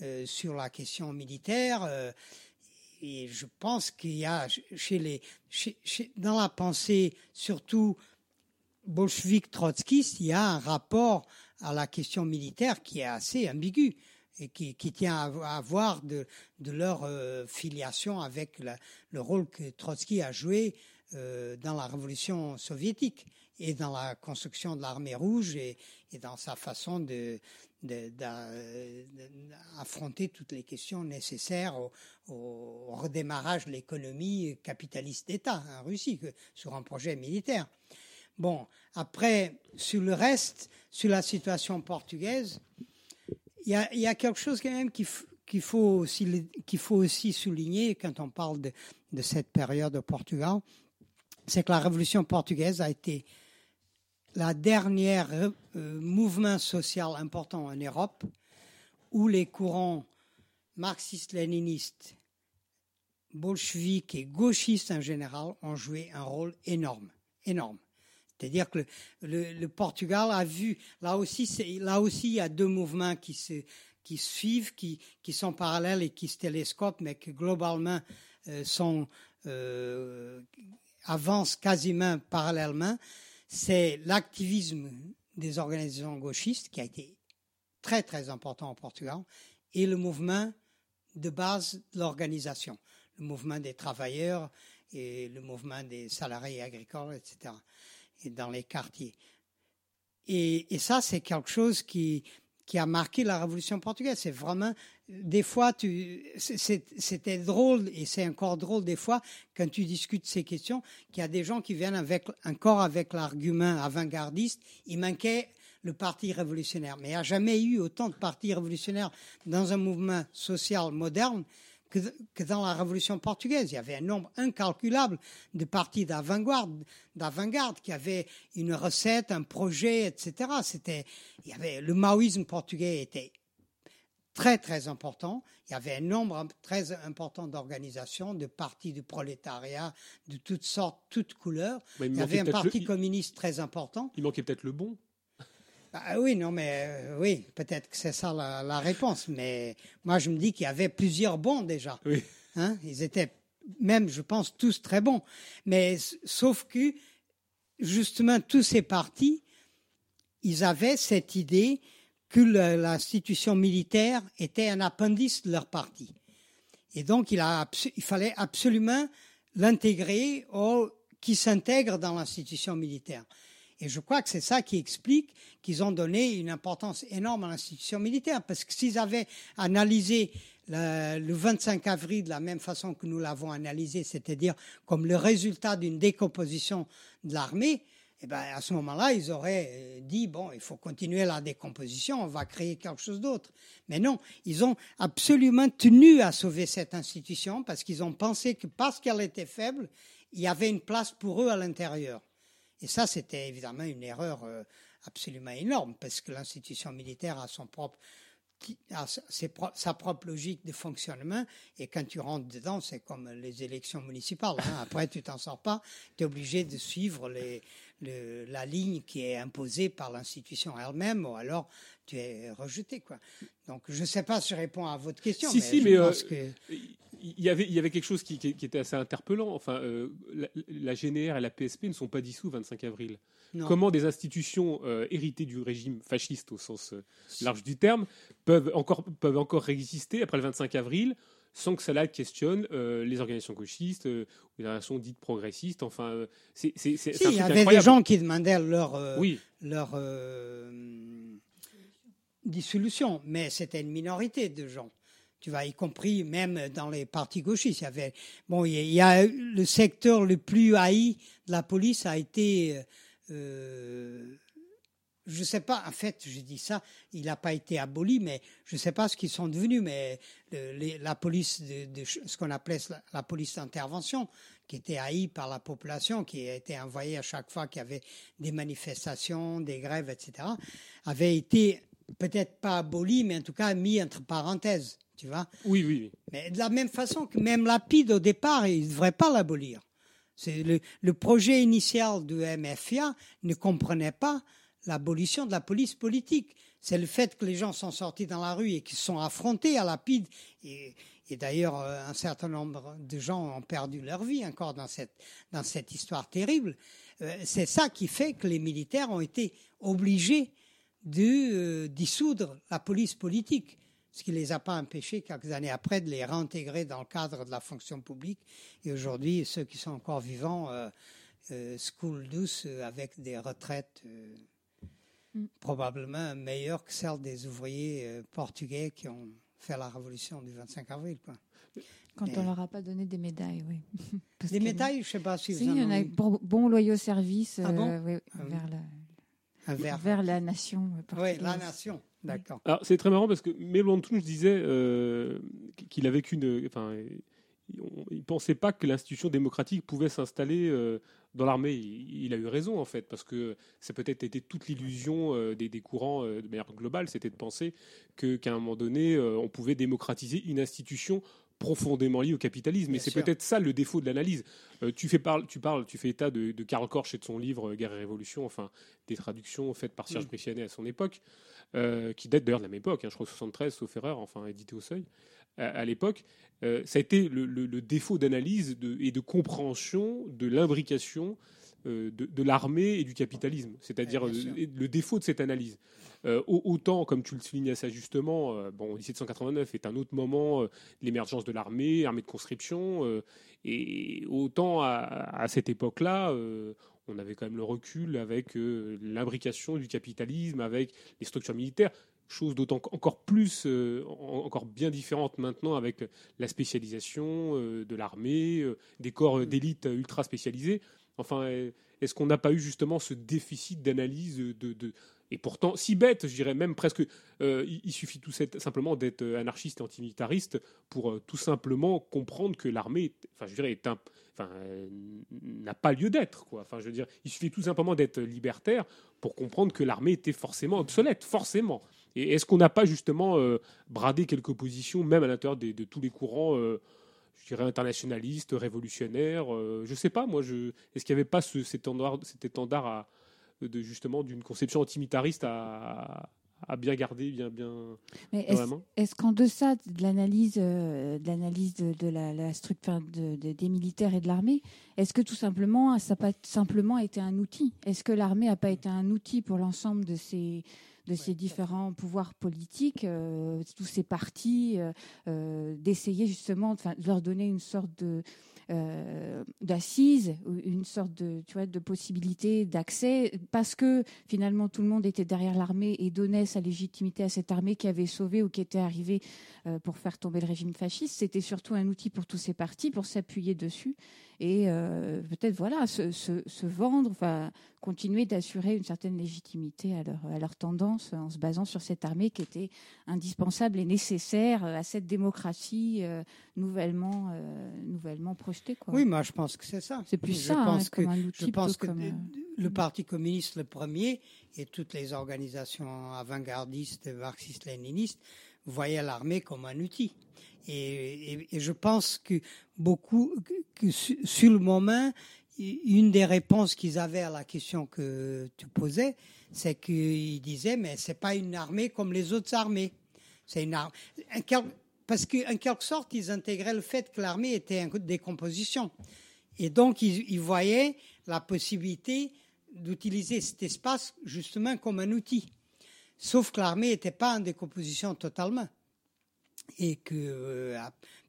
G: euh, sur la question militaire. euh, et je pense qu'il y a chez les, chez- chez- dans la pensée, surtout bolchevique trotskiste, il y a un rapport à la question militaire qui est assez ambigu et qui, qui tient à, à voir de, leur euh, filiation avec le rôle que Trotsky a joué euh, dans la révolution soviétique et dans la construction de l'armée rouge et, dans sa façon de de- d'affronter toutes les questions nécessaires au, redémarrage de l'économie capitaliste d'État en Russie que- sur un projet militaire. Bon, après, sur le reste, sur la situation portugaise, il y a, quelque chose quand même qu'il faut, aussi, souligner quand on parle de, de cette période au Portugal, c'est que la révolution portugaise a été la dernière euh, mouvement social important en Europe où les courants marxistes-léninistes, bolcheviques et gauchistes en général ont joué un rôle énorme, énorme. C'est-à-dire que le, Portugal a vu, là aussi, là aussi, il y a deux mouvements qui se, suivent, qui, sont parallèles et qui se télescopent, mais qui globalement euh, euh, avancent quasiment parallèlement. C'est l'activisme des organisations gauchistes qui a été très très important au Portugal et le mouvement de base de l'organisation, le mouvement des travailleurs et le mouvement des salariés agricoles, etc. Et dans les quartiers. Et, ça, c'est quelque chose qui, a marqué la Révolution portugaise. C'est vraiment, des fois, c'était drôle et c'est encore drôle des fois quand tu discutes ces questions, qu'il y a des gens qui viennent encore avec l'argument avant-gardiste. Il manquait le parti révolutionnaire. Mais il n'y a jamais eu autant de partis révolutionnaires dans un mouvement social moderne que, que dans la Révolution portugaise. Il y avait un nombre incalculable de partis d'avant-garde, d'avant-garde qui avaient une recette, un projet, etc. C'était, il y avait, le maoïsme portugais était très très important. Il y avait un nombre très important d'organisations, de partis du prolétariat, de toutes sortes, toutes couleurs. Il y avait un parti
A: le-
G: communiste très important.
A: Il manquait peut-être le bon.
G: Ah oui, non, mais euh, oui, peut-être que c'est ça la, la réponse. Mais moi, je me dis qu'il y avait plusieurs bons déjà.
A: Oui.
G: Hein, ils étaient même, je pense, tous très bons. Mais sauf que, justement, tous ces partis, ils avaient cette idée que l'institution militaire était un appendice de leur parti. Et donc, il, a il fallait absolument l'intégrer au, qui s'intègre dans l'institution militaire. Et je crois que c'est ça qui explique qu'ils ont donné une importance énorme à l'institution militaire. Parce que s'ils avaient analysé le, le 25 avril de la même façon que nous l'avons analysé, c'est-à-dire comme le résultat d'une décomposition de l'armée, eh ben, à ce moment-là, ils auraient euh, dit, bon, il faut continuer la décomposition, on va créer quelque chose d'autre. Mais non, ils ont absolument tenu à sauver cette institution parce qu'ils ont pensé que parce qu'elle était faible, il y avait une place pour eux à l'intérieur. Et ça, c'était évidemment une erreur euh, absolument énorme, parce que l'institution militaire a son propre sa- propre logique de fonctionnement, et quand tu rentres dedans, c'est comme les élections municipales. hein. Après, tu t'en sors pas, tu es obligé de suivre les, le- la ligne qui est imposée par l'institution elle-même, ou alors tu es rejeté. Quoi. Donc, je ne sais pas si je réponds à votre question,
A: Si,
G: mais
A: si,
G: je
A: mais,
G: pense
A: euh,
G: que...
A: Il y avait, il y avait quelque chose qui, qui- qui était assez interpellant. Enfin, euh, la, la GNR et la PSP ne sont pas dissous le 25 avril.
G: Non.
A: Comment des institutions euh, héritées du régime fasciste au sens large du terme peuvent encore, peuvent encore réexister après le 25 avril sans que cela questionne euh, les organisations gauchistes, euh, les organisations dites progressistes. Enfin, euh, c'est
G: Si, il y avait des gens qui demandaient leur,
A: Oui.
G: leur dissolution, mais c'était une minorité de gens. Tu vois, y compris même dans les partis gauchistes. Il y avait, bon, il y a- le secteur le plus haï de la police a été, euh, je sais pas, en fait, je dis ça, il n'a pas été aboli, mais je sais pas ce qu'ils sont devenus, mais la police de, ce qu'on appelait la, la police d'intervention, qui était haïe par la population, qui a été envoyée à chaque fois qu'il y avait des manifestations, des grèves, etc., avait été peut-être pas aboli, mais en tout cas mis entre parenthèses, tu vois.
A: Oui, oui, oui.
G: Mais de la même façon que même Lapide, au départ, il ne devrait pas l'abolir. C'est le, le projet initial du MFIA ne comprenait pas l'abolition de la police politique. C'est le fait que les gens sont sortis dans la rue et qu'ils sont affrontés à Lapide. Et, et d'ailleurs, euh, un certain nombre de gens ont perdu leur vie encore dans cette, dans cette histoire terrible. Euh, C'est ça qui fait que les militaires ont été obligés de euh, dissoudre la police politique, ce qui ne les a pas empêchés quelques années après de les réintégrer dans le cadre de la fonction publique. Et aujourd'hui, ceux qui sont encore vivants euh, euh, coulent douce euh, avec des retraites euh,
B: Mm.
G: probablement meilleures que celles des ouvriers portugais qui ont fait la révolution du 25 avril. Quoi.
B: Quand
G: Mais-
B: on leur a pas donné des médailles, oui. Parce
G: Des médailles, je ne sais pas si,
B: Si,
G: vous en
B: il y en a eu bon, loyaux service
G: Ah bon?
B: oui,
G: Ah
B: vers, la, vers la nation. euh,
G: Oui, la nation, d'accord.
A: Alors c'est très marrant parce que Mélo Antunes disait euh, qu'il a vécu une, enfin, il ne pensait pas que l'institution démocratique pouvait s'installer euh, dans l'armée. Il, il a eu raison, en fait, parce que ça peut-être été toute l'illusion euh, des, des courants de manière globale, c'était de penser que- qu'à un moment donné, on pouvait démocratiser une institution profondément liée au capitalisme.
G: Bien
A: et c'est
G: sûr.
A: peut-être ça le défaut de l'analyse. Euh, tu, fais parle, tu parles, tu fais état de, de Karl Korsch et de son livre euh, Guerre et Révolution, enfin des traductions faites par Serge
G: Mm.
A: Brichianet à son époque, euh, qui date d'ailleurs de la même époque, hein, je crois 73, sauf erreur, enfin édité au seuil. À, à l'époque, euh, ça a été le, le- le défaut d'analyse de- et de compréhension de l'imbrication de, de l'armée et du capitalisme, c'est-à-dire
G: Ouais,
A: euh, le défaut de cette analyse. Euh, au- autant, comme tu le soulignes assez justement, euh, bon, 1789 est un autre moment, euh, l'émergence de l'armée, armée de conscription, euh, et autant à, à cette époque-là, euh, on avait quand même le recul avec euh, l'imbrication du capitalisme, avec les structures militaires, chose d'autant encore plus, euh, en- encore bien différente maintenant avec la spécialisation euh, de l'armée, euh, des corps euh, d'élite euh, ultra spécialisés. Enfin, est-ce qu'on n'a pas eu justement ce déficit d'analyse de, et pourtant si bête, je dirais même presque, euh, il, suffit tout simplement d'être anarchiste et antimilitariste pour euh, tout simplement comprendre que l'armée, enfin je dirais, euh, n'a pas lieu d'être quoi. Enfin je il suffit tout simplement d'être libertaire pour comprendre que l'armée était forcément obsolète, forcément. Et est-ce qu'on n'a pas justement bradé quelques positions, même à l'intérieur de tous les courants, je dirais internationalistes, révolutionnaires euh, Je sais pas, moi, je... est-ce qu'il n'y avait pas ce, cet étendard, cet étendard à, de justement d'une conception antimitariste à, à bien garder, bien, bien
B: Mais est-ce qu'en deçà de l'analyse euh, de l'analyse de, de la, la structure de, de- des militaires et de l'armée, est-ce que tout simplement ça n'a pas simplement été un outil? Est-ce que l'armée n'a pas été un outil pour l'ensemble de ces de ces différents pouvoirs politiques, euh, tous ces partis, euh, euh, d'essayer justement de leur donner une sorte de euh, d'assise, une sorte de, tu vois, de possibilité d'accès, parce que finalement tout le monde était derrière l'armée et donnait sa légitimité à cette armée qui avait sauvé ou qui était arrivée pour faire tomber le régime fasciste. C'était surtout un outil pour tous ces partis, pour s'appuyer dessus et euh, peut-être voilà se, se, se vendre, enfin continuer d'assurer une certaine légitimité à leur, à leur tendance en se basant sur cette armée qui était indispensable et nécessaire à cette démocratie euh, nouvellement, euh, nouvellement projetée. Quoi.
G: Oui, moi je pense que c'est ça.
B: C'est plus
G: je
B: ça, hein,
G: pense que, je pense que
B: comme, euh,
G: le Parti communiste, le premier, et toutes les organisations avant-gardistes, marxistes-léninistes, voyaient l'armée comme un outil. Et, et- et je pense que beaucoup, que, que su- sur le moment, une des réponses qu'ils avaient à la question que tu posais, c'est qu'ils disaient, mais c'est pas une armée comme les autres armées. C'est une. Parce qu'en quelque sorte, ils intégraient le fait que l'armée était en décomposition. Et donc, ils, voyaient la possibilité d'utiliser cet espace justement comme un outil. Sauf que l'armée n'était pas en décomposition totalement. Et que euh,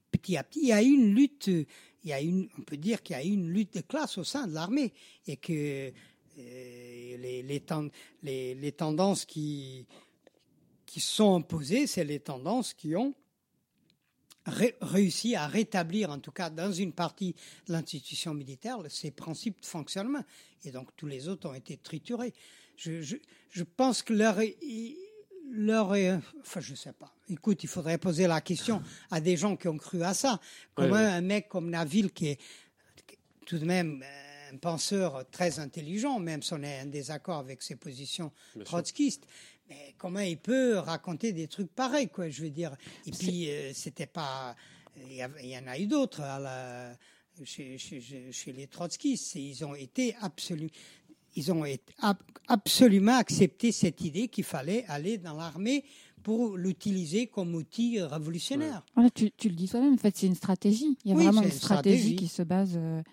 G: petit à petit, il y a eu une lutte, il y a une, on peut dire qu'il y a eu une lutte de classe au sein de l'armée. Et que euh, les, les, ten- les, les tendances qui, qui sont imposées, c'est les tendances qui ont ré- réussi à rétablir, en tout cas dans une partie de l'institution militaire, ces principes de fonctionnement. Et donc tous les autres ont été triturés. Je, je, je pense que leur, leur, enfin je sais pas. Écoute, il faudrait poser la question à des gens qui ont cru à ça. Comment
A: Ouais, ouais.
G: un mec comme Naville, qui est qui est tout de même euh, un penseur très intelligent, même si on est en désaccord avec ses positions
A: Bien sûr.
G: trotskistes, mais comment il peut raconter des trucs pareils, quoi, je veux dire. Et puis, euh, c'était pas. Il y, en a eu d'autres la- chez, chez, chez- chez les trotskistes. Ils ont été absolument. Ils ont été ab- absolument accepté cette idée qu'il fallait aller dans l'armée pour l'utiliser comme outil révolutionnaire.
B: Voilà, tu, tu le dis toi-même, en fait, c'est une stratégie. Il y a
G: Oui,
B: vraiment une
G: une
B: stratégie,
G: stratégie.
B: qui se base euh,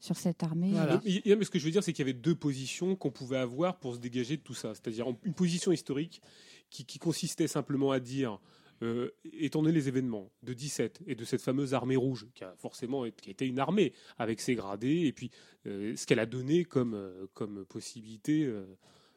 B: sur cette armée.
G: Voilà.
A: Mais ce que je veux dire, c'est qu'il y avait deux positions qu'on pouvait avoir pour se dégager de tout ça. C'est-à-dire une position historique qui, qui consistait simplement à dire, euh, étant donné les événements de 17 et de cette fameuse armée rouge, qui a forcément été, qui a été une armée avec ses gradés, et puis euh, ce qu'elle a donné comme, euh, comme possibilité. euh,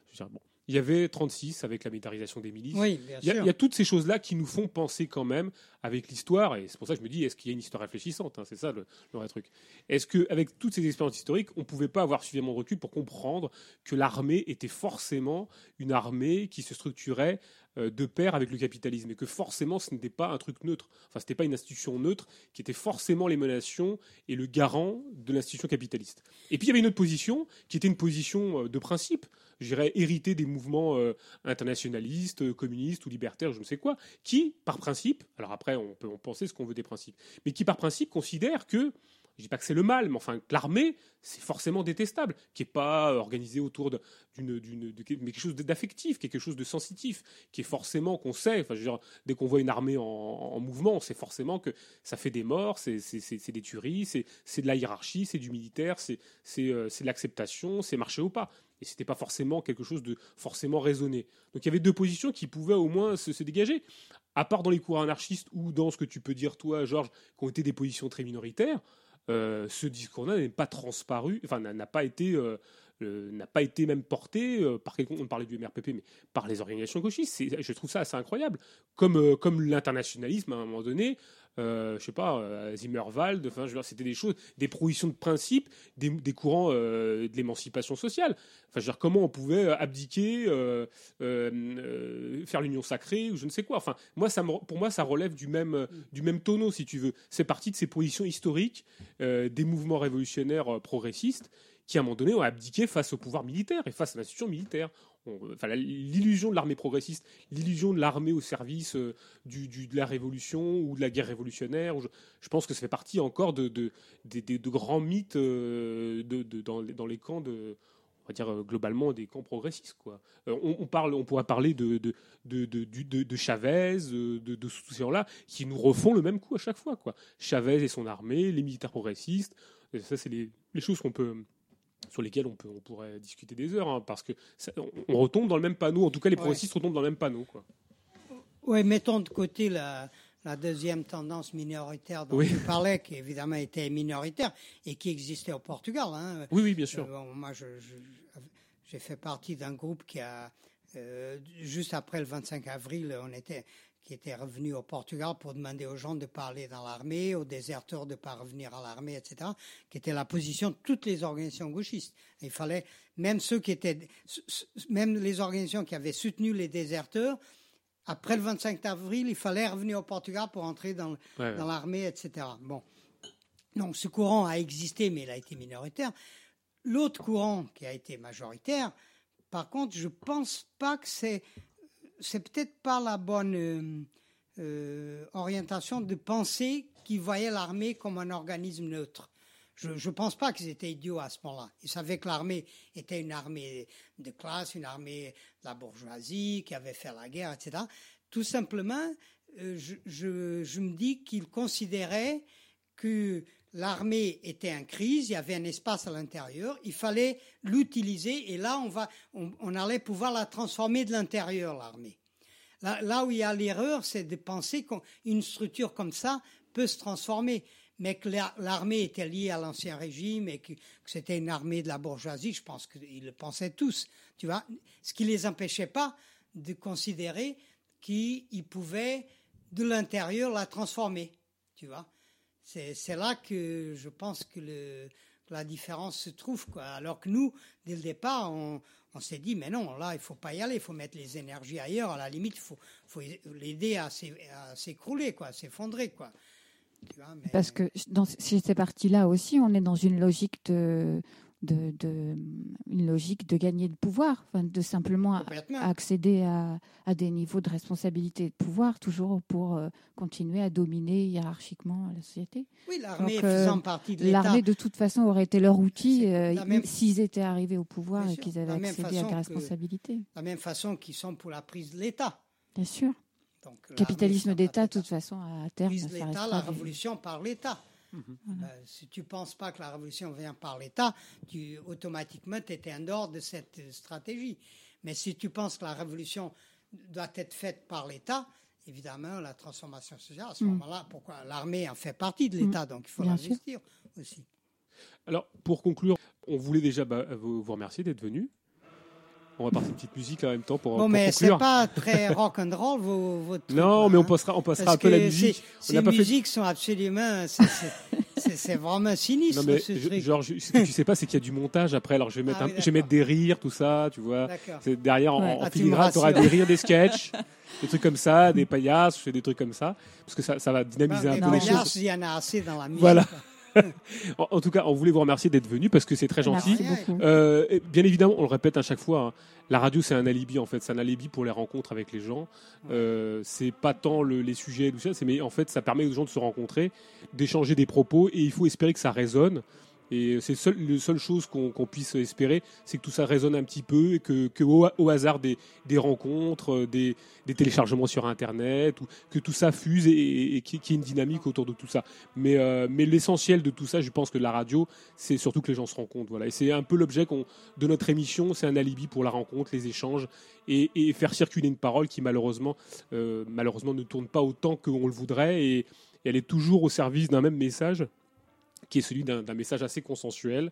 A: je veux dire, bon. Il y avait 36 avec la militarisation des milices.
G: Oui, bien
A: Il y, a,
G: sûr.
A: il y a toutes ces choses-là qui nous font penser quand même avec l'histoire, et c'est pour ça que je me dis, est-ce qu'il y a une histoire réfléchissante hein, C'est ça le, le vrai truc. Est-ce qu'avec toutes ces expériences historiques, on ne pouvait pas avoir suffisamment de recul pour comprendre que l'armée était forcément une armée qui se structurait euh, de pair avec le capitalisme et que forcément ce n'était pas un truc neutre. Enfin, ce n'était pas une institution neutre qui était forcément l'émanation et le garant de l'institution capitaliste. Et puis il y avait une autre position qui était une position euh, de principe, je dirais héritée des mouvements euh, internationalistes, euh, communistes ou libertaires, je ne sais quoi, qui, par principe, alors après on peut en penser ce qu'on veut des principes, mais qui par principe considèrent que je dis pas que c'est le mal, mais enfin que l'armée, c'est forcément détestable, qui est pas euh, organisée autour d'une, d'une, mais quelque chose d'affectif, quelque chose de sensitif, qui est forcément qu'on sait. Enfin, je veux dire, dès qu'on voit une armée en, en mouvement, on sait forcément que ça fait des morts, c'est, c'est, c'est, des tueries, c'est, de la hiérarchie, c'est du militaire, c'est, c'est, euh, c'est de l'acceptation, c'est marcher ou pas. Et c'était pas forcément quelque chose de forcément raisonné. Donc il y avait deux positions qui pouvaient au moins se, dégager. À part dans les cours anarchistes ou dans ce que tu peux dire toi, Georges, qui ont été des positions très minoritaires, euh, ce discours-là n'est pas transparu, enfin n'a pas été, euh, n'a pas été même porté euh, par quelqu'un. On parlait du MRPP, mais par les organisations gauchistes. Je trouve ça assez incroyable. Comme comme l'internationalisme à un moment donné. Euh, je sais pas, euh, Zimmerwald, enfin, je c'était des choses, des propositions de principe, des, courants euh, de l'émancipation sociale. Enfin, je veux dire, comment on pouvait abdiquer, euh, euh, faire l'union sacrée ou je ne sais quoi. Enfin, moi, pour moi, ça relève du même, du même tonneau, si tu veux. C'est parti de ces positions historiques des mouvements révolutionnaires progressistes qui, à un moment donné, ont abdiqué face au pouvoir militaire et face à l'institution militaire. L'illusion de l'armée progressiste, l'illusion de l'armée au service euh, du, de la révolution ou de la guerre révolutionnaire. Je, pense que ça fait partie encore de, de, grands mythes euh, dans, les, dans les camps de on va dire euh, globalement des camps progressistes quoi. On, on parle, on pourrait parler de de de Chavez, de, de tous ces gens-là qui nous refont le même coup à chaque fois quoi. Chavez et son armée, les militaires progressistes, ça c'est les choses qu'on peut sur lesquelles on peut on pourrait discuter des heures hein, parce que ça- on, on retombe dans le même panneau. En tout cas, les
G: Ouais.
A: progressistes retombent dans le même panneau quoi.
G: Oui, mettons de côté la, la deuxième tendance minoritaire dont
A: Oui.
G: tu parlais, qui évidemment était minoritaire et qui existait au Portugal. hein.
A: Oui oui bien sûr.
G: Euh, bon, moi, je- je- j'ai fait partie d'un groupe qui a, euh, juste après le 25 avril, on était, qui était revenu au Portugal pour demander aux gens de parler dans l'armée, aux déserteurs de ne pas revenir à l'armée, etc., qui était la position de toutes les organisations gauchistes. Il fallait, même ceux qui étaient, même les organisations qui avaient soutenu les déserteurs, après le 25 avril, il fallait revenir au Portugal pour entrer dans,
A: ouais.
G: l'armée, etc. Bon. Donc ce courant a existé, mais il a été minoritaire. L'autre courant qui a été majoritaire, par contre, je pense pas que c'est, c'est peut-être pas la bonne euh, euh, orientation de penser qu'ils voyaient l'armée comme un organisme neutre. Je ne pense pas qu'ils étaient idiots à ce moment-là. Ils savaient que l'armée était une armée de classe, une armée de la bourgeoisie, qui avait fait la guerre, etc. Tout simplement, euh, je, je, je me dis qu'ils considéraient que l'armée était en crise, il y avait un espace à l'intérieur, il fallait l'utiliser et là on va, on, allait pouvoir la transformer de l'intérieur l'armée. Là, où il y a l'erreur, c'est de penser qu'une structure comme ça peut se transformer, mais que la- l'armée était liée à l'ancien régime et que, que c'était une armée de la bourgeoisie. Je pense qu'ils le pensaient tous, tu vois. Ce qui les empêchait pas de considérer qu'ils pouvaient de l'intérieur la transformer, tu vois. C'est là que je pense que la différence se trouve. Quoi. Alors que nous, dès le départ, on, s'est dit, mais non, là, il faut pas y aller, il faut mettre les énergies ailleurs. À la limite, il faut, l'aider à s'é- à s'écrouler, à s'effondrer. Quoi.
B: Parce que dans ces parties-là aussi, on est dans une logique de, de, de- une logique de gagner de pouvoir, enfin, de simplement accéder à, à des niveaux de responsabilité et de pouvoir, toujours pour euh, continuer à dominer hiérarchiquement la société.
G: oui, l'armée
B: euh,
G: faisant partie de l'État.
B: L'armée, de toute façon, aurait été leur outil euh,
G: même-
B: s'ils étaient arrivés au pouvoir
G: Bien
B: et qu'ils avaient accédé à des responsabilités.
G: De la même façon qu'ils sont pour la prise de l'État.
B: Bien sûr.
G: Donc,
B: Capitalisme d'État, de toute façon, à terme,
G: prise de
B: ça
G: l'État, la révolution par l'État. Euh, si tu penses pas que la révolution vient par l'État, tu automatiquement tu étais en dehors de cette stratégie. Mais si tu penses que la révolution doit être faite par l'État, évidemment, la transformation sociale, à ce moment-là, pourquoi l'armée en fait partie de l'État, donc il faut l'investir aussi.
A: Alors, pour conclure, on voulait déjà bah, vous, vous remercier d'être venu. On va passer une petite musique en même temps pour,
G: Bon,
A: pour
G: mais c'est pas très rock and roll vos, votre
A: Non,
G: là,
A: mais on
G: hein.
A: passera, on passera
G: Parce
A: un peu la
G: que
A: musique.
G: ces-
A: fait-
G: musiques sont absolument, c'est- vraiment sinistre.
A: Non mais
G: ce
A: je-
G: truc.
A: genre je- ce que tu sais pas c'est qu'il y a du montage après alors je vais mettre
G: Ah
A: un-
G: oui,
A: je vais mettre des rires tout ça tu vois derrière en-
B: Ouais.
A: en,
G: Ah,
A: filigrane tu auras des rires des sketchs des trucs comme ça des paillasses des trucs comme ça parce que ça, ça va dynamiser
G: Bah,
A: un peu les choses
G: il y en a assez dans la musique.
A: Voilà. En, en tout cas on voulait vous remercier d'être venu parce que c'est très gentil
B: Merci beaucoup.
A: Euh, et bien évidemment, on le répète à chaque fois, hein, la radio c'est un alibi en fait, c'est un alibi pour les rencontres avec les gens. Euh, c'est pas tant le- les sujets, tout ça, mais en fait ça permet aux gens de se rencontrer, d'échanger des propos et il faut espérer que ça résonne. Et c'est la seule chose qu'on puisse espérer, c'est que tout ça résonne un petit peu et que, au, hasard des, rencontres, euh, des, téléchargements sur Internet, que tout ça fuse et, qu'il y ait une dynamique autour de tout ça. Mais, euh, mais l'essentiel de tout ça, je pense que la radio, c'est surtout que les gens se rencontrent. Voilà. Et c'est un peu l'objet de notre émission, c'est un alibi pour la rencontre, les échanges et, faire circuler une parole qui malheureusement, euh, malheureusement ne tourne pas autant qu'on le voudrait et elle est toujours au service d'un même message qui est celui d'un message assez consensuel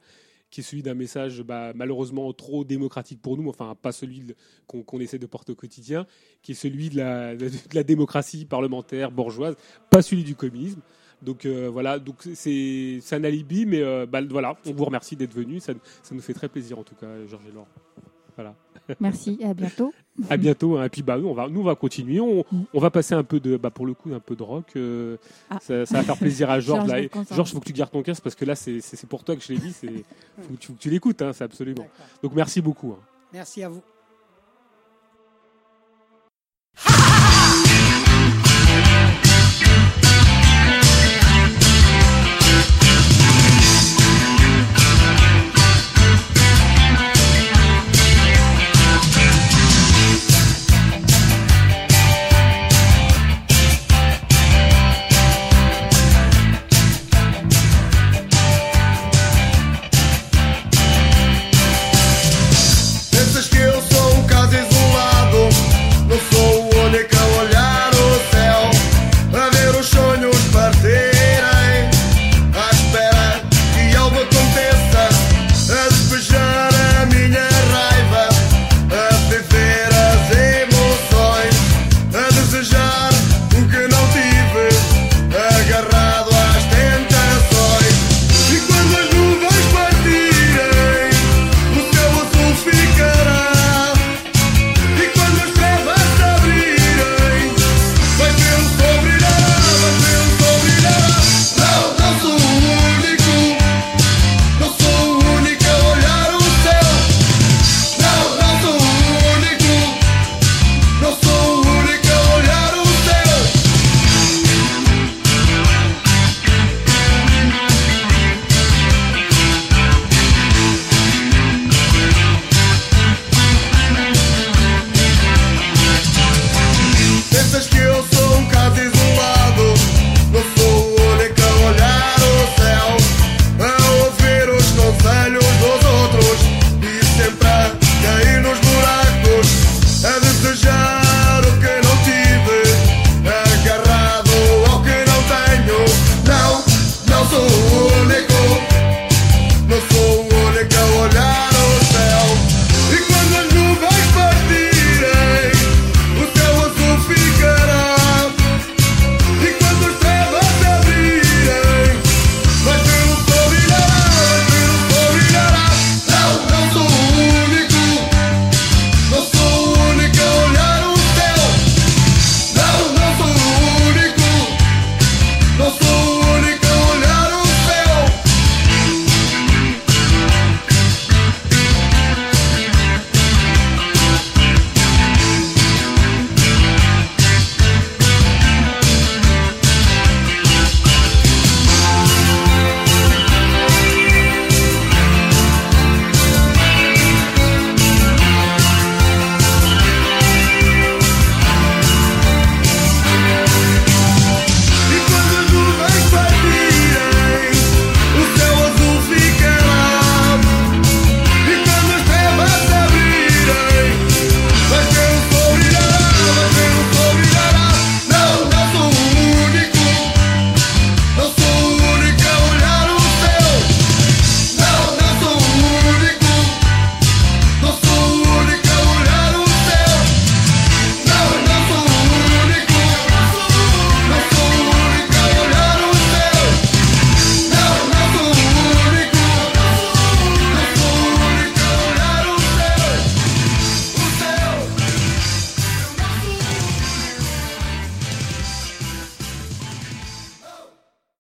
A: qui est celui d'un message bah, malheureusement trop démocratique pour nous, enfin pas celui qu'on essaie de porter au quotidien, qui est celui de la, démocratie parlementaire bourgeoise, pas celui du communisme. Donc euh, voilà, donc c'est un alibi, mais euh, bah, voilà, on vous remercie d'être venu, ça, ça nous fait très plaisir en tout cas, Georges et Laure. Voilà.
B: Merci et à bientôt.
A: À bientôt. hein. Et puis bah nous on va nous on va continuer. On, on va passer un peu de bah pour le coup un peu de rock. euh,
B: Ah.
A: ça, ça va faire plaisir à Georges.
B: Georges.
A: Georges, faut que tu gardes ton casque parce que là c'est pour toi que je l'ai dit. C'est faut que tu, faut que tu l'écoutes. Hein, c'est absolument. Donc merci beaucoup. hein.
G: Merci à vous.